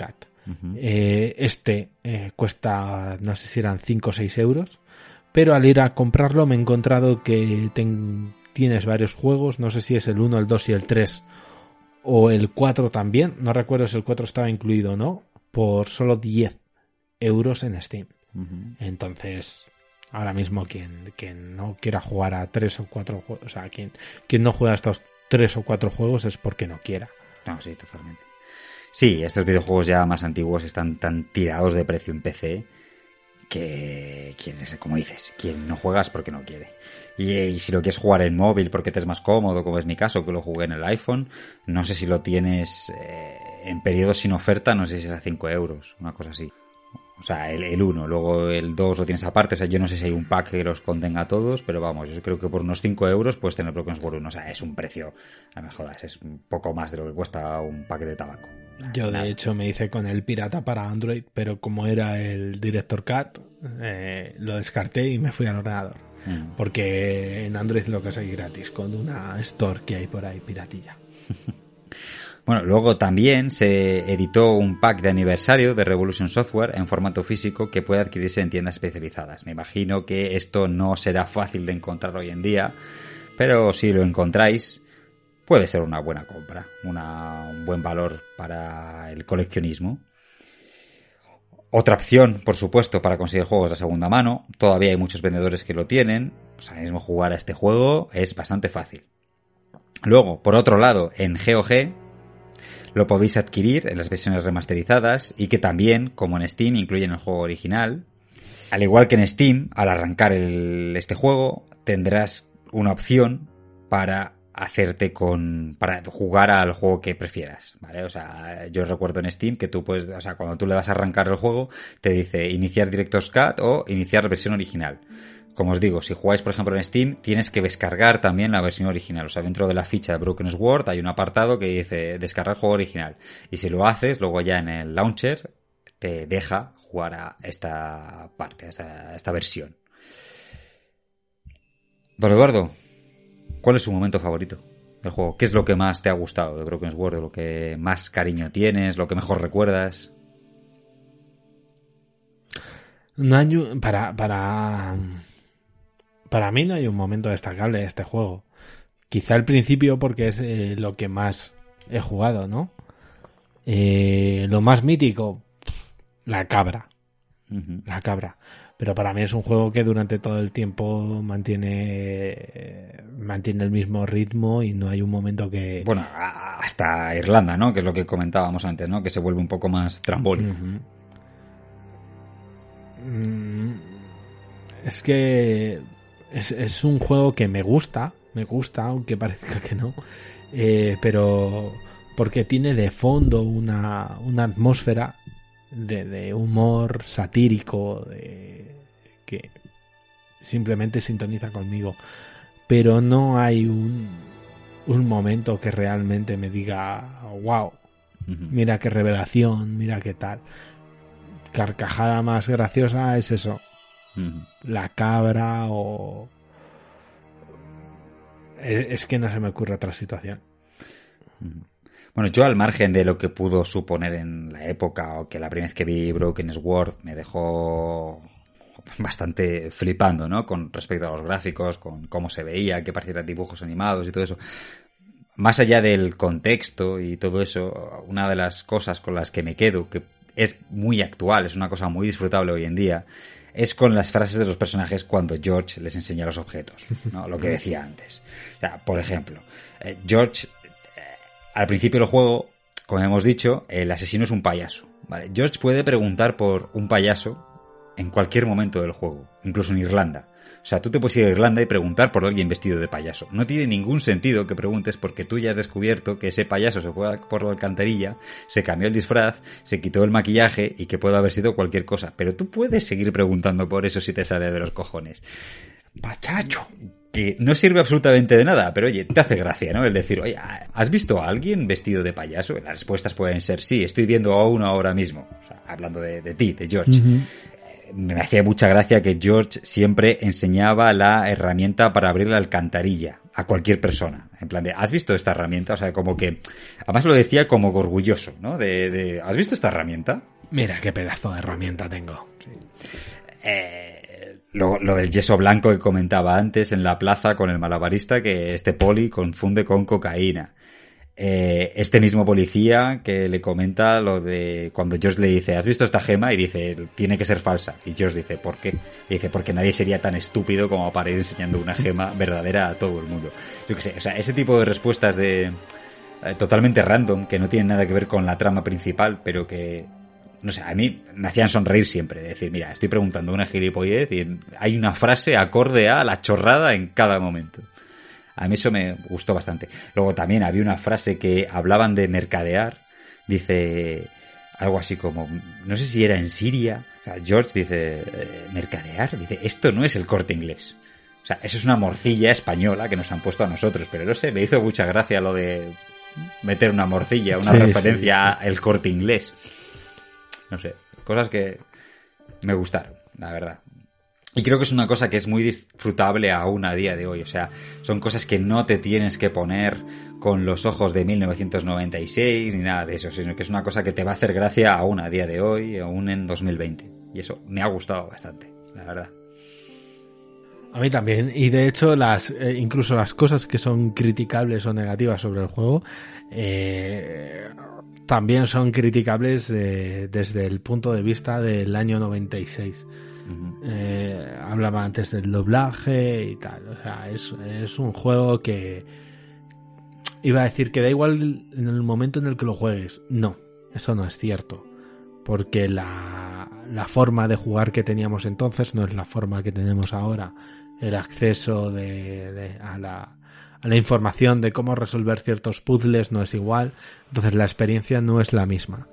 Eh, este cuesta, no sé si eran 5 o 6 euros, pero al ir a comprarlo me he encontrado que tienes varios juegos, no sé si es el 1, el 2 y el 3 o el 4 también, no recuerdo si el 4 estaba incluido o no, por solo 10 euros en Steam. Entonces, ahora mismo quien, quien no quiera jugar a tres o cuatro juegos, o sea, quien, quien no juega a estos tres o cuatro juegos es porque no quiera.
No, sí, totalmente. Sí, estos videojuegos ya más antiguos están tan tirados de precio en PC que, quien, como dices, quien no juega es porque no quiere. Y, si lo quieres jugar en móvil porque te es más cómodo, como es mi caso, que lo jugué en el iPhone, no sé si lo tienes eh, en periodos sin oferta, no sé si es a 5 euros, una cosa así. O sea, el 1, luego el 2 lo tienes aparte, o sea, yo no sé si hay un pack que los contenga todos, pero vamos, yo creo que por unos 5 euros puedes tener Broken Sword 1, o sea, es un precio, a lo mejor es un poco más de lo que cuesta un paquete de tabaco.
Yo de hecho me hice con el pirata para Android, pero como era el Director Cut, eh, lo descarté y me fui al ordenador. Mm. Porque en Android lo que hay gratis, con una store que hay por ahí piratilla.
Bueno, luego también se editó un pack de aniversario de Revolution Software en formato físico que puede adquirirse en tiendas especializadas. Me imagino que esto no será fácil de encontrar hoy en día, pero si lo encontráis, puede ser una buena compra, un buen valor para el coleccionismo. Otra opción, por supuesto, para conseguir juegos de segunda mano. Todavía hay muchos vendedores que lo tienen. O sea, mismo jugar a este juego es bastante fácil. Luego, por otro lado, en GOG lo podéis adquirir en las versiones remasterizadas y que también, como en Steam, incluyen el juego original. Al igual que en Steam, al arrancar este juego, tendrás una opción para hacerte con para jugar al juego que prefieras, ¿vale? O sea, yo recuerdo en Steam que tú puedes, o sea, cuando tú le vas a arrancar el juego, te dice iniciar Director's Cut o iniciar versión original. Como os digo, si jugáis por ejemplo en Steam, tienes que descargar también la versión original. O sea, dentro de la ficha de Broken Sword hay un apartado que dice descargar juego original. Y si lo haces, luego ya en el launcher te deja jugar a esta parte, a esta, versión. Don Eduardo, ¿cuál es su momento favorito del juego? ¿Qué es lo que más te ha gustado de Broken Sword? ¿Lo que más cariño tienes? ¿Lo que mejor recuerdas?
Un año para, para para mí no hay un momento destacable de este juego. Quizá al principio porque es eh, lo que más he jugado, ¿no? Eh, lo más mítico, la cabra. La cabra. Pero para mí es un juego que durante todo el tiempo mantiene mantiene el mismo ritmo y no hay un momento que...
Bueno, hasta Irlanda, ¿no? Que es lo que comentábamos antes, ¿no? Que se vuelve un poco más trambólico.
Mm, es que es, un juego que me gusta, me gusta, aunque parezca que no, eh, pero porque tiene de fondo una, una atmósfera de, humor satírico de, que simplemente sintoniza conmigo. pero no hay un, un momento que realmente me diga, wow, mira qué revelación, mira qué tal. Carcajada más graciosa es eso, la cabra o... Es, que no se me ocurre otra situación.
Bueno, yo al margen de lo que pudo suponer en la época o que la primera vez que vi Broken Sword me dejó bastante flipando, ¿no? Con respecto a los gráficos, con cómo se veía, que parecieran dibujos animados y todo eso. Más allá del contexto y todo eso, una de las cosas con las que me quedo, que es muy actual, es una cosa muy disfrutable hoy en día, es con las frases de los personajes cuando George les enseña los objetos, ¿no? Lo que decía antes. O sea, por ejemplo, eh, George, eh, al principio del juego, como hemos dicho, el asesino es un payaso. ¿vale? George puede preguntar por un payaso en cualquier momento del juego, incluso en Irlanda. O sea, tú te puedes ir a Irlanda y preguntar por alguien vestido de payaso. No tiene ningún sentido que preguntes porque tú ya has descubierto que ese payaso se fue por la alcantarilla, se cambió el disfraz, se quitó el maquillaje y que puede haber sido cualquier cosa. Pero tú puedes seguir preguntando por eso si te sale de los cojones. Pachacho. Que no sirve absolutamente de nada, pero oye, te hace gracia, ¿no? El decir, oye, ¿has visto a alguien vestido de payaso? Las respuestas pueden ser sí, estoy viendo a uno ahora mismo. O sea, hablando de, ti, de George me hacía mucha gracia que George siempre enseñaba la herramienta para abrir la alcantarilla a cualquier persona. En plan de, ¿has visto esta herramienta? O sea, como que, además lo decía como orgulloso, ¿no? De, ¿has visto esta herramienta?
Mira qué pedazo de herramienta tengo.
Eh, lo, lo, del yeso blanco que comentaba antes en la plaza con el malabarista que este poli confunde con cocaína. Eh, este mismo policía que le comenta lo de cuando George le dice, ¿has visto esta gema? Y dice, tiene que ser falsa. Y George dice, ¿por qué? Y dice, porque nadie sería tan estúpido como para ir enseñando una gema verdadera a todo el mundo. Yo qué sé, o sea, ese tipo de respuestas de eh, totalmente random, que no tienen nada que ver con la trama principal, pero que no sé, a mí me hacían sonreír siempre. decir, mira, estoy preguntando una gilipollez y hay una frase acorde a la chorrada en cada momento. A mí eso me gustó bastante. Luego también había una frase que hablaban de mercadear. Dice algo así como, no sé si era en Siria. O sea, George dice, eh, mercadear. Dice, esto no es el corte inglés. O sea, eso es una morcilla española que nos han puesto a nosotros. Pero no sé, me hizo mucha gracia lo de meter una morcilla, una referencia al corte inglés. No sé, cosas que me gustaron, la verdad. Y creo que es una cosa que es muy disfrutable aún a día de hoy. O sea, son cosas que no te tienes que poner con los ojos de 1996 ni nada de eso, sino que es una cosa que te va a hacer gracia aún a día de hoy, aún en 2020. Y eso me ha gustado bastante, la verdad.
A mí también. Y de hecho, las eh, incluso las cosas que son criticables o negativas sobre el juego eh, también son criticables eh, desde el punto de vista del año 96 eh, hablaba antes del doblaje y tal. O sea, es, un juego que iba a decir que da igual en el momento en el que lo juegues. No, eso no es cierto. Porque la, forma de jugar que teníamos entonces no es la forma que tenemos ahora. El acceso de, a, la, a la información de cómo resolver ciertos puzzles no es igual. Entonces la experiencia no es la misma.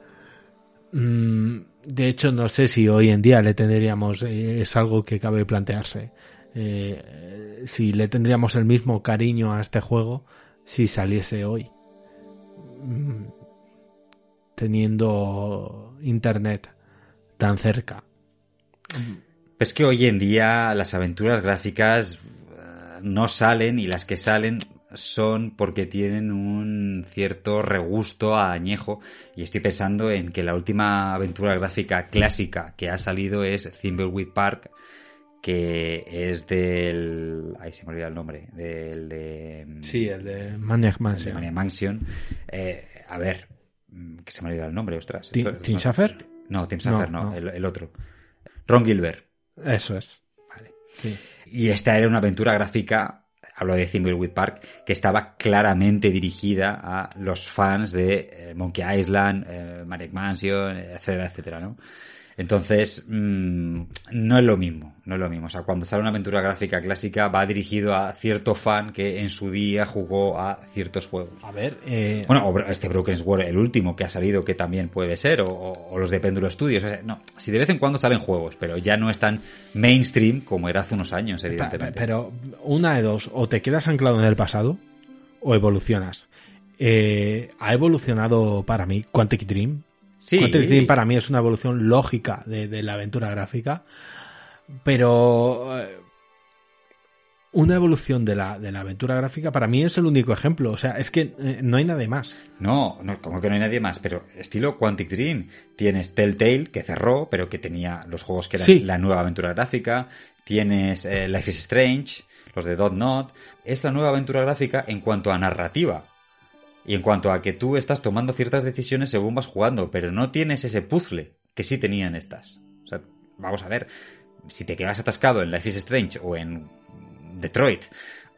Mm, de hecho, no sé si hoy en día le tendríamos, eh, es algo que cabe plantearse, eh, si le tendríamos el mismo cariño a este juego si saliese hoy, mm, teniendo internet tan cerca.
Es que hoy en día las aventuras gráficas eh, no salen y las que salen son porque tienen un cierto regusto a añejo y estoy pensando en que la última aventura gráfica clásica que ha salido es Thimbleweed Park que es del... Ahí se me olvida el nombre. Del de...
Sí, el de Maniac Mansion.
Maniac Mansion. Eh, a ver, mm, que se me olvida el nombre, ostras.
¿Tim, Tim Schafer?
No, Tim Schafer no, El, el, otro. Ron Gilbert.
Eso es.
Vale. Y esta era una aventura gráfica hablo de Thimbleweed Park, que estaba claramente dirigida a los fans de eh, Monkey Island, eh, Mansion, etcétera, etcétera, ¿no? Entonces, mmm, no es lo mismo, no es lo mismo. O sea, cuando sale una aventura gráfica clásica va dirigido a cierto fan que en su día jugó a ciertos juegos.
A ver, eh...
Bueno, o este Broken Sword, el último que ha salido, que también puede ser, o, o los de Péndulo Studios. O sea, no, si de vez en cuando salen juegos, pero ya no es tan mainstream como era hace unos años, evidentemente.
Pero una de dos, o te quedas anclado en el pasado, o evolucionas. Eh, ha evolucionado para mí Quantic Dream.
Sí.
Quantic Dream para mí es una evolución lógica de, de la aventura gráfica, pero eh, una evolución de la, de la aventura gráfica para mí es el único ejemplo. O sea, es que eh, no hay nadie más.
No, no, como que no hay nadie más, pero estilo Quantic Dream. Tienes Telltale, que cerró, pero que tenía los juegos que eran
Sí.
la nueva aventura gráfica. Tienes eh, Life is Strange, los de Dot Not. Es la nueva aventura gráfica en cuanto a narrativa. Y en cuanto a que tú estás tomando ciertas decisiones según vas jugando, pero no tienes ese puzzle que sí tenían estas. O sea, vamos a ver, si te quedas atascado en Life is Strange o en Detroit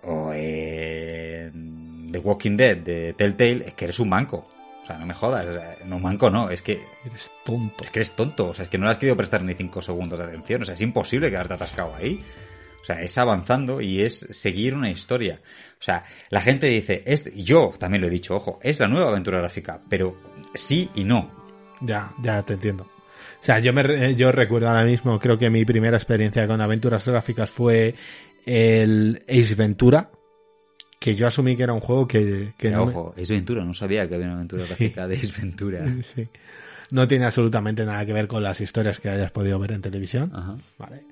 o en The Walking Dead de Telltale, es que eres un manco. O sea, no me jodas, no manco no, es que
Eres tonto.
es que eres tonto, o sea, es que no le has querido prestar ni 5 segundos de atención, o sea, es imposible quedarte atascado ahí. O sea, es avanzando y es seguir una historia. O sea, la gente dice, es, yo también lo he dicho, ojo, es la nueva aventura gráfica, pero sí y no.
Ya, ya te entiendo. O sea, yo me re- yo recuerdo ahora mismo, creo que mi primera experiencia con aventuras gráficas fue el Ace Ventura, que yo asumí que era un juego que, que
Pero,
no, me-
ojo, es Ventura, no sabía que había una aventura
Sí.
gráfica de Ace Ventura.
Sí. No tiene absolutamente nada que ver con las historias que hayas podido ver en televisión.
Ajá.
Vale.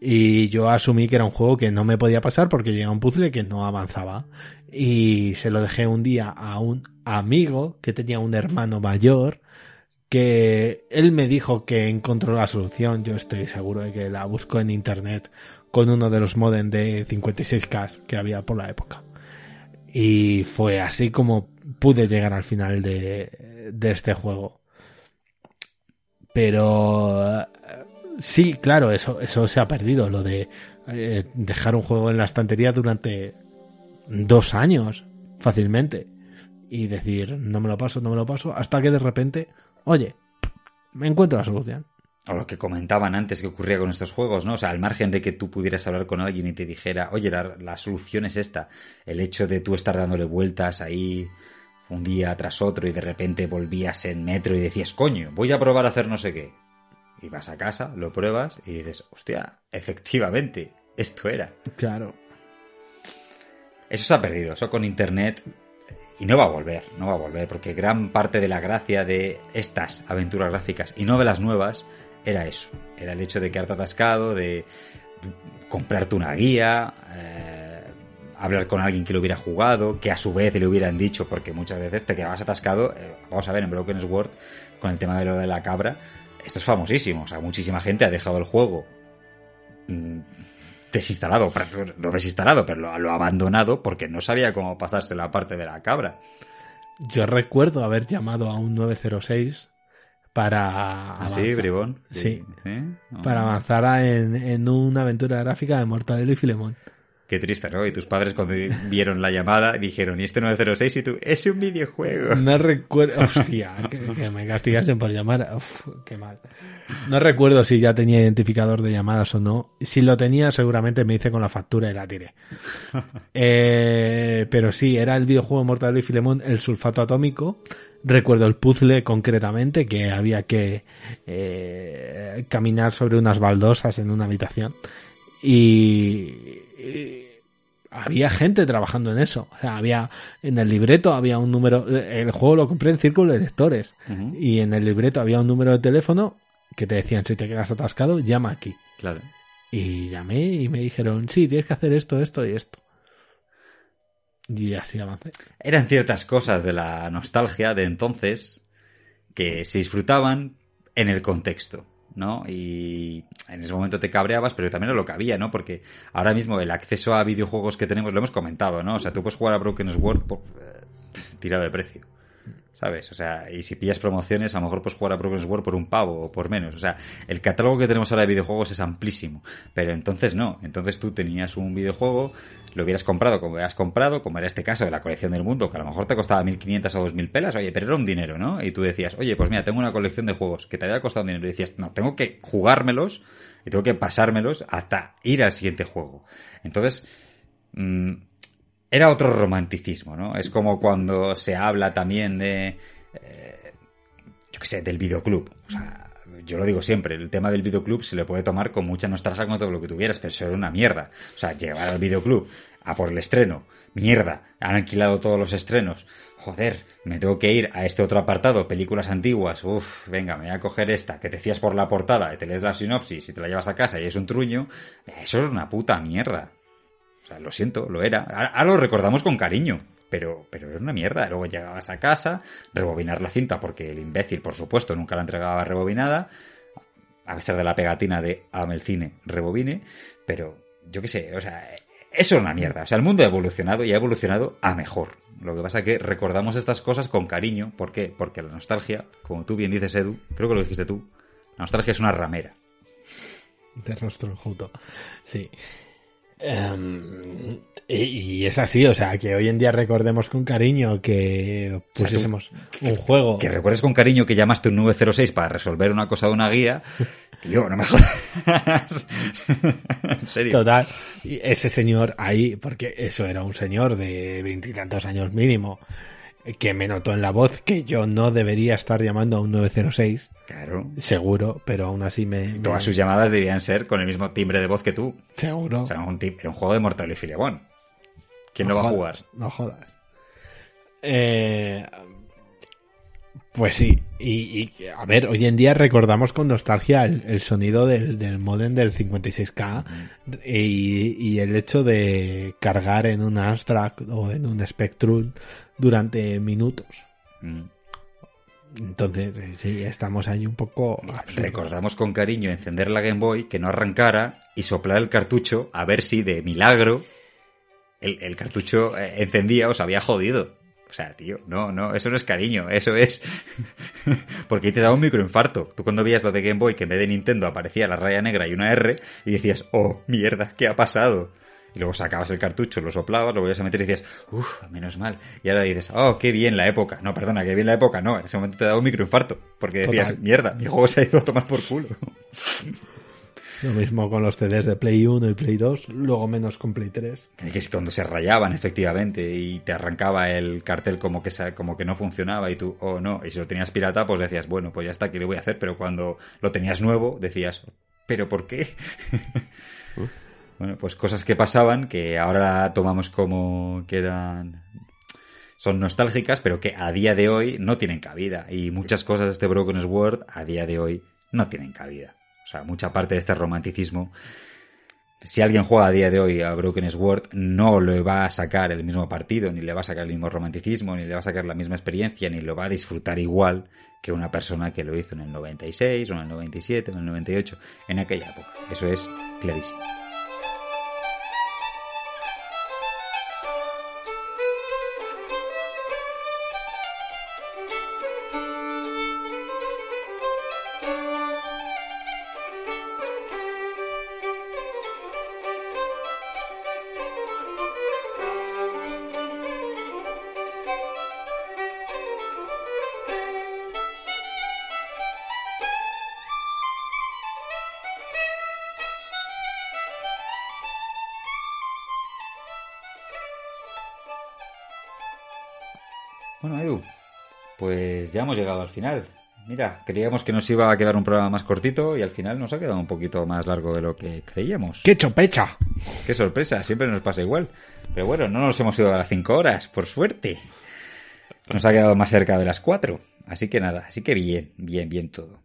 Y yo asumí que era un juego que no me podía pasar porque llega un puzzle que no avanzaba. Y se lo dejé un día a un amigo que tenía un hermano mayor que él me dijo que encontró la solución. Yo estoy seguro de que la buscó en internet con uno de los modem de 56K que había por la época. Y fue así como pude llegar al final de, de este juego. Pero eh, sí, claro, eso, eso se ha perdido, lo de eh, dejar un juego en la estantería durante dos años, fácilmente. Y decir, no me lo paso, no me lo paso, hasta que de repente, oye, me encuentro la solución.
O lo que comentaban antes que ocurría con estos juegos, ¿no? O sea, al margen de que tú pudieras hablar con alguien y te dijera, oye, la, la solución es esta. El hecho de tú estar dándole vueltas ahí un día tras otro y de repente volvías en metro y decías, coño, voy a probar a hacer no sé qué. Y vas a casa, lo pruebas y dices, hostia, efectivamente, esto era.
Claro.
Eso se ha perdido, eso con internet. Y no va a volver, no va a volver, porque gran parte de la gracia de estas aventuras gráficas y no de las nuevas era eso. Era el hecho de quedarte atascado, de comprarte una guía, eh, hablar con alguien que lo hubiera jugado, que a su vez le hubieran dicho, porque muchas veces te quedabas atascado. eh, vamos a ver, en Broken Sword, con el tema de lo de la cabra, esto es famosísimo. O sea, muchísima gente ha dejado el juego mm, desinstalado, no desinstalado, pero lo, lo ha abandonado porque no sabía cómo pasarse la parte de la cabra.
Yo recuerdo haber llamado a un 906 para
Así,
avanzar-
bribón.
Sí.
¿Eh?
para avanzar a- en, en una aventura gráfica de Mortadelo y Filemón.
Qué triste, ¿no? Y tus padres cuando vieron la llamada dijeron, ¿y este 906? Y tú, es un videojuego.
No recuerdo. Hostia, que, que me castigasen por llamar. Uf, qué mal. No recuerdo si ya tenía identificador de llamadas o no. Si lo tenía, seguramente me hice con la factura y la tiré. Eh, pero sí, era el videojuego Mortadelo y Filemón, el sulfato atómico. Recuerdo el puzzle concretamente que había que eh, caminar sobre unas baldosas en una habitación. Y, y había gente trabajando en eso. O sea, había en el libreto había un número. El juego lo compré en círculo de lectores. Y en el libreto había un número de teléfono que te decían: si te quedas atascado, llama aquí.
Claro.
Y llamé y me dijeron: sí, tienes que hacer esto, esto y esto. Y así avancé.
Eran ciertas cosas de la nostalgia de entonces que se disfrutaban en el contexto, ¿no? Y en ese momento te cabreabas, pero también era lo que había, ¿no? Porque ahora mismo el acceso a videojuegos que tenemos lo hemos comentado, ¿no? O sea, tú puedes jugar a Broken Sword por, eh, tirado de precio. ¿Sabes? O sea, y si pillas promociones, a lo mejor puedes jugar a Progress War por un pavo o por menos. O sea, el catálogo que tenemos ahora de videojuegos es amplísimo. Pero entonces no. Entonces tú tenías un videojuego, lo hubieras comprado como hubieras comprado, como era este caso de la colección del mundo, que a lo mejor te costaba 1.500 o 2.000 pelas, oye, pero era un dinero, ¿no? Y tú decías, oye, pues mira, tengo una colección de juegos que te había costado dinero. Y decías, no, tengo que jugármelos y tengo que pasármelos hasta ir al siguiente juego. Entonces, mmm, era otro romanticismo, ¿no? Es como cuando se habla también de, eh, yo qué sé, del videoclub. O sea, yo lo digo siempre, el tema del videoclub se le puede tomar con mucha nostalgia con todo lo que tuvieras, pero eso era una mierda. O sea, llegar al videoclub a por el estreno, mierda, han alquilado todos los estrenos. Joder, me tengo que ir a este otro apartado, películas antiguas. Uf, venga, me voy a coger esta, que te fías por la portada, y te lees la sinopsis y te la llevas a casa y es un truño. Eso es una puta mierda. Sea, lo siento, lo era. Ahora lo recordamos con cariño, pero, pero era una mierda. Luego llegabas a casa, rebobinar la cinta, porque el imbécil, por supuesto, nunca la entregaba rebobinada, a pesar de la pegatina de Ame el cine, rebobine, pero yo qué sé, o sea, eso es una mierda. O sea, el mundo ha evolucionado y ha evolucionado a mejor. Lo que pasa es que recordamos estas cosas con cariño. ¿Por qué? Porque la nostalgia, como tú bien dices, Edu, creo que lo dijiste tú, la nostalgia es una ramera.
De rostro enjuto. Sí. Um, y, y, es así, o sea, que hoy en día recordemos con cariño que pusiésemos
o sea, tú,
un juego.
Que recuerdes con cariño que llamaste un 906 para resolver una cosa de una guía. Tío, no me jodas. en serio.
Total. Y ese señor ahí, porque eso era un señor de veintitantos años mínimo, que me notó en la voz que yo no debería estar llamando a un 906.
Claro.
Seguro, pero aún así me.
Y todas me... sus llamadas debían ser con el mismo timbre de voz que tú.
Seguro.
O sea, un, era un juego de Mortal y Filemón. ¿Quién no lo va a jugar?
No jodas. Eh, pues sí, y, y, a ver, hoy en día recordamos con nostalgia el, el sonido del, del, modem del 56K mm. y, y, el hecho de cargar en un Astra o en un Spectrum durante minutos. Mm. Entonces, sí, estamos ahí un poco...
Absurdos. Recordamos con cariño encender la Game Boy, que no arrancara y soplar el cartucho a ver si de milagro el, el cartucho eh, encendía o se había jodido. O sea, tío, no, no, eso no es cariño, eso es. Porque ahí te daba un microinfarto. Tú cuando veías lo de Game Boy, que en vez de Nintendo aparecía la raya negra y una R, y decías, oh, mierda, ¿qué ha pasado? Y luego sacabas el cartucho, lo soplabas, lo volvías a meter y decías, uff, menos mal. Y ahora dices, oh, qué bien la época. No, perdona, qué bien la época. No, en ese momento te daba un microinfarto. Porque decías, Total. mierda, mi juego se ha ido a tomar por culo.
Lo mismo con los CDs de Play 1 y Play 2, luego menos con Play 3.
Que es cuando se rayaban efectivamente y te arrancaba el cartel como que, como que no funcionaba y tú, oh no, y si lo tenías pirata pues decías, bueno, pues ya está, ¿qué le voy a hacer? Pero cuando lo tenías nuevo decías, ¿pero por qué? Bueno, pues cosas que pasaban que ahora tomamos como que eran son nostálgicas, pero que a día de hoy no tienen cabida. Y muchas cosas de este Broken Sword a día de hoy no tienen cabida. O sea, mucha parte de este romanticismo, si alguien juega a día de hoy a Broken Sword, no le va a sacar el mismo partido, ni le va a sacar el mismo romanticismo, ni le va a sacar la misma experiencia, ni lo va a disfrutar igual que una persona que lo hizo en el 96, o en el 97, o en el 98, en aquella época. Eso es clarísimo. Ya hemos llegado al final. Mira, creíamos que nos iba a quedar un programa más cortito y al final nos ha quedado un poquito más largo de lo que creíamos.
¡Qué chopecha!
¡Qué sorpresa! Siempre nos pasa igual. Pero bueno, no nos hemos ido a las 5 horas, por suerte. Nos ha quedado más cerca de las 4. Así que nada, así que bien, bien, bien todo.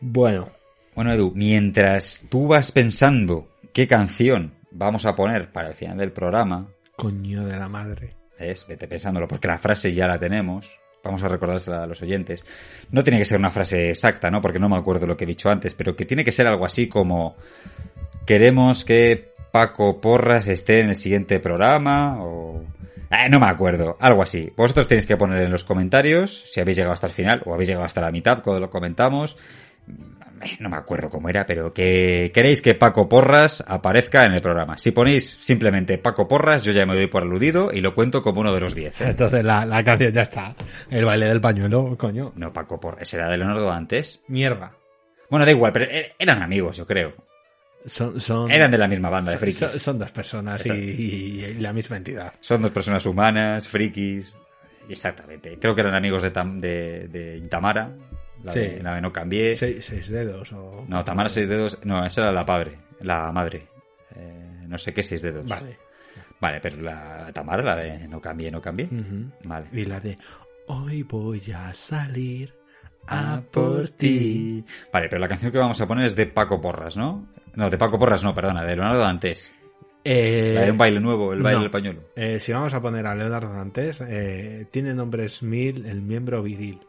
Bueno.
Bueno, Edu, mientras tú vas pensando qué canción vamos a poner para el final del programa.
Coño de la madre.
Es, vete pensándolo, porque la frase ya la tenemos. Vamos a recordársela a los oyentes. No tiene que ser una frase exacta, ¿no? Porque no me acuerdo lo que he dicho antes, pero que tiene que ser algo así como queremos que Paco Porras esté en el siguiente programa o Eh, no me acuerdo, algo así. Vosotros tenéis que poner en los comentarios si habéis llegado hasta el final o habéis llegado hasta la mitad cuando lo comentamos. No me acuerdo cómo era, pero que queréis que Paco Porras aparezca en el programa. Si ponéis simplemente Paco Porras, yo ya me doy por aludido y lo cuento como uno de los 10. ¿eh?
Entonces la, la canción ya está. El baile del pañuelo, coño.
No, Paco Porras, ese era de Leonardo antes.
Mierda.
Bueno, da igual, pero er- eran amigos, yo creo.
Son, son,
Eran de la misma banda de frikis.
son- son dos personas y,
Eso.
y- y la misma entidad.
Son dos personas humanas, frikis. Exactamente. Creo que eran amigos de, Tam- de, de Tamara. La,
Sí.
de, la de No Cambié.
Seis, seis dedos o...
No, Tamara seis dedos. No, esa era la padre. La madre. Eh, no sé qué seis dedos.
Vale.
Vale, pero la Tamara, la de No Cambié, No Cambié. Vale.
Y la de Hoy voy a salir
A
a por ti.
Vale, pero la canción que vamos a poner es de Paco Porras, ¿no? No, de Paco Porras no, perdona, de Leonardo Dantes.
Eh,
La de un baile nuevo, el baile
no.
del pañuelo.
eh, si vamos a poner a Leonardo Dantes, eh, tiene nombres mil el miembro viril.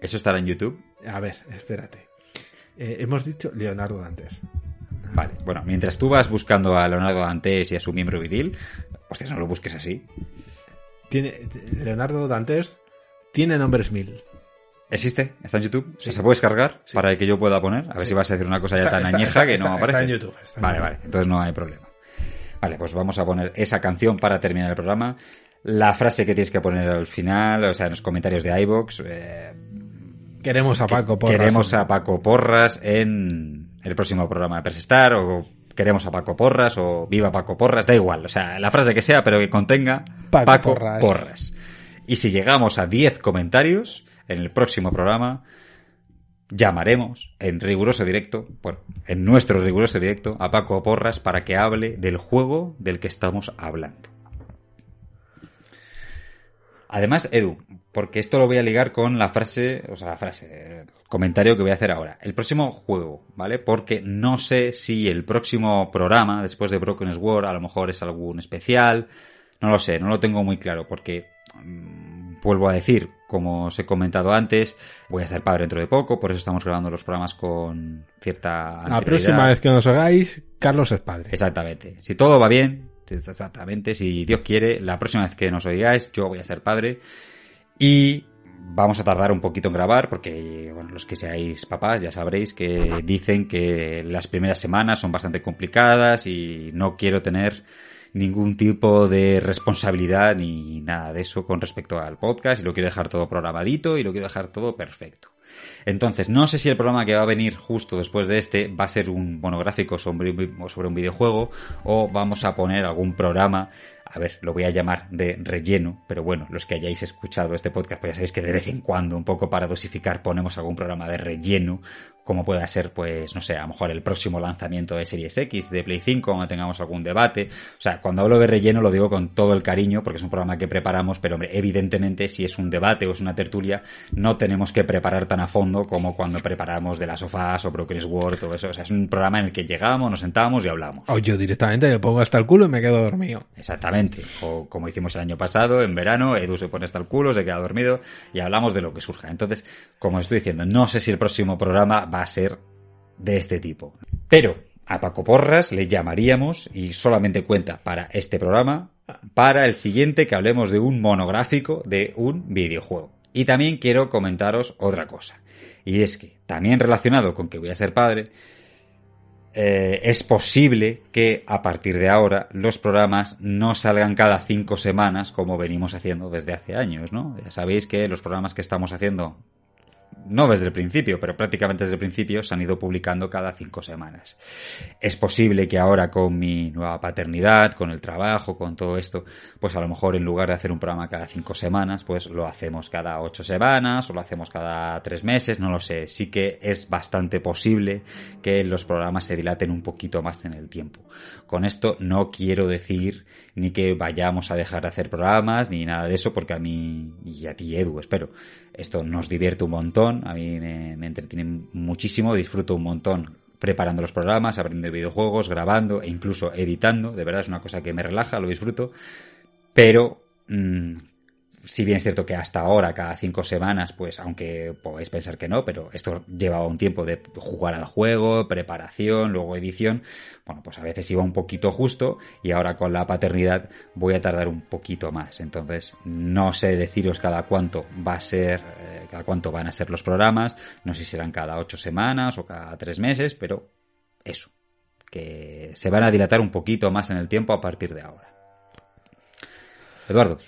¿Eso estará en YouTube?
A ver, espérate. Eh, hemos dicho Leonardo Dantes.
Vale, bueno, mientras tú vas buscando a Leonardo Dantes y a su miembro viril, hostias, no lo busques así.
Tiene, Leonardo Dantes tiene nombres mil.
¿Existe? ¿Está en YouTube? O sea,
Sí.
¿Se puede descargar
Sí.
para que yo pueda poner? A ver
Sí.
si vas a decir una cosa ya
Está-
tan
está-
añeja
está-
que no
está
aparece.
en YouTube, está en
vale,
YouTube.
vale, entonces no hay problema. Vale, pues vamos a poner esa canción para terminar el programa. La frase que tienes que poner al final, o sea, en los comentarios de iVoox. eh,
Queremos a Paco Porras.
queremos a Paco Porras en el próximo programa de Presestar o queremos a Paco Porras o viva Paco Porras, da igual, o sea, la frase que sea, pero que contenga
Paco
Paco,
Porras.
Porras. Y si llegamos a 10 comentarios en el próximo programa, llamaremos en riguroso directo, bueno, en nuestro riguroso directo, a Paco Porras para que hable del juego del que estamos hablando. Además, Edu, porque esto lo voy a ligar con la frase, o sea, la frase, el comentario que voy a hacer ahora. El próximo juego, ¿vale? Porque no sé si el próximo programa, después de Broken Sword, a lo mejor es algún especial. No lo sé, no lo tengo muy claro, porque mm, vuelvo a decir, como os he comentado antes, voy a ser padre dentro de poco, por eso estamos grabando los programas con cierta
La próxima vez que nos hagáis, Carlos es padre.
Exactamente. Si todo va bien, exactamente, si Dios quiere, la próxima vez que nos oigáis, yo voy a ser padre. Y vamos a tardar un poquito en grabar, porque bueno, los que seáis papás ya sabréis que dicen que las primeras semanas son bastante complicadas y no quiero tener ningún tipo de responsabilidad ni nada de eso con respecto al podcast y lo quiero dejar todo programadito y lo quiero dejar todo perfecto. Entonces, no sé si el programa que va a venir justo después de este va a ser un monográfico sobre, sobre un videojuego o vamos a poner algún programa, a ver, lo voy a llamar de relleno, pero bueno, los que hayáis escuchado este podcast, pues ya sabéis que de vez en cuando, un poco para dosificar, ponemos algún programa de relleno, como pueda ser, pues, no sé, a lo mejor el próximo lanzamiento de Series X, de Play 5, cuando tengamos algún debate. O sea, cuando hablo de relleno lo digo con todo el cariño, porque es un programa que preparamos, pero hombre, evidentemente si es un debate o es una tertulia, no tenemos que preparar tan a fondo como cuando preparamos de las sofás o Broken Sword o eso. O sea, es un programa en el que llegamos, nos sentamos y hablamos.
O yo directamente me pongo hasta el culo y me quedo dormido.
Exactamente. O como hicimos el año pasado, en verano, Edu se pone hasta el culo, se queda dormido y hablamos de lo que surja. Entonces, como estoy diciendo, no sé si el próximo programa va a ser de este tipo. Pero a Paco Porras le llamaríamos, y solamente cuenta para este programa, para el siguiente que hablemos de un monográfico de un videojuego. Y también quiero comentaros otra cosa. Y es que, también relacionado con que voy a ser padre, eh, es posible que a partir de ahora los programas no salgan cada cinco semanas como venimos haciendo desde hace años, ¿no? Ya sabéis que los programas que estamos haciendo, no desde el principio, pero prácticamente desde el principio, se han ido publicando cada cinco semanas. Es posible que ahora con mi nueva paternidad, con el trabajo, con todo esto, pues a lo mejor en lugar de hacer un programa cada cinco semanas, pues lo hacemos cada ocho semanas o lo hacemos cada tres meses, no lo sé. Sí que es bastante posible que los programas se dilaten un poquito más en el tiempo. Con esto no quiero decir ni que vayamos a dejar de hacer programas ni nada de eso, porque a mí y a ti, Edu, espero, esto nos divierte un montón, a mí me, entretiene muchísimo, disfruto un montón preparando los programas, aprendiendo videojuegos, grabando e incluso editando. De verdad es una cosa que me relaja, lo disfruto. Pero mmm, si bien es cierto que hasta ahora, cada cinco semanas, pues aunque podéis pensar que no, pero esto llevaba un tiempo de jugar al juego, preparación, luego edición, bueno, pues a veces iba un poquito justo y ahora con la paternidad voy a tardar un poquito más. Entonces, no sé deciros cada cuánto va a ser, eh, cada cuánto van a ser los programas, no sé si serán cada ocho semanas o cada tres meses, pero eso, que se van a dilatar un poquito más en el tiempo a partir de ahora. Eduardo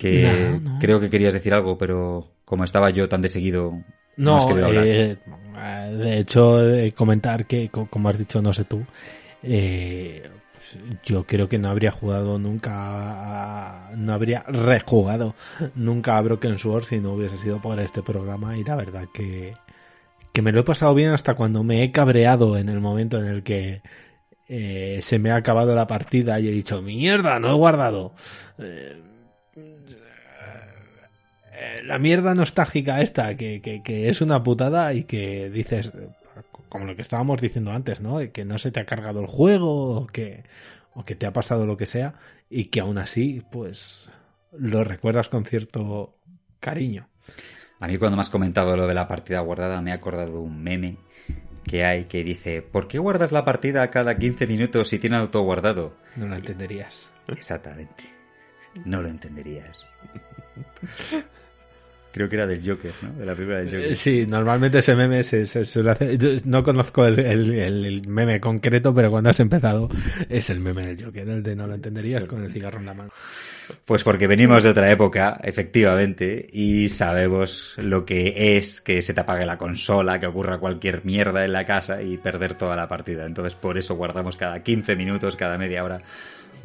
que
No, no.
creo que querías decir algo, pero como estaba yo tan de seguido, no,
No,
has querido hablar.
eh, de hecho, eh, comentar que, co- como has dicho, no sé tú, eh, pues, yo creo que no habría jugado nunca, no habría rejugado nunca a Broken Sword si no hubiese sido por este programa y la verdad que, que me lo he pasado bien hasta cuando me he cabreado en el momento en el que eh, se me ha acabado la partida y he dicho, mierda, no he guardado. Eh, la mierda nostálgica esta, que, que, que es una putada y que dices, eh, como lo que estábamos diciendo antes, ¿no? Que no se te ha cargado el juego o que, o que te ha pasado lo que sea y que aún así, pues, lo recuerdas con cierto cariño.
A mí cuando me has comentado lo de la partida guardada me he acordado de un meme que hay que dice, ¿por qué guardas la partida cada 15 minutos si tiene auto guardado?
No lo entenderías.
Exactamente. No lo entenderías. Creo que era del Joker, ¿no? De la película del Joker.
Sí, normalmente ese meme se, se suele hacer. yo No conozco el- el- el meme concreto, pero cuando has empezado es el meme del Joker, el de no lo entenderías con el cigarro en la mano.
Pues porque venimos de otra época, efectivamente, y sabemos lo que es que se te apague la consola, que ocurra cualquier mierda en la casa y perder toda la partida. Entonces por eso guardamos cada 15 minutos, cada media hora,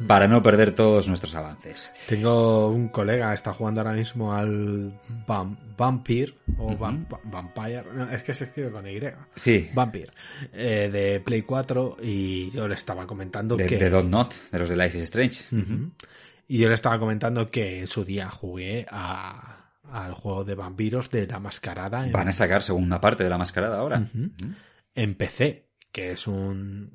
para no perder todos nuestros avances.
Tengo un colega, está jugando ahora mismo al Vam- Vampire o. Vamp- Vampire, no, es que se escribe con Y.
Sí,
Vampire, eh, de Play 4 y yo le estaba comentando
de,
que...
de Don't Not, de los de Life is Strange.
Ujú. Y yo le estaba comentando que en su día jugué a, al juego de vampiros de la mascarada en,
Van a sacar segunda parte de la mascarada ahora.
Ujú. en PC, que es un...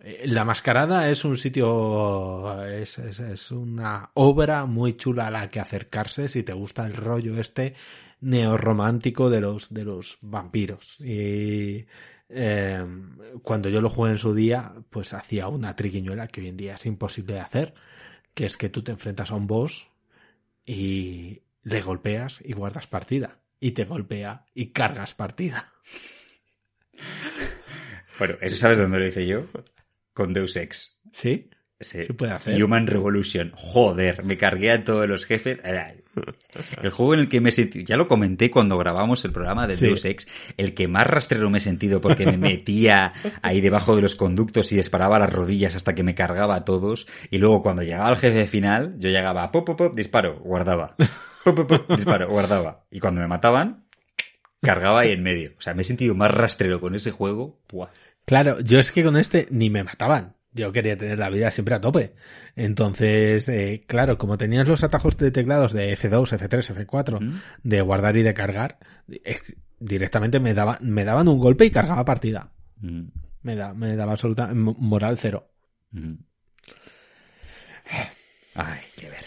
eh, La Mascarada es un sitio, es, es, es una obra muy chula a la que acercarse si te gusta el rollo este neorromántico de los, de los vampiros. Y eh, cuando yo lo jugué en su día, pues hacía una triquiñuela que hoy en día es imposible de hacer, que es que tú te enfrentas a un boss y le golpeas y guardas partida. Y te golpea y cargas partida.
Bueno, ¿eso sabes dónde lo hice yo? Con Deus Ex.
¿Sí?
Sí.
Se puede hacer.
Human Revolution. Joder, me cargué a todos los jefes. El juego en el que me sentí, ya lo comenté cuando grabamos el programa de
Sí.
Deus Ex, el que más rastrero me he sentido porque me metía ahí debajo de los conductos y disparaba las rodillas hasta que me cargaba a todos. Y luego cuando llegaba al jefe final, yo llegaba, pop, pop, pop, disparo, guardaba. Pop, pop, pop, disparo, guardaba. Y cuando me mataban, cargaba ahí en medio. O sea, me he sentido más rastrero con ese juego. Buah.
Claro, yo es que con este ni me mataban. Yo quería tener la vida siempre a tope. Entonces, eh, claro, como tenías los atajos de teclados de F2, F3, F4,
¿Mm?
de guardar y de cargar, es- directamente me, daba, me daban un golpe y cargaba partida.
Mm,
Me, da, me daba absoluta mo- moral cero.
mm. Ay, qué ver.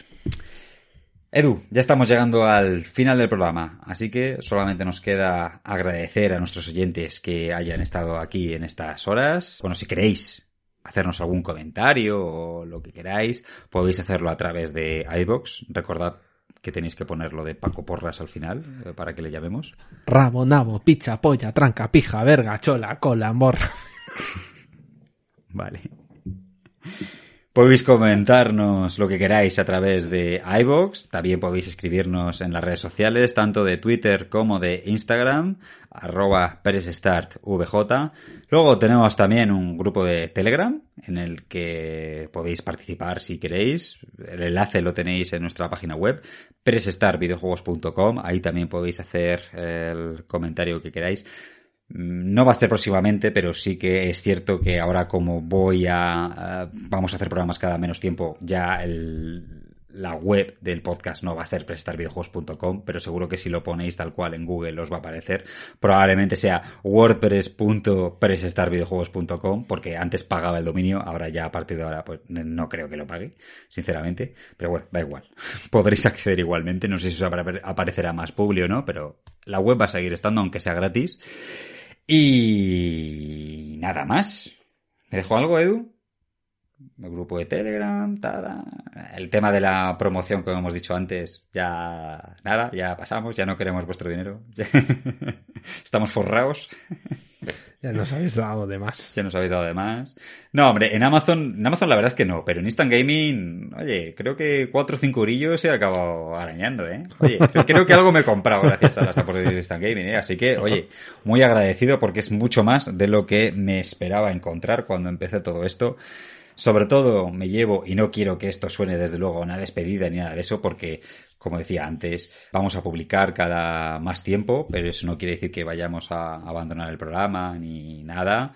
Edu, ya estamos llegando al final del programa, así que solamente nos queda agradecer a nuestros oyentes que hayan estado aquí en estas horas. Bueno, si queréis hacernos algún comentario o lo que queráis, podéis hacerlo a través de iBox. Recordad que tenéis que ponerlo de Paco Porras al final eh, para que le llamemos.
Rabo, nabo, picha, polla, tranca, pija, verga, chola, cola, morra.
Vale. Podéis comentarnos lo que queráis a través de iBox. También podéis escribirnos en las redes sociales, tanto de Twitter como de Instagram, arroba PeresStartVJ. Luego tenemos también un grupo de Telegram en el que podéis participar si queréis. El enlace lo tenéis en nuestra página web, perestarvideojuegos.com. Ahí también podéis hacer el comentario que queráis. Mm, No va a ser próximamente, pero sí que es cierto que ahora como voy a... vamos a hacer programas cada menos tiempo, ya el, la web del podcast no va a ser prestarvideojuegos.com, pero seguro que si lo ponéis tal cual en Google os va a aparecer. Probablemente sea wordpress.prestarvideojuegos.com, porque antes pagaba el dominio, ahora ya a partir de ahora pues no creo que lo pague, sinceramente. Pero bueno, da igual. Podréis acceder igualmente, no sé si os aparecerá más público o no, pero la web va a seguir estando aunque sea gratis. Y nada más. ¿Me dejo algo, Edu? grupo de Telegram, el tema de la promoción, como hemos dicho antes, ya nada, ya pasamos, ya no queremos vuestro dinero, estamos forrados.
Ya nos habéis dado de más.
Ya nos habéis dado de más. No, hombre, en Amazon, en Amazon la verdad es que no, pero en Instant Gaming, oye, creo que cuatro o cinco orillos se ha acabado arañando, ¿eh? Oye, creo que algo me he comprado gracias a las aportaciones de Instant Gaming, ¿eh? Así que, oye, muy agradecido porque es mucho más de lo que me esperaba encontrar cuando empecé todo esto. Sobre todo me llevo, y no quiero que esto suene desde luego a una despedida ni nada de eso, porque, como decía antes, vamos a publicar cada más tiempo, pero eso no quiere decir que vayamos a abandonar el programa ni nada.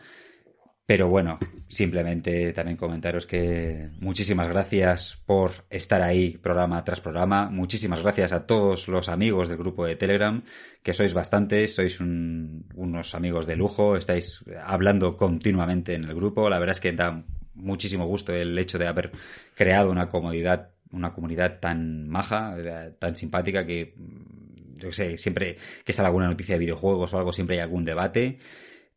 Pero bueno, simplemente también comentaros que muchísimas gracias por estar ahí programa tras programa. Muchísimas gracias a todos los amigos del grupo de Telegram, que sois bastantes, sois unos amigos de lujo, estáis hablando continuamente en el grupo. La verdad es que da muchísimo gusto el hecho de haber creado una comodidad, una comunidad tan maja, tan simpática que, yo sé, siempre que sale alguna noticia de videojuegos o algo, siempre hay algún debate.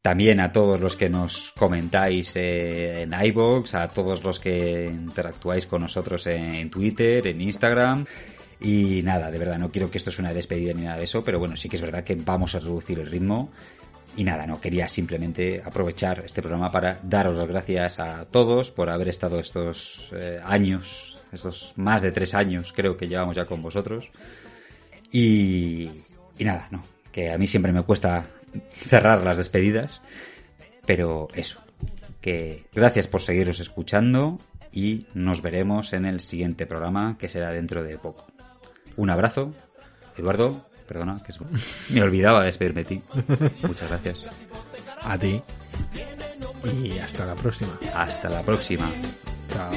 También a todos los que nos comentáis eh, en iBox, a todos los que interactuáis con nosotros en Twitter, en Instagram. Y nada, de verdad, no quiero que esto sea una despedida ni nada de eso, pero bueno, sí que es verdad que vamos a reducir el ritmo y nada, no quería simplemente aprovechar este programa para daros las gracias a todos por haber estado estos eh, años, estos más de tres años creo que llevamos ya con vosotros. Y, y nada, no, que a mí siempre me cuesta cerrar las despedidas, pero eso, que gracias por seguiros escuchando y nos veremos en el siguiente programa que será dentro de poco. Un abrazo, Eduardo, Perdona, que me olvidaba despedirme de ti. Muchas gracias.
A ti. Y hasta la próxima.
Hasta la próxima.
Chao.